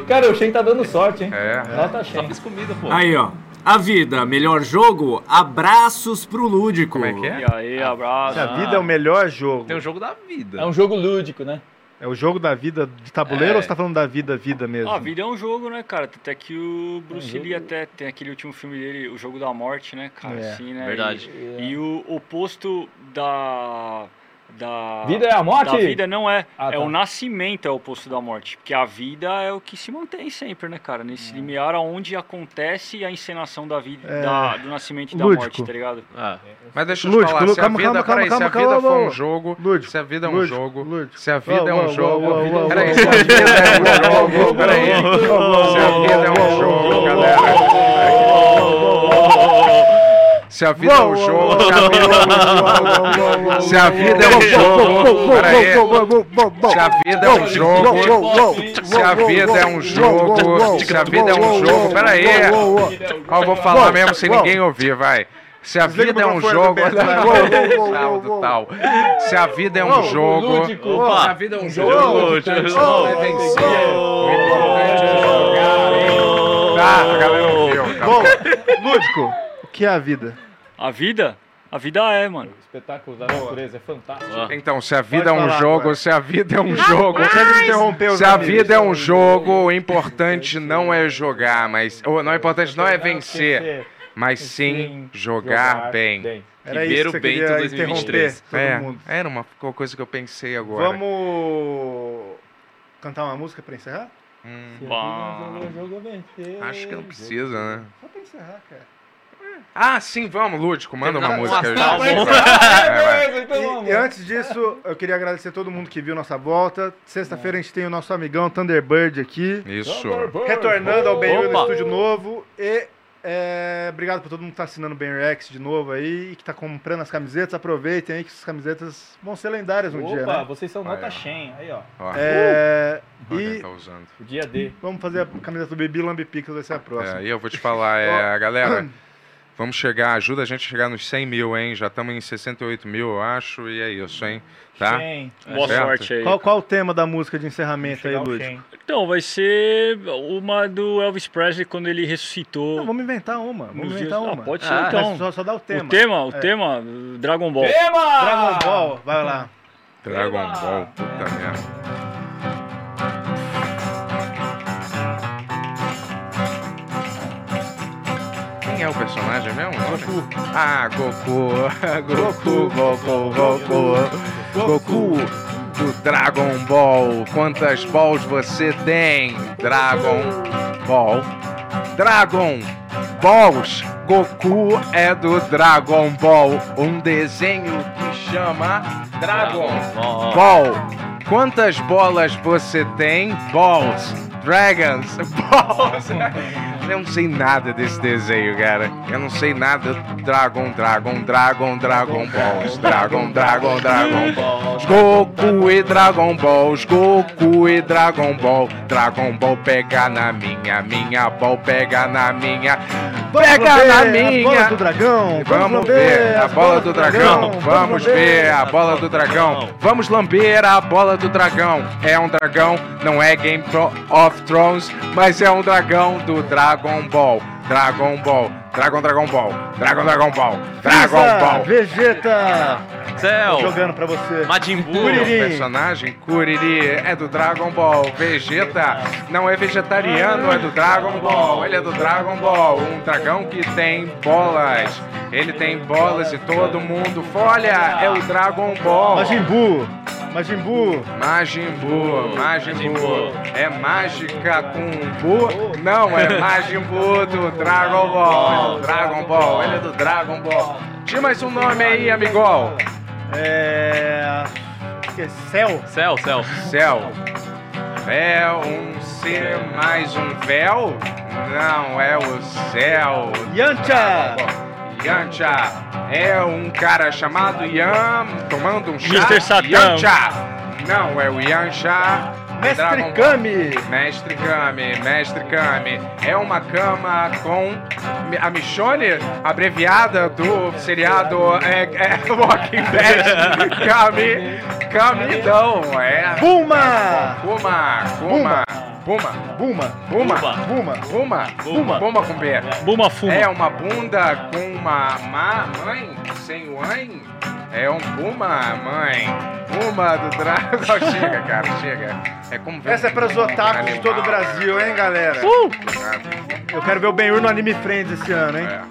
Cara, o Shen tá dando sorte, hein? É. Nota Só Shen. fiz comida, pô. Aí, ó. A vida, melhor jogo, abraços pro Lúdico. Como é que é? E aí, abraço. A vida é o melhor jogo. Tem o jogo da vida. É um jogo lúdico, né? É o jogo da vida de tabuleiro É. ou você tá falando da vida, vida mesmo? Ah, a vida é um jogo, né, cara? Até que o Bruce É um Lee até tem aquele último filme dele, O Jogo da Morte, né, cara? É, assim, né? verdade. E, e o oposto da, da Vida é a morte? Da vida não é. Ah, é tá. o nascimento é o oposto da morte. Porque a vida é o que se mantém sempre, né, cara? Nesse limiar onde acontece a encenação da vida, É. da- do nascimento e da Lúdico. morte, tá ligado? Mas deixa eu te Lúdico, falar, se calma, a vida, calma, calma, peraí, se a calma, vida calma, for um jogo, Lúdico, se a vida é um lúdico, jogo, lúdico. se a vida é um jogo, peraí, se a vida é um jogo, peraí, se a vida é um jogo, galera, se a vida é um jogo, se a vida é um jogo, se a vida é um jogo, se a vida é um jogo, se a vida é um jogo, se a vida é um jogo, peraí, ó, eu vou falar mesmo sem ninguém ouvir, vai. Se a vida é um jogo, tal. Se a vida é um jogo, se a vida é um jogo, é é. Tá, a galera ouviu. tá. Lúdico, que é a vida? A vida? A vida é, mano. espetáculo da natureza é fantástico. Então, se a vida é Pode um falar jogo, agora. se a vida é um jogo, se a vida é um jogo, o importante não é jogar, mas ou não é importante não é vencer, mas sim jogar bem. Era isso que Bento queria 2023. interromper todo É, mundo. era uma coisa que eu pensei agora. Vamos cantar uma música pra encerrar? Hum, acho que não precisa, né? Só pra encerrar, cara. Ah, sim, vamos, Lúdico, manda uma música. E, e antes disso, eu queria agradecer a todo mundo que viu nossa volta. Sexta-feira a gente tem o nosso amigão Thunderbird aqui. Isso. Retornando ao Ben no Opa. estúdio novo. E é, obrigado por todo mundo que tá assinando o Ben Rex de novo aí e que tá comprando as camisetas. Aproveitem aí que essas camisetas vão ser lendárias um dia, Opa, né? vocês são Aí, nota. Shen. Aí, ó. Ó, É, olha, e tá usando. O dia D. vamos fazer a camiseta do Baby Lambi Pixel, vai ser a próxima. É, e eu vou te falar, é, galera, vamos chegar, ajuda a gente a chegar nos 100 mil, hein? Já estamos em 68 mil, eu acho, e é isso, hein? Tá? Shen. Boa certo? sorte aí. Qual, qual o tema da música de encerramento aí? Shen. Então, vai ser uma do Elvis Presley quando ele ressuscitou. Não, vamos inventar uma. Vamos inventar dias- Ah, uma. pode ser Ah, então. Só, só dá o tema. O tema, o É. tema, Dragon Ball. Tema! Dragon Ball, vai lá. Dragon Ball, puta merda. É o personagem mesmo? Goku. Ah, Goku. Goku, Goku, Goku. Goku do Dragon Ball. Quantas balls você tem? Dragon Ball. Dragon Balls. Goku é do Dragon Ball. Um desenho que chama Dragon Ball. Quantas bolas você tem? Balls. Dragons. Balls. Eu não sei nada desse desenho, cara. Eu não sei nada. Dragon, Dragon, Dragon, Dragon Balls. Dragon, Dragon, Dragon Balls. Goku e Dragon Balls. Goku e Dragon Ball. Dragon Ball pega na minha. Minha Ball pega na minha. Pega na A bola minha. do dragão. Vamos ver a bola do dragão. Vamos ver a bola do dragão. Vamos lamber a bola do dragão. É um dragão, não é Game of Thrones, mas é um dragão do Dragon Ball. Dragon Ball. Dragon Dragon Ball. Dragon Dragon Ball. Dragon Ball. Vegeta. Céu! Jogando pra você. Majin Buu! O personagem Kuriri é do Dragon Ball. Vegeta não é vegetariano, é do Dragon Ball. Ele é do Dragon Ball. Um dragão que tem bolas. Ele tem bolas e todo mundo. Olha, é o Dragon Ball. Majin Buu. Majin Buu. Majin Buu, Majin Buu. É mágica com Buu? Não, é Majin Buu do Dragon Ball. Dragon Ball, ele é do Dragon Ball. Tinha mais um nome aí, amigol. É. que é Cell. Céu, céu. Céu. É um ser mais um véu? Não, é o céu. Yancha. Yancha é um cara chamado Yan tomando um chá. Mr. Satan. Yancha. Não, é o Yancha. Mestre Dragon Ball. Kami. Mestre Kami, Mestre Kami. É uma cama com a Michonne, abreviada do seriado é, é Walking Dead. Kami, Kamidão, é. Buma. Kuma, Kuma, Puma, Buma. Puma, Buma. Puma, Puma, Puma com B. Buma Fuma. É uma bunda com uma ma- mãe sem mãe? É um Puma, mãe. Puma do Dragon. chega, cara, chega. É como ver Essa é um pros otakus de todo o Brasil, hein, galera? né? Eu quero ver o Ben-Hur no Anime Friends esse ano, hein? É.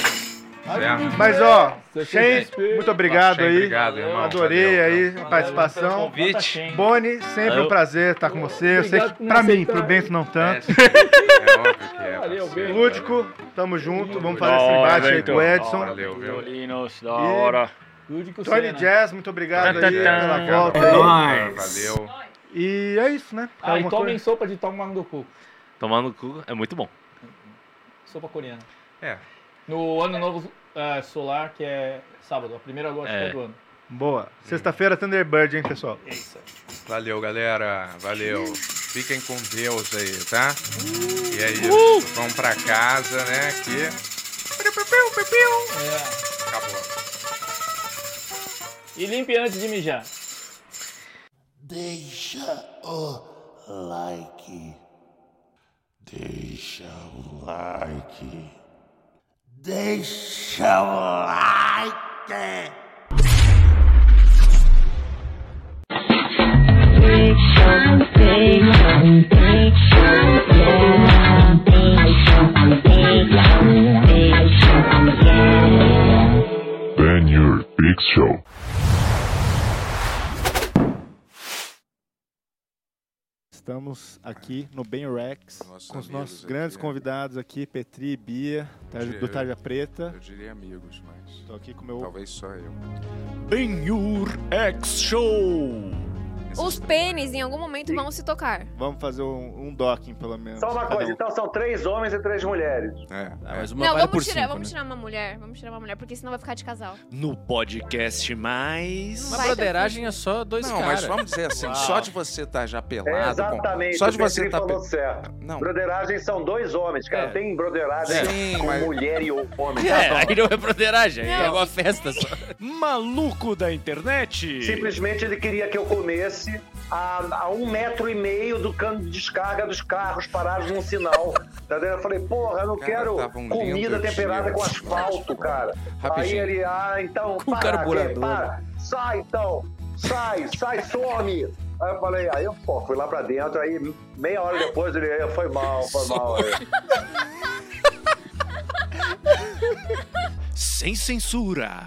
Certo? Mas ó, fez muito obrigado Shen, aí. obrigado, irmão. Adorei Valeu, aí valeu. a participação. Convite. Boni, sempre Valeu. um prazer estar com você. Eu sei que pra mim, pro Bento não tanto. É óbvio que é. Valeu, parceiro. Lúdico, tamo junto. Vamos fazer esse embate aí com o Edson. Valeu, viu? Violinos, da hora. Lúdico Tony Senna. Jazz, muito obrigado aí pela volta É aí. nóis. Valeu. E é isso, né? Ah, e tomem sopa de tomar no cu. Tomar no cu é muito bom. Sopa coreana. É. No ano novo eh, solar, que é sábado, a primeira lua É. do ano. Boa. Sexta-feira, Thunderbird, hein, pessoal? Valeu, galera. Valeu. Fiquem com Deus aí, tá? E é isso. Vão pra casa, né? Que. É. Acabou. E limpe antes de mijar. Deixa o like. Deixa o like. They shall like it. Big show, big big yeah. Big big big yeah. Then you're big show. Estamos aqui no Ben Rex Nossos com os nossos grandes né? convidados aqui, Petri e Bia, do Tarja Preta. Eu diria amigos, mas. Estou aqui com meu Talvez só eu. Benhur X Show. Os pênis em algum momento vão se tocar. Vamos fazer um, um docking, pelo menos. Só uma coisa, um. então são três homens e três mulheres. É. Ah, mas uma não, vale vamos por tirar, cinco, vamos né? tirar uma mulher. Vamos tirar uma mulher, porque senão vai ficar de casal. No podcast mais. Uma broderagem é só dois Não, caras. mas vamos dizer assim, Uau. só de você estar já pelado. É com- exatamente, Só de você estar. falou pe- certo. Não. Broderagem são dois homens, cara. É. Tem broderagem Sim, com mas- mulher e homem. É, tá aí não é broderagem, aí é uma festa só. Maluco da internet. Simplesmente ele queria que eu comesse a, a um metro e meio do cano de descarga dos carros parados num sinal. Tá? Eu falei, porra, eu não Cara, quero um comida temperada dia. com asfalto, cara. Rapidinho. Aí ele, ah, então, Com para, carburador. para, sai então, sai, sai, some. Aí eu falei, aí eu pô, fui lá pra dentro, aí meia hora depois ele, "É, foi mal, foi mal. Sem censura.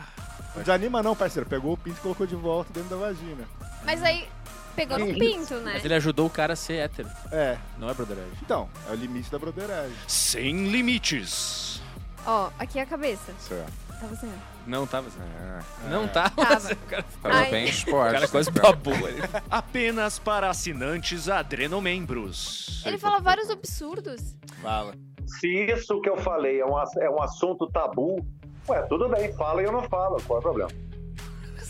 Não desanima não, parceiro. Pegou o pinto e colocou de volta dentro da vagina. Mas aí pegou no pinto, né? Mas ele ajudou o cara a ser hétero. É, Não é broderagem. então, é o limite da broderagem. Sem limites. Ó, aqui é a cabeça. Certo. Tá você. Não tava. É, Não tava. Tava. O cara, Tava Ai. bem o exposto. cara quase cara. babou ali. Apenas para assinantes adrenomembros. Ele fala vários absurdos. Fala. Se isso que eu falei é um, é um assunto tabu, ué, tudo bem, fala e eu não falo, qual é o problema?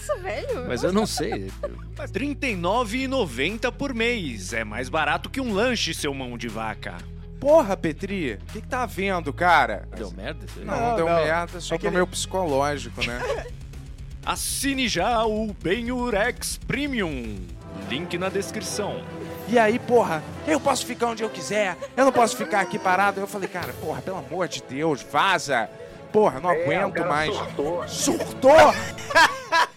Nossa, velho. Mas eu não sei. R$ 39,90 por mês. É mais barato que um lanche, seu mão de vaca. Porra, Petri, o que, que tá vendo, cara? Deu merda aí? Não, Não, deu não. merda só É que pro ele- meu psicológico, né? Assine já o Benurex Premium. Link na descrição. E aí, porra, eu posso ficar onde eu quiser, eu não posso ficar aqui parado. Eu falei, cara, porra, pelo amor de Deus, vaza. Porra, não É, aguento mais. surtou. Surtou?